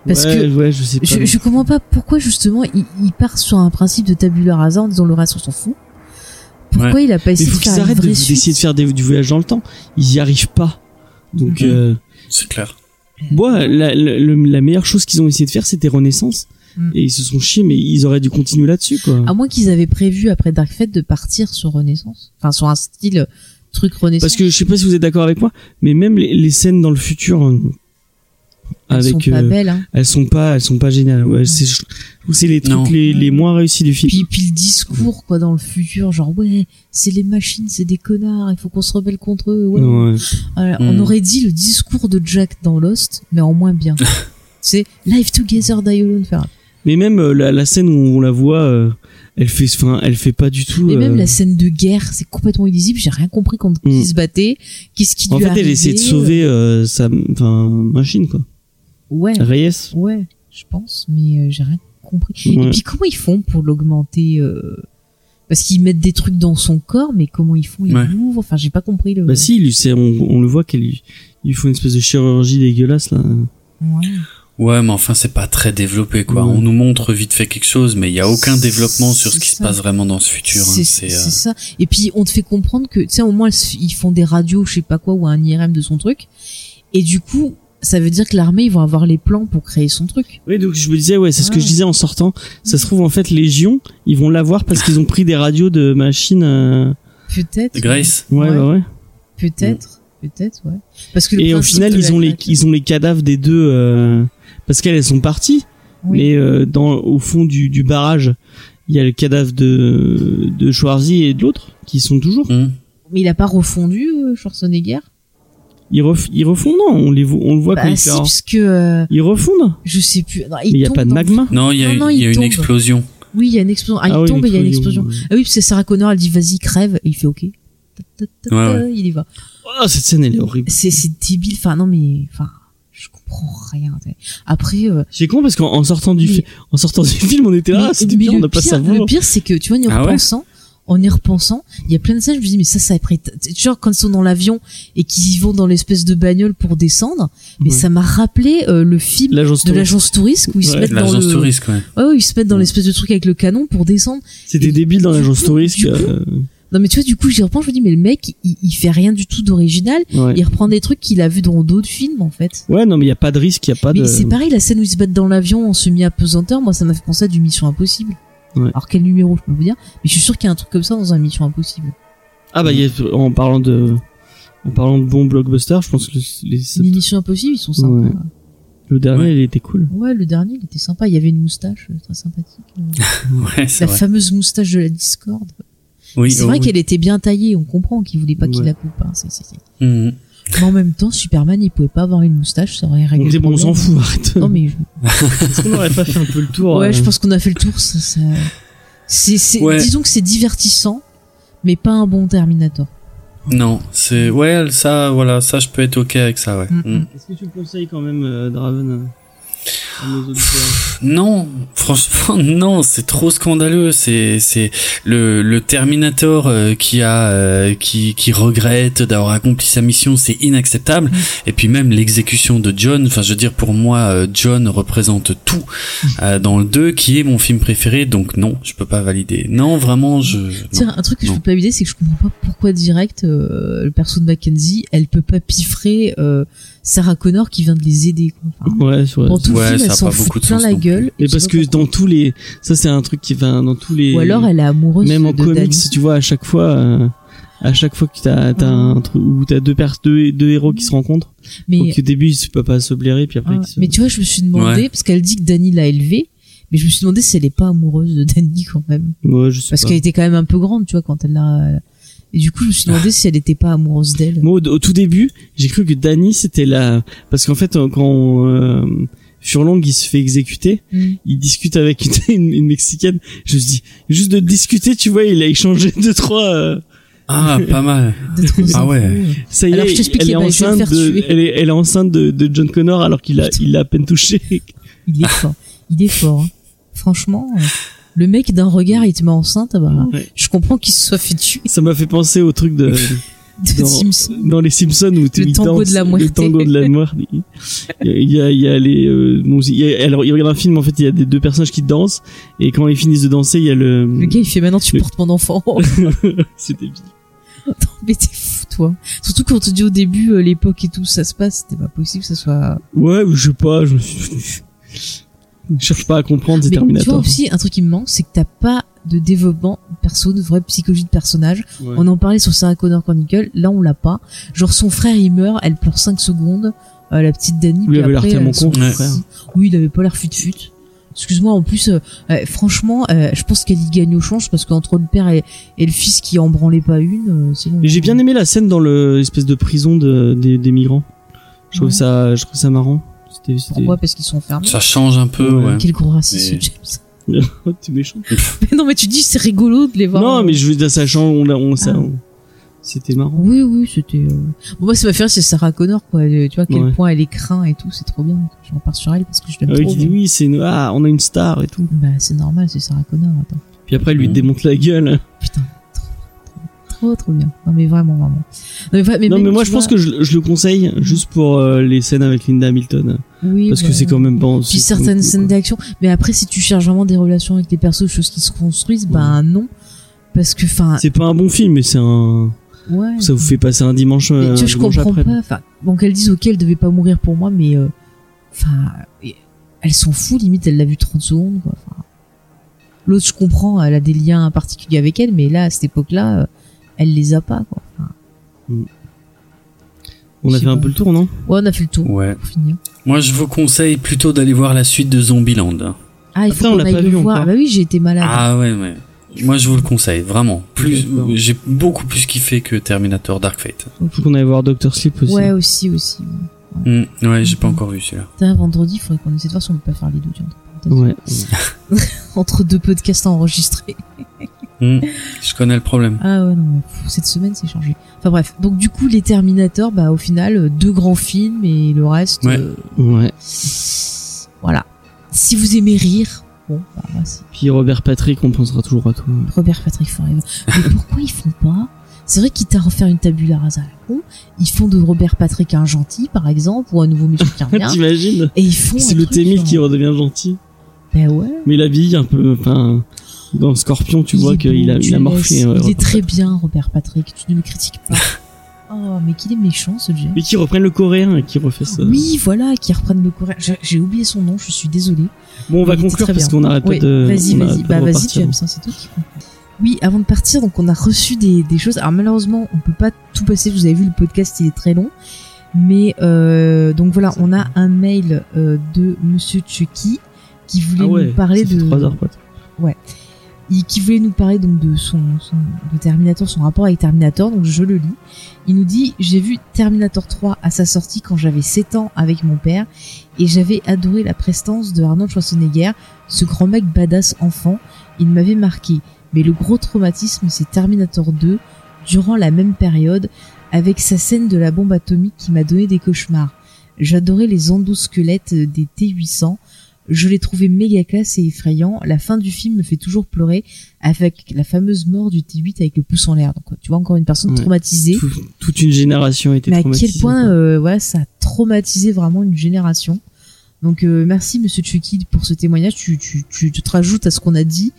Parce ouais, que ouais, je sais pas. je, je comprends pas pourquoi justement il, il part sur un principe de tabula rasa en disant le reste on s'en fout. Pourquoi il a pas essayé faut de faire une de- vraie d'essayer suite de faire des- du voyage dans le temps. Ils y arrivent pas. Donc, Mhm. euh, C'est clair. moi, la, la, le- la meilleure chose qu'ils ont essayé de faire, c'était Renaissance. Mm. Et ils se sont chiés, mais ils auraient dû continuer là-dessus, quoi. À moins qu'ils avaient prévu après Dark Fate de partir sur Renaissance. Enfin, sur un style truc Renaissance. Parce que je sais pas si vous êtes d'accord avec moi, mais même les, les scènes dans le futur, euh, elles avec, sont pas euh, belles. Hein. elles sont pas, elles sont pas géniales. Ouais, c'est, les trucs les, les moins réussis du film. Puis, puis le discours quoi dans le futur, genre ouais, c'est les machines, c'est des connards, il faut qu'on se rebelle contre eux. Ouais. Ouais. Voilà, Hmm. On aurait dit le discours de Jack dans Lost, mais en moins bien. c'est Live Together, Die Alone. Mais même euh, la, la scène où on la voit, euh, elle fait, enfin, elle fait pas du tout. Mais même euh, la scène de guerre, c'est complètement illisible. J'ai rien compris qui Mm. il se battait, qu'est-ce qui En lui fait, elle essaie de sauver euh, sa, enfin, machine quoi. Ouais, Reyes. ouais, je pense, mais euh, j'ai rien compris. Ouais. Et puis comment ils font pour l'augmenter euh, Parce qu'ils mettent des trucs dans son corps, mais comment ils font? Ils Ouais. l'ouvrent? Enfin, j'ai pas compris le. Bah si, lui, on, on le voit qu'elle lui, il lui faut une espèce de chirurgie dégueulasse là. Ouais. Ouais, mais enfin, c'est pas très développé, quoi. Ouais. On nous montre vite fait quelque chose, mais il y a aucun développement sur ce qui se passe vraiment dans ce futur. hein. C'est c'est euh, ça. Et puis on te fait comprendre que, tu sais, au moins ils font des radios, je sais pas quoi, ou un IRM de son truc. Et du coup, ça veut dire que l'armée, ils vont avoir les plans pour créer son truc. Oui, donc je me disais, ouais, c'est ce que Ouais. je disais en sortant. Ça se trouve en fait, Légion, ils vont l'avoir parce qu'ils ont pris des radios de machines. euh, Peut-être. Grace. Ouais, Ouais. bah ouais. Peut-être. Peut-être, ouais. Parce que Et au final, ils ont les, ils ont les cadavres des deux euh, parce qu'elles elles sont parties. Oui. Mais euh, dans au fond du, du barrage, il y a le cadavre de de Schwarzy et de l'autre qui sont toujours. Hmm. Mais il a pas refondu euh, Schwarzenegger? Ils, ref, ils refondent, non? On les on le voit quand Bah il si, fait. parce que euh, Ils refondent. je sais plus. Non, Mais il y a pas de magma. Non, il y a, Non, non, il y a il une tombe. explosion. Oui, il y a une explosion. Ah, il oui, tombe et il y a une explosion. Ah oui, parce que Sarah Connor, elle dit vas-y, crève, et il fait ok. Ta, ta, ta, ta, Ouais, Il y va. Oh, cette scène, elle est horrible. C'est débile. Enfin non mais enfin comprends rien. t'sais. Après euh, C'est con parce qu'en en sortant du Mais- en sortant du film, on était là, mais- ah, c'était mais bien, on n'a pas savoir. le pire c'est que tu vois en y Ah ouais repensant, en y repensant, il y a plein de scènes. Je me dis mais ça ça a pris. t- Genre quand ils sont dans l'avion et qu'ils y vont dans l'espèce de bagnole pour descendre, mais Ouais. ça m'a rappelé euh, le film L'agence de l'agence touriste où ils se mettent dans L'agence le. touriste, ouais. Ils se mettent dans l'espèce de truc avec le canon pour descendre. C'était Et débile dans l'agence touriste. du coup- euh, Non mais tu vois du coup j'y repense, je me dis mais le mec il, il fait rien du tout d'original. ouais. Il reprend des trucs qu'il a vu dans d'autres films en fait. ouais, non, mais il y a pas de risque, il y a pas Mais de. c'est pareil, la scène où ils se battent dans l'avion en semi-apesanteur, moi ça m'a fait penser à du Mission Impossible. Ouais. Alors quel numéro je peux vous dire? Mais je suis sûr qu'il y a un truc comme ça dans un Mission Impossible. Ah bah, y a- en parlant de en parlant de bons blockbusters, je pense que le, les- Les Missions Impossibles, ils sont sympas. Ouais. le dernier, Ouais. il était cool. Ouais, le dernier, il était sympa. Il y avait une moustache euh, très sympathique. euh, Ouais, c'est la vrai. fameuse moustache de la Discord. Oui, c'est oh, vrai oui. qu'elle était bien taillée. On comprend qu'il voulait pas qu'il Ouais. la coupe. Hein. c'est- c'est- c'est- Mhm. Mais en même temps, Superman, il pouvait pas avoir une moustache, ça aurait réglé On le dit bon, on s'en fout, arrête. Non mais je- Est-ce qu'on aurait pas fait un peu le tour ouais, euh, je pense qu'on a fait le tour. Ça, ça- C'est, c'est, Ouais. disons que c'est divertissant, mais pas un bon Terminator. Non, c'est ouais, ça, voilà, ça, je peux être ok avec ça, ouais. Mm, Mm. Est-ce que tu conseilles quand même euh, Draven Non, franchement, non, c'est trop scandaleux. C'est c'est le le Terminator euh, qui a euh, qui qui regrette d'avoir accompli sa mission, c'est inacceptable. Et puis même l'exécution de John. Enfin, je veux dire, pour moi, euh, John représente tout euh, dans le 2, qui est mon film préféré. Donc non, je peux pas valider. Non, vraiment, je. non. Tiens, un truc que je Non. peux pas éviter, c'est que je comprends pas pourquoi direct euh, le perso de Mackenzie, elle peut pas piffrer euh, Sarah Connor qui vient de les aider. Quoi. Enfin, ouais sur Dans Ouais, le film, ça elle a s'en pas fout beaucoup de plein la gueule. et et parce que dans tous les ça c'est un truc qui va dans tous les. Ou alors elle est amoureuse même en de comics Danny. tu vois à chaque fois euh, à chaque fois que t'as t'as un truc où t'as deux pers deux, deux héros qui se rencontrent Mais, donc au début ils peuvent pas se blairer puis après ah, se- mais tu vois, je me suis demandé, Ouais. parce qu'elle dit que Danny l'a élevée, mais je me suis demandé si elle est pas amoureuse de Danny quand même. ouais je sais Parce pas. qu'elle était quand même un peu grande, tu vois, quand elle l'a... Et du coup, je me suis demandé si elle était pas amoureuse d'elle. Moi, au, au tout début, j'ai cru que Danny c'était la parce qu'en fait euh, quand euh, Furlong il se fait exécuter, Mm. il discute avec une, une, une mexicaine. Je me dis juste de discuter, tu vois, il a échangé deux trois. euh, Ah, pas mal. Ah ouais. ça y Alors, est, elle est je enceinte de, elle est, elle est enceinte de, de John Connor alors qu'il a, Putain. il l'a à peine touché. Il est fort. Il est fort. hein. Franchement, euh, le mec d'un regard, il te met enceinte, ah bah, Ouais. je comprends qu'il se soit fait tuer Ça m'a fait penser au truc de dans, Simpson. dans les Simpsons où Le tango danse, de la le muerte. tango de la muerte. Il y a, il y a les, euh, bon, il y a- alors il regarde un film en fait, il y a des deux personnages qui dansent et quand ils finissent de danser, il y a le. Le gars, il fait maintenant, tu Le- portes mon enfant. C'était bien. mais t'es fou, toi. Surtout quand on te dit au début, euh, l'époque et tout, ça se passe, c'était pas possible que ça soit... Ouais, je sais pas, je me suis. Je cherche pas à comprendre, c'est Mais tu vois Terminator. aussi, un truc qui me manque, c'est que t'as pas de développement perso, de vraie psychologie de personnage. Ouais. On en parlait sur Sarah Connor Chronicle, là on l'a pas. Genre son frère il meurt, elle pleure 5 secondes, euh, la petite Dani. Lui puis avait l'air après, tellement con, son frère. Oui, il avait pas l'air fut-fut. Excuse-moi, en plus, euh, euh, franchement, euh, je pense qu'elle y gagne au change parce qu'entre le père et, et le fils qui en branlait pas une, euh, c'est bon. Mais j'ai bien aimé la scène dans le espèce de prison de, des, des migrants. Je trouve Ouais. ça, je trouve ça marrant. C'était. Pourquoi? Parce qu'ils sont fermés. Ça change un peu, Ouais. ouais. Quel gros raciste, Mais- James. T'es méchant. Mais non, mais tu dis c'est rigolo de les voir. Non, mais je veux dire, ça change, on, on, ça, Ah. on- c'était marrant. Oui, oui, c'était. euh, Bon, moi, ça m'a fait rire, c'est Sarah Connor, quoi. Elle- Tu vois, à quel Ouais. point elle est craint et tout, c'est trop bien. J'en pars sur elle parce que je l'aime Ah oui, trop. dit oui, c'est une, ah, on a une star et tout. Bah, c'est normal, c'est Sarah Connor, attends. Puis après, elle lui démonte la gueule. Putain, trop, trop, bien. Non, mais vraiment, vraiment. Non, mais, vra- mais non, même, mais moi, je pense que je, je le conseille juste pour euh, les scènes avec Linda Hamilton. Oui, Parce que bah, c'est quand même pas. Puis certaines cool, scènes d'action. Mais après, si tu cherches vraiment des relations avec les persos, des choses qui se construisent, ben non. Parce que, enfin, C'est pas un bon film, mais c'est un. ouais. Ça vous fait passer un dimanche. Mais euh, tu vois, je dimanche comprends après. pas. Enfin, bon, qu'elle dise, ok, elle devait pas mourir pour moi, mais, euh, enfin, elle s'en fout, limite, elle l'a vu 30 secondes, quoi. L'autre, je comprends, elle a des liens particuliers avec elle, mais là, à cette époque-là, euh, elle les a pas, quoi. Enfin, On a fait un peu le tour, non? Ouais, on a fait le tour. Ouais. Pour finir. Moi, je vous conseille plutôt d'aller voir la suite de Zombieland. Ah, il faut Attends, on qu'on l'a aille pas le vu voir. Ah, bah oui, j'ai été malade. Ah ouais, ouais. Moi, je vous le conseille, vraiment. Plus, D'accord. j'ai beaucoup plus kiffé que Terminator Dark Fate. Faut qu'on aille voir Doctor Sleep aussi. ouais, aussi, aussi. ouais. Hmm, ouais, j'ai pas encore vu celui-là. Putain, vendredi, il faudrait qu'on essaie de voir si on peut pas faire les deux, entre parenthèses. Ouais. Entre deux podcasts enregistrés. Hmm, je connais le problème. Ah ouais, non, mais pff, cette semaine, c'est chargé. Enfin bref, donc du coup, les Terminators, bah au final, euh, deux grands films et le reste, Ouais. euh, Ouais. voilà. Si vous aimez rire, bon, bah, Puis Robert Patrick, on pensera toujours à toi. Robert Patrick Forever. Mais pourquoi ils font pas? C'est vrai qu'ils t'a refaire une tabula rasa à la con. Ils font de Robert Patrick un gentil, par exemple, ou un nouveau qui revient. T'imagines? Et ils font. C'est le truc T-1000 genre- qui redevient gentil. Ben ouais. Mais la vie, un peu. Enfin, dans Scorpion, tu Il vois qu'il a, il a morphé. ouais, il est très bien, Robert Patrick. Tu ne le critiques pas. oh, mais qu'il est méchant, ce James. Mais qui reprennent le coréen et qui refait ça. Oui, voilà, qui reprennent le coréen. J'ai- oublié son nom, je suis désolée. Bon, on va conclure parce qu'on Oui, pas de. Vas-y, vas-y. Bah, vas-y. James, hein, c'est toi qui. Oui, avant de partir, donc on a reçu des, des choses. Alors malheureusement, on peut pas tout passer. Vous avez vu le podcast, il est très long. Mais euh, donc voilà, on a un mail euh, de Monsieur Chucky qui voulait Ah ouais, nous parler de trois heures, pote. Il- qui voulait nous parler donc de son, son de Terminator, son rapport avec Terminator. Donc je le lis. Il nous dit j'ai vu Terminator 3 à sa sortie quand j'avais 7 ans avec mon père et j'avais adoré la prestance de Arnold Schwarzenegger, ce grand mec badass enfant. Il m'avait marqué. Mais le gros traumatisme c'est Terminator 2 durant la même période avec sa scène de la bombe atomique qui m'a donné des cauchemars. J'adorais les endosquelettes des T800. Je les trouvais méga classe et effrayants. La fin du film me fait toujours pleurer avec la fameuse mort du T8 avec le pouce en l'air. Donc, tu vois, encore une personne Ouais. traumatisée. Tout- toute une génération a été Mais à quel point, euh, voilà, ça a traumatisé vraiment une génération. Donc, euh, merci, monsieur Chucky, pour ce témoignage. Tu, tu, tu, tu te rajoutes à ce qu'on a dit.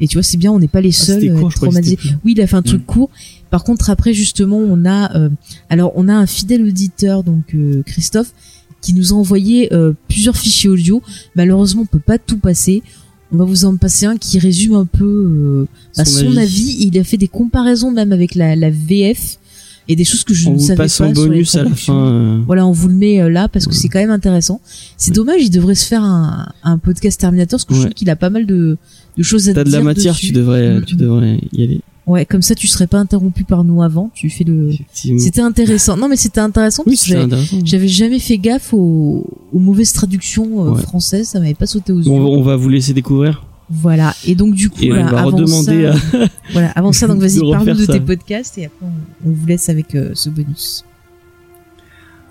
Et tu vois, c'est bien, on n'est pas les Ah, seuls court, traumatisés. Oui, il a fait un truc Mm. court. Par contre, après, justement, on a, euh, alors, on a un fidèle auditeur, donc euh, Christophe, qui nous a envoyé euh, plusieurs fichiers audio. Malheureusement, on peut pas tout passer. On va vous en passer un qui résume un peu euh, bah, son, avis. Il a fait des comparaisons même avec la, la VF et des choses que je On ne vous savais passe pas en sur les bonus à la fin. euh, Voilà, on vous le met euh, là parce que Ouais. c'est quand même intéressant. C'est Ouais. dommage, il devrait se faire un, un podcast Terminator parce que je trouve qu'il a pas mal de, de choses à T'as dire. de la matière, dessus. tu devrais, Mm, tu mm. devrais y aller. Ouais, comme ça tu serais pas interrompu par nous avant. Tu fais le. C'était intéressant. Non, mais c'était intéressant Oui, parce que c'était j'avais- jamais fait gaffe aux, aux mauvaises traductions euh, Ouais. françaises. Ça m'avait pas sauté aux yeux. Bon, on va vous laisser découvrir. Voilà. Et donc du coup, va avant redemander ça, à. voilà, avant ça, donc vas-y, parle-nous de ça. tes podcasts et après on, on vous laisse avec euh, ce bonus.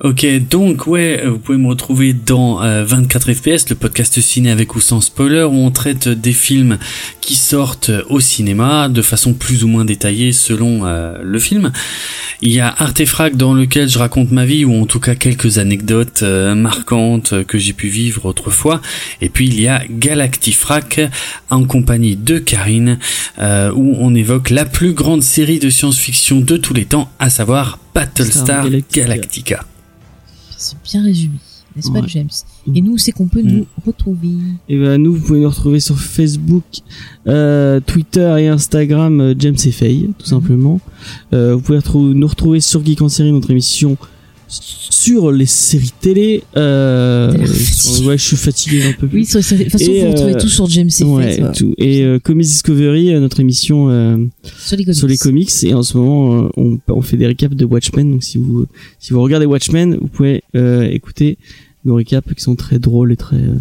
Ok, donc ouais, euh, vous pouvez me retrouver dans euh, 24 FPS, le podcast ciné avec ou sans spoiler, où on traite des films qui sortent au cinéma de façon plus ou moins détaillée selon euh, le film. Il y a Artefrag dans lequel je raconte ma vie ou en tout cas quelques anecdotes euh, marquantes euh, que j'ai pu vivre autrefois. Et puis il y a Galactifrac en compagnie de Karine euh, où on évoque la plus grande série de science-fiction de tous les temps, à savoir Battlestar Star Galactica. C'est bien résumé, n'est-ce pas. James? Et nous, c'est qu'on peut Mm. nous retrouver. Et ben nous, vous pouvez nous retrouver sur Facebook, euh, Twitter et Instagram, euh, James et Faye, tout simplement. Euh, vous pouvez nous retrouver sur Geek en série, notre émission sur les séries télé. Euh, sur- fatigué. ouais, je suis fatigué un peu plus. Oui, de toute façon, Et, vous retrouvez euh, tout sur James Ouais, ouais, tout. Et euh, Comics Discovery, euh, notre émission euh, sur les comics. sur les comics. Et en ce moment, euh, on, on fait des récaps de Watchmen. Donc si vous si vous regardez Watchmen, vous pouvez euh, écouter nos récaps qui sont très drôles et très. euh,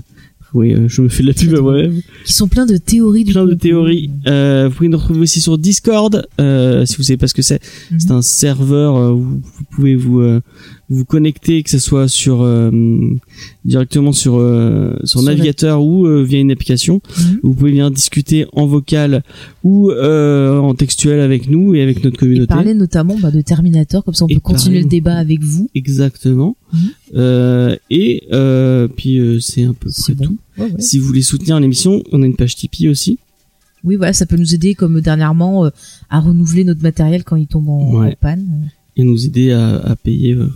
oui, euh, je me fais de la pub à moi-même. Qui sont pleins de théories du Plein de théories. Euh, vous pouvez nous retrouver aussi sur Discord. Euh, si vous savez pas ce que c'est, Mhm. c'est un serveur euh, où vous pouvez vous euh, vous connecter, que ce soit sur euh, directement sur euh, sur Sur la- navigateur ou euh, via une application. Mhm. Vous pouvez venir discuter en vocal ou euh, en textuel avec nous et avec notre Et communauté. parler notamment bah, de Terminator, comme ça on Et peut continuer parler- le débat avec vous. Exactement. Euh, et euh, puis euh, c'est un peu près C'est bon. tout. Ouais, ouais. Si vous voulez soutenir l'émission, on a une page Tipeee aussi. Oui, voilà, ça peut nous aider, comme dernièrement, euh, à renouveler notre matériel quand il tombe en, Ouais. en panne. et nous aider à, à payer euh,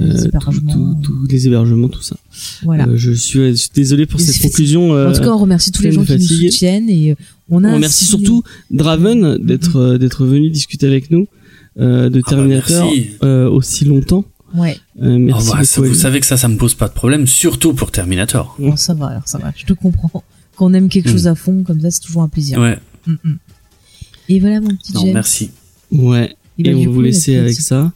les euh, tout- tout- tous les hébergements, tout ça. Voilà. Euh, je, suis, je suis désolé pour cette conclusion. en euh, tout cas, on remercie tous les gens qui nous soutiennent et euh, on a. on remercie ainsi- surtout Draven d'être euh, d'être venu discuter avec nous euh, de Ah bah, Terminator euh, aussi longtemps. Ouais, Euh, Oh, merci bah, ça, beaucoup. vous savez que ça, ça me pose pas de problème, surtout pour Terminator. ça va, alors ça va, je te comprends. Quand on aime quelque Mm. chose à fond, comme ça, c'est toujours un plaisir. Ouais, Mm, mm. Et voilà, mon petit non, James. merci. Ouais. Et Et, bah, on vous laisser la avec ça.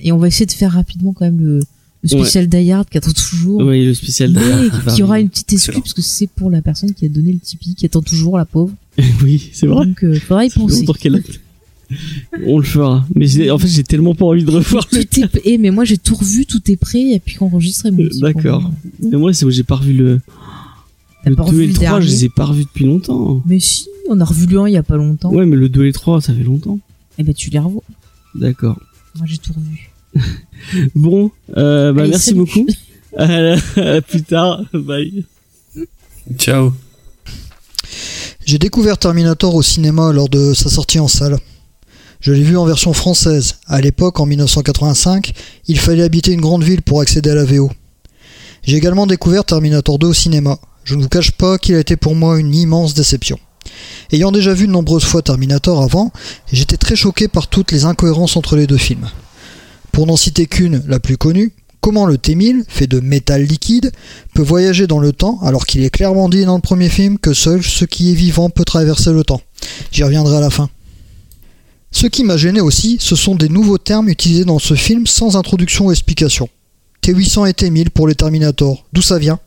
Et on va essayer de faire rapidement quand même le, le spécial Die Hard qui attend toujours. Oui, le spécial d'ailleurs. Mais qui aura une petite excuse parce que c'est pour la personne qui a donné le Tipeee, qui attend toujours la pauvre. oui, c'est vrai. Donc, euh, penser. longtemps qu'elle On le fera. Mais en fait, j'ai tellement pas envie de revoir le Tout est- eh, mais moi j'ai tout revu, tout est prêt, et puis enregistré mon Euh, d'accord. pour. Mais moi, c'est où j'ai pas revu le. Le pas 2 revu et le le 3, je les ai pas revus depuis longtemps. Mais si, on a revu le 1 il y a pas longtemps. Ouais, mais le 2 et le 3, ça fait longtemps. Et ben tu les revois. D'accord. Moi j'ai tout revu. Bon, euh, bah, Allez, merci salut. beaucoup. à, la- à plus tard. Bye. Ciao. J'ai découvert Terminator au cinéma lors de sa sortie en salle. Je l'ai vu en version française. À l'époque, en 1985, il fallait habiter une grande ville pour accéder à la VO. J'ai également découvert Terminator 2 au cinéma. Je ne vous cache pas qu'il a été pour moi une immense déception. Ayant déjà vu de nombreuses fois Terminator avant, j'étais très choqué par toutes les incohérences entre les deux films. Pour n'en citer qu'une, la plus connue, comment le T-1000, fait de métal liquide, peut voyager dans le temps alors qu'il est clairement dit dans le premier film que seul ce qui est vivant peut traverser le temps. J'y reviendrai à la fin. Ce qui m'a gêné aussi, ce sont des nouveaux termes utilisés dans ce film sans introduction ou explication. T800 et T1000 pour les Terminator. D'où ça vient?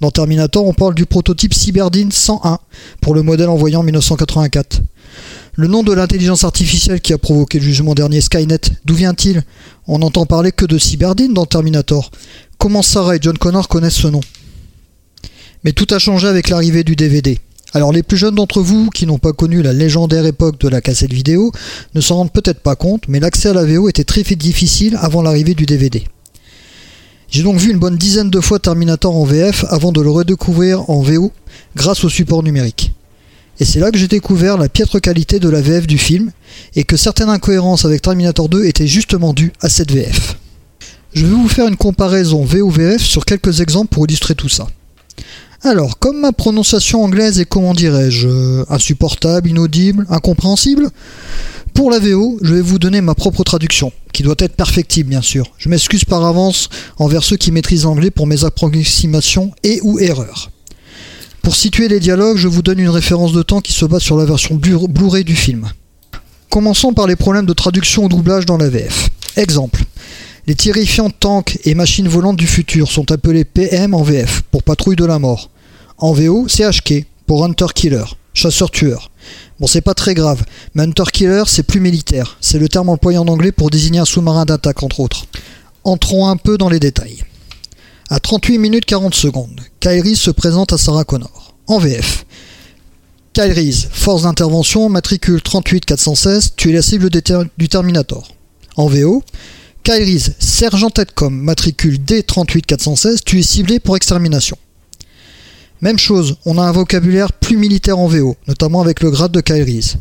Dans Terminator, on parle du prototype Cyberdine 101 pour le modèle envoyé en 1984. Le nom de l'intelligence artificielle qui a provoqué le jugement dernier Skynet, d'où vient-il? On n'entend parler que de Cyberdine dans Terminator. comment Sarah et John Connor connaissent ce nom? Mais tout a changé avec l'arrivée du DVD. Alors les plus jeunes d'entre vous qui n'ont pas connu la légendaire époque de la cassette vidéo ne s'en rendent peut-être pas compte, mais l'accès à la VO était très difficile avant l'arrivée du DVD. J'ai donc vu une bonne dizaine de fois Terminator en VF avant de le redécouvrir en VO grâce au support numérique. Et c'est là que j'ai découvert la piètre qualité de la VF du film et que certaines incohérences avec Terminator 2 étaient justement dues à cette VF. Je vais vous faire une comparaison VO-VF sur quelques exemples pour illustrer tout ça. Alors, comme ma prononciation anglaise est, comment dirais-je, euh, insupportable, inaudible, incompréhensible, pour la VO, je vais vous donner ma propre traduction, qui doit être perfectible bien sûr. Je m'excuse par avance envers ceux qui maîtrisent l'anglais pour mes approximations et ou erreurs. Pour situer les dialogues, je vous donne une référence de temps qui se base sur la version Blu-ray du film. Commençons par les problèmes de traduction ou doublage dans la VF. Exemple. Les terrifiants tanks et machines volantes du futur sont appelés PM en VF, pour patrouille de la mort. En VO, c'est HK, pour Hunter Killer, chasseur-tueur. Bon, c'est pas très grave, mais Hunter Killer, c'est plus militaire. C'est le terme employé en anglais pour désigner un sous-marin d'attaque, entre autres. Entrons un peu dans les détails. À 38 minutes 40 secondes, Kyrie se présente à Sarah Connor. En VF. Kyrie, force d'intervention, matricule 38416, tu es la cible du Terminator. En VO, Kyrie, sergent Tedcom, matricule D38416, tu es ciblé pour extermination. Même chose, on a un vocabulaire plus militaire en VO, notamment avec le grade de Kyrie.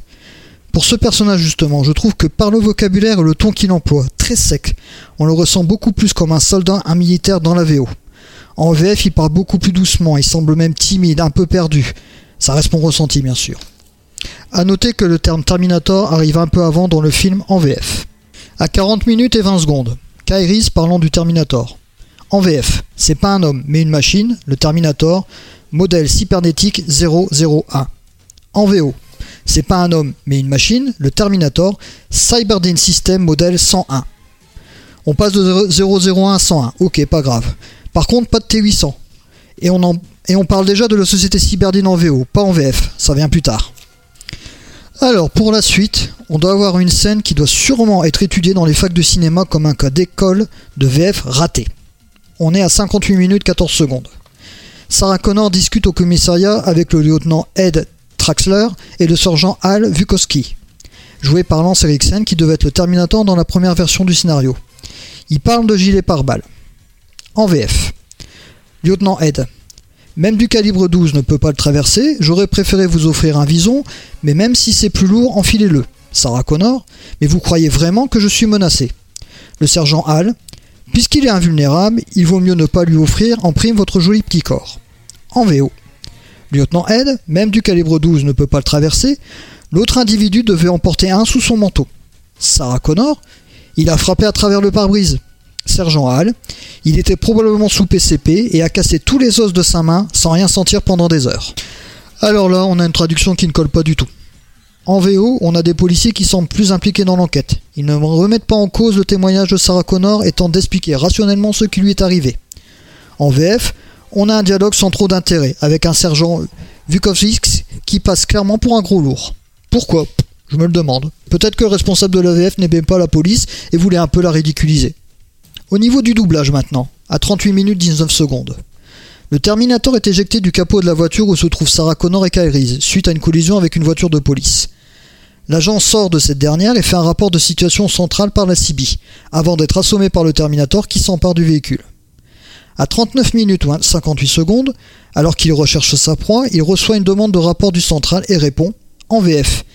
Pour ce personnage justement, je trouve que par le vocabulaire et le ton qu'il emploie, très sec, on le ressent beaucoup plus comme un soldat, un militaire dans la VO. En VF, il parle beaucoup plus doucement, il semble même timide, un peu perdu. Ça reste mon ressenti bien sûr. A noter que le terme Terminator arrive un peu avant dans le film en VF. À 40 minutes et 20 secondes, Kairis parlant du Terminator. En VF, c'est pas un homme, mais une machine, le Terminator, modèle cybernétique 001. En VO, c'est pas un homme, mais une machine, le Terminator, Cyberdine System modèle 101. On passe de 001 à 101, ok, pas grave. Par contre, pas de T800. Et on, parle déjà de la société Cyberdine en VO, pas en VF, ça vient plus tard. Alors, pour la suite, on doit avoir une scène qui doit sûrement être étudiée dans les facs de cinéma comme un cas d'école de VF raté. On est à 58 minutes 14 secondes. Sarah Connor discute au commissariat avec le lieutenant Ed Traxler et le sergent Al Vukowski, joué par Lance Eriksen qui devait être le Terminator dans la première version du scénario. Il parle de gilet pare-balles. En VF. Lieutenant Ed. Même du calibre 12 ne peut pas le traverser, j'aurais préféré vous offrir un vison, mais même si c'est plus lourd, enfilez-le. Sarah Connor, mais vous croyez vraiment que je suis menacé Le sergent Hall, puisqu'il est invulnérable, il vaut mieux ne pas lui offrir en prime votre joli petit corps. En VO. Lieutenant Ed, même du calibre 12 ne peut pas le traverser, l'autre individu devait en porter un sous son manteau. Sarah Connor, il a frappé à travers le pare-brise. Sergent Hall, il était probablement sous PCP et a cassé tous les os de sa main sans rien sentir pendant des heures. Alors là, on a une traduction qui ne colle pas du tout. En VO, on a des policiers qui semblent plus impliqués dans l'enquête. Ils ne remettent pas en cause le témoignage de Sarah Connor et tentent d'expliquer rationnellement ce qui lui est arrivé. En VF, on a un dialogue sans trop d'intérêt, avec un sergent Vukovic qui passe clairement pour un gros lourd. Pourquoi? Je me le demande. Peut-être que le responsable de la VF n'aimait pas la police et voulait un peu la ridiculiser. Au niveau du doublage maintenant, à 38 minutes 19 secondes. Le Terminator est éjecté du capot de la voiture où se trouvent Sarah Connor et Kyle suite à une collision avec une voiture de police. L'agent sort de cette dernière et fait un rapport de situation centrale par la CB, avant d'être assommé par le Terminator qui s'empare du véhicule. À 39 minutes 58 secondes, alors qu'il recherche sa proie, il reçoit une demande de rapport du central et répond en VF.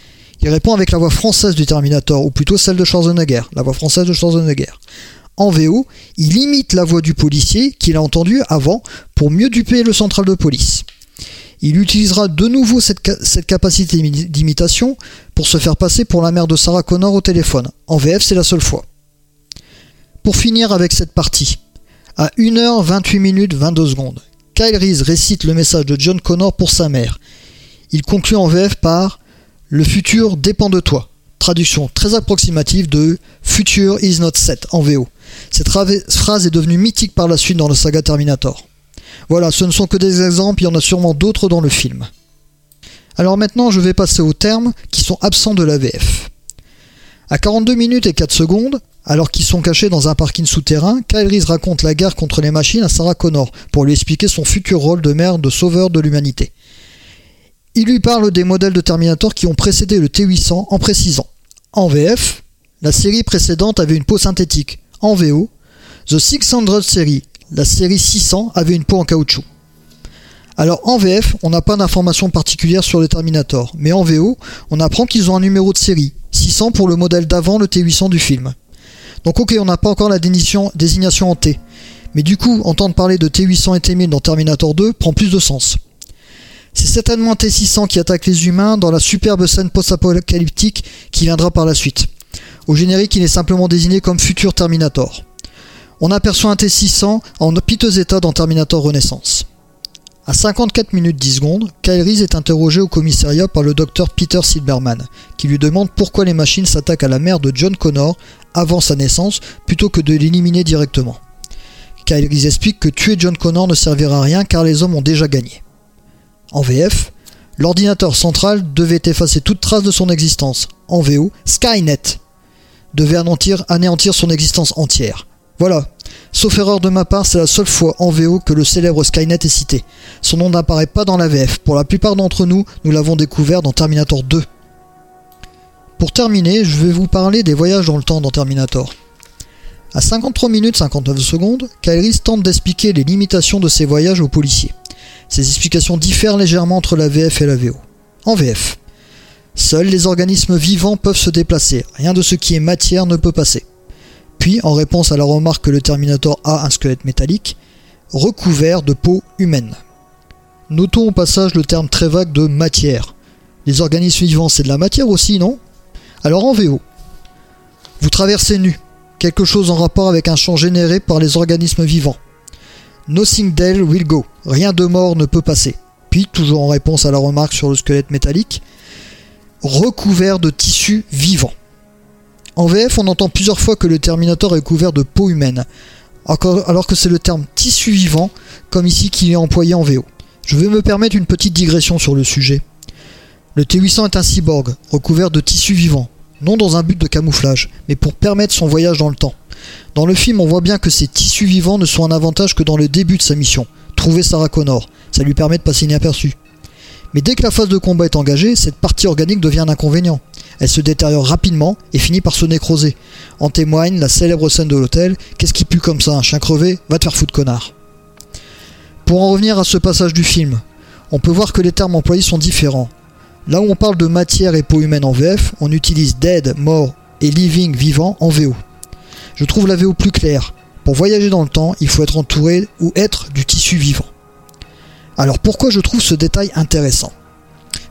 Il répond avec la voix française du Terminator, ou plutôt celle de Schwarzenegger, la voix française de Schwarzenegger en VO, il imite la voix du policier qu'il a entendu avant pour mieux duper le central de police. Il utilisera de nouveau cette, capacité d'imitation pour se faire passer pour la mère de Sarah Connor au téléphone. En VF, c'est la seule fois. Pour finir avec cette partie, à 1h28 minutes 22 secondes, Kyle Reese récite le message de John Connor pour sa mère. Il conclut en VF par Le futur dépend de toi. Traduction très approximative de Future is not set en VO. Cette phrase est devenue mythique par la suite dans la saga Terminator. Voilà, ce ne sont que des exemples, il y en a sûrement d'autres dans le film. Alors maintenant, je vais passer aux termes qui sont absents de la VF. À 42 minutes et 4 secondes, Alors qu'ils sont cachés dans un parking souterrain, Kyle Reese raconte la guerre contre les machines à Sarah Connor pour lui expliquer son futur rôle de mère de sauveur de l'humanité. Il lui parle des modèles de Terminator qui ont précédé le T800 en précisant En VF, la série précédente avait une peau synthétique. En VO, The 600 série, la série 600, avait une peau en caoutchouc. Alors en VF, on n'a pas d'informations particulières sur le Terminator, mais en VO, on apprend qu'ils ont un numéro de série, 600 pour le modèle d'avant le T800 du film. Donc ok, on n'a pas encore la désignation en T, mais du coup, entendre parler de T800 et T1000 dans Terminator 2 prend plus de sens. C'est certainement T600 qui attaque les humains dans la superbe scène post-apocalyptique qui viendra par la suite. Au générique, il est simplement désigné comme futur Terminator. On aperçoit un T600 en piteux état dans Terminator Renaissance. À 54 minutes 10 secondes, Kyle est interrogé au commissariat par le docteur Peter Silberman, qui lui demande pourquoi les machines s'attaquent à la mère de John Connor avant sa naissance plutôt que de l'éliminer directement. Kyle explique que tuer John Connor ne servira à rien car les hommes ont déjà gagné. En VF, l'ordinateur central devait effacer toute trace de son existence. En VO, Skynet devait anéantir, son existence entière. Voilà. Sauf erreur de ma part, c'est la seule fois en VO que le célèbre Skynet est cité. Son nom n'apparaît pas dans la VF. Pour la plupart d'entre nous, nous l'avons découvert dans Terminator 2. Pour terminer, je vais vous parler des voyages dans le temps dans Terminator. À 53 minutes 59 secondes, Kyle tente d'expliquer les limitations de ses voyages aux policiers. Ces explications diffèrent légèrement entre la VF et la VO. En VF, seuls les organismes vivants peuvent se déplacer, rien de ce qui est matière ne peut passer. Puis, en réponse à la remarque que le Terminator a un squelette métallique, recouvert de peau humaine. Notons au passage le terme très vague de matière. Les organismes vivants, c'est de la matière aussi, non? Alors en VO, vous traversez nu, quelque chose en rapport avec un champ généré par les organismes vivants. Nothing there will go, rien de mort ne peut passer. Puis, toujours en réponse à la remarque sur le squelette métallique, recouvert de tissu vivant. En VF, on entend plusieurs fois que le Terminator est couvert de peau humaine, alors que c'est le terme tissu vivant, comme ici, qui est employé en VO. Je vais me permettre une petite digression sur le sujet. Le T800 est un cyborg, recouvert de tissu vivant, non dans un but de camouflage, mais pour permettre son voyage dans le temps. Dans le film, on voit bien que ces tissus vivants ne sont un avantage que dans le début de sa mission, trouver Sarah Connor. Ça lui permet de passer inaperçu. Mais dès que la phase de combat est engagée, cette partie organique devient un inconvénient. Elle se détériore rapidement et finit par se nécroser. En témoigne la célèbre scène de l'hôtel Qu'est-ce qui pue comme ça, un chien crevé? Va te faire foutre, connard. Pour en revenir à ce passage du film, on peut voir que les termes employés sont différents. Là où on parle de matière et peau humaine en VF, on utilise dead, mort et living, vivant en VO. Je trouve la VO plus claire. Pour voyager dans le temps, il faut être entouré ou être du tissu vivant. Alors pourquoi je trouve ce détail intéressant?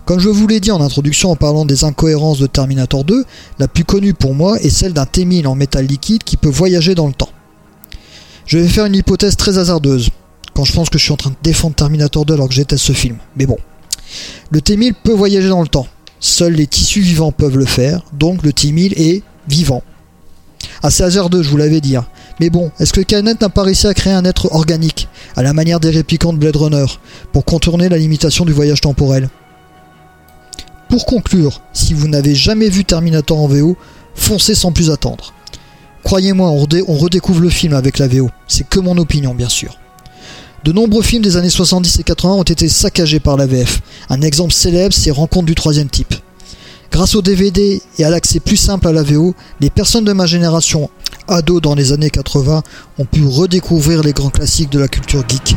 Comme je vous l'ai dit en introduction en parlant des incohérences de Terminator 2, la plus connue pour moi est celle d'un T-1000 en métal liquide qui peut voyager dans le temps. Je vais faire une hypothèse très hasardeuse, quand je pense que je suis en train de défendre Terminator 2 alors que j'étais ce film. Mais bon. Le T-1000 peut voyager dans le temps. Seuls les tissus vivants peuvent le faire, donc le T-1000 est vivant. Assez hasardeux, je vous l'avais dit. hein. Mais bon, est-ce que Canet n'a pas réussi à créer un être organique, à la manière des réplicants de Blade Runner, pour contourner la limitation du voyage temporel? Pour conclure, si vous n'avez jamais vu Terminator en VO, foncez sans plus attendre. Croyez-moi, on, on redécouvre le film avec la VO. C'est que mon opinion, bien sûr. De nombreux films des années 70 et 80 ont été saccagés par la VF. Un exemple célèbre, c'est Rencontre du troisième type. Grâce au DVD et à l'accès plus simple à la VO, les personnes de ma génération, ados dans les années 80, ont pu redécouvrir les grands classiques de la culture geek.